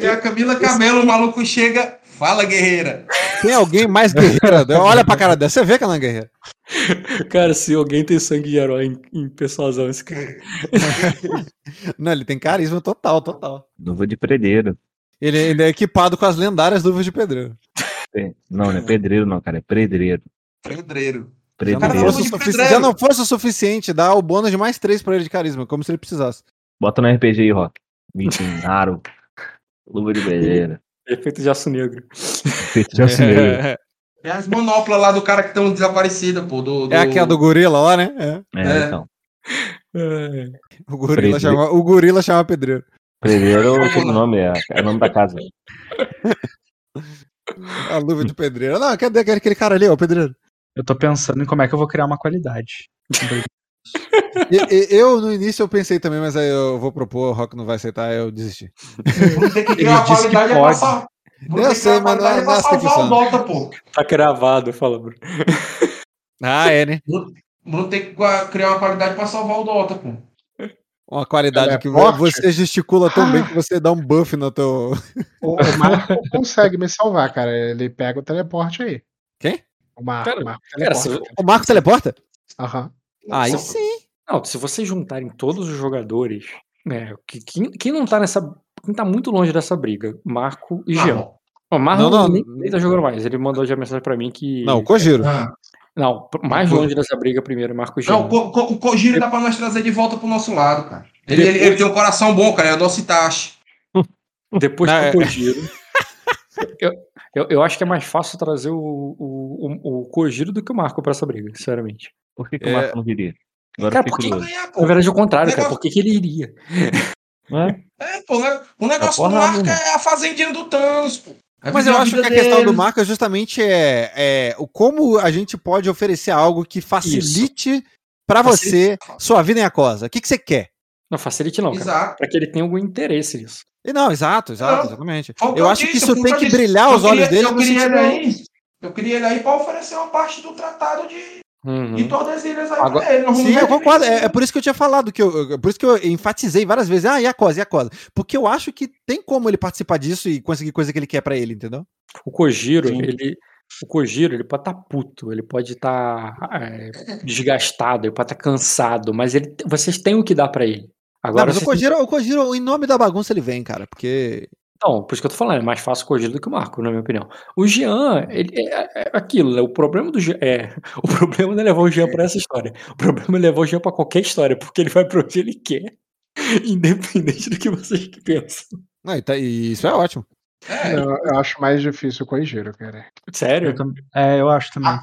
É a Camila Cabelo, o maluco chega. Fala Guerreira. Tem alguém mais guerreira? Olha pra cara dela, você vê que ela é guerreira. Cara, se alguém tem sangue de herói em, em persuasão, esse cara. Não, ele tem carisma total, total. Luva de pedreiro. Ele, ele é equipado com as lendárias luvas de pedreiro. É, Não, não é pedreiro, não, cara. É pedreiro. Pedreiro. Já não, Cara, Pedreiro. sufici- já não fosse o suficiente, dá o bônus de mais três pra ele de carisma, como se ele precisasse. Bota no RPG aí, Rock. Vitinaro. Luva de pedreiro. Efeito de aço negro. Feito de aço negro. É, É as manoplas lá do cara que estão desaparecidas, pô. Do, do... é aquela do gorila lá, né? É. É, É. então. É. O, gorila chama, o gorila chama pedreiro. Pedreiro é o nome, é, é o nome da casa. A luva de pedreiro. Não, cadê aquele, aquele cara ali, ó, o pedreiro? Eu tô pensando em como é que eu vou criar uma qualidade. Eu, no início, eu pensei também, mas aí eu vou propor, o Rock não vai aceitar, eu desisti. Tem que Ele criar uma disse que qualidade é passar. Eu tem que criar sei, uma mas não é- qualidade é assim que. Dota, pô. Tá gravado, fala, Bruno. Ah, é, né? Bruno tem que criar uma qualidade pra salvar o Dota, pô. Uma qualidade é que forte? você gesticula tão bem que você dá um buff no teu. O, o Marco consegue me salvar, cara. Ele pega o teleporte aí. Quem? O Marco. Cara, o Marco Cara, se, O Marco teleporta? Aham. Aí sim. não, se vocês juntarem todos os jogadores, né, que, quem, quem não tá nessa. Quem tá muito longe dessa briga? Marco e Jean. Não, O Marco Não, não, nem, nem tá jogando mais. Ele mandou já mensagem pra mim que. Não, o Kojiro. não. Não, mais longe dessa briga primeiro, é Marco Jean. Não, o, Ko- Ko- o Kojiro dá pra nós trazer de volta pro nosso lado, cara. Ele, ele, Depois- ele tem um coração bom, cara. É o nosso Itachi. Depois do é- Kojiro. eu, eu, eu acho que é mais fácil trazer o, o, o, Kojiro do que o Marco pra essa briga, sinceramente. Por que, que É. o Marco não viria? Agora Cara, eu por fiquei que- curioso. Ganhar, pô. Na verdade, é o contrário, cara. Negócio- Por que, que ele iria? É? É, pô, né? o negócio do Marco mano. é a fazendinha do Thanos, pô. É Mas eu acho que a questão do Marco é justamente é, é o como a gente pode oferecer algo que facilite pra você sua vida em Acosa. O que, que você quer? Não, facilite não, cara. Exato. Pra que ele tenha algum interesse nisso. E não, exato, exato, Não. exatamente. Eu acho que isso tem que disse. brilhar Eu os olhos queria- dele Eu queria ele aí. Eu queria ele aí pra oferecer uma parte do tratado de, Uhum. de todas as ilhas aí Agora- ele. Sim, eu concordo. É, é por isso que eu tinha falado, que eu, por isso que eu enfatizei várias vezes. Ah, e a Cosa, e a Cosa? Porque eu acho que tem como ele participar disso e conseguir coisa que ele quer pra ele, entendeu? O Kojiro, Sim. ele. O Kojiro, ele pode estar puto, ele pode estar desgastado, ele pode estar cansado, mas ele, vocês têm o que dar pra ele. Não, Agora, mas o Kojiro, o Kojiro, em nome da bagunça, ele vem, cara. Porque. Não, por isso que eu tô falando, é mais fácil o Kojiro do que o Marco, na minha opinião. O Jean, ele é, é aquilo, né? O problema do Jean é. O problema não é levar o Jean pra essa história. O problema é levar o Jean pra qualquer história, porque ele vai pra onde ele quer. Independente do que vocês pensam. Não, e tá- e isso é ótimo. É, Eu, eu acho mais difícil o Koijiro, cara. Sério? Eu tam- É, eu acho também. Ah,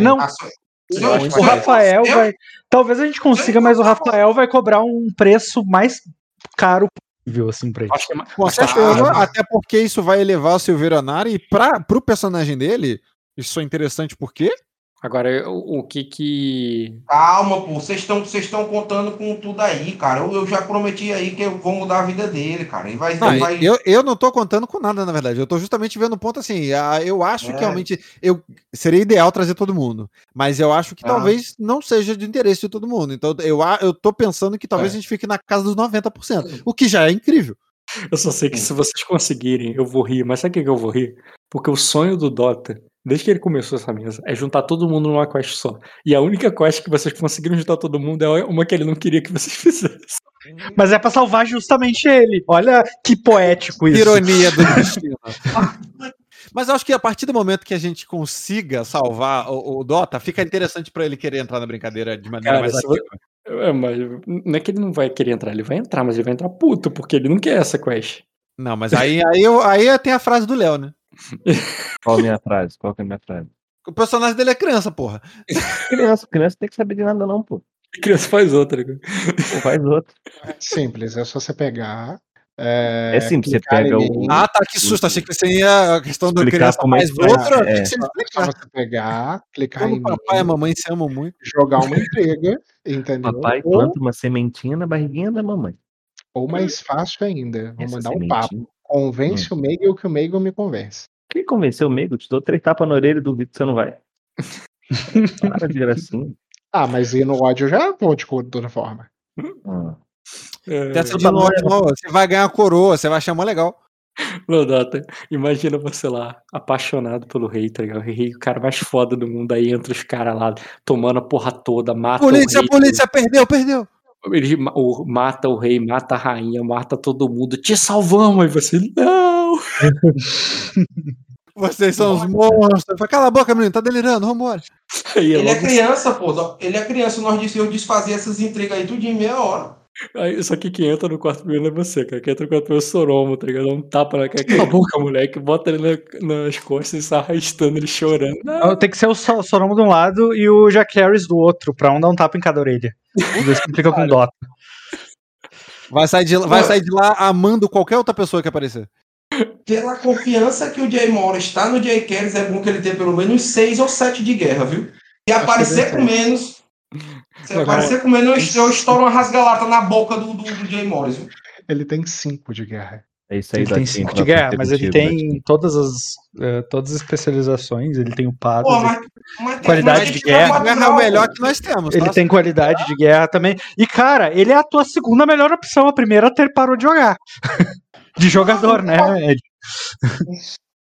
não, a sua- o, eu acho o que- Rafael eu- vai. Talvez a gente consiga, mas o Rafael vai cobrar um preço mais caro possível, assim, pra ele. Acho que é mais. Com mas certeza, tá- até porque isso vai elevar o Silveira Nari e pra, pro personagem dele, isso é interessante porque Agora, o, o que que. Calma, pô. Vocês estão vocês estão contando com tudo aí, cara. Eu, eu já prometi aí que eu vou mudar a vida dele, cara. Ele vai. Não, ele vai... eu, eu não tô contando com nada, na verdade. Eu tô justamente vendo o ponto assim. ah, Eu acho que É. realmente eu, seria ideal trazer todo mundo. Mas eu acho que Ah. talvez não seja de interesse de todo mundo. Então eu, a- eu tô pensando que talvez É. a gente fique na casa dos 90%. O que já é incrível. Eu só sei que se vocês conseguirem, eu vou rir. Mas sabe o que que eu vou rir? Porque o sonho do Dota, desde que ele começou essa mesa, é juntar todo mundo numa quest só. E a única quest que vocês conseguiram juntar todo mundo é uma que ele não queria que vocês fizessem. Mas é pra salvar justamente ele. Olha que poético isso. Ironia do destino. Mas eu acho que a partir do momento que a gente consiga salvar o, o Dota, fica interessante pra ele querer entrar na brincadeira de maneira Cara, mais ativa. É, mas não é que ele não vai querer entrar, ele vai entrar, mas ele vai entrar puto, porque ele não quer essa quest. Não, mas aí, aí, eu, aí tem a frase do Léo, né? Qual a minha frase? Qual que é a minha frase? O personagem dele é criança, porra. Criança, criança tem que saber de nada, não, pô. Criança faz outra. né? Pô, faz outro. É simples, é só você pegar, É, É simples, você pega o- Ah, tá, que susto. Achei que você ia. A questão do Explicar criança é mais eu achei É. que você só explicar. você pegar, clicar Quando em papai e mamãe se amam muito. jogar uma entrega, entendeu? Papai Ou, planta uma sementinha na barriguinha da mamãe. ou mais fácil ainda, vou Essa mandar um papo. Convence o Meigel que o Meigel me convence. Quem convenceu o Mego? Te dou três tapas na orelha e duvido que você não vai. Para de gracinha. Ah, mas ir no ódio eu já vou de toda forma. Ah. É, Testa de ódio, não. Você vai ganhar a coroa, você vai achar mó legal. Não, Dota, imagina você lá, apaixonado pelo rei, tá ligado? O rei, o cara mais foda do mundo, aí entra os caras lá, tomando a porra toda, mata Polícia, o rei. polícia, perdeu, perdeu. Ele o- mata o rei, mata a rainha, mata todo mundo, te salvamos! Aí você, não! Vocês são os monstros. Fala, Cala a boca, menino, tá delirando, vambora. Aí, Ele é logo- criança, pô. Ele é criança. Nós decidimos desfazer essas intrigas aí tudo em meia hora. Aí, só que quem entra no quarto primeiro não é você, cara. Quem entra no quarto primeiro é o Soromo, tá ligado? Dá um tapa na cara, cala a boca, moleque, bota ele na- nas costas e sai arrastando ele chorando. Não, Tem que ser o So- Soromo de um lado e o Jack Harris do outro, pra um dar um tapa em cada orelha. Se complica com Dota. Vai sair, de, vai sair de lá amando qualquer outra pessoa que aparecer. Pela confiança que o Jay Morris está no Jay Kelly, é bom que ele tenha pelo menos seis ou sete de guerra, viu? E aparecer com menos. Se Agora- aparecer com menos, eu estouro uma rasgalata na boca do, do, do Jay Morris. viu? Ele tem cinco de guerra. É isso aí, Ele tem Dotinho, 5 pra de guerra, mas ele tem Dotinho. todas as, eh, todas as especializações, ele tem o Padas, Pô, ele- mas, mas tem- Qualidade de guerra. Guerra é o melhor que nós temos. ele tá? tem qualidade de guerra também. E, cara, ele é a tua segunda melhor opção. A primeira ter parou de jogar. de jogador, né, Ed?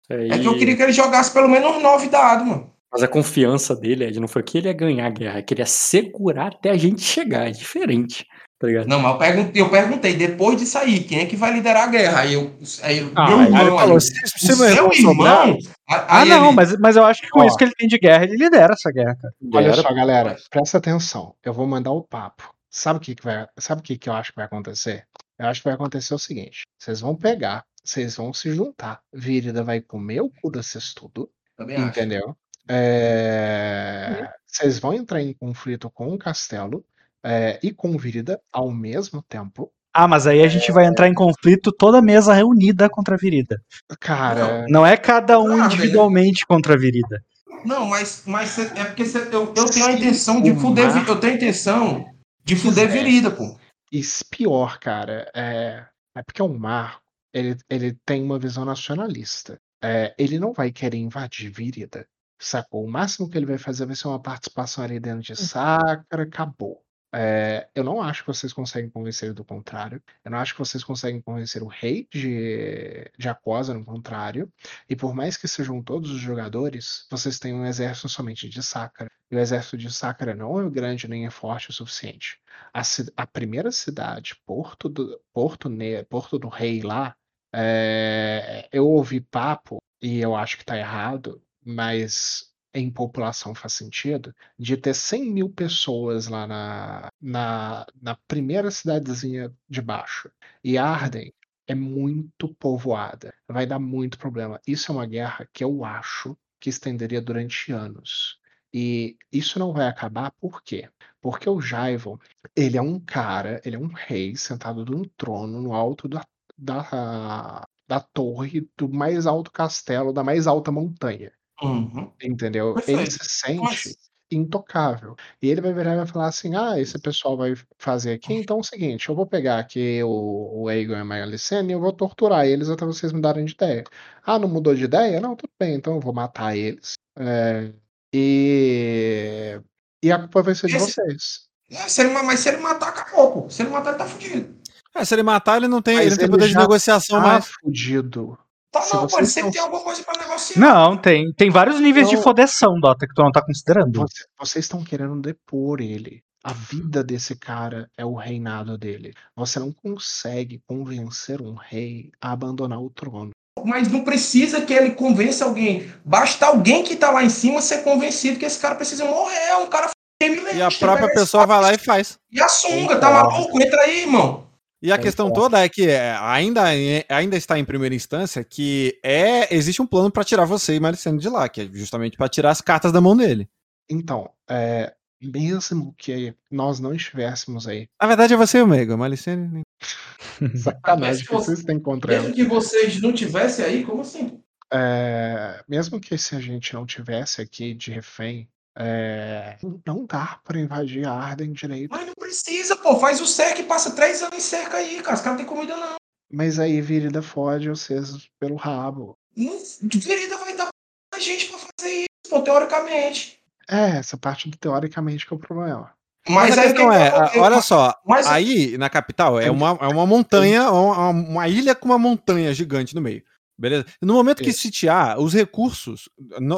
É que eu queria que ele jogasse pelo menos nove dados, mano. Mas a confiança dele, Ed, não foi que ele ia ganhar a guerra, é que ele ia segurar até a gente chegar. É diferente, tá ligado? Não, mas eu perguntei, eu perguntei depois de sair, quem é que vai liderar a guerra? Aí eu. Aí, Ah, meu Aí irmão, falou, aí, se, o se meu seu irmão sobrar, irmão. a- Ah, aí não, ele- mas, mas eu acho que com Ó. isso que ele tem de guerra, ele lidera essa guerra, cara. Olha só, galera, presta atenção. Eu vou mandar o papo. Sabe o que, que vai. Sabe o que, que eu acho que vai acontecer? Eu acho que vai acontecer o seguinte: vocês vão pegar, vocês vão se juntar. Virida vai comer o cu desses tudo, Também acho. É, Vocês vão entrar em conflito com o castelo é, e com Virida ao mesmo tempo. Ah, mas aí a gente vai entrar em conflito toda a mesa reunida contra a Virida. Cara, Não é cada um Ah, individualmente contra a Virida. Não, mas, mas cê- é porque cê- eu, eu tenho a intenção de o fuder. mar- Eu tenho a intenção de fuder quiser. virida, pô. Isso pior, cara, é, é porque o Marco ele, ele tem uma visão nacionalista. É, ele não vai querer invadir Virida, sacou? O máximo que ele vai fazer vai ser uma participação ali dentro de Sacra, acabou. É, eu não acho que vocês conseguem convencer do contrário. Eu não acho que vocês conseguem convencer o rei de, de Aquosa, no contrário. E por mais que sejam todos os jogadores, vocês têm um exército somente de Sacra. E o exército de Sacra não é grande nem é forte o suficiente a, a primeira cidade, Porto do, Porto, Ne- Porto do Rei lá, é, eu ouvi papo, e eu acho que tá errado, mas em população faz sentido, de ter 100 mil pessoas lá na, na, na primeira cidadezinha de baixo. E Arden é muito povoada, vai dar muito problema. Isso é uma guerra que eu acho que estenderia durante anos. E isso não vai acabar por quê? Porque o Jaivon, ele é um cara, ele é um rei sentado num trono no alto da, da, da torre do mais alto castelo, da mais alta montanha. Uhum. Entendeu? Ele Perfeito. se sente Mas- intocável. E ele vai virar e vai falar assim: ah, esse pessoal vai fazer aqui, então é o seguinte, eu vou pegar aqui o, o Aegon e a Malicene e eu vou torturar eles até vocês mudarem de ideia. Ah, não mudou de ideia? Não, tudo bem, então eu vou matar eles. É, e, e a culpa vai ser de Esse- vocês. É, se ele, ma- mas se ele matar, acabou. Se ele matar, ele tá fudido. É, se ele matar, ele não tem, Mas ele não tem ele poder de negociação Tá mais. fudido. Tá Se não, Ele sempre não- tem alguma coisa pra negociar. Não, tem, tem vários níveis de Não. fodeção, Dota, que tu não tá considerando. Você- vocês estão querendo depor ele. A vida desse cara é o reinado dele. Você não consegue convencer um rei a abandonar o trono. Mas não precisa que ele convença alguém. Basta alguém que tá lá em cima ser convencido que esse cara precisa morrer. É um cara E a própria pessoa vai lá e faz. E a sunga, tá maluco? Entra aí, irmão. E a questão toda é que é, ainda, ainda está em primeira instância que é existe um plano para tirar você e Maricene de lá, que é justamente para tirar as cartas da mão dele. Então, é, mesmo que nós não estivéssemos aí. Na verdade é você e o Mega, Malicene. Sacanagem que Mas, vocês têm contra ela. Mesmo que vocês não tivessem aí, como assim? É, mesmo que se a gente não tivesse aqui de refém, é, não dá pra invadir a Arden direito. Mas não precisa, pô. Faz o cerco e passa três anos em cerca aí, cara. Os caras não têm comida, não. Mas aí Virida fode vocês pelo rabo. Não- Vereda vai dar pra gente pra fazer isso, pô, teoricamente. É, essa parte teoricamente que é o problema. Mas, Mas a aí questão que é, eu- olha só, mas- aí na capital é uma, é uma montanha, uma, uma ilha com uma montanha gigante no meio. Beleza? No momento que sitiar, os recursos. no-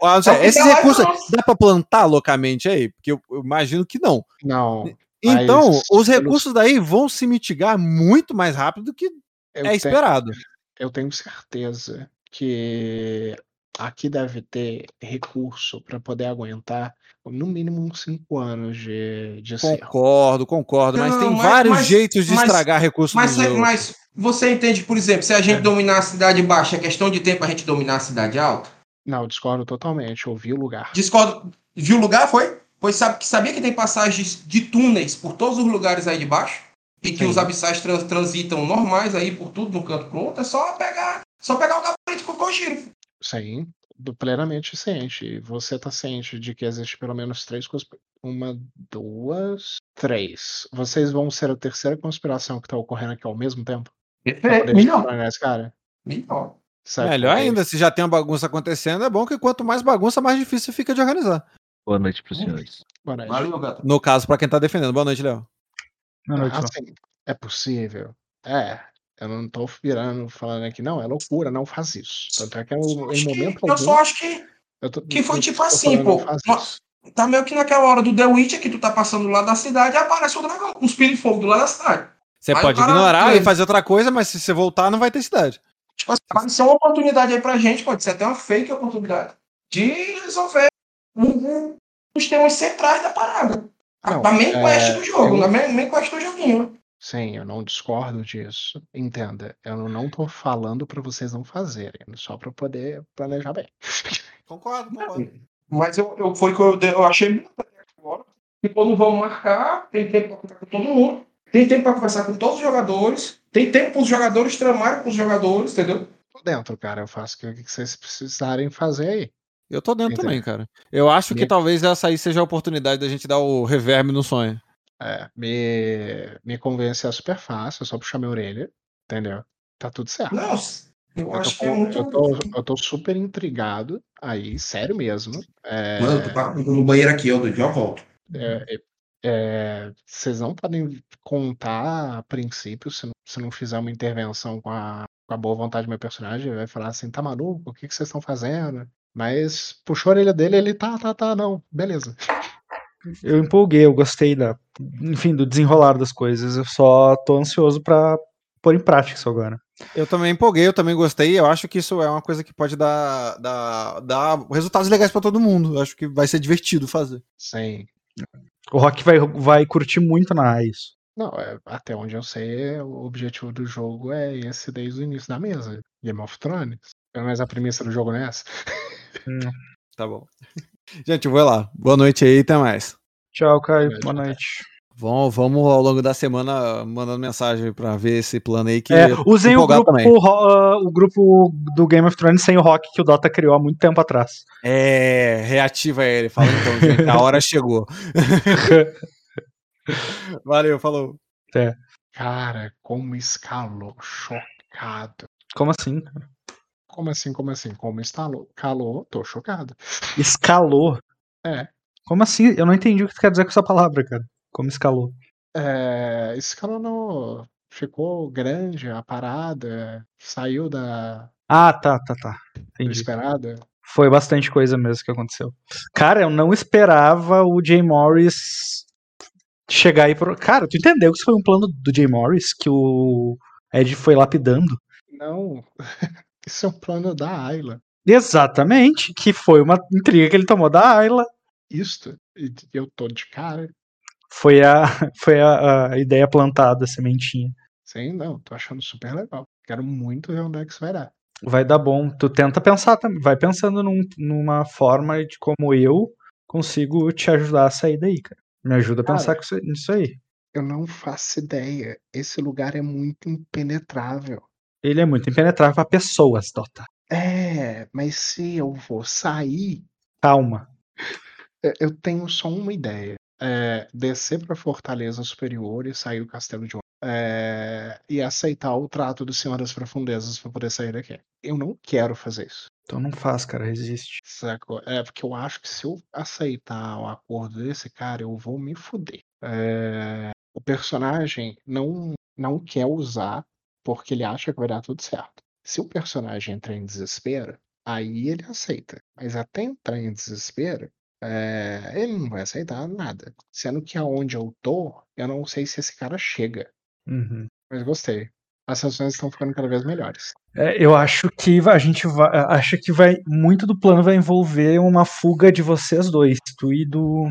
ou seja, que esses recursos dá pra plantar localmente aí? Porque eu, eu imagino que não. Não. Então, Mas, os recursos daí vão se mitigar muito mais rápido do que eu é tenho- esperado. eu tenho certeza que aqui deve ter recurso para poder aguentar no mínimo uns 5 anos de, de cerco. Concordo, concordo, mas tem mas- vários mas- jeitos de estragar recursos Mas, outros. mas você entende, por exemplo, se a gente dominar a cidade baixa, é questão de tempo a gente dominar a cidade alta? Não, discordo totalmente. Eu vi o lugar. Discordo. Viu o lugar, foi? Pois sabe, que sabia que tem passagens de túneis por todos os lugares aí de baixo? E que Sim. os abissais trans- transitam normais aí por tudo, de um canto pro outro. É só pegar, só pegar o gabarito com o Kojiro. Sim, do- plenamente ciente. Você tá ciente de que existe pelo menos três coisas. Uma, duas, três. Vocês vão ser a terceira conspiração que tá ocorrendo aqui ao mesmo tempo? Poder melhor. cara? Melhor. Sabe Melhor quê? ainda, se já tem uma bagunça acontecendo, é bom que quanto mais bagunça, mais difícil fica de organizar. Boa noite pros senhores. Boa noite. Valeu, gato. No caso, pra quem tá defendendo. Boa noite, Léo. Boa noite. Assim, é possível. É. Eu não tô virando, falando aqui, não, é loucura, não faz isso. Tanto é que eu, em Acho que- momento eu algum, só acho que eu tô- que foi eu tipo assim, falando, pô. tá meio que naquela hora do The Witcher que tu tá passando lá da cidade aparece o dragão com os de fogo do lado da cidade. Você Aí pode ignorar e fazer outra coisa, mas se você voltar, não vai ter cidade. Tipo assim, pode ser uma oportunidade aí pra gente, pode ser até uma fake oportunidade de resolver um, um dos temas centrais da parada. A, Não, a main é, quest do jogo, eu- a main, main quest do joguinho. Sim, eu não discordo disso. Entenda, eu não tô falando pra vocês não fazerem, só pra poder planejar bem. Concordo, concordo. Mas eu, eu, foi que eu, eu achei muito agora. E quando vão marcar, tem tempo pra todo mundo. Tem tempo pra conversar com todos os jogadores. Tem tempo para os jogadores tramarem com os jogadores, entendeu? Tô dentro, cara. Eu faço o que vocês precisarem fazer aí. Eu tô dentro Entendi. também, cara. Eu acho que Me- talvez essa aí seja a oportunidade da gente dar o reverb no sonho. É, me, me convencer é super fácil, é só puxar minha orelha, entendeu? Tá tudo certo. Nossa, eu, Eu acho tô, que é muito. eu, tô, eu tô super intrigado aí, sério mesmo. É, Mano, tô pa- no banheiro aqui, eu já volto. é, é, é, vocês não podem contar a princípio, se não, se não fizer uma intervenção com a, com a boa vontade do meu personagem, ele vai falar assim, tá maluco? O que, que vocês estão fazendo? Mas puxou a orelha dele, ele tá, tá, tá, não, beleza. Eu empolguei, eu gostei da, enfim, do desenrolar das coisas. Eu só tô ansioso pra pôr em prática isso agora. Eu também empolguei, eu também gostei. Eu acho que isso é uma coisa que pode dar, dar, dar resultados legais pra todo mundo. Eu acho que vai ser divertido fazer. Sim. O Rock vai, vai curtir muito na isso. Não, é, até onde eu sei, o objetivo do jogo é esse desde o início da mesa. Game of Thrones. Pelo menos a premissa do jogo não é essa. Tá bom. Gente, eu vou lá. Boa noite aí, até mais. Tchau, Caio. Boa Boa noite. Vamos, vamos ao longo da semana mandando mensagem pra ver esse plano aí que É, usem o grupo, ah, o grupo do Game of Thrones sem o Rock que o Dota criou há muito tempo atrás. É, reativa ele. Fala então, gente, a hora chegou. Valeu, falou. Cara, como escalou. Chocado. Como assim? Como assim, como assim? Como estalou? Calou, tô chocado. Escalou? É. Como assim? Eu não entendi o que tu quer dizer com essa palavra, cara. Como escalou? É, escalonou. Ficou grande a parada. Saiu da, Ah, tá, tá, tá. do Entendi. esperado. Foi bastante coisa mesmo que aconteceu. Cara, eu não esperava o Jay Morris chegar aí pro. Cara, tu entendeu que isso foi um plano do Jay Morris que o Ed foi lapidando? Não. Isso é um plano da Ayla. Exatamente, que foi uma intriga que ele tomou da Ayla. Isto. Eu tô de cara. Foi a, foi a, a ideia plantada, a sementinha. Sim, não. Tô achando super legal. Quero muito ver onde é que isso vai dar. Vai dar bom. Tu tenta pensar também. Vai pensando num- numa forma de como eu consigo te ajudar a sair daí, cara. Me ajuda a Cara. pensar isso- nisso aí. Eu não faço ideia. Esse lugar é muito impenetrável. Ele é muito impenetrável pra pessoas, Dota. É, mas se eu vou sair, Calma. eu tenho só uma ideia. É, descer pra Fortaleza Superior e sair do Castelo de. É, e aceitar o trato do Senhor das Profundezas pra poder sair daqui. Eu não quero fazer isso. Então não faz, cara, resiste. Sacou? É, porque eu acho que se eu aceitar o acordo desse cara, eu vou me fuder. É, o personagem não, não quer usar porque ele acha que vai dar tudo certo. Se o personagem entrar em desespero, aí ele aceita. Mas até entrar em desespero, é, ele não vai aceitar nada. Sendo que aonde eu tô, eu não sei se esse cara chega. Uhum. Mas gostei. As sessões estão ficando cada vez melhores. É, eu acho que a gente vai, acho que vai muito do plano vai envolver uma fuga de vocês dois, tu e do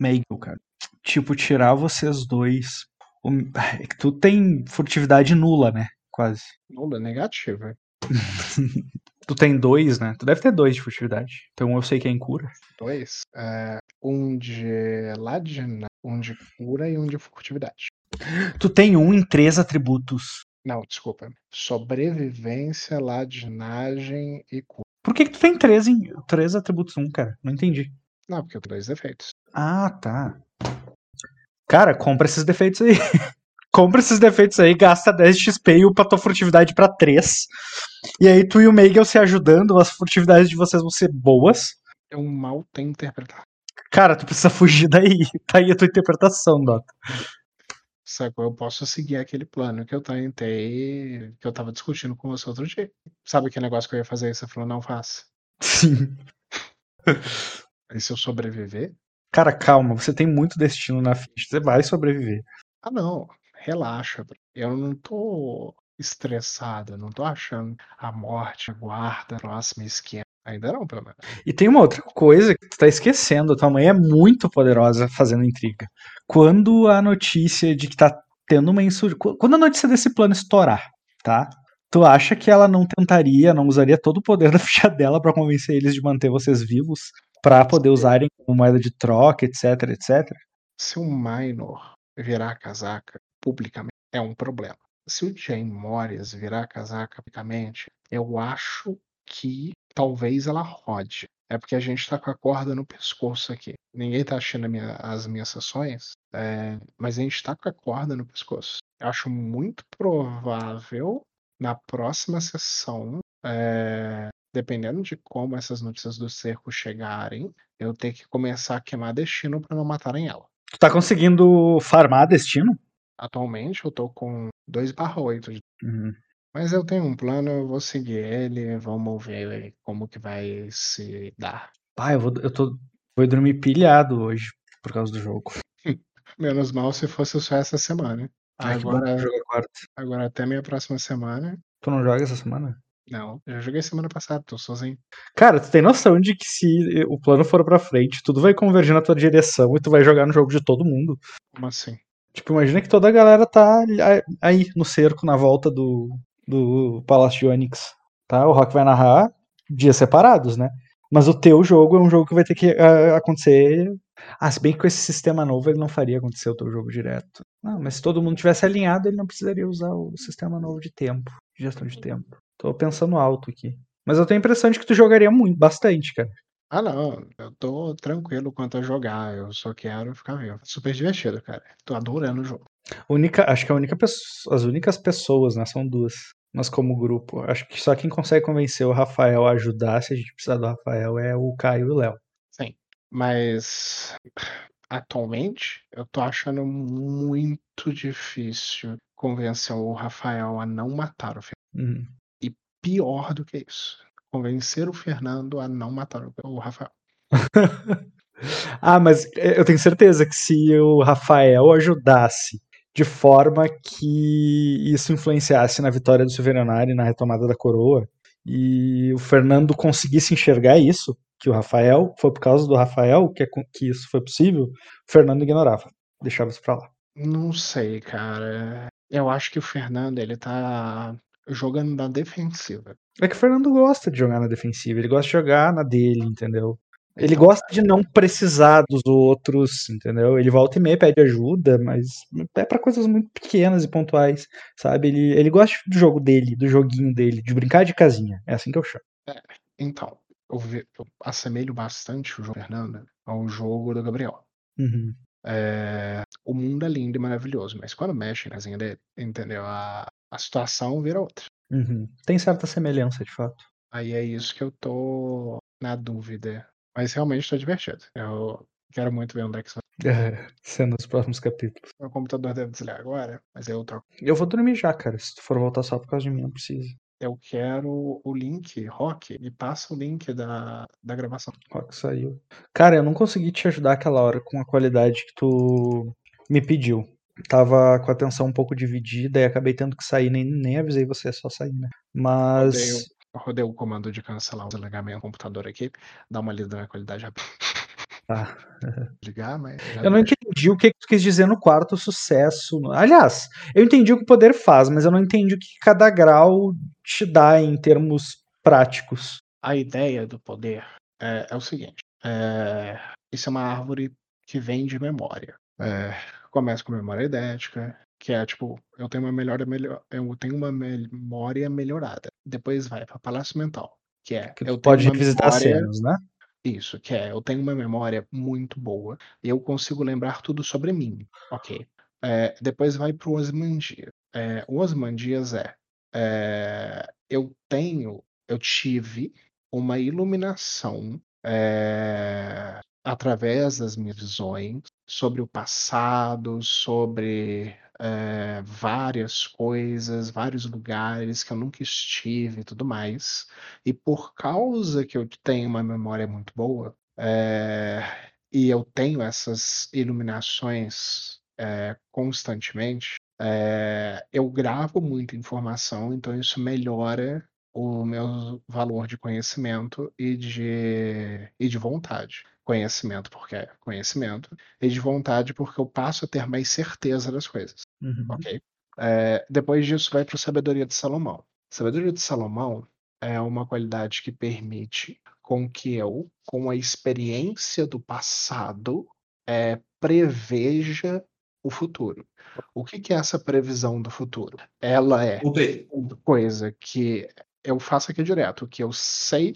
Meigel, cara. Tipo tirar vocês dois. O- é tu tem furtividade nula, né? Quase. Nula, negativa. Tu tem dois, né? Tu deve ter dois de furtividade. Então eu sei que é em cura. Dois. É, um de ladina, um de cura e um de furtividade. Tu tem um em três atributos. Não, desculpa. Sobrevivência, ladinagem e cura. Por que, que tu tem três, em, três atributos um, cara? Não entendi. Não, porque eu tenho dois defeitos. Ah, tá. Cara, compra esses defeitos aí. compra esses defeitos aí, gasta 10 de XP e upa tua furtividade pra 3. E aí tu e o Meigel se ajudando, as furtividades de vocês vão ser boas. Eu mal tenho interpretar. Cara, tu precisa fugir daí. Tá aí a tua interpretação, Dota. Sacou? Eu posso seguir aquele plano que eu tentei, que eu tava discutindo com você outro dia. Sabe aquele negócio que eu ia fazer e você falou, não faça. Sim. E se eu sobreviver? Cara, calma, você tem muito destino na ficha. Você vai sobreviver. Ah, não. Relaxa. Eu não tô estressado. Não tô achando a morte aguarda, próximo esquema. Ainda não, pelo menos. E tem uma outra coisa que tu tá esquecendo. Tua mãe é muito poderosa fazendo intriga. Quando a notícia de que tá tendo uma insurgência. Quando a notícia desse plano estourar, tá? Tu acha que ela não tentaria, não usaria todo o poder da ficha dela pra convencer eles de manter vocês vivos? Pra poder usarem como moeda de troca, etc, etc? Se o Minor virar casaca publicamente, é um problema. Se o Jane Morris virar casaca publicamente, eu acho que talvez ela rode. É porque a gente tá com a corda no pescoço aqui. Ninguém tá achando minha- as minhas sessões, é, mas a gente tá com a corda no pescoço. Eu acho muito provável na próxima sessão, é, dependendo de como essas notícias do cerco chegarem, eu ter que começar a queimar destino para não matarem ela. Tu tá conseguindo farmar destino? Atualmente eu tô com 2/8 de Uhum. Mas eu tenho um plano, eu vou seguir ele, vamos ver como que vai se dar. Pá, eu vou, eu tô, vou dormir pilhado hoje por causa do jogo. Menos mal se fosse só essa semana. Agora, quarta. agora até minha próxima semana. Tu não joga essa semana? Não, eu joguei semana passada, tô sozinho. Cara, tu tem noção de que se o plano for pra frente, tudo vai convergir na tua direção e tu vai jogar no jogo de todo mundo. Como assim? Tipo, imagina que toda a galera tá aí no cerco, na volta do, do Palácio de Onyx. Tá? O Rock vai narrar dias separados, né? Mas o teu jogo é um jogo que vai ter que ah, acontecer. Ah, se bem que com esse sistema novo ele não faria acontecer o teu jogo direto. Não, mas se todo mundo tivesse alinhado, ele não precisaria usar o sistema novo de tempo, de gestão de tempo. Tô pensando alto aqui. Mas eu tenho a impressão de que tu jogaria muito, bastante, cara. Ah, não, eu tô tranquilo quanto a jogar, eu só quero ficar vivo. Super divertido, cara. Tô adorando o jogo. Única, acho que a única as únicas pessoas, né, são duas. Mas como grupo, acho que só quem consegue convencer o Rafael a ajudar, se a gente precisar do Rafael, é o Caio e o Léo. Sim, mas atualmente eu tô achando muito difícil convencer o Rafael a não matar o Fernando. Uhum. E pior do que isso, convencer o Fernando a não matar o- Rafael. ah, mas eu tenho certeza que se o Rafael ajudasse de forma que isso influenciasse na vitória do Silveronari, na retomada da coroa, e o Fernando conseguisse enxergar isso, que o Rafael, foi por causa do Rafael que, é que isso foi possível, o Fernando ignorava, deixava isso pra lá. Não sei, cara. Eu acho que o Fernando ele tá jogando na defensiva. É que o Fernando gosta de jogar na defensiva, ele gosta de jogar na dele, entendeu? Ele gosta de não precisar dos outros, entendeu? Ele volta e meia pede ajuda, mas é pra coisas muito pequenas e pontuais, sabe? Ele, ele gosta do jogo dele, do joguinho dele, de brincar de casinha. É assim que eu chamo. então eu, ve- eu assemelho bastante o jogo do Fernanda ao jogo do Gabriel. Uhum. É, o mundo é lindo e maravilhoso, mas quando mexe na casinha dele, entendeu? A, a situação vira outra. Uhum. Tem certa semelhança, de fato. Aí é isso que eu tô na dúvida. Mas realmente tô divertido. Eu quero muito ver onde é que isso vai. É, sendo os próximos capítulos. Meu computador deve desligar agora, mas eu troco. Eu vou dormir já, cara. Se tu for voltar só por causa de mim, não precisa. Eu quero o link, Rock, me passa o link da, da gravação. Rock saiu. Cara, eu não consegui te ajudar aquela hora com a qualidade que tu me pediu. Tava com a atenção um pouco dividida e acabei tendo que sair, nem, nem avisei você, só sair, né? Mas. Rodei, o- rodei o comando de cancelar o desligamento do computador aqui, dá uma lida na qualidade rápida. Tá. Ligar, mas. Eu não entendi o que que tu quis dizer no quarto sucesso. Aliás, eu entendi o que o poder faz, mas eu não entendi o que cada grau te dá em termos práticos. A ideia do poder é, é o seguinte: é, isso é uma árvore que vem de memória. É, começa com memória idética, que é tipo, eu tenho uma melhor, melhor eu tenho uma memória melhorada. Depois vai para palácio mental, que é Que eu pode revisitar memória, cenas, né? isso, que é eu tenho uma memória muito boa e eu consigo lembrar tudo sobre mim. Ok. É, depois vai para o Osmandias. É, o Osmandias é, é, eu tenho, eu tive uma iluminação é, através das minhas visões sobre o passado, sobre é, várias coisas, vários lugares que eu nunca estive e tudo mais. E por causa que eu tenho uma memória muito boa, é, e eu tenho essas iluminações é, constantemente, eu gravo muita informação, então isso melhora o meu valor de conhecimento e de, e de vontade. Conhecimento porque é conhecimento, e de vontade porque eu passo a ter mais certeza das coisas. Uhum. Ok? É, depois disso vai para Sabedoria de Salomão. Sabedoria de Salomão é uma qualidade que permite com que eu, com a experiência do passado, é, preveja o futuro. O que, que é essa previsão do futuro? Ela é uma coisa que eu faço aqui direto, que eu sei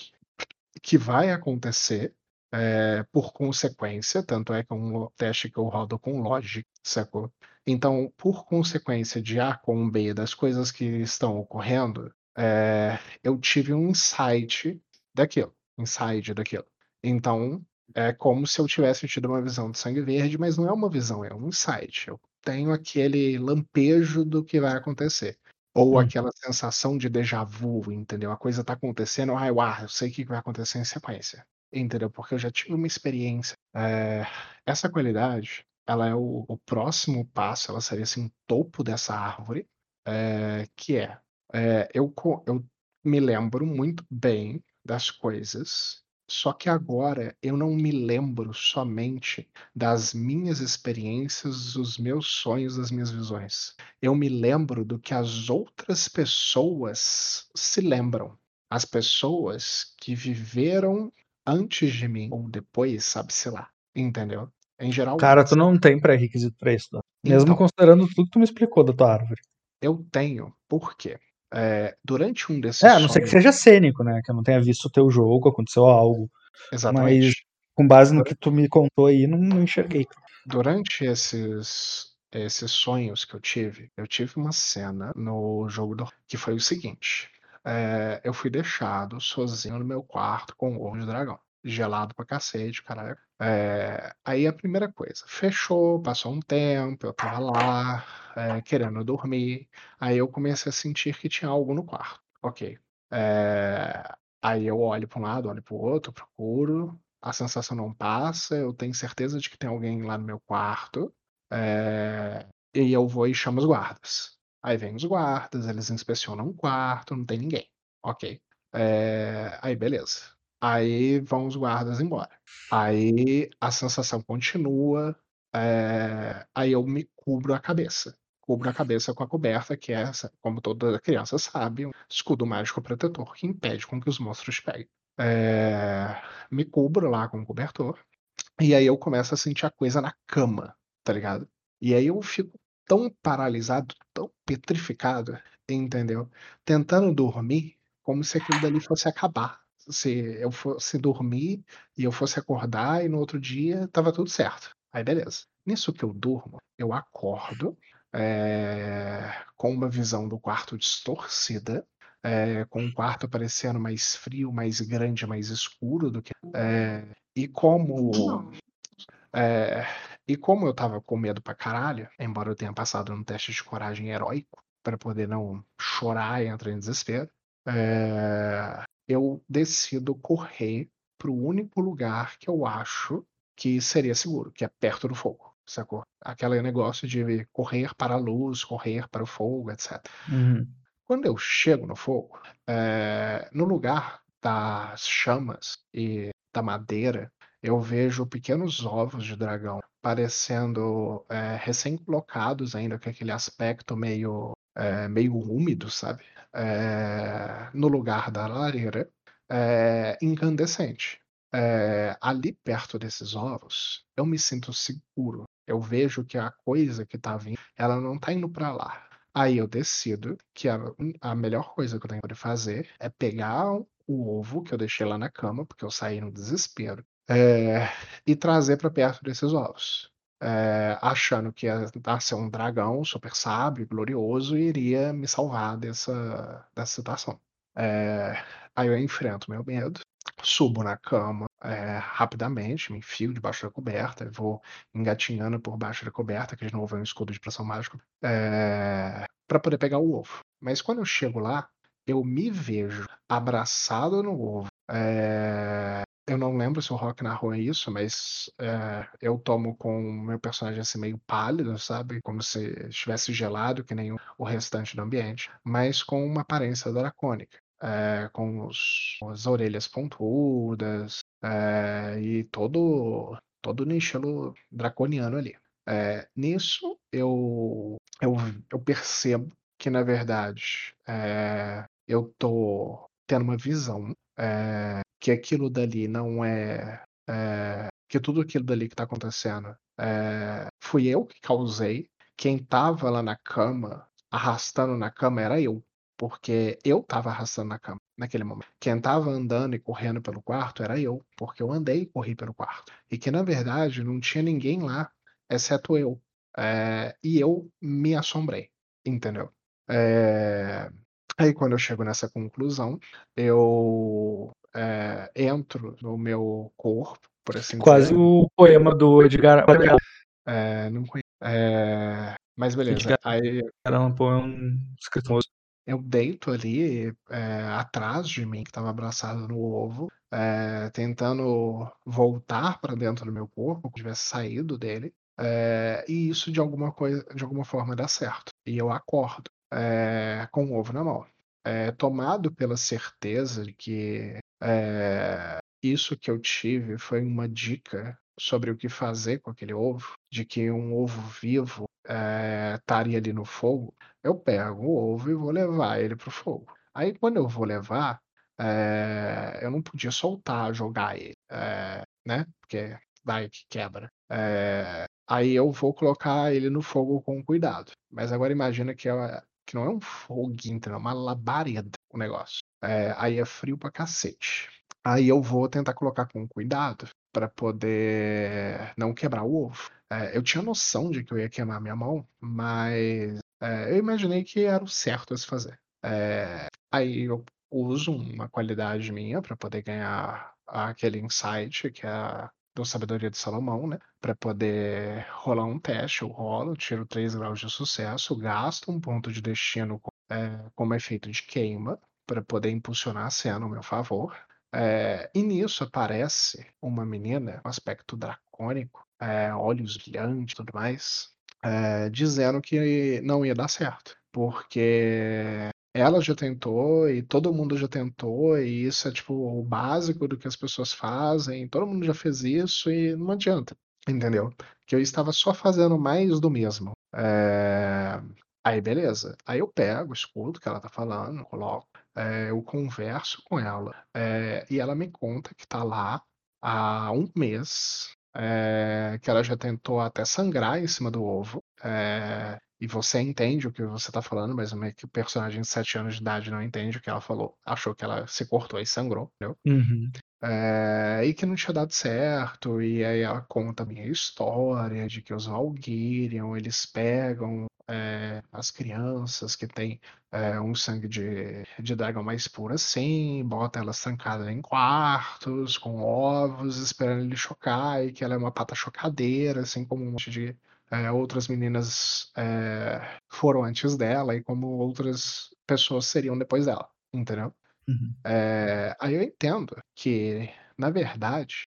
que vai acontecer é, por consequência, tanto é que é um teste que eu rodo com logic, sacou? Então, por consequência de A com B das coisas que estão ocorrendo, é, eu tive um insight daquilo, insight daquilo. Então, é como se eu tivesse tido uma visão de sangue verde, mas não é uma visão, é um insight. Eu tenho aquele lampejo do que vai acontecer. Ou Hum. aquela sensação de déjà vu, entendeu? A coisa tá acontecendo, ai, uau, eu sei o que vai acontecer em sequência. Entendeu? Porque eu já tive uma experiência. É, essa qualidade, ela é o, o próximo passo, ela seria assim, o topo dessa árvore, é, que é, é, eu, eu me lembro muito bem das coisas, só que agora eu não me lembro somente das minhas experiências, dos meus sonhos, das minhas visões. Eu me lembro do que as outras pessoas se lembram. As pessoas que viveram antes de mim ou depois, sabe-se lá. Entendeu? Em geral, Cara, tu não tem pré-requisito pra isso, tá? Mesmo Então. considerando tudo que tu me explicou da tua árvore. eu tenho. Por quê? É, durante um desses É, a não ser que sonhos- seja cênico, né? Que eu não tenha visto o teu jogo, aconteceu algo. Exatamente. Com base no que tu me contou aí, não, não enxerguei. Durante esses, esses sonhos que eu tive, eu tive uma cena no jogo do que foi o seguinte: é, eu fui deixado sozinho no meu quarto com o ovo de dragão. Gelado pra cacete, caralho. É, aí a primeira coisa, fechou, passou um tempo, eu tava lá, é, querendo dormir. Aí eu comecei a sentir que tinha algo no quarto. Ok. Aí eu olho pra um lado, olho pro outro, procuro, a sensação não passa, eu tenho certeza de que tem alguém lá no meu quarto. e eu vou e chamo os guardas. Aí vem os guardas, eles inspecionam o quarto, não tem ninguém. Ok. É, aí beleza. Aí vão os guardas embora. Aí a sensação continua. é, aí eu me cubro a cabeça. Cubro a cabeça com a coberta, que é, como toda criança sabe, um escudo mágico protetor que impede com que os monstros peguem. É, me cubro lá com o cobertor. E aí eu começo a sentir a coisa na cama, tá ligado? E aí eu fico tão paralisado, tão petrificado, entendeu? Tentando dormir como se aquilo dali fosse acabar. Se eu fosse dormir e eu fosse acordar e no outro dia tava tudo certo. Aí beleza. Nisso que eu durmo, eu acordo é, com uma visão do quarto distorcida, é, com o quarto parecendo mais frio, mais grande, mais escuro do que. É, e como. E como eu tava com medo pra caralho, embora eu tenha passado num teste de coragem heróico, para poder não chorar e entrar em desespero, é, eu decido correr pro único lugar que eu acho que seria seguro, que é perto do fogo, sacou? Aquele negócio de correr para a luz, correr para o fogo, etc. Uhum. Quando eu chego no fogo, é, no lugar das chamas e da madeira, eu vejo pequenos ovos de dragão parecendo é, recém-colocados ainda com aquele aspecto meio, é, meio úmido, sabe? É, no lugar da lareira, incandescente. Ali perto desses ovos, eu me sinto seguro. Eu vejo que a coisa que tá vindo, ela não tá indo para lá. Aí eu decido que a, a melhor coisa que eu tenho para fazer é pegar o ovo que eu deixei lá na cama, porque eu saí no desespero, é, e trazer para perto desses ovos. É, achando que ia nascer um dragão super sábio, glorioso, iria me salvar dessa, dessa situação. É, aí eu enfrento meu medo, subo na cama é, rapidamente, me enfio debaixo da coberta, vou engatinhando por baixo da coberta, que de novo é um escudo de pressão mágico, para poder pegar o ovo. Mas quando eu chego lá, eu me vejo abraçado no ovo. É, eu não lembro se o Rock narrou isso, mas é, eu tomo com meu personagem assim meio pálido, sabe? Como se estivesse gelado, que nem o restante do ambiente, mas com uma aparência dracônica. É, com os, as orelhas pontudas é, e todo todo estilo draconiano ali. É, nisso eu, eu, eu percebo que na verdade é, eu tô tendo uma visão é, que aquilo dali não é, é, que tudo aquilo dali que tá acontecendo é, fui eu que causei. Quem tava lá na cama, arrastando na cama, era eu. Porque eu tava arrastando na cama naquele momento. Quem tava andando e correndo pelo quarto era eu, porque eu andei e corri pelo quarto. E que na verdade não tinha ninguém lá, exceto eu. É, e eu me assombrei, entendeu? É, Aí quando eu chego nessa conclusão, eu é, entro no meu corpo, por assim Quase dizer. o poema do Edgar Allan É, não conheço. É, mas beleza. Edgar Aí Allan Poe é um escritor eu deito ali é, atrás de mim, que estava abraçado no ovo, tentando voltar para dentro do meu corpo, como se tivesse saído dele. é, e isso de alguma coisa, de alguma forma dá certo. E eu acordo com o ovo na mão. É, tomado pela certeza de que é, isso que eu tive foi uma dica sobre o que fazer com aquele ovo, de que um ovo vivo estaria ali no fogo, eu pego o ovo e vou levar ele pro fogo. Aí quando eu vou levar, é, eu não podia soltar, jogar ele, é, né? Porque vai que quebra. Aí eu vou colocar ele no fogo com cuidado. Mas agora imagina que, é, que não é um foguinho, é uma labareda o negócio. É, aí é frio pra cacete. Aí eu vou tentar colocar com cuidado para poder não quebrar o ovo. É, eu tinha noção de que eu ia queimar minha mão, mas é, eu imaginei que era o certo a se fazer. É, aí eu uso uma qualidade minha para poder ganhar aquele insight que é a do Sabedoria de Salomão, né? Para poder rolar um teste, eu rolo, tiro 3 graus de sucesso, gasto um ponto de destino é, como efeito de queima para poder impulsionar a cena ao meu favor. É, e nisso aparece uma menina com aspecto dracônico, é, olhos brilhantes e tudo mais, é, dizendo que não ia dar certo, porque ela já tentou e todo mundo já tentou, e isso é tipo o básico do que as pessoas fazem, todo mundo já fez isso e não adianta, entendeu? Que eu estava só fazendo mais do mesmo. É, Aí beleza. Aí eu pego, escuto o que ela tá falando, coloco, é, eu converso com ela, é, e ela me conta que tá lá há um mês, que ela já tentou até sangrar em cima do ovo. E você entende o que você tá falando, mas meio que o personagem de 7 anos de idade não entende o que ela falou. Achou que ela se cortou e sangrou, entendeu? Uhum. É, e que não tinha dado certo, e aí ela conta a minha história de que os Valkyrian, eles pegam é, as crianças que têm é, um sangue de, de dragão mais puro assim, bota elas trancadas em quartos, com ovos, esperando ele chocar, e que ela é uma pata chocadeira, assim como um monte de é, outras meninas é, foram antes dela, e como outras pessoas seriam depois dela, entendeu? Uhum. É, aí eu entendo que, na verdade,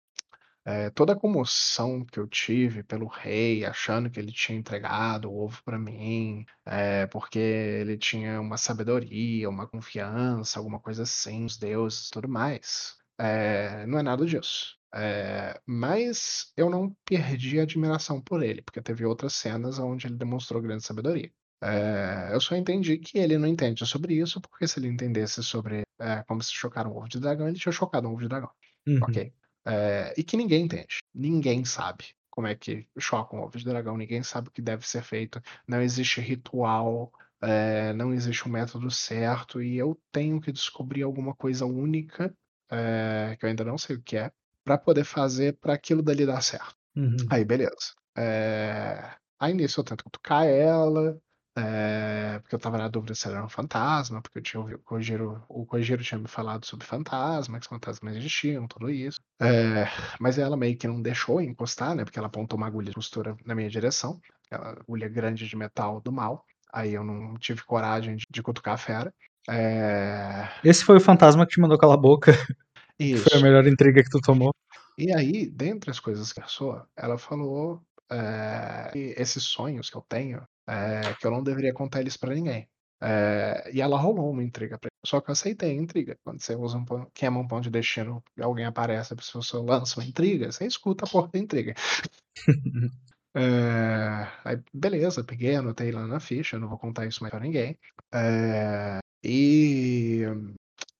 é, toda a comoção que eu tive pelo rei, achando que ele tinha entregado o ovo para mim, é, porque ele tinha uma sabedoria, uma confiança, alguma coisa assim, os deuses e tudo mais, é, não é nada disso. É, mas eu não perdi a admiração por ele, porque teve outras cenas onde ele demonstrou grande sabedoria. É, eu só entendi que ele não entende sobre isso, porque se ele entendesse sobre é, como se chocar um ovo de dragão, ele tinha chocado um ovo de dragão. Uhum. Ok. E que ninguém entende. Ninguém sabe como é que choca um ovo de dragão, ninguém sabe o que deve ser feito. Não existe ritual, não existe um método certo, e eu tenho que descobrir alguma coisa única, que eu ainda não sei o que é, para poder fazer para aquilo dali dar certo. Uhum. Aí, beleza. É, Aí nisso eu tento cutucar ela, é, porque eu tava na dúvida se ela era um fantasma, porque eu tinha ouvido o Kojiro, o Kojiro tinha me falado sobre fantasma, que os fantasmas existiam, tudo isso. É, mas ela meio que não deixou encostar, né? Porque ela apontou uma agulha de costura na minha direção, aquela agulha grande de metal do mal. Aí eu não tive coragem de, de cutucar a fera. É, Esse foi o fantasma que te mandou calar a boca. que foi a Isso. melhor intriga que tu tomou. E aí, dentre as coisas que passou, ela falou é, esses sonhos que eu tenho, é, que eu não deveria contar eles pra ninguém. É, e ela rolou uma intriga pra mim. Só que eu aceitei a intriga. Quando você usa um pão, queima um pão de destino e alguém aparece, a pessoa lança uma intriga, você escuta a porra da intriga. É, aí, beleza, peguei, anotei lá na ficha, não vou contar isso mais pra ninguém. É, e,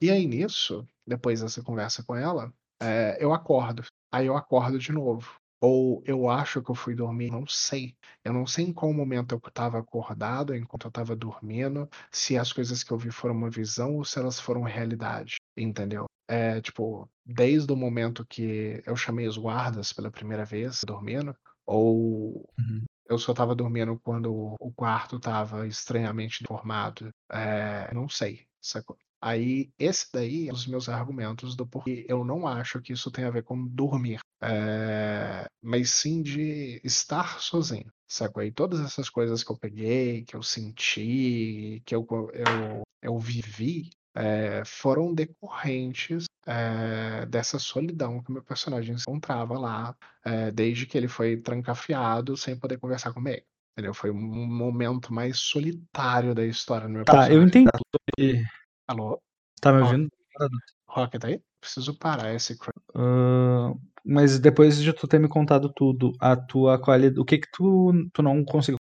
e aí nisso, depois dessa conversa com ela, é, eu acordo. Aí eu acordo de novo. Ou eu acho que eu fui dormir, não sei. Eu não sei em qual momento eu estava acordado, enquanto eu estava dormindo, se as coisas que eu vi foram uma visão ou se elas foram realidade, entendeu? É, tipo, desde o momento que eu chamei os guardas pela primeira vez, dormindo, ou Uhum. eu só estava dormindo quando o quarto estava estranhamente formado. É, não sei, sacou? Aí, esse daí é um dos meus argumentos do porquê eu não acho que isso tem a ver com dormir, é, mas sim de estar sozinho, sacou? E todas essas coisas que eu peguei, que eu senti, que eu, eu, eu vivi, é, foram decorrentes é, dessa solidão que meu personagem se encontrava lá, desde que ele foi trancafiado sem poder conversar comigo. Entendeu? Foi um momento mais solitário da história do meu Tá, eu personagem. entendi. Alô? Tá me ouvindo? Rocket aí? Preciso parar esse Ah, mas depois de tu ter me contado tudo, a tua qualidade. O que que tu, tu não conseguiu